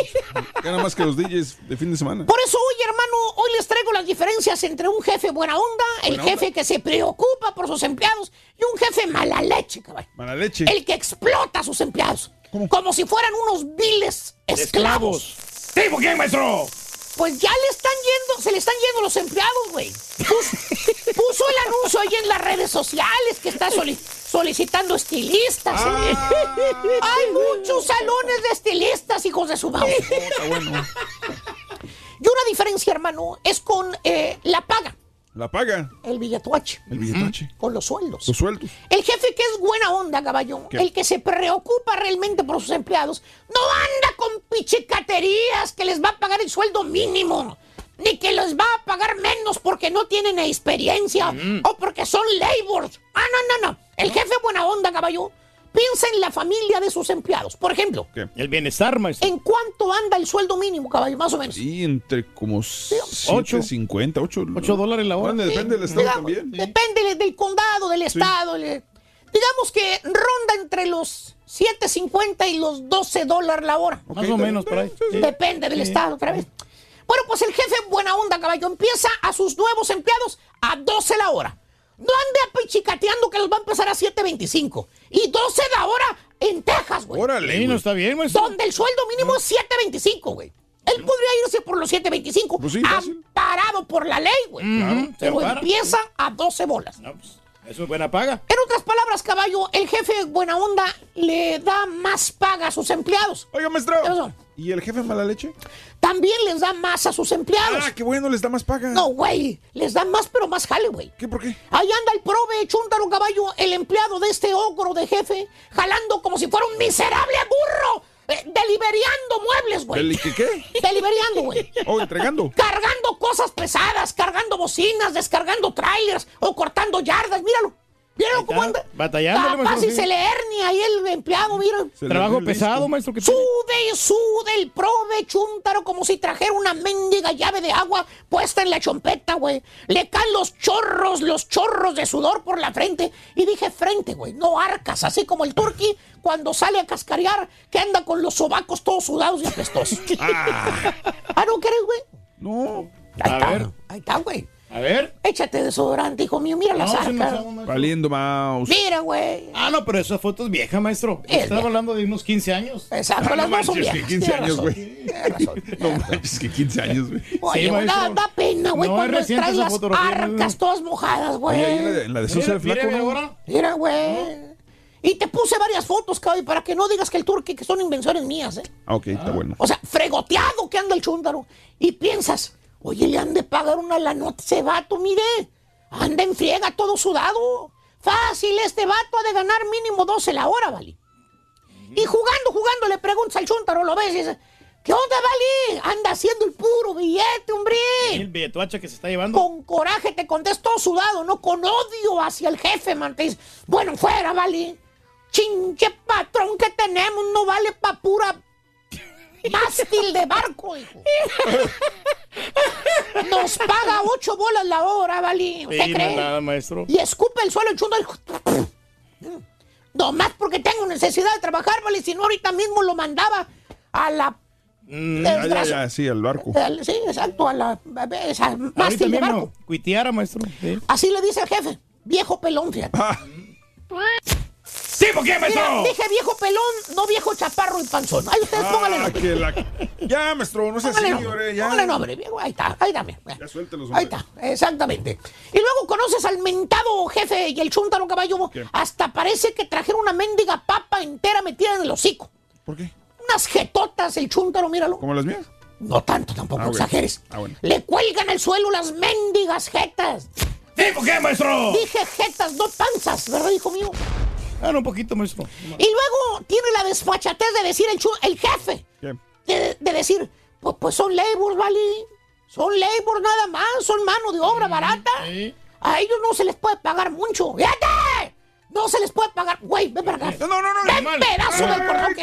Gana más que los DJs de fin de semana. Por eso hoy, hermano, hoy les traigo las diferencias entre un jefe buena onda, el Buena jefe que se preocupa por sus empleados y un jefe mala leche, caballo. Mala leche. El que explota a sus empleados. Como si fueran unos viles esclavos. ¿Tipo quién, maestro? Pues ya le están yendo, se le están yendo los empleados, güey. Puso, puso el anuncio ahí en las redes sociales que está soli- solicitando estilistas. ¿eh? Hay muchos salones de estilistas, hijos de su madre. Bueno. Y una diferencia, hermano, es con eh, la paga. La paga. El billetuache. El billetache. Con los sueldos. Los sueldos. El jefe que es buena onda, caballo, ¿Qué? el que se preocupa realmente por sus empleados, no anda con pichicaterías que les va a pagar el sueldo mínimo, ni que les va a pagar menos porque no tienen experiencia o porque son labors. Ah, no, no, no. El jefe buena onda, caballo, piensa en la familia de sus empleados. Por ejemplo, El bienestar, maestro. ¿en cuánto anda el sueldo mínimo, caballo, más o menos? Sí, entre como Ocho. 7.50, 8. Ocho dólares la hora. Bueno, depende del estado Digamos, también. Depende del condado, del estado. digamos que ronda entre los 7.50 y los 12 dólares la hora. Más o menos por ahí. Sí. Depende del Sí. estado, otra vez. Bueno, pues el jefe buena onda, caballo, empieza a sus nuevos empleados a 12 la hora. No ande apichicateando que los va a empezar a 7.25. Y 12 la hora en Texas, güey. Órale. No está bien, maestro. Donde el sueldo mínimo es 7.25, güey. Él podría irse por los 7.25. Pues sí, amparado por la ley, güey. Claro, Pero empieza a 12 bolas. No, pues, eso es buena paga. En otras palabras, caballo, el jefe buena onda le da más paga a sus empleados. Oiga, maestro. ¿Qué pasó? ¿Y el jefe mala leche? También les da más a sus empleados. Ah, qué bueno, les da más paga. No, güey, les dan más, pero más jale, güey. ¿Qué, por qué? Ahí anda el prove, chúntaro caballo, el empleado de este ogro de jefe, jalando como si fuera un miserable burro, eh, deliberiando muebles, güey. ¿El qué qué? Deliberiando, güey. Oh, entregando. Cargando cosas pesadas, cargando bocinas, descargando trailers o cortando yardas, míralo. Míralo cómo anda. Batallándole, Capaz maestro, si sí. se le hernia ahí el empleado, le Trabajo pesado, disco. maestro. que y sude el prove, chúntaro, como si trajera una mendiga llave de agua puesta en la chompeta, güey. Le caen los chorros, los chorros de sudor por la frente. Y dije frente, güey, no arcas, así como el turqui cuando sale a cascarear, que anda con los sobacos todos sudados y apestosos. ah, ¿no querés, güey? No. Ahí A está, ver. ahí está, güey. A ver. Échate desodorante, hijo mío, mira las No, si no arcas. Valiendo mouse. Mira, güey. Ah, no, pero esa foto es vieja, maestro. Es Estaba hablando de unos 15 años. Exacto, Ah, las no son manches, que viejas. 15 tienes años, güey. No manches, que 15 años, güey. Oye, Sí, da, pena, güey, No, es cuando reciente traes esa las arcas todas mojadas, güey. La de, socio del flaco, ¿no? ahora. Mira, güey. Y te puse varias fotos, cabrón, para que no digas que el turqui, que son invenciones mías, ¿eh? Ah, ok, está bueno. O sea, fregoteado que anda el chúndaro. Y piensas, oye, le han de pagar una lanota a ese vato, mire. Anda en friega todo sudado. Fácil, este vato ha de ganar mínimo 12 la hora, ¿vale? Y jugando, jugando, le preguntas al chúntaro, lo ves y dices, ¿qué onda, Vali? Anda haciendo el puro billete, hombre. El billetuacha que se está llevando. Con coraje te contesto sudado, no con odio hacia el jefe, man. Te dice, bueno, fuera, Vali. Chinche patrón que tenemos no vale pa' pura mástil de barco, hijo. Nos paga ocho bolas la hora, Vali. ¿Usted Sí, cree? nada, maestro. Y escupe el suelo el chundo. dijo, No más porque tengo necesidad de trabajar, Vali. Si no, ahorita mismo lo mandaba a la. Mm, Ya, ya, ya, sí, al barco. al- sí, exacto, a la. Esa mástil de barco. cuiteara, maestro. Sí. Así le dice el jefe. Viejo pelón, fíjate. Ah, ¿Sí, por qué, Mira, dije viejo pelón, no viejo chaparro y panzón. Ahí ustedes pónganle ah, nombre. que la... Ya, maestro, no sé si, nombre, ya. póngale nombre, viejo. Ahí está, ahí mira. Ya suéltelos, Ahí está, exactamente. Y luego conoces al mentado jefe y el chúntaro caballo. ¿Qué? Hasta parece que trajeron una mendiga papa entera metida en el hocico. ¿Por qué? Unas jetotas el chúntaro, míralo. ¿Como las mías? No tanto, tampoco Ah, bueno. exageres. Ah, bueno. Le cuelgan al suelo las mendigas jetas. ¿Sí, por qué, maestro? Dije jetas, no panzas, ¿verdad, hijo mío? Ah, no, un poquito, maestro. Y luego tiene la desfachatez de decir el, chu- el jefe. De, de decir, pues, pues son labors, ¿vale? Son labors nada más, son mano de obra barata. sí. A ellos no se les puede pagar mucho. ¡Fíjate! No se les puede pagar. Güey, ven para acá. No, no, no, no. Ven, mal. pedazo del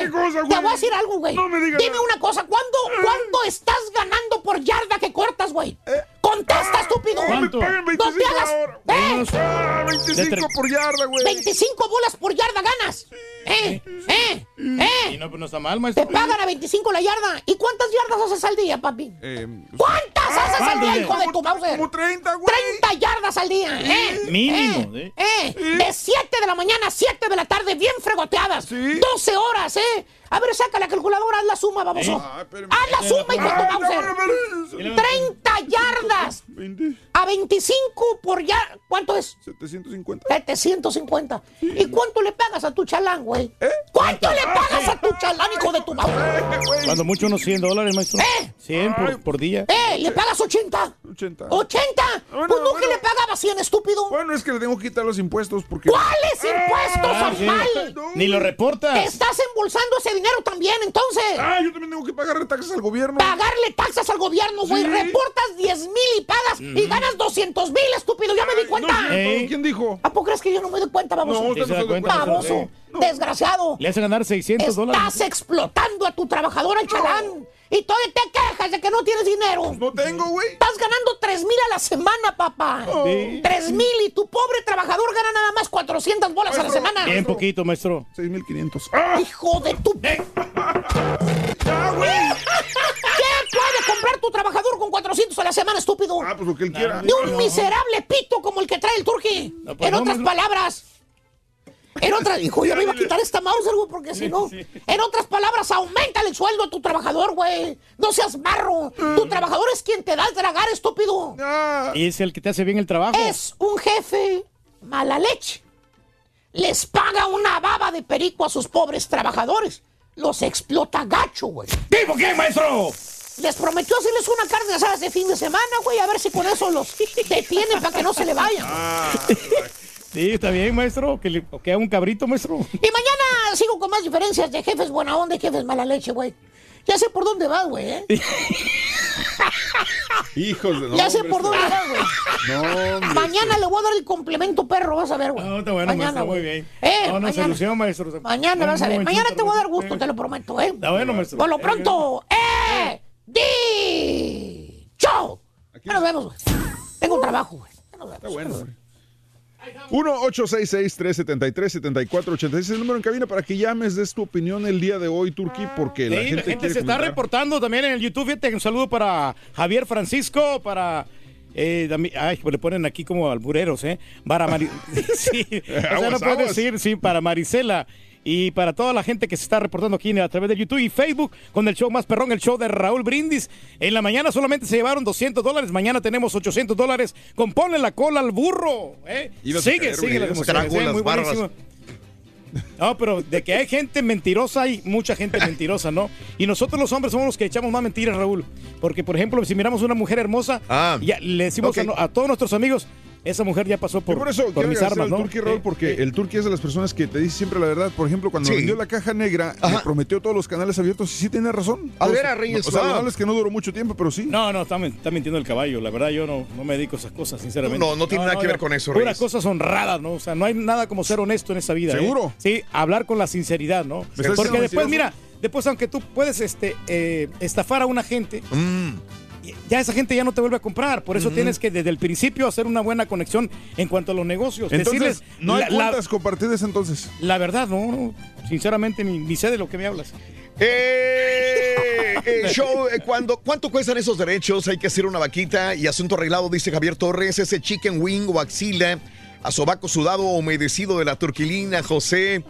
Te voy a decir algo, güey. No me digas Dime nada. una cosa. ¿Cuánto, ¿Cuánto estás ganando por yarda que cortas, güey? Eh. Contesta, estúpido. No, me ¿Cuánto? pagan No te 25 hagas. ¡Eh! Ah, 25 De tre- por yarda, güey. 25 bolas por yarda ganas. ¿Eh? ¿Eh? ¿Eh? Y no, pues no está mal, Te maestro. pagan a 25 la yarda. ¿Y cuántas yardas haces al día, papi? Eh, ¿Cuántas haces al día, hijo de tu Bowser? como 30, güey. 30 yardas al día, ¿eh? Mínimo, ¿Eh? ¿Eh? De 7 de la mañana a 7 de la tarde, bien fregoteadas. Sí. 12 horas, ¿eh? A ver, saca la calculadora, haz la suma, baboso. Ah. Haz la suma, hijo de tu Ah, no. 30 yardas 20, a 25 por yarda. ¿Cuánto es? 750. 750. ¿Y cuánto le pagas a tu chalán, güey? ¿Eh? ¿Cuánto le pagas a tu chalán, hijo de tu Bowser? Güey. Cuando mucho unos 100 dólares, maestro. ¿Eh? 100 por, por día. ¡Eh! ¿Le pagas 80? 80. ¿80? pues no que le pagaba 100, estúpido. Bueno, es que le tengo que quitar los impuestos porque... ¿Cuáles impuestos, Ah, sí. animal? Ni lo reportas. Estás embolsando ese dinero también, entonces. Ah, yo también tengo que pagarle taxas al gobierno. Pagarle taxas al gobierno, güey. Sí. Reportas 10 mil y pagas y ganas 200 mil, estúpido. Ya me di cuenta. ¿Quién dijo? ¿A poco crees que yo no me doy cuenta, baboso? No, usted no se da cuenta, Baboso, no. desgraciado. Le hace ganar 600 dólares. Estás explotando a tu trabajador, al chalán. Y todavía te quejas de que no tienes dinero. No tengo, güey. Estás ganando 3 mil a la semana, papá. Sí. 3 mil y tu pobre trabajador gana nada más 400 bolas a la semana. Bien poquito, maestro. 6500. Hijo de tu... ¿Qué puede comprar tu trabajador con 400 a la semana, estúpido? Ah, pues lo que él quiera. De un miserable pito como el que trae el turqui. pues en no, otras palabras. En otras, hijo, yo me iba a quitar esta Mauser, güey, porque si no. En otras palabras, aumenta el sueldo a tu trabajador, güey. No seas barro. Tu trabajador es quien te da el tragar, estúpido. Y es el que te hace bien el trabajo. Es un jefe mala leche. Les paga una baba de perico a sus pobres trabajadores. Los explota gacho, güey. ¿Tipo qué, maestro? Les prometió hacerles una carne asada de fin de semana, güey, a ver si con eso los detienen para que no se le vayan. Sí, está bien, maestro. Que, le, que haga un cabrito, maestro. Y mañana sigo con más diferencias de jefes buena onda y jefes mala leche, güey. Ya sé por dónde vas, güey, ¿eh? Hijos de... no, ya sé hombre, por dónde vas, güey. No, hombre, Mañana le voy a dar el complemento perro, vas a ver, güey. No, está bueno, mañana, maestro, muy güey. bien. Eh, no, no, mañana. solución, maestro. Mañana vas a ver. Mañana te voy a dar gusto, te lo prometo, ¿eh? Está bueno, maestro. Por lo Eh, pronto, ¡eh! ¡Di! ¡Chao! Ya nos vemos, güey. Tengo trabajo, güey. Ya nos vemos. Está bueno, hombre. 1-866-373-7486 es el número en cabina para que llames, des tu opinión el día de hoy, Turki, porque la Sí, gente, quiere se está reportando también en el YouTube. Fíjate, un saludo para Javier Francisco, para. eh, ay, le ponen aquí como albureros, ¿eh? Para Mari- sí, o sea, no Aguas, puedo aguas. decir, sí, para Marisela. Y para toda la gente que se está reportando aquí a través de YouTube y Facebook con el show más perrón, el show de Raúl Brindis. En la mañana solamente se llevaron 200 dólares, mañana tenemos 800 dólares con ponle la cola al burro. ¿eh? Sigue, caer, sigue güey, las ibas a emociones, caer ¿eh? con muy buenísimo. No, pero de que hay gente mentirosa, hay mucha gente mentirosa, ¿no? Y nosotros los hombres somos los que echamos más mentiras, Raúl. Porque, por ejemplo, si miramos una mujer hermosa, Ah. ya le decimos a, todos nuestros amigos, esa mujer ya pasó por, Yo por eso por mis armas, ¿no? Turki Raúl, porque el Turki es de las personas que te dice siempre la verdad. Por ejemplo, cuando Sí. vendió la caja negra, me prometió todos los canales abiertos y sí tiene razón. A ver, a Reyes, O sea, malo es que no duró mucho tiempo, pero sí. No, no, está, mintiendo el caballo. La verdad, yo no, no me dedico a esas cosas, sinceramente. No, no tiene nada que ver con eso, Puras Reyes. cosas honradas, ¿no? O sea, no hay nada como ser honesto en esa vida. ¿eh? ¿Seguro? Sí, hablar con la sinceridad, ¿no? Porque después, mentiroso? mira, después, aunque tú puedes este, eh, estafar a una gente, Mm. Ya esa gente ya no te vuelve a comprar. Por eso tienes que desde el principio hacer una buena conexión en cuanto a los negocios. Entonces, Decirles no hay la, la- cuentas compartidas entonces. la verdad, no, no. Sinceramente, ni, ni sé de lo que me hablas. Eh, eh, show, eh, cuando, ¿cuánto cuestan esos derechos? Hay que hacer una vaquita y asunto arreglado, dice Javier Torres. Ese chicken wing o axila a sobaco sudado o humedecido de la turquilina, José.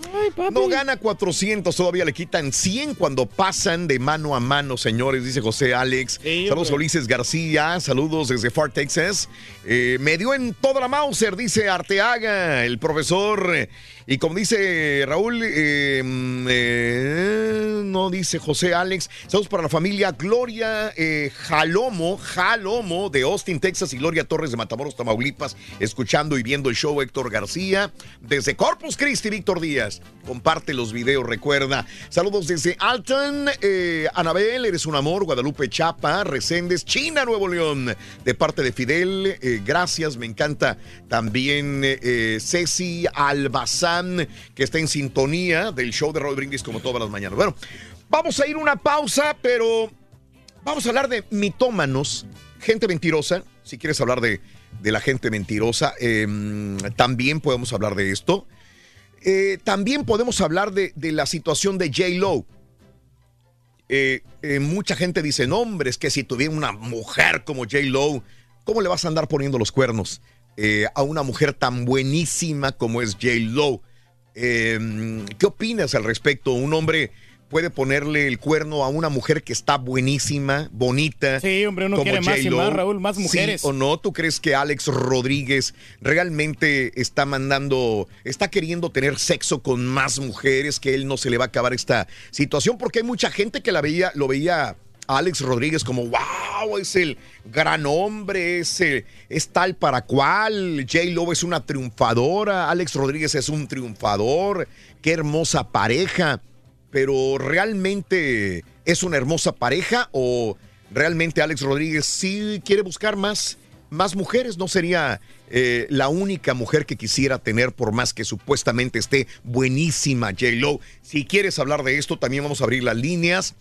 No gana 400, todavía le quitan 100 cuando pasan de mano a mano, señores, dice José Alex. Saludos. Ulises García. Saludos desde Far Texas. Eh, me dio en toda la Mauser, dice Arteaga, el profesor. Y como dice Raúl, eh, mm, eh, no dice José Alex. Saludos para la familia Gloria eh, Jalomo, Jalomo de Austin, Texas y Gloria Torres de Matamoros, Tamaulipas, escuchando y viendo el show Héctor García. Desde Corpus Christi, Víctor Díaz. Comparte los videos, recuerda. Saludos desde Alton, eh, Anabel, eres un amor, Guadalupe Chapa, Reséndez, China, Nuevo León. De parte de Fidel, eh, gracias, me encanta también eh, Ceci Albazán, que está en sintonía del show de Roy Brindis como todas las mañanas. Bueno, vamos a ir una pausa, pero vamos a hablar de mitómanos, gente mentirosa. Si quieres hablar de, de la gente mentirosa, eh, también podemos hablar de esto. Eh, también podemos hablar de, la situación de J. Lo. Eh, eh, mucha gente dice, no, hombre, es que si tuviera una mujer como J. Lo, ¿cómo le vas a andar poniendo los cuernos a una mujer tan buenísima como es J. Lo? Eh, ¿Qué opinas al respecto? Un hombre puede ponerle el cuerno a una mujer que está buenísima, bonita. Sí, hombre, uno como quiere más y más, Raúl, más mujeres. ¿Sí o no? ¿Tú crees que Alex Rodríguez realmente está mandando, está queriendo tener sexo con más mujeres, que él no se le va a acabar esta situación? Porque hay mucha gente que la veía, lo veía a Alex Rodríguez como, wow, es el gran hombre, es, eh, es tal para cual. J-Lo es una triunfadora, Alex Rodríguez es un triunfador, qué hermosa pareja. Pero realmente es una hermosa pareja o realmente Alex Rodríguez sí quiere buscar más, más mujeres. No sería eh, la única mujer que quisiera tener por más que supuestamente esté buenísima J-Lo. Si quieres hablar de esto, también vamos a abrir las líneas.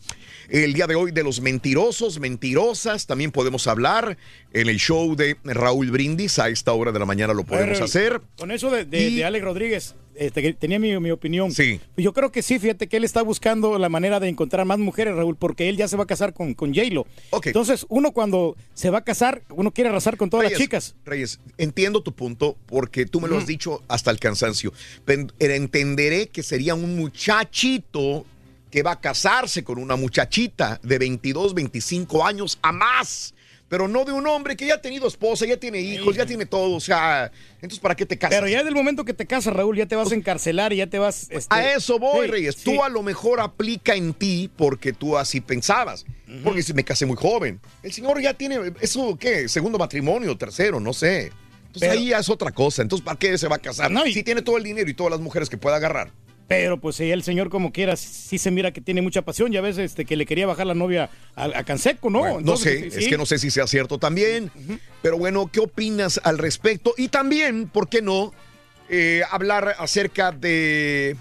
El día de hoy de los mentirosos, mentirosas, también podemos hablar en el show de Raúl Brindis. A esta hora de la mañana lo podemos hacer. Con eso de, de- Y- de Alex Rodríguez, este, tenía mi, mi opinión. Sí. Yo creo que sí, fíjate que él está buscando la manera de encontrar más mujeres, Raúl, porque él ya se va a casar con, con J-Lo. Entonces, uno cuando se va a casar, uno quiere arrasar con todas las chicas. Reyes, entiendo tu punto porque tú me lo has dicho hasta el cansancio. Pen- Entenderé que sería un muchachito que va a casarse con una muchachita de 22, 25 años a más. Pero no de un hombre que ya ha tenido esposa, ya tiene hijos, ya tiene todo. O sea, entonces, ¿para qué te casas? Pero ya del momento que te casas, Raúl, ya te vas a encarcelar y ya te vas... este, A eso voy, sí, Reyes. sí. Tú a lo mejor aplica en ti porque tú así pensabas. Porque si me casé muy joven. El señor ya tiene, ¿eso qué? Segundo matrimonio, tercero, no sé. Entonces Pero- ahí ya es otra cosa. Entonces, ¿para qué se va a casar? Si tiene todo el dinero y todas las mujeres que pueda agarrar. Pero pues el señor como quiera, sí se mira que tiene mucha pasión. Ya ves este, que le quería bajar la novia a, a Canseco, ¿no? Bueno, no sé, sí, es que no sé si sea cierto también. Pero bueno, ¿qué opinas al respecto? Y también, ¿por qué no? eh, hablar acerca de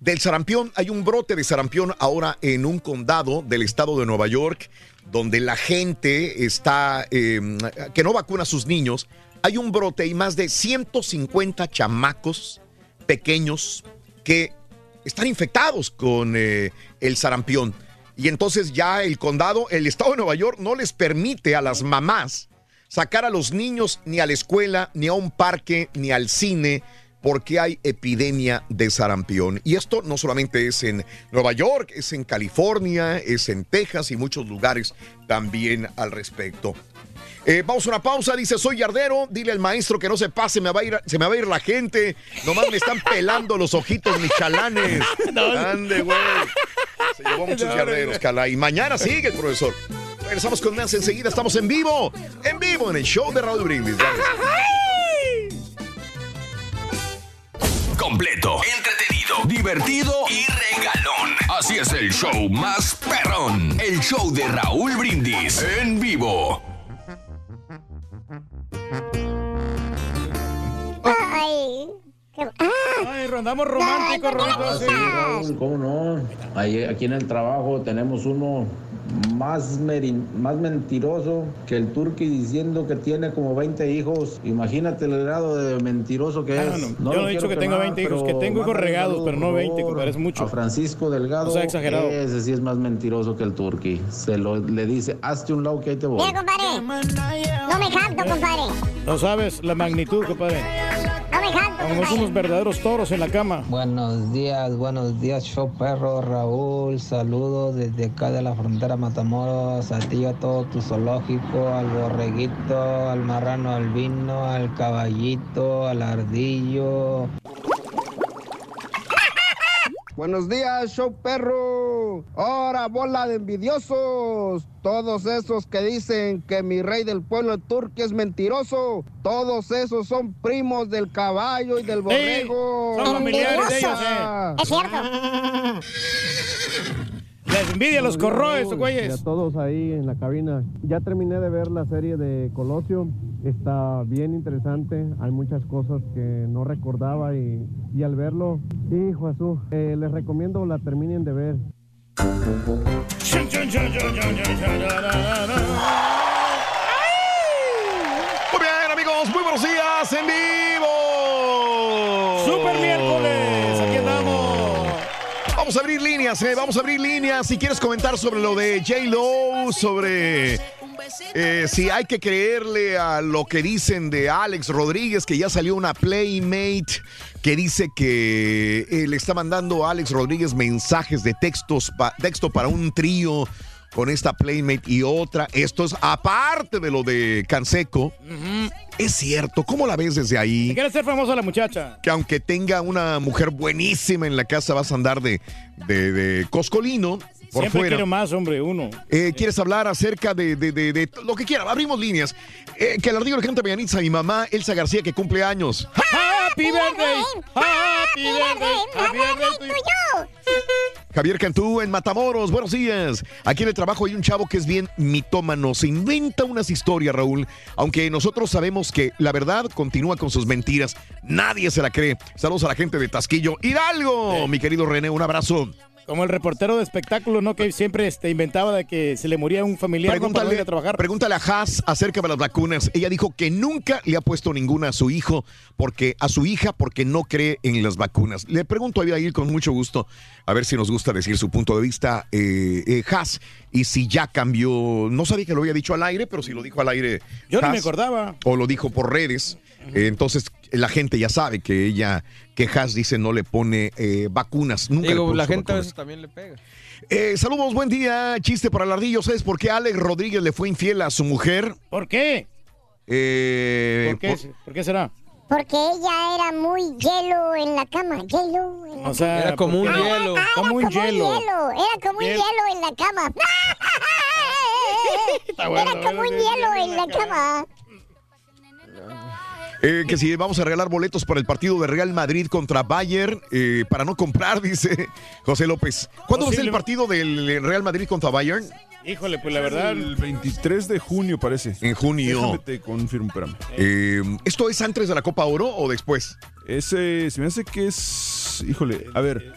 del sarampión. Hay un brote de sarampión ahora en un condado del estado de Nueva York, donde la gente está, eh, que no vacuna a sus niños. Hay un brote y más de 150 chamacos pequeños que están infectados con eh, el sarampión. Y entonces ya el condado, el estado de Nueva York no les permite a las mamás sacar a los niños ni a la escuela, ni a un parque, ni al cine, porque hay epidemia de sarampión. Y esto no solamente es en Nueva York, es en California, es en Texas y muchos lugares también al respecto. Eh, vamos a una pausa, dice, soy yardero, dile al maestro que no se pase, me va a ir, se me va a ir la gente, nomás me están pelando los ojitos mis chalanes. Ande, güey. Se llevó muchos No, yarderos, cala. Y mañana sigue el profesor. Regresamos con más enseguida, estamos en vivo, en vivo en el show de Raúl Brindis. Completo, entretenido, divertido y regalón. Así es el show más perrón. El show de Raúl Brindis en vivo. Ay, qué- Ay, rondamos románticos, Rolito, sí. Raúl, ¿cómo no? Ahí, aquí en el trabajo tenemos uno más, meri- más mentiroso que el turqui diciendo que tiene como 20 hijos. Imagínate el grado de mentiroso que Ah, es. no, yo no he dicho que quemar, 20 hijos, que tengo hijos regados, pero no por 20, favor, compadre, es mucho. A Francisco Delgado. No sea exagerado. Ese sí es más mentiroso que el turqui. Se lo, le dice, hazte un lado que ahí te voy. mira, compadre. No me canto, compadre. No sabes la magnitud, compadre. Somos unos verdaderos toros en la cama. Buenos días, buenos días, show perro, Raúl, saludos desde acá de la frontera Matamoros, a ti, a todo tu zoológico, al borreguito, al marrano albino, al caballito, al ardillo. Buenos días, show perro. Ahora, bola de envidiosos. Todos esos que dicen que mi rey del pueblo turque es mentiroso. Todos esos son primos del caballo y del borrego. son familiares de ellos, Ah. Es cierto. Les envidia los corroes, Y a güeyes. todos ahí en la cabina. Ya terminé de ver la serie de Colosio. Está bien interesante. Hay muchas cosas que no recordaba y, y al verlo, hijo azul, eh, les recomiendo la terminen de ver. Muy bien, amigos, muy buenos días en vivo. Super eh, vamos a abrir líneas. Si quieres comentar sobre lo de J-Lo, sobre eh, si hay que creerle a lo que dicen de Alex Rodríguez, que ya salió una Playmate que dice que eh, le está mandando a Alex Rodríguez mensajes de textos texto para un trío con esta Playmate y otra. Esto es aparte de lo de Canseco. Es cierto, ¿cómo la ves desde ahí? Quiere ser famosa la muchacha. que aunque tenga una mujer buenísima en la casa, vas a andar de, de, de coscolino. Por Siempre fuera. quiero más, hombre, uno. Eh, ¿Quieres hablar acerca de, de- de- de lo que quiera? Abrimos líneas. Eh, que le digo le canta mañanitas a mi mamá, Elsa García, que cumple años. Happy birthday, happy birthday, happy birthday to you. Javier Cantú en Matamoros, buenos días. Aquí en el trabajo hay un chavo que es bien mitómano, se inventa unas historias, Raúl, aunque nosotros sabemos que la verdad continúa con sus mentiras. Nadie se la cree. Saludos a la gente de Tasquillo. Hidalgo, mi querido René, un abrazo. Como el reportero de espectáculo, ¿no? Que siempre este, inventaba de que se le moría un familiar ¿no? para no ir Pregúntale, a trabajar. pregúntale a Haas acerca de las vacunas. Ella dijo que nunca le ha puesto ninguna a su hijo, porque a su hija, porque no cree en las vacunas. Le pregunto a Abigail con mucho gusto, a ver si nos gusta decir su punto de vista, eh, eh, Haas, y si ya cambió. No sabía que lo había dicho al aire, pero si lo dijo al aire. Yo Haas, me acordaba. O lo dijo por redes. Eh, entonces la gente ya sabe que ella, que Haas dice no le pone eh, vacunas. Nunca le Digo, la gente a vacunas. veces también le pega. Eh, saludos, buen día. Chiste para el ardillo. ¿Sabes por qué Alex Rodríguez le fue infiel a su mujer? ¿Por qué? Eh, ¿Por qué, ¿Por qué será? Porque ella era muy hielo en la cama. Hielo en la O sea, Era como un hielo. Ah, Como un era hielo. Era como un Hiel- hielo en la cama. bueno, era como un hielo en la cama. Eh, que si vamos a regalar boletos para el partido de Real Madrid contra Bayern, eh, para no comprar, dice José López. ¿Cuándo va a ser el partido del Real Madrid contra Bayern? Híjole, pues la verdad. El 23 de junio parece. En junio. Déjame te confirmo, espérame. Eh, ¿Esto es antes de la Copa Oro o después? Ese, se me hace que es. Híjole, a ver.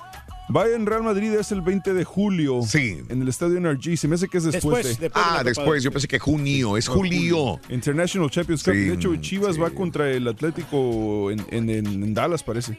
Bayern Real Madrid es el 20 de julio. Sí. En el estadio NRG. Se me hace que es después, Después, de. después de la Ah, después. Yo pensé que junio. Es julio. International Champions Cup. Sí, de hecho, Chivas va contra el Atlético en, en- en- en Dallas, parece.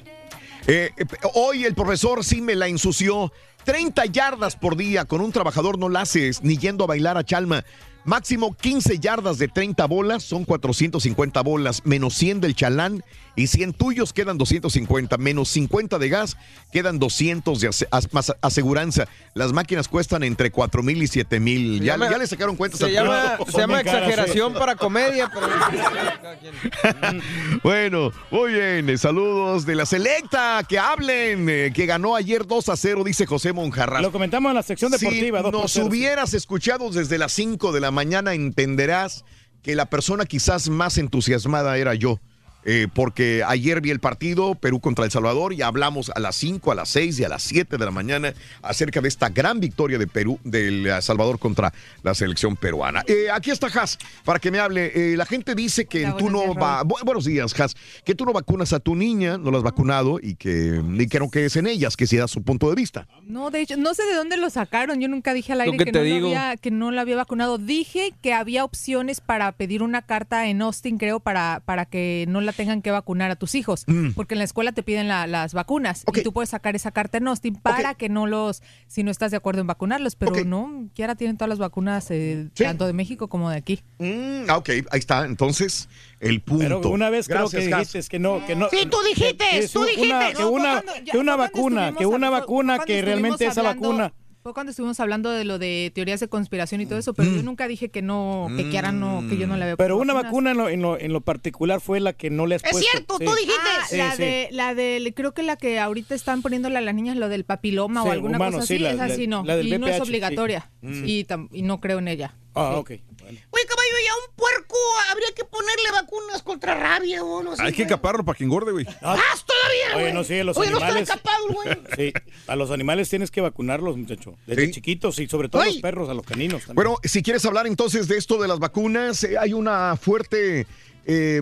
Eh, eh, hoy el profesor sí me la ensució. 30 yardas por día con un trabajador no la haces, ni yendo a bailar a Chalma. Máximo 15 yardas de 30 bolas son 450 bolas, menos 100 del chalán y 100 tuyos quedan 250, menos 50 de gas quedan 200 de ase- más aseguranza. Las máquinas cuestan entre 4 mil y 7 mil. Ya, ya le sacaron cuentas Se al llama, se llama caras, exageración para comedia, pero... Bueno, muy bien. eh, Saludos de la selecta. Que hablen. eh, que ganó ayer 2 a 0, dice José Monjarras. Lo comentamos en la sección deportiva. Si nos hubieras escuchado desde las 5 de la mañana, entenderás que la persona quizás más entusiasmada era yo. Eh, porque ayer vi el partido Perú contra El Salvador y hablamos a las 5, a las 6 y a las 7 de la mañana acerca de esta gran victoria de Perú, del eh, Salvador contra la selección peruana. Eh, aquí está Has para que me hable. Eh, la gente dice que Hola, tú no va, bu- buenos días, Has, que tú no vacunas a tu niña, no la has vacunado y que, y que no quedes en ellas, que si da su punto de vista. No, de hecho, no sé de dónde lo sacaron. Yo nunca dije al aire que te no, había, que no la había vacunado. Dije que había opciones para pedir una carta en Austin, creo, para, para que no la tengan que vacunar a tus hijos. Mm. Porque en la escuela te piden la- las vacunas. Y tú puedes sacar esa carta en Austin para que no los, si no estás de acuerdo en vacunarlos. Pero no, que ahora tienen todas las vacunas, eh, tanto de México como de aquí. Mm, ah, ok, ahí está. Entonces, el punto. Pero una vez creo Gracias, que Gas. dijiste que no, que no. Sí, tú dijiste, que- que tú una- dijiste. que No, una, cuando- ya- que una vacuna, que una vacuna que realmente esa hablando- vacuna. Fue cuando estuvimos hablando de lo de teorías de conspiración y todo eso, pero yo nunca dije que no, que Kiara no, que yo no había Mm. Pero puesto una vacuna en lo, en, lo, en lo particular fue la que no le has Es puesto. cierto, Sí. tú dijiste. Ah, Sí, la sí. de, la de, creo que la que ahorita están poniéndole a las niñas lo del papiloma Sí, o alguna humano, cosa sí, así, la- esa la- sí no, la del y no es obligatoria Mm. y, tam- y no creo en ella. Ah, ok. Oye, caballo, y a un puerco habría que ponerle vacunas contra rabia o no sé. Hay que caparlo para que engorde, güey. ¡Ah, todavía, Oye, güey! no, sí, los Oye, no está animales. capado, güey. Sí, a los animales tienes que vacunarlos, muchacho. Desde Sí. chiquitos y sobre todo a los perros, a los caninos también. Bueno, si quieres hablar entonces de esto de las vacunas, eh, hay una fuerte eh,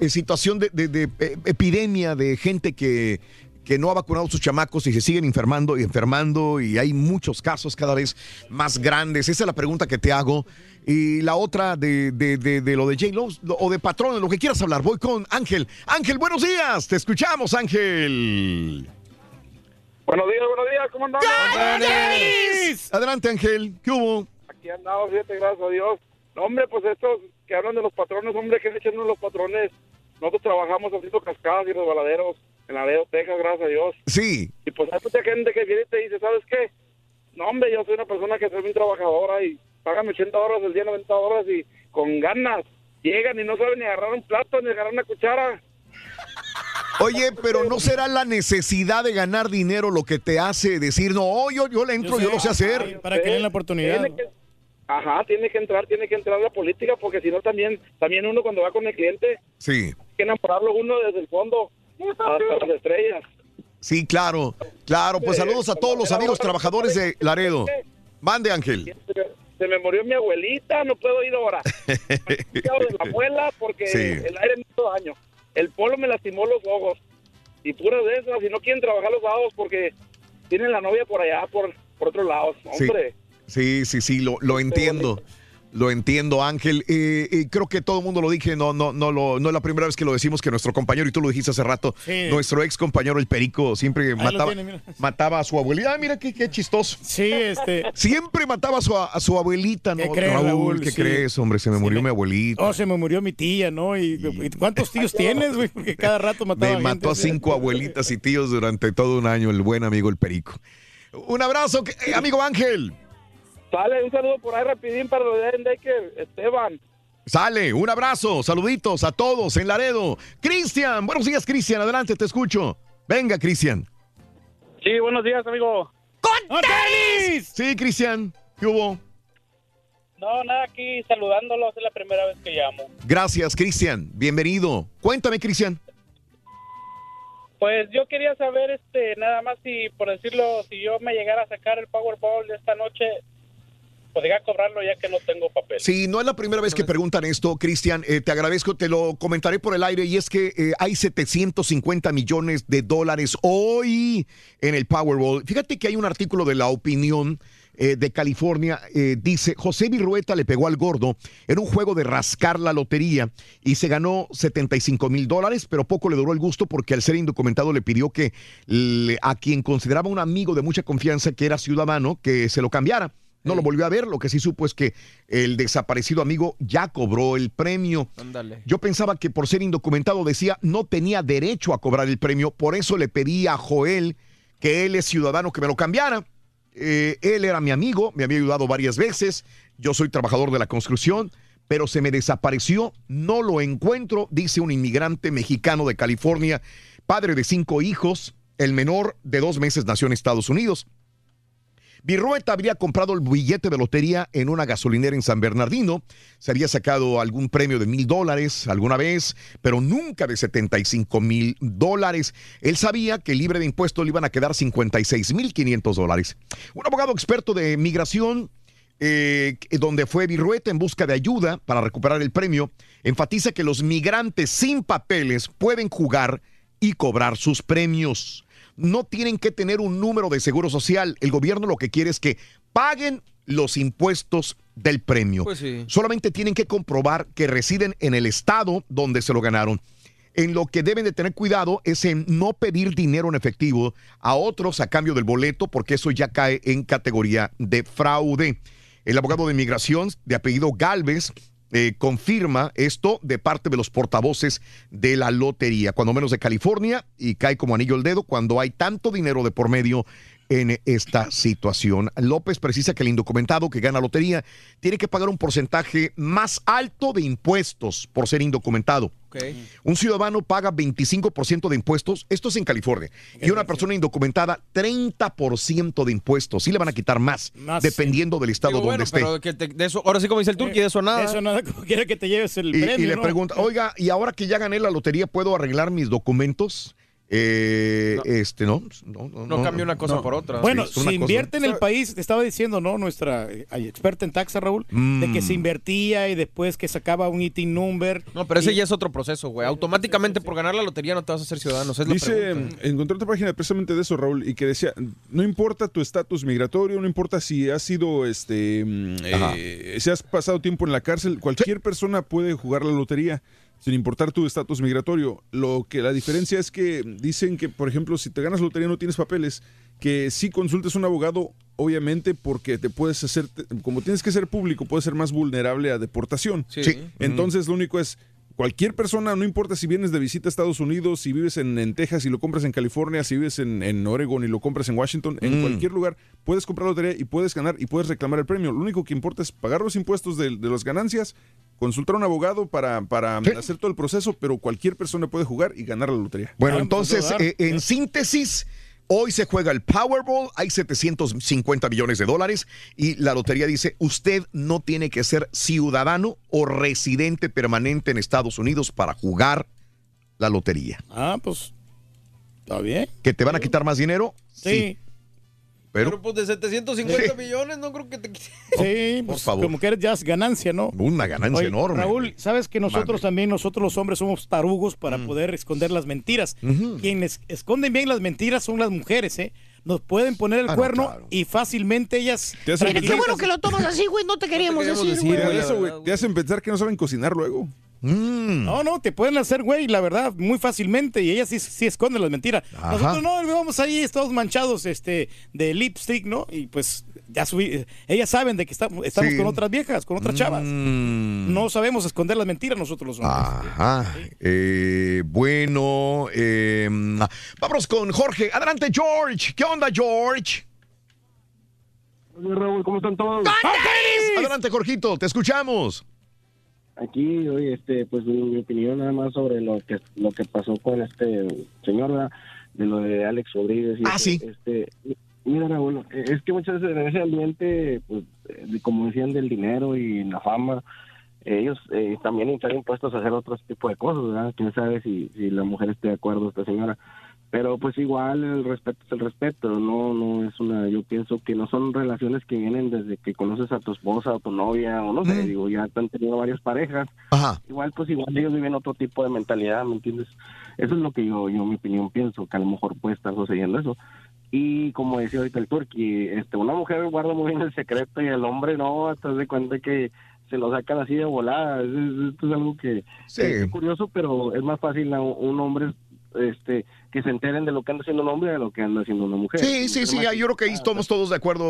eh, situación de, de- de, eh, epidemia de gente que, que no ha vacunado a sus chamacos y se siguen enfermando y enfermando y hay muchos casos cada vez más grandes. Esa es la pregunta que te hago. Y la otra de, de- de- de lo de J-Lo o de patrones, lo que quieras hablar. Voy con Ángel. Ángel, buenos días. Te escuchamos, Ángel. Buenos días, buenos días, ¿cómo andamos? Adelante, Ángel. ¿Qué hubo? Aquí andamos, fíjate, gracias a Dios. No, hombre, pues estos que hablan de los patrones, hombre, que le echan los patrones. Nosotros trabajamos haciendo cascadas y resbaladeros en Laredo, Texas, gracias a Dios. Sí. Y pues hay mucha gente que viene y te dice, ¿sabes qué? No, hombre, yo soy una persona que soy muy trabajadora y págame 80 horas al día, 90 horas y con ganas. Llegan y no saben ni agarrar un plato ni agarrar una cuchara. Oye, pero ¿no será la necesidad de ganar dinero lo que te hace decir, no, yo, yo le entro, yo, lo sé hacer? Para que den la oportunidad. Tiene que- ajá, tiene que entrar, tiene que entrar la política, porque si no también, también uno cuando va con el cliente, Sí, hay que enamorarlo uno desde el fondo hasta las estrellas. sí, claro, claro. Pues Sí. saludos a todos los amigos trabajadores de Laredo. Mande, Ángel. Se me murió mi abuelita, no puedo ir ahora. De la muela porque Sí. el aire me hizo daño. El polo me lastimó los ojos. Y puras de esas, y no quieren trabajar los sábados porque tienen la novia por allá, por, por otros lados. Sí. Hombre. Sí, sí, sí, lo, lo entiendo. Lo entiendo, Ángel. Eh, eh, creo que todo el mundo lo dije, no, no, no, lo, no es la primera vez que lo decimos que nuestro compañero, y tú lo dijiste hace rato, Sí. nuestro ex compañero el Perico siempre mataba, tiene, mataba a su abuelita. Ah, mira qué, qué chistoso. Sí, este. Siempre mataba a su, a su abuelita, ¿no? ¿Qué crees, Raúl, Raúl? ¿qué Sí. crees, hombre? Se me murió mi abuelita. Oh, se me murió mi tía, ¿no? ¿Y, y cuántos tíos tienes, güey? Porque cada rato mataba Me mató a gente. cinco abuelitas y tíos durante todo un año, el buen amigo el Perico. Un abrazo, eh, amigo Ángel. Sale, un saludo por ahí rapidín para los de Endecker, Esteban. Sale, un abrazo, saluditos a todos en Laredo. Cristian, buenos días, Cristian, adelante, te escucho. Venga, Cristian. Sí, buenos días, amigo. Sí, Cristian, ¿qué hubo? No, nada, aquí saludándolos, es la primera vez que llamo. Gracias, Cristian, bienvenido. Cuéntame, Cristian. Pues yo quería saber, este, nada más si, por decirlo, si yo me llegara a sacar el Powerball de esta noche, podría cobrarlo ya que no tengo papel. Sí, no es la primera vez que preguntan esto, Cristian. eh, te agradezco, te lo comentaré por el aire. Y es que eh, hay 750 millones de dólares hoy en el Powerball. Fíjate que hay un artículo de La Opinión eh, de California. eh, dice: José Virrueta le pegó al gordo en un juego de rascar la lotería y se ganó 75 mil dólares, pero poco le duró el gusto porque al ser indocumentado le pidió que a quien consideraba un amigo de mucha confianza, que era ciudadano, que se lo cambiara. No lo volvió a ver, lo que sí supo es que el desaparecido amigo ya cobró el premio. Ándale. Yo pensaba que por ser indocumentado decía no tenía derecho a cobrar el premio, por eso le pedí a Joel, que él es ciudadano, que me lo cambiara. Eh, él era mi amigo, me había ayudado varias veces, yo soy trabajador de la construcción, pero se me desapareció, no lo encuentro, dice un inmigrante mexicano de California, padre de cinco hijos, el menor de dos meses nació en Estados Unidos. Virrueta habría comprado el billete de lotería en una gasolinera en San Bernardino. Se había sacado algún premio de mil dólares alguna vez, pero nunca de 75 mil dólares. Él sabía que libre de impuestos le iban a quedar 56 mil 500 dólares. Un abogado experto de migración eh, donde fue Virrueta en busca de ayuda para recuperar el premio, enfatiza que los migrantes sin papeles pueden jugar y cobrar sus premios. No tienen que tener un número de seguro social. El gobierno lo que quiere es que paguen los impuestos del premio. Pues sí. Solamente tienen que comprobar que residen en el estado donde se lo ganaron. En lo que deben de tener cuidado es en no pedir dinero en efectivo a otros a cambio del boleto, porque eso ya cae en categoría de fraude. El abogado de inmigración de apellido Galvez eh, confirma esto de parte de los portavoces de la lotería, cuando menos de California, y cae como anillo al dedo cuando hay tanto dinero de por medio en esta situación. López precisa que el indocumentado que gana lotería tiene que pagar un porcentaje más alto de impuestos por ser indocumentado. Un ciudadano paga 25% de impuestos, esto es en California, y una persona indocumentada 30% de impuestos. Sí le van a quitar más, Más, dependiendo del estado Digo, donde bueno, esté. pero que te- de eso, ahora sí como dice el turqui, de eso nada. De eso nada, como quiera que te lleves el Y, y premio, le ¿no? pregunta, oiga, ¿y ahora que ya gané la lotería, puedo arreglar mis documentos? Eh, Este, ¿no? No, no, No cambia una cosa por otra. Bueno, Sí, si cosa- invierte en el país, te estaba diciendo, ¿no? Nuestra experta en taxa, Raúl, de que Mm. se invertía y después que sacaba un ITIN number. No, pero ese ya es otro proceso, güey. Automáticamente por ganar la lotería no te vas a hacer ciudadano. Es Dice, encontré otra página precisamente de eso, Raúl, y que decía, no importa tu estatus migratorio, no importa si has sido, este, mm, eh, si has pasado tiempo en la cárcel, cualquier persona puede jugar la lotería sin importar tu estatus migratorio. Lo que la diferencia es que dicen que, por ejemplo, si te ganas lotería no tienes papeles, que sí consultes un abogado, obviamente, porque te puedes hacer, como tienes que ser público, puedes ser más vulnerable a deportación. Sí. Sí. Entonces, lo único es, cualquier persona, no importa si vienes de visita a Estados Unidos, si vives en, en Texas y lo compras en California, si vives en, en Oregon y lo compras en Washington, en Mm. cualquier lugar puedes comprar lotería y puedes ganar y puedes reclamar el premio. Lo único que importa es pagar los impuestos de, de las ganancias, consultar a un abogado para, para hacer todo el proceso, pero cualquier persona puede jugar y ganar la lotería. Bueno, entonces, eh, en síntesis, hoy se juega el Powerball, hay 750 millones de dólares y la lotería dice, usted no tiene que ser ciudadano o residente permanente en Estados Unidos para jugar la lotería. Ah, pues, está bien. ¿Que te van a quitar más dinero? Sí. Pero, pues de 750 millones no creo que te Sí, por pues, favor. como que eres ya es ganancia, ¿no? Una ganancia Oye, enorme. Raúl, sabes que nosotros Madre. también, nosotros los hombres somos tarugos para Mm. poder esconder las mentiras. Quienes esconden bien las mentiras son las mujeres, ¿eh? Nos pueden poner el Ah, no, cuerno claro. y fácilmente ellas... Te hacen Mira, qué bueno que lo tomas así, güey. No te queríamos decir, güey. Por eso, güey, te hacen pensar que no saben cocinar luego. Mm. No, no, te pueden hacer, güey, la verdad, muy fácilmente. Y ellas sí, sí esconden las mentiras. Ajá. Nosotros no, vamos ahí, estamos manchados este, de lipstick, ¿no? Y pues ya subí. Ellas saben de que estamos, estamos Sí. con otras viejas, con otras chavas. Mm. No sabemos esconder las mentiras nosotros los hombres. Ajá. Eh, bueno, eh, vámonos con Jorge. Adelante, George. ¿Qué onda, George? Raúl, ¿cómo están todos? Adelante, Jorgito, te escuchamos. Aquí, oye, este, pues mi, mi opinión nada más sobre lo que lo que pasó con este señor, ¿verdad? de lo de Alex Rodríguez. y Ah, eso, sí. Este, mira, Raúl, es que muchas veces en ese ambiente, pues, como decían, del dinero y la fama, ellos eh, también están impuestos a hacer otro tipo de cosas, ¿verdad? Quién sabe si, si la mujer esté de acuerdo, esta señora. Pero pues igual el respeto es el respeto, no no es una, yo pienso que no son relaciones que vienen desde que conoces a tu esposa o tu novia o no sé, digo, ya han tenido varias parejas. Igual pues igual ellos viven otro tipo de mentalidad, ¿me entiendes? Eso es lo que yo, yo mi opinión pienso, que a lo mejor puede estar sucediendo eso. Y como decía ahorita el Turqui, este, una mujer guarda muy bien el secreto y el hombre no, hasta de cuenta que se lo sacan así de volada. Es- es- Esto es algo que Sí. es curioso, pero es más fácil a un hombre este que se enteren de lo que anda haciendo un hombre de lo que anda haciendo una mujer. Sí, sí, sí, yo creo que ahí estamos todos de acuerdo.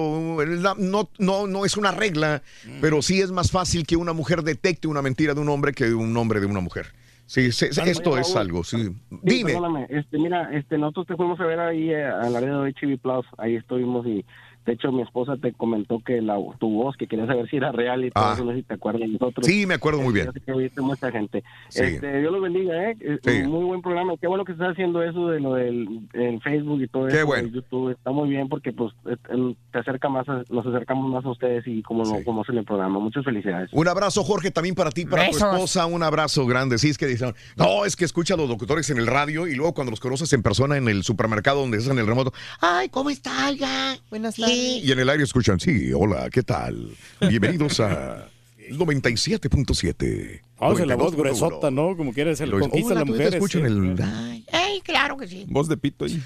No, no, no es una regla, pero sí es más fácil que una mujer detecte una mentira de un hombre que de un hombre de una mujer. Sí, sí, esto es algo, sí. Sí, Dime. perdóname, este, mira, este, nosotros te fuimos a ver ahí eh, a la red de HB Plus, ahí estuvimos y de hecho mi esposa te comentó que la, tu voz, que quería saber si era real y todo Ah. eso, no sé si te acuerdas de nosotros. Sí, me acuerdo muy bien. Yo sé que viste mucha gente. Sí. Este, Dios los bendiga, ¿eh? Eh, Sí. Muy buen programa, qué bueno que estás haciendo eso de lo del en Facebook y todo Qué eso, bueno. en YouTube, está muy bien porque pues eh, el- te acerca más, a- nos acercamos más a ustedes y como, lo- como hacen el programa. Muchas felicidades. Un abrazo, Jorge, también para ti, para tu esposa. Un abrazo grande. Sí, es que dicen, no, es que escucha a los locutores en el radio y luego cuando los conoces en persona en el supermercado donde estás en el remoto, Ay, ¿cómo está, oiga? Buenas y en el aire escuchan, sí, hola, ¿qué tal? Bienvenidos a 97.7. Vamos en la voz 92.1. gruesota, ¿no? Como quieres el Lo- conquista a Hola, las tú te mujeres. escucho en sí. el- Ey, claro que sí. Voz de pito ahí.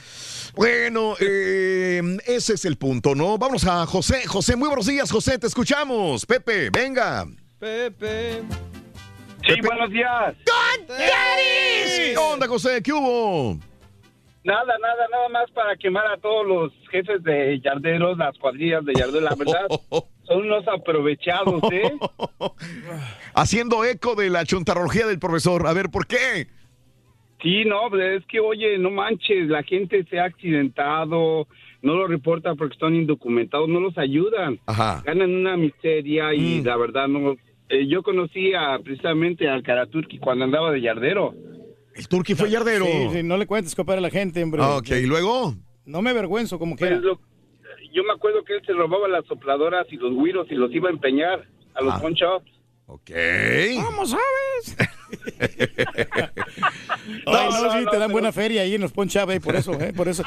Bueno, eh, ese es el punto, ¿no? Vamos a José. José, muy buenos días, José, te escuchamos. Pepe, venga. Pepe. Sí, buenos días. ¿Qué onda, José? ¿Qué hubo? Nada, nada, nada más para quemar a todos los jefes de yarderos, las cuadrillas de yarderos. La verdad, son unos aprovechados, ¿eh? Haciendo eco de la chuntarología del profesor. A ver, ¿por qué? Sí, no, pues, es que, oye, no manches, la gente se ha accidentado, no lo reporta porque están indocumentados, no los ayudan. Ajá. Ganan una miseria y Mm. la verdad no... eh, yo conocí a, precisamente al Karaturki cuando andaba de yardero. El Turqui fue yardero. Sí, sí, no le cuentes, compadre, a la gente, hombre. Ah, ok, ¿y luego? No me avergüenzo, como quiera. Lo- yo me acuerdo que él se robaba las sopladoras y los güiros y los iba a empeñar a los Ah. pawn shops. Ok. ¿Cómo sabes? Ay, no, sí, te dan buena feria ahí en los ponchaves, por eso, ¿eh? Por eso.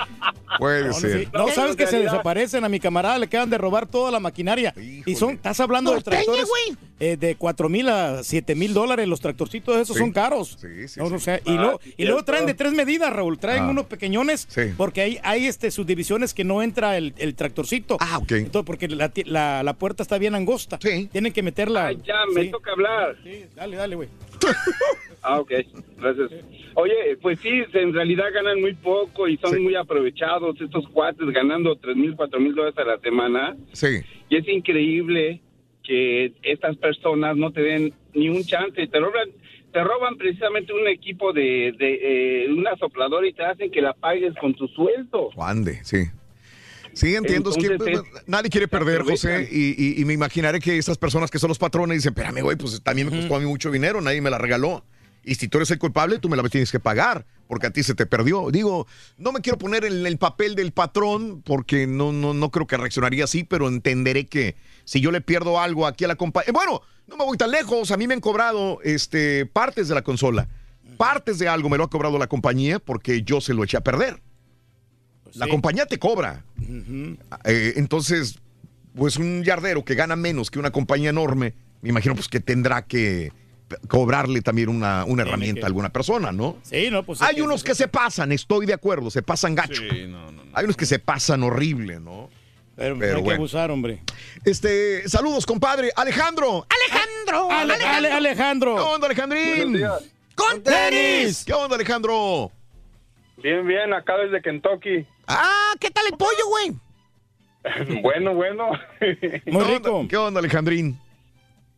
Puede No, no, ser. sí. No, sabes que se desaparecen a mi camarada, le acaban de robar toda la maquinaria. Y son, estás hablando de tractores güey. eh, de 4 mil a 7 mil dólares. Los tractorcitos esos Sí. son caros. Sí, sí, No, sí. o sea, y, Ah, luego, sí, y luego cierto. traen de tres medidas, Raúl. Traen Ah. unos pequeñones Sí. porque hay, hay este, subdivisiones que no entra el, el tractorcito. Ah, ok. Entonces, porque la, la, la puerta está bien angosta. Sí. Tienen que meterla. Ay, ya, me Sí. toca hablar. Sí, dale, dale, güey. Ah, ok, gracias. Oye, pues sí, en realidad ganan muy poco y son Sí. muy aprovechados estos cuates ganando tres mil, cuatro mil dólares a la semana. Sí. Y es increíble que estas personas no te den ni un chance. Te roban, te roban precisamente un equipo de, de eh, una sopladora y te hacen que la pagues con tu sueldo. Ande, sí. Sí, entiendo. es que nadie quiere perder, José, y, y- y me imaginaré que esas personas que son los patrones dicen, espérame, güey, pues también me costó a mí mucho dinero, nadie me la regaló. Y si tú eres el culpable, tú me la tienes que pagar, porque a ti se te perdió. Digo, no me quiero poner en el papel del patrón, porque no, no, no creo que reaccionaría así, pero entenderé que si yo le pierdo algo aquí a la compañía... Bueno, no me voy tan lejos, a mí me han cobrado este, partes de la consola. Partes de algo me lo ha cobrado la compañía porque yo se lo eché a perder. La compañía te cobra. Eh, entonces, pues un yardero que gana menos que una compañía enorme, me imagino pues que tendrá que cobrarle también una, una herramienta que- a alguna persona, ¿no? Sí, no, pues. es Hay que- unos que se pasan, estoy de acuerdo, se pasan gacho. Hay unos que se pasan horrible, ¿no? Pero, Pero hay que bueno. abusar, hombre. Este, saludos, compadre. Alejandro. Alejandro. Ale- Ale- Alejandro. ¿Qué onda, Alejandrín? Buenos días. Con tenis. ¿Qué onda, Alejandro? Bien, bien, acá desde Kentucky. Ah, ¿qué tal el pollo, güey? bueno, bueno. Muy rico. ¿Qué onda, Alejandrín?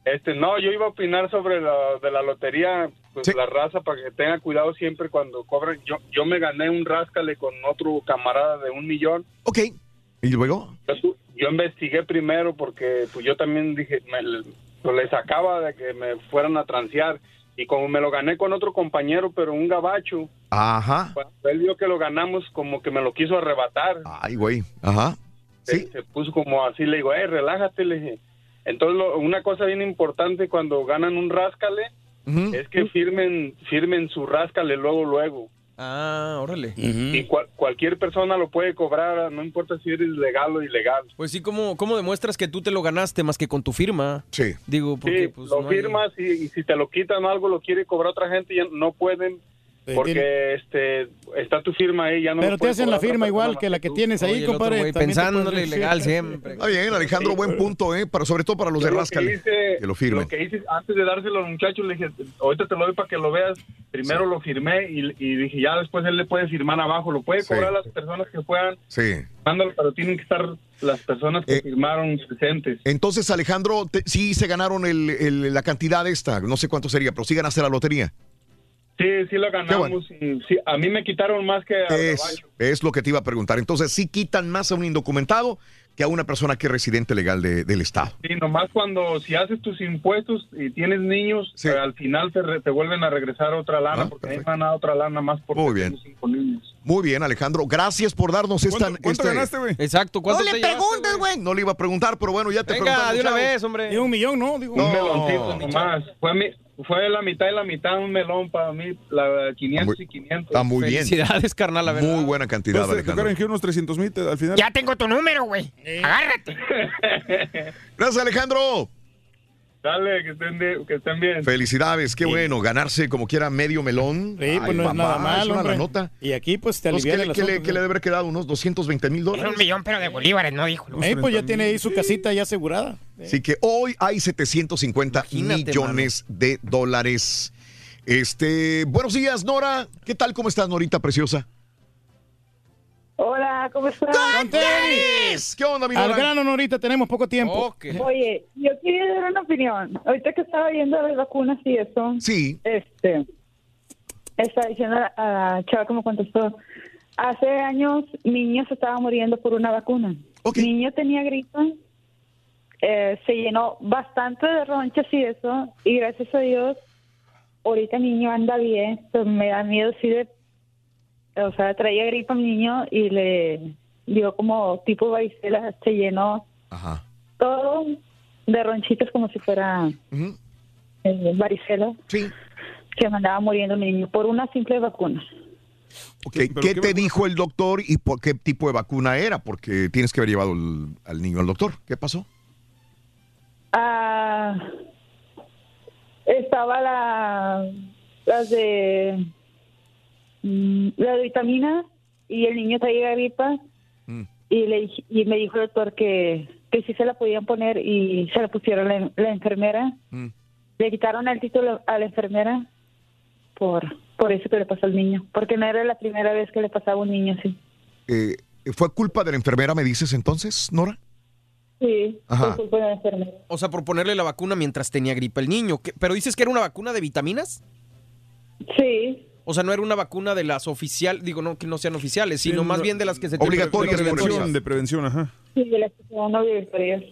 Este, no, yo iba a opinar sobre la de la lotería, pues la raza para que tenga cuidado siempre cuando cobren. Yo, yo me gané un ráscale con otro camarada de un millón. Ok. ¿Y luego? Yo, yo investigué primero porque pues yo también dije, me, le- pues, le sacaba de que me fueran a transear. Y como me lo gané con otro compañero, pero un gabacho, Ajá. cuando él vio que lo ganamos, como que me lo quiso arrebatar. Ay, güey. Ajá. Se, se puso como así, le digo, eh, relájate, le dije. Entonces, lo- una cosa bien importante cuando ganan un ráscale es que firmen firmen su ráscale luego, luego. Ah, órale. Y cual- cualquier persona lo puede cobrar, no importa si eres legal o ilegal. Pues sí, ¿cómo, ¿cómo demuestras que tú te lo ganaste más que con tu firma? Sí. Digo, porque Sí, pues lo no hay- firmas y, y si te lo quitan algo, lo quiere cobrar otra gente, ya no pueden porque este está tu firma ahí, ya no Pero te hacen la firma igual que la que tienes ahí, Oye, el otro compadre. pueden pensándole decir. legal siempre. Está bien, Alejandro, buen punto, ¿eh? Para, sobre todo para los Yo de lo que lo firmen. Lo que hice antes de dárselo al muchacho, le dije, ahorita te lo doy para que lo veas. Primero lo firmé y, y dije, ya después él le puede firmar abajo. Lo puede Sí. cobrar las personas que puedan, Sí. mándalo, pero tienen que estar las personas Eh, que firmaron presentes. Entonces, Alejandro, te- sí se ganaron el- el- la cantidad esta, no sé cuánto sería, pero sí ganaste la lotería. Sí, sí lo ganamos. sí, a mí me quitaron más que a Es, es lo que te iba a preguntar. Entonces, sí quitan más a un indocumentado que a una persona que es residente legal de- del Estado. Sí, nomás cuando si haces tus impuestos y tienes niños, al final te, re- te vuelven a regresar otra lana, porque a mí me van a dar otra lana más por Ah, Muy bien. cinco niños. Muy bien, Alejandro. Gracias por darnos esta. cuánto ganaste, güey? Exacto, ¿cuánto no te le preguntes, güey. No le iba a preguntar, pero bueno, ya te Venga, preguntamos, de una chavos. vez, hombre. Y un millón, ¿no? Digo, Un meloncito nomás. Fue, mi- fue la mitad y la mitad, un melón para mí, la 500 y 500. Está muy bien. Felicidades, carnal, la verdad. Muy buena cantidad, Entonces, Alejandro. tocaron que unos 300 mil al final. Ya tengo tu número, güey. Agárrate. Gracias, Alejandro. Dale, que estén, de- que estén bien. Felicidades, qué bueno. Ganarse como quiera medio melón. Sí, pues no es nada malo, una hombre. nota. Y aquí, pues, te Entonces, alivia ¿qué, le- qué le, qué le debe haber quedado? ¿Unos 220 mil Era dólares? un millón, pero de bolívares, no dijo. Eh, pues ya tiene ahí su casita ya asegurada. Así que hoy hay 750 Imagínate, millones de dólares. Este, buenos días, Nora. ¿Qué tal? ¿Cómo estás, Norita preciosa? Hola, ¿cómo estás? ¡Con tenis! ¿Qué onda, mi Al grano, Norita, tenemos poco tiempo. Oye, yo quería dar una opinión. Ahorita que estaba viendo las vacunas y eso. Sí. Este. Estaba diciendo a a Chava como contestó. Hace años niños estaban muriendo por una vacuna. Niño tenía gripa. eh, se llenó bastante de ronchas y eso. Y gracias a Dios, ahorita el niño anda bien. Pero me da miedo si de o sea, traía gripa al niño y le dio como tipo varicela, se llenó Ajá. todo de ronchitas como si fuera eh, varicela. Sí. Que me andaba muriendo mi niño por una simple vacuna. Ok, ¿Qué, te dijo el doctor y por qué tipo de vacuna era? Porque tienes que haber llevado el- al niño al doctor. ¿Qué pasó? Ah, estaba la las de la de vitaminas y el niño traía gripa Mm. y le y me dijo el doctor que que sí se la podían poner y se la pusieron la, la enfermera Mm. le quitaron el título a la enfermera por por eso que le pasó al niño porque no era la primera vez que le pasaba a un niño así Eh, ¿Fue culpa de la enfermera, me dices entonces, Nora? sí Ajá. por culpa de la enfermera O sea, por ponerle la vacuna mientras tenía gripa el niño. ¿Qué- ¿Pero dices que era una vacuna de vitaminas? sí O sea, no era una vacuna de las oficiales, digo, no que no sean oficiales, sino Sí, más no- bien de las que se Obligatorias de obligatorias. prevención, de prevención, ajá. Sí, de las que se dan obligatorias.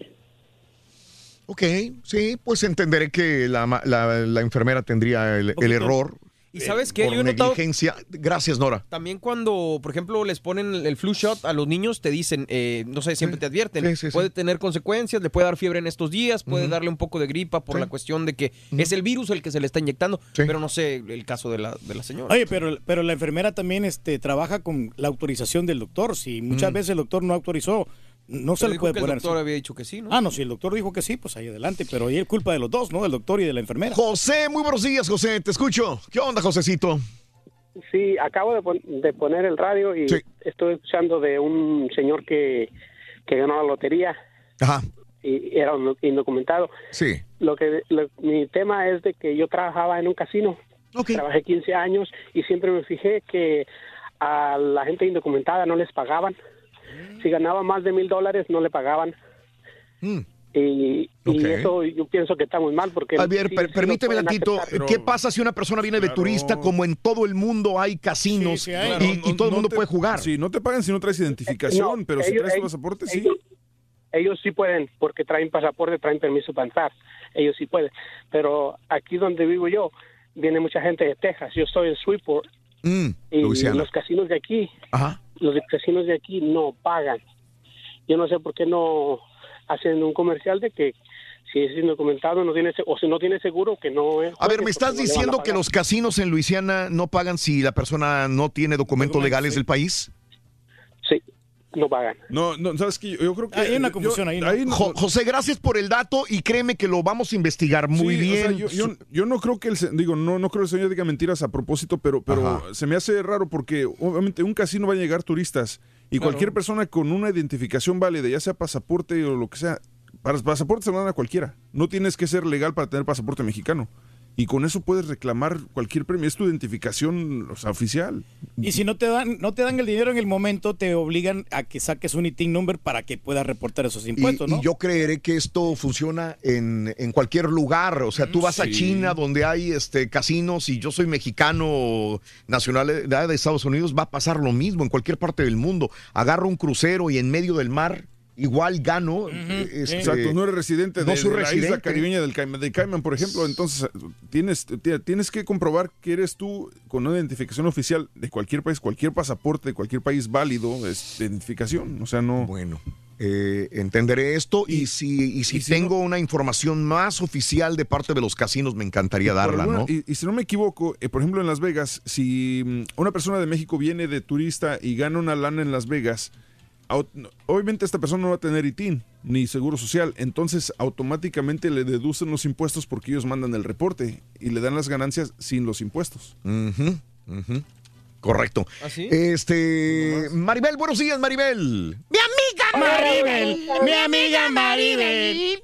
Ok, sí, pues entenderé que la, ma- la- la enfermera tendría el, el error. ¿Y sabes eh, qué? Por Yo he notado- negligencia. Gracias, Nora. También cuando, por ejemplo, les ponen el flu shot a los niños, te dicen, eh, no sé, siempre te advierten, Sí, sí, sí. puede tener consecuencias, le puede dar fiebre en estos días, puede Ujú. darle un poco de gripa por Sí. la cuestión de que es el virus el que se le está inyectando, pero no sé el caso de la, de la señora. Oye, pero, pero la enfermera también este, trabaja con la autorización del doctor. Si muchas veces el doctor no autorizó, no se le puede que el poner. doctor así. había dicho que sí, ¿no? Ah, no, si el doctor dijo que sí, pues ahí adelante. Pero ahí es culpa de los dos, ¿no? Del doctor y de la enfermera. José, muy buenos días, José. Te escucho. ¿Qué onda, Josecito? Sí, acabo de, pon- de poner el radio y estoy escuchando de un señor que, que ganó la lotería Ajá. y era un indocumentado. Sí. Lo que lo- mi tema es de que yo trabajaba en un casino. Trabajé 15 años y siempre me fijé que a la gente indocumentada no les pagaban. Si ganaba más de mil dólares no le pagaban. Y, y eso yo pienso que está muy mal porque... A ver, sí- per- sí lo permíteme tantito. ¿Qué pasa si una persona viene de turista? Como en todo el mundo hay casinos y, y no- todo el mundo te- puede jugar. Sí, no te pagan si no traes identificación, No, pero si traes tu ellos- pasaporte, sí. ellos- ellos sí pueden, porque traen pasaporte, traen permiso para entrar. Ellos sí pueden. Pero aquí donde vivo yo, viene mucha gente de Texas. Yo estoy en Sweetport Mm, y Luisiana. los casinos de aquí, Ajá. Los casinos de aquí no pagan. Yo no sé por qué no hacen un comercial de que si es indocumentado no tiene se- o si no tiene seguro que no es. A ver, ¿me estás no diciendo que los casinos en Luisiana no pagan si la persona no tiene documentos legales del país? Sí, no pagan. No, no, sabes que yo, yo creo que Hay una yo- confusión ahí, ¿no? Jo- José, gracias por el dato y créeme que lo vamos a investigar muy Sí, o sea, bien. yo, yo- yo no creo que el digo no no creo que el señor diga mentiras a propósito, pero pero se me hace raro porque obviamente un casino va a llegar turistas y Claro. cualquier persona con una identificación válida, ya sea pasaporte o lo que sea, para pasaporte se lo dan a cualquiera. No tienes que ser legal para tener pasaporte mexicano. Y con eso puedes reclamar cualquier premio, es tu identificación o sea, oficial. Y si no te dan no te dan el dinero en el momento, te obligan a que saques un ITIN number para que puedas reportar esos Y, impuestos, y ¿no? yo creeré que esto funciona en, en cualquier lugar. O sea, tú vas a. China donde hay este casinos y yo soy mexicano nacionalidad de Estados Unidos, va a pasar lo mismo en cualquier parte del mundo. Agarro un crucero y en medio del mar igual gano. este, Exacto, no eres residente no de, soy de la isla residente. caribeña del Cayman, de Cayman, por ejemplo, entonces tienes, ti- tienes que comprobar que eres tú con una identificación oficial de cualquier país, cualquier pasaporte de cualquier país válido, es identificación, o sea, no... Bueno. Eh, entenderé esto y, si, y si tengo una información más oficial de parte de los casinos, me encantaría darla, alguna- ¿no? Y, y si no me equivoco, eh, por ejemplo en Las Vegas, si mm, una persona de México viene de turista y gana una lana en Las Vegas, obviamente esta persona no va a tener ITIN ni seguro social, entonces automáticamente le deducen los impuestos porque ellos mandan el reporte y le dan las ganancias sin los impuestos. Correcto. ¿Ah, sí? Este, Maribel, buenos días, Maribel. Mi amiga Maribel, mi amiga Maribel.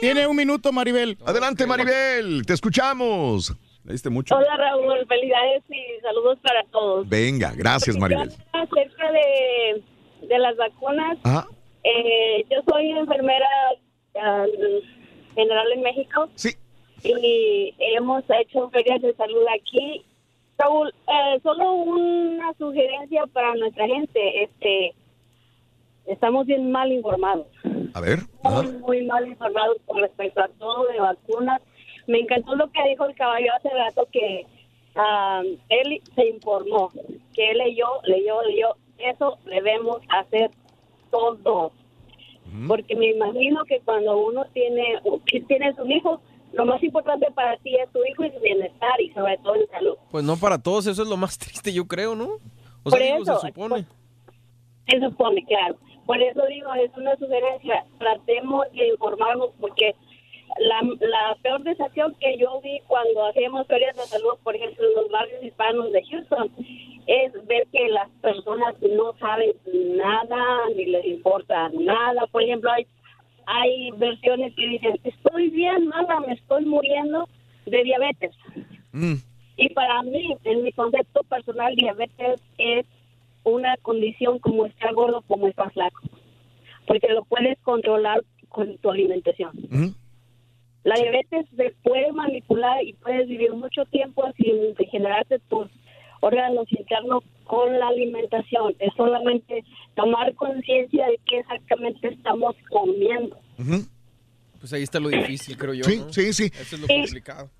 Tiene un minuto, Maribel. Adelante, Maribel, te escuchamos. Le diste mucho. Hola Raúl, felicidades y saludos para todos. Venga, gracias, Maribel. Acerca de, de las vacunas, Ajá. eh, yo soy enfermera ah, general en México. Sí. Y hemos hecho ferias de salud aquí. Raúl, eh, solo una sugerencia para nuestra gente. Este, estamos bien mal informados. A ver. muy, muy mal informados con respecto a todo de vacunas. Me encantó lo que dijo el caballo hace rato que ah, él se informó, que él leyó, leyó, leyó. Eso debemos hacer todos. Porque me imagino que cuando uno tiene, que tiene su hijo, lo más importante para ti es tu hijo y su bienestar y sobre todo en salud. Pues no para todos, eso es lo más triste, yo creo, ¿no? O Por sea, digo, eso, se supone. Se supone, claro. Por eso digo, es una sugerencia. Tratemos de informarnos porque la, la peor decepción que yo vi cuando hacíamos ferias de salud, por ejemplo, en los barrios hispanos de Houston, es ver que las personas no saben nada, ni les importa nada. Por ejemplo, hay, hay versiones que dicen, estoy bien, mamá, me estoy muriendo de diabetes. Y para mí, en mi concepto personal, diabetes es una condición como estar gordo, como estar flaco. Porque lo puedes controlar con tu alimentación. La diabetes se puede manipular y puedes vivir mucho tiempo sin degenerarte tus órganos internos con la alimentación. Es solamente tomar conciencia de qué exactamente estamos comiendo. Pues ahí está lo difícil, creo yo. Sí, ¿no? sí, sí. Eso es lo Sí. complicado.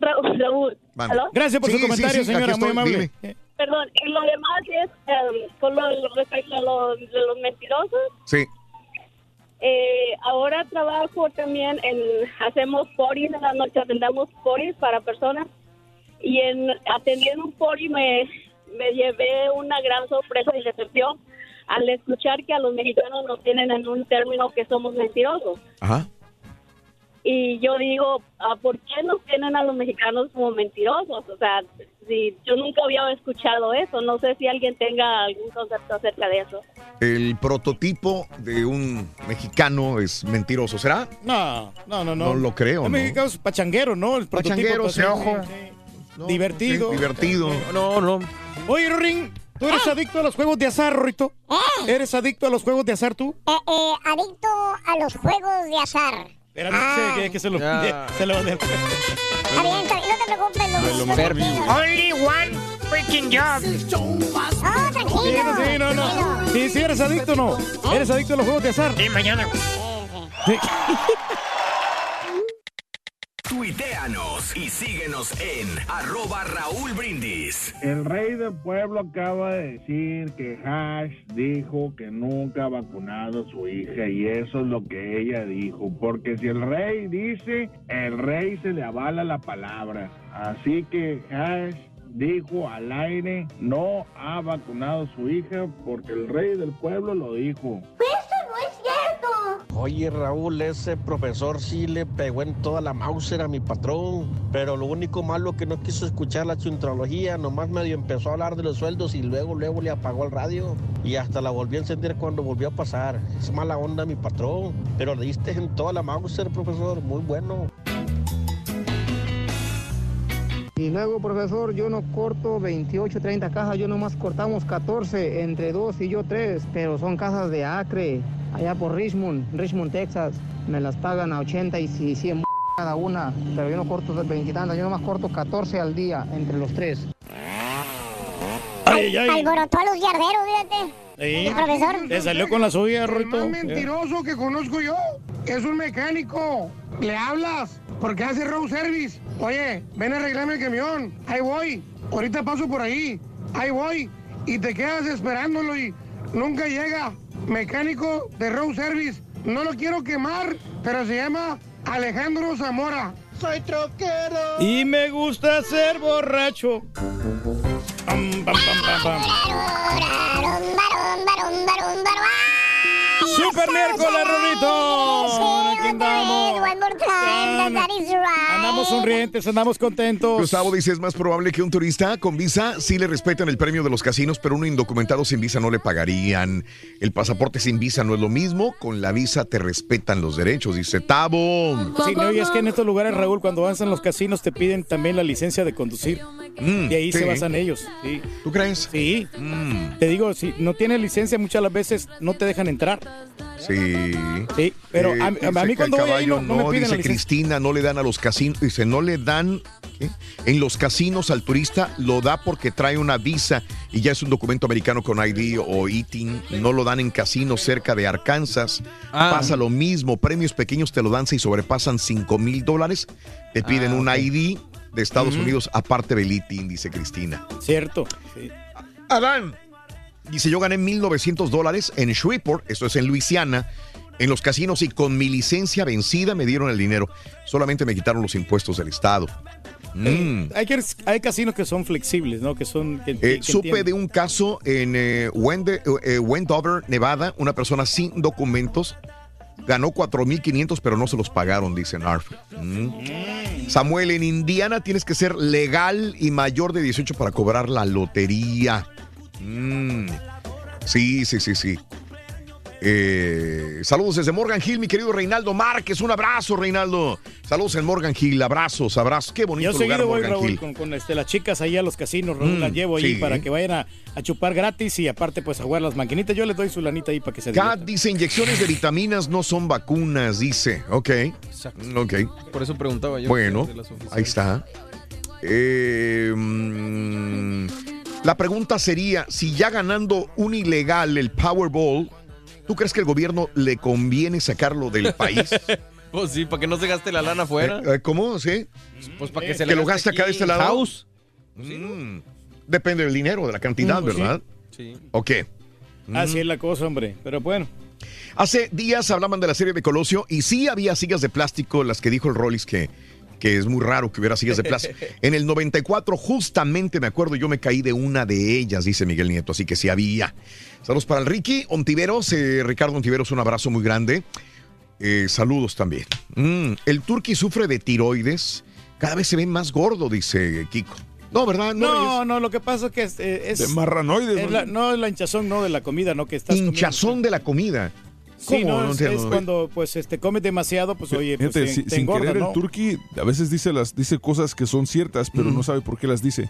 Raúl, Raúl, Mande. ¿aló? Gracias por Sí, su comentario, sí, señora, muy amable. dime. Perdón, y lo demás es em, con lo, lo respecto a los, de los mentirosos. Sí. Eh, ahora trabajo también en, hacemos poris en la noche, atendamos poris para personas y en atendiendo un pori me, me llevé una gran sorpresa y decepción al escuchar que a los mexicanos nos tienen en un término que somos mentirosos. Ajá. Y yo digo, ah, ¿por qué nos tienen a los mexicanos como mentirosos? O sea, si yo nunca había escuchado eso, no sé si alguien tenga algún concepto acerca de eso. El prototipo de un mexicano es mentiroso, ¿será? No, no, no, no. No lo creo, El ¿no? mexicano es pachanguero, ¿no? El prototipo Pachanguero, pues, sí, sí, sí. divertido. sí, divertido. No, no. Oye, Ring, ¿tú eres adicto a los juegos de azar, Rorito? ¿Eres adicto a los juegos de azar tú? Eh, eh, adicto a los juegos de azar. Espérame, Ah. que, que se lo, Ya. se lo Está bien, está bien, no te preocupes, lo mejor. Only one freaking job. Oh, Sí, tranquilo. no, sí, no, no. Sí, sí, eres adicto o no. ¿Eres adicto a los juegos de azar? Sí, mañana. Sí. Tuiteanos y síguenos en arroba Raúl Brindis. El rey del pueblo acaba de decir que Hash dijo que nunca ha vacunado a su hija y eso es lo que ella dijo, porque si el rey dice, el rey se le avala la palabra. Así que Hash dijo al aire, no ha vacunado a su hija porque el rey del pueblo lo dijo. Eso no es cierto. Oye Raúl, ese profesor sí le pegó en toda la Mauser a mi patrón, pero lo único malo que no quiso escuchar la chuntrología, nomás medio empezó a hablar de los sueldos y luego luego le apagó el radio y hasta la volvió a encender cuando volvió a pasar. Es mala onda mi patrón, pero le diste en toda la Mauser, profesor, muy bueno. Y luego, profesor, yo no corto 28, 30 cajas, yo nomás cortamos 14, entre dos y yo tres, pero son cajas de Acre, allá por Richmond, Richmond, Texas. Me las pagan a 80 y 100 cada una, pero yo no corto 20 y tantas, yo nomás corto 14 al día entre los tres. Ay, ay, ay. Alborotó a los yarderos, fíjate. Sí. El profesor. Te salió con la suya, El Rorito. más mentiroso que conozco yo es un mecánico. Le hablas porque hace road service. Oye, ven a arreglarme el camión. Ahí voy. Ahorita paso por ahí. Ahí voy. Y te quedas esperándolo y nunca llega. Mecánico de road service. No lo quiero quemar, pero se llama Alejandro Zamora. Soy troquero. Y me gusta ser borracho. Super miércoles, Rorito. Aquí andamos. Andamos sonrientes, andamos contentos. Gustavo dice, es más probable que un turista con visa sí le respetan el premio de los casinos, pero un indocumentado sin visa no le pagarían. El pasaporte sin visa no es lo mismo, con la visa te respetan los derechos, dice Tabo. Sí, no, y es que en estos lugares, Raúl, cuando en los casinos te piden también la licencia de conducir. Y ahí sí. se basan ellos. sí. ¿Tú crees? Sí. Mm. Te digo, si no tienes licencia, muchas las veces no te dejan entrar. Sí. Sí, pero a- a mí cuando voy ahí no- no me piden la dice. Cristina, no le dan a los casinos, dice, no le dan, ¿qué? en los casinos al turista lo da porque trae una visa y ya es un documento americano con ID o ITIN, no lo dan en casinos cerca de Arkansas, Ah. pasa lo mismo, premios pequeños te lo dan si sobrepasan 5 mil dólares, te piden Ah, un. ID de Estados. Unidos aparte del ITIN, dice Cristina. Cierto. sí. Adán. Dice, yo gané 1.900 dólares en Shreveport, esto es en Luisiana, en los casinos y con mi licencia vencida me dieron el dinero. Solamente me quitaron los impuestos del Estado. Mm. Hay, que- hay casinos que son flexibles, ¿no? Que son. que- Eh, que supe entienden. de un caso en eh, Wende- eh, Wendover, Nevada, una persona sin documentos ganó 4.500 pero no se los pagaron, dice Narf. Mm. Samuel, en Indiana tienes que ser legal y mayor de 18 para cobrar la lotería. Mm. Sí, sí, sí, sí. Eh, saludos desde Morgan Hill, mi querido Reinaldo Márquez. Un abrazo, Reinaldo. Saludos en Morgan Hill. Abrazos, abrazos. Qué bonito Yo lugar, seguido voy, Morgan Raúl, Hill. con, con, este, las chicas ahí a los casinos, Raúl, Mm, las llevo ahí sí. para que vayan a, a chupar gratis y aparte pues a jugar las maquinitas. Yo les doy su lanita ahí para que se Kat diviertan. dice, inyecciones de vitaminas no son vacunas, dice. Ok. Ok. Por eso preguntaba yo. Bueno, ahí está. Eh, mm, la pregunta sería, si ya ganando un ilegal el Powerball, ¿tú crees que el gobierno le conviene sacarlo del país? Pues sí, para que no se gaste la lana afuera. Eh, eh, ¿Cómo? ¿Sí? Pues para que se que le lo gaste acá de este lado. House. Mm, Depende del dinero, de la cantidad, Mm, pues sí. ¿verdad? Sí. ¿O qué? Así es la cosa, hombre. Pero bueno. Hace días hablaban de la serie de Colosio y sí había sillas de plástico, las que dijo el Rollis que, que es muy raro que hubiera sillas de plástico. En el 94, justamente me acuerdo, yo me caí de una de ellas, dice Miguel Nieto, así que sí había. Saludos para el Ricky Ontiveros, eh, Ricardo Ontiveros, un abrazo muy grande. Eh, saludos también. Mm, el Turqui sufre de tiroides, cada vez se ve más gordo, dice Kiko. No, ¿verdad? No, no, lo que pasa es que es. es De marranoides, es ¿no? la- no, es la hinchazón, no de la comida, no que estás. comiendo. Hinchazón de la comida. Sí, no, No es, cuando pues este comes demasiado, pues oye, pues, Fíjate, te, si- te sin engorda, querer ¿no? el turqui a veces dice las dice cosas que son ciertas, pero no sabe por qué las dice.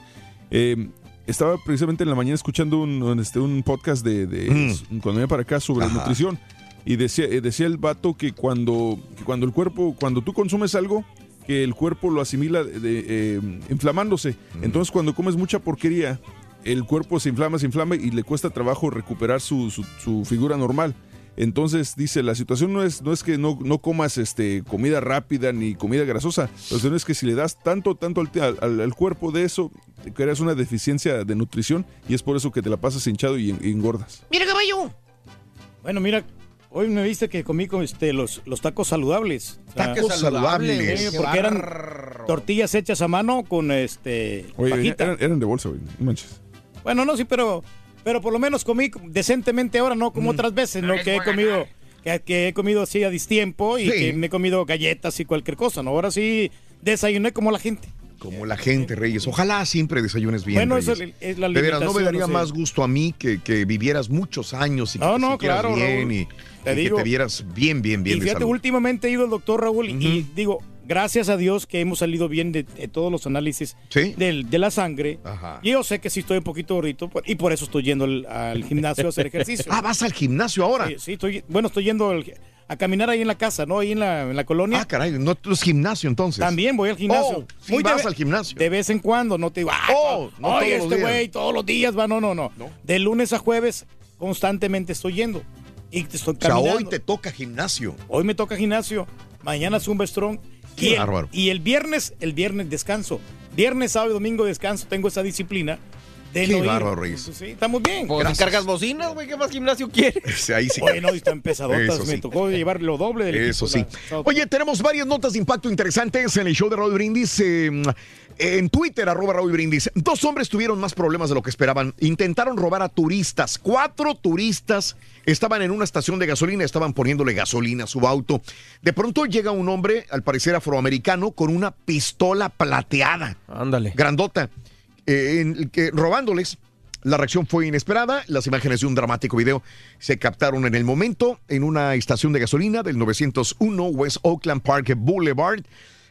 Eh, estaba precisamente en la mañana escuchando un, este, un podcast de, de- cuando venía para acá sobre Ajá. nutrición y decía, eh, decía el vato que cuando, que cuando el cuerpo, cuando tú consumes algo, que el cuerpo lo asimila de- de, eh, inflamándose. Entonces cuando comes mucha porquería, el cuerpo se inflama, se inflama y le cuesta trabajo recuperar su, su- su figura normal. Entonces dice, la situación no es, no es que no, no comas este, comida rápida ni comida grasosa. La situación es que si le das tanto, tanto al, al- al cuerpo de eso, te creas una deficiencia de nutrición y es por eso que te la pasas hinchado y, y engordas. Mira, caballo. Bueno, mira, hoy me viste que comí con este, los, los tacos saludables. O sea, Tacos saludables. Sí, porque eran tortillas hechas a mano con este Oye, eran de bolsa, güey. No manches. Bueno, no, sí, pero, pero por lo menos comí decentemente ahora, no como otras veces, ¿no? Que he comido, que, que he comido así a distiempo y Sí. que me he comido galletas y cualquier cosa, ¿no? Ahora sí desayuné como la gente. Como la gente, Reyes. Ojalá siempre desayunes bien. Bueno, Reyes. eso es- la De veras, no me daría más gusto a mí que, que vivieras muchos años y que No, te no, claro, bien Raúl. y, Te y digo. que te vieras bien, bien, bien y de fíjate, salud. últimamente he ido al doctor Raúl y digo, gracias a Dios que hemos salido bien de, de todos los análisis del- de la sangre. Y yo sé que sí estoy un poquito gordito y por eso estoy yendo al, al gimnasio a hacer ejercicio. Ah, vas al gimnasio ahora. Sí, sí, estoy, bueno, estoy yendo al- a caminar ahí en la casa, ¿no? Ahí en la, en la colonia. Ah, caray, no es gimnasio entonces. También voy al gimnasio. Oh, sí Muy vas al gimnasio. De vez en cuando, no te digo, "Ay, Oh, to- no oye, este güey todos los días va, no, no, no. De lunes a jueves constantemente estoy yendo. Y te estoy O sea, caminando. hoy te toca gimnasio. Hoy me toca gimnasio, mañana Zumba Strong. Qué Y el, bárbaro. y el viernes, el viernes descanso. Viernes, sábado y domingo descanso. Tengo esa disciplina de Qué no bárbaro, Reyes. Sí, estamos bien. Pues Gracias. cargas bocinas, güey, ¿qué más gimnasio quieres? Sí, ahí sí. Bueno, y están pesadotas. Eso Me sí. tocó llevar lo doble del Eso sí. la- Oye, tenemos varias notas de impacto interesantes en el show de Raúl Brindis. eh, en Twitter, arroba Raúl Brindis. Dos hombres tuvieron más problemas de lo que esperaban. Intentaron robar a turistas. Cuatro turistas estaban en una estación de gasolina, estaban poniéndole gasolina a su auto. De pronto llega un hombre, al parecer afroamericano, con una pistola plateada. Ándale. Grandota. eh, en robándoles. La reacción fue inesperada. Las imágenes de un dramático video se captaron en el momento en una estación de gasolina del 901 West Oakland Park Boulevard,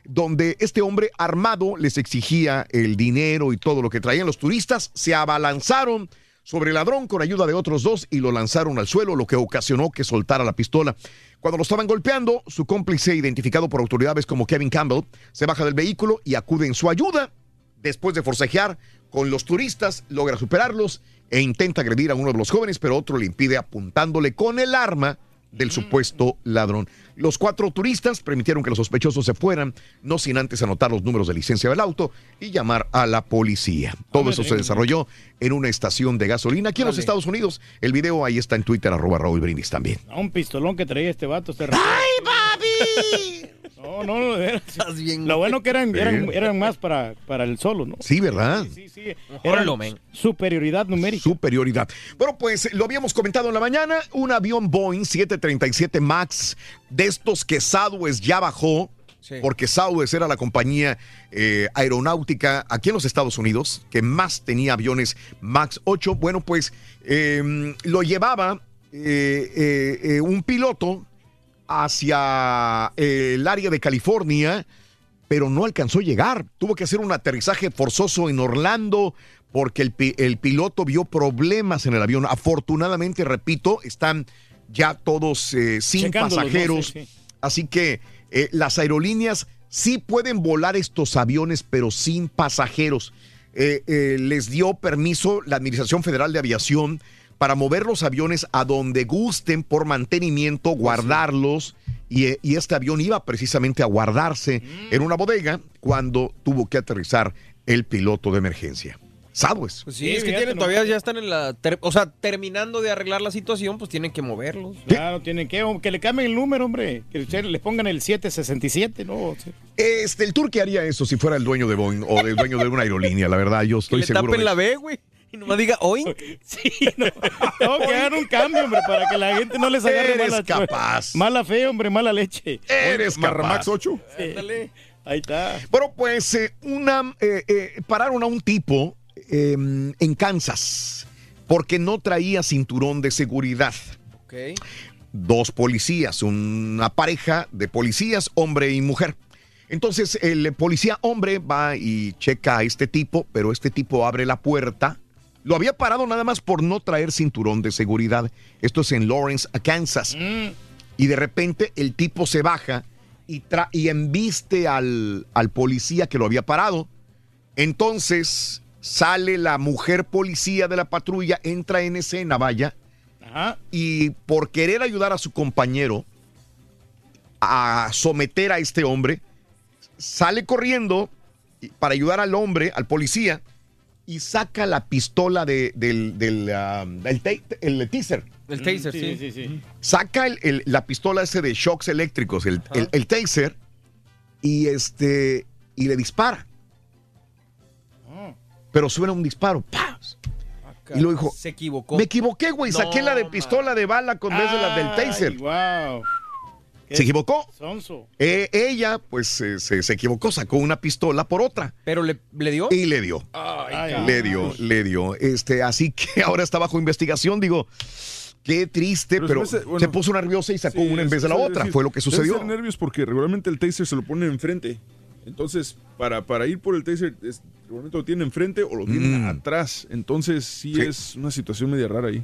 donde este hombre armado les exigía el dinero y todo lo que traían los turistas. Se abalanzaron sobre el ladrón con ayuda de otros dos y lo lanzaron al suelo, lo que ocasionó que soltara la pistola. Cuando lo estaban golpeando, su cómplice, identificado por autoridades como Kevin Campbell, se baja del vehículo y acude en su ayuda. Después de forcejear con los turistas, logra superarlos e intenta agredir a uno de los jóvenes, pero otro le impide apuntándole con el arma del supuesto ladrón. Los cuatro turistas permitieron que los sospechosos se fueran, no sin antes anotar los números de licencia del auto y llamar a la policía. Todo eso se desarrolló en una estación de gasolina aquí en los. Estados Unidos. El video ahí está en Twitter, arroba Raúl Brindis también. A un pistolón que traía este vato. Este ¡Ay, papi! No, no, no, de veras. Lo bueno que eran, eran, eran más para, para el solo, ¿no? Sí, ¿verdad? Sí, sí. Era Órale, men. superioridad numérica. Superioridad. Bueno, pues lo habíamos comentado en la mañana. Un avión Boeing 737 MAX de estos que Southwest ya bajó. Porque Southwest era la compañía eh, aeronáutica aquí en los Estados Unidos que más tenía aviones MAX 8. Bueno, pues eh, lo llevaba eh, eh, eh, un piloto hacia eh, el área de California pero no alcanzó a llegar. Tuvo que hacer un aterrizaje forzoso en Orlando porque el, pi- el piloto vio problemas en el avión. Afortunadamente, repito, están ya todos eh, sin pasajeros. Sí, sí. Así que eh, las aerolíneas sí pueden volar estos aviones, pero sin pasajeros. Eh, les dio permiso la Administración Federal de Aviación para mover los aviones a donde gusten por mantenimiento, guardarlos. Y, eh, y este avión iba precisamente a guardarse en una bodega cuando tuvo que aterrizar el piloto de emergencia. ¿Sabes? Pues sí, es que tienen, todavía ya están en la. ter- o sea, terminando de arreglar la situación, pues tienen que moverlos. Claro, tienen que, que le cambien el número, hombre. Que ustedes le pongan el 767, ¿no? Este, el Turque haría eso si fuera el dueño de Boeing o el dueño de una aerolínea, la verdad, yo Que estoy le seguro. tapen de la. B, güey. Y nomás diga hoy. Sí, no. No, que hagan un cambio, hombre, para que la gente no les agarre Eres mala, capaz. mala fe, hombre, mala leche. Eres capaz. 8. Sí. Ahí está. Bueno, pues eh, una, eh, eh, pararon a un tipo eh, en Kansas porque no traía cinturón de seguridad. Ok. Dos policías, una pareja de policías, hombre y mujer. Entonces el policía hombre va y checa a este tipo, pero este tipo abre la puerta. Lo había parado nada más por no traer cinturón de seguridad. Esto es en Lawrence, Kansas. Y de repente el tipo se baja y, tra- y embiste al, al policía que lo había parado. Entonces sale la mujer policía de la patrulla, entra en escena, vaya, y por querer ayudar a su compañero a someter a este hombre, sale corriendo para ayudar al hombre, al policía, y saca la pistola de- del, del, ah, el, el teaser. El taser, sí. Sí, sí, sí. Saca el- el- la pistola ese de shocks eléctricos, el, el- el taser, y este y le dispara. Pero suena un disparo. ¡paz! Y lo dijo, Se equivocó. me equivoqué, güey, saqué la de man. pistola de bala con vez de la del taser. wow. ¿Se equivocó? Sonso. Eh, ella, pues, eh, se, se equivocó, sacó una pistola por otra. ¿Pero le, le dio? Y le dio. Ay, le dio, le dio. Este, así que ahora está bajo investigación, digo. Qué triste, Pero pero, se bueno, puso nerviosa y sacó Sí, una en vez de la otra. decir, Fue lo que sucedió. ser nervios porque regularmente el taser se lo pone enfrente. Entonces, para, para ir por el taser, es- regularmente lo tienen enfrente o lo tienen Mm. atrás. Entonces, sí, Sí. es una situación media rara ahí.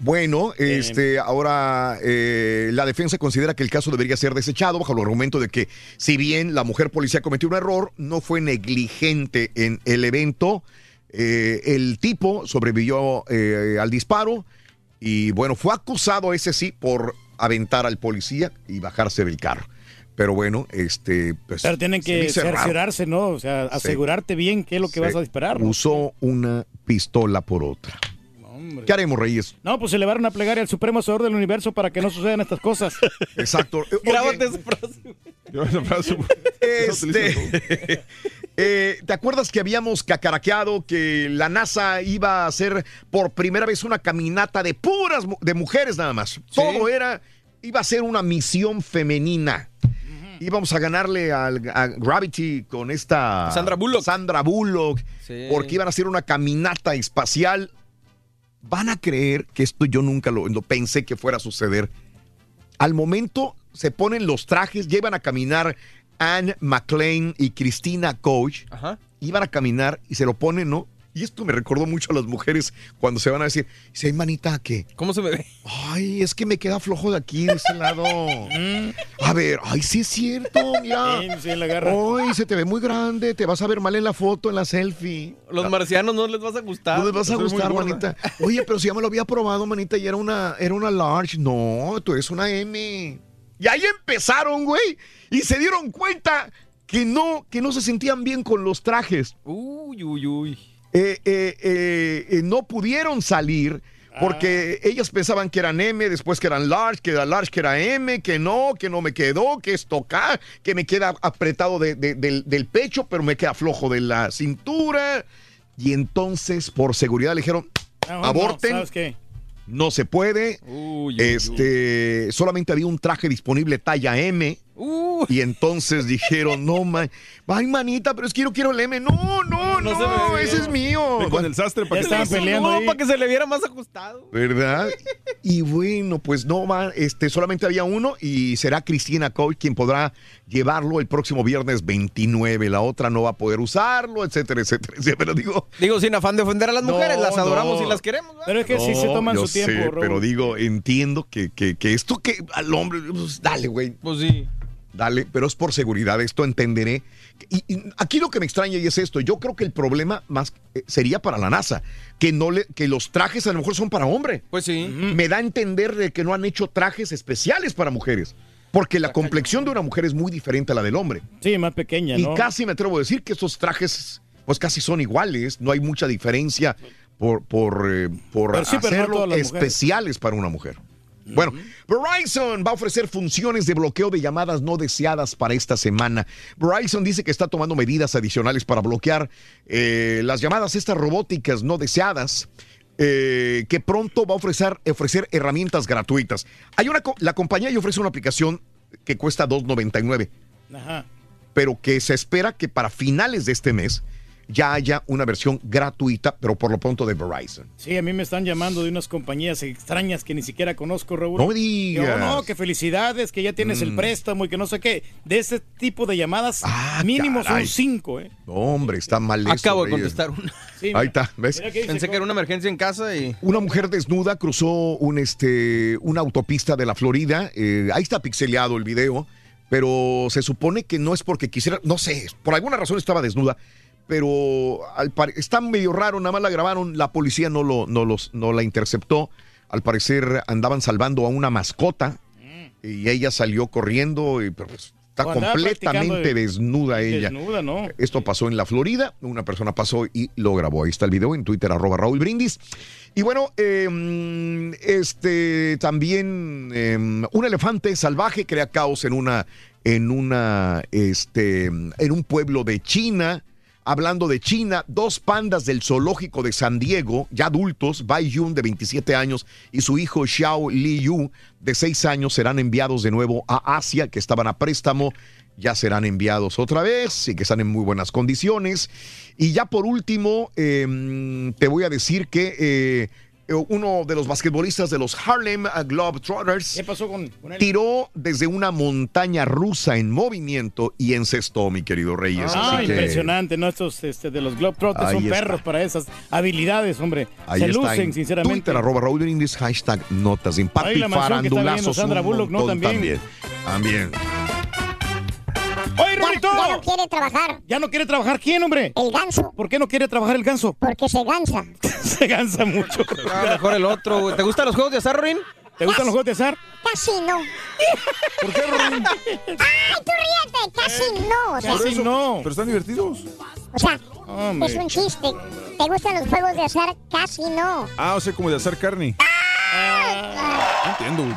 Bueno, este, ahora eh, la defensa considera que el caso debería ser desechado bajo el argumento de que si bien la mujer policía cometió un error, no fue negligente en el evento. Eh, el tipo sobrevivió eh, al disparo y bueno, fue acusado ese sí por aventar al policía y bajarse del carro. Pero bueno, este, pues, Pero tienen que cerciorarse, ¿no? O sea, asegurarte bien qué es lo que vas a disparar. ¿no? Usó una pistola por otra. Hombre. ¿Qué haremos, Reyes? No, pues elevar una plegaria al Supremo Hacedor del Universo para que no sucedan estas cosas. Exacto. Grábate esa frase. Este, eh, ¿Te acuerdas que habíamos cacaraqueado que la NASA iba a hacer por primera vez una caminata de puras mu- de mujeres nada más? Todo era, iba a ser una misión femenina. Íbamos a ganarle al, a Gravity con esta Sandra Bullock. Sandra Bullock, Sí. porque iban a hacer una caminata espacial. Van a creer que esto yo nunca lo, lo pensé que fuera a suceder. Al momento se ponen los trajes, llevan a caminar Anne McLean y Christina Coach. Ajá. Iban a caminar y se lo ponen, ¿no? Y esto me recordó mucho a las mujeres cuando se van a decir, dice, ay, manita, ¿qué? ¿Cómo se me ve? Ay, es que me queda flojo de aquí, de ese lado. A ver, ay, sí es cierto, mira. Sí, sí, la agarra. Ay, se te ve muy grande, te vas a ver mal en la foto, en la selfie. Los marcianos no les vas a gustar. No les vas a gustar, manita. Oye, pero si ya me lo había probado, manita, y era una, era una large. No, tú eres una M. Y ahí empezaron, güey. Y se dieron cuenta que no, que no se sentían bien con los trajes. Uy, uy, uy. Eh, eh, eh, eh, no pudieron salir porque ellas pensaban que eran M, después que eran large, que era large, que era M, que no, que no me quedó, que esto acá, que me queda apretado de- de- del, del pecho, pero me queda flojo de la cintura. Y entonces, por seguridad, le dijeron, Ah, bueno, aborten. ¿Sabes qué? No se puede. Uy, uy, este, solamente había un traje disponible talla M. Y entonces dijeron, no, man, ay, manita, pero es que yo quiero el M. No, no, no, ve. ese es mío. Ve con el sastre para que peleando No, para que se le viera más ajustado. ¿Verdad? Y bueno, pues no, man, este, solamente había uno y será Cristina Coach quien podrá llevarlo el próximo viernes 29. La otra no va a poder usarlo, etcétera, etcétera. Pero digo, Digo, sin afán de ofender a las No, mujeres, las adoramos no. y las queremos. ¿verdad? Pero es que sí se toman yo su tiempo, sé, pero digo, entiendo que, que, que esto que al hombre, pues, dale, güey. Pues sí. Dale, pero es por seguridad, esto entenderé. Y, aquí lo que me extraña y es esto, yo creo que el problema más eh, sería para la NASA, que no le, que los trajes a lo mejor son para hombre. Pues sí. Me da a entender de que no han hecho trajes especiales para mujeres. Porque la complexión de una mujer es muy diferente a la del hombre. Sí, más pequeña, Y casi me atrevo a decir que estos trajes, pues casi son iguales, no hay mucha diferencia por, por, eh, por hacerlo especiales para una mujer. Bueno, Verizon va a ofrecer funciones de bloqueo de llamadas no deseadas para esta semana. Verizon dice que está tomando medidas adicionales para bloquear eh, las llamadas estas robóticas no deseadas. Eh, que pronto va a ofrecer, ofrecer herramientas gratuitas. Hay una, la compañía ya ofrece una aplicación que cuesta $2.99, pero que se espera que para finales de este mes ya haya una versión gratuita, pero por lo pronto de Verizon. Sí, a mí me están llamando de unas compañías extrañas que ni siquiera conozco, Raúl. No me digas. no, que felicidades, que ya tienes el mm. préstamo y que no sé qué. De ese tipo de llamadas, ah, mínimo son cinco, ¿eh? hombre, está mal Acabo de contestar una. Ahí está, ¿ves? Pensé que era una emergencia en casa y... Una mujer desnuda cruzó un, este, una autopista de la Florida. Eh, ahí está pixeleado el video pero se supone que no es porque quisiera, no sé, por alguna razón estaba desnuda, pero al está medio raro, nada más la grabaron, la policía no, lo, no, los, no la interceptó. Al parecer andaban salvando a una mascota y ella salió corriendo, y, pero pues, está completamente desnuda ella. Desnuda, ¿no? Esto pasó en la Florida, una persona pasó y lo grabó. Ahí está el video en Twitter, arroba Raúl Brindis. Y bueno, em, este también em, un elefante salvaje crea caos en una, en una, este, en un pueblo de China. Hablando de China, dos pandas del zoológico de San Diego, ya adultos, Bai Yun de 27 años y su hijo Xiao Li Yu de 6 años serán enviados de nuevo a Asia, que estaban a préstamo, ya serán enviados otra vez y que están en muy buenas condiciones. Y ya por último, em, te voy a decir que eh, uno de los basquetbolistas de los Harlem Globetrotters ¿Qué pasó con, tiró desde una montaña rusa en movimiento y encestó, mi querido Reyes. Ah, impresionante, ¿no? Estos este, de los Globetrotters son perros para esas habilidades, hombre. Ahí Se lucen, sinceramente. Twitter, arroba Raúl hashtag notas de impacto y farandulazos. Sandra Bullock, ¿no? También. También. ¡Oye, Rorito! Ya, no quiere trabajar. ¿Ya no quiere trabajar quién, hombre? El ganso. ¿Por qué no quiere trabajar el ganso? Porque se gansa. se gansa mucho. Ah, mejor el otro. ¿Te gustan los juegos de azar, Rorín? ¿Te gustan los juegos de azar? Casi no. ¿Por qué, Rorín? ¡Ay, tú ríete! Casi no. O sea, casi no. Pero están divertidos. O sea, es un chiste. ¿Te gustan los juegos de azar? Casi no. Ah, o sea, como de azar carne. Ah. No entiendo, güey.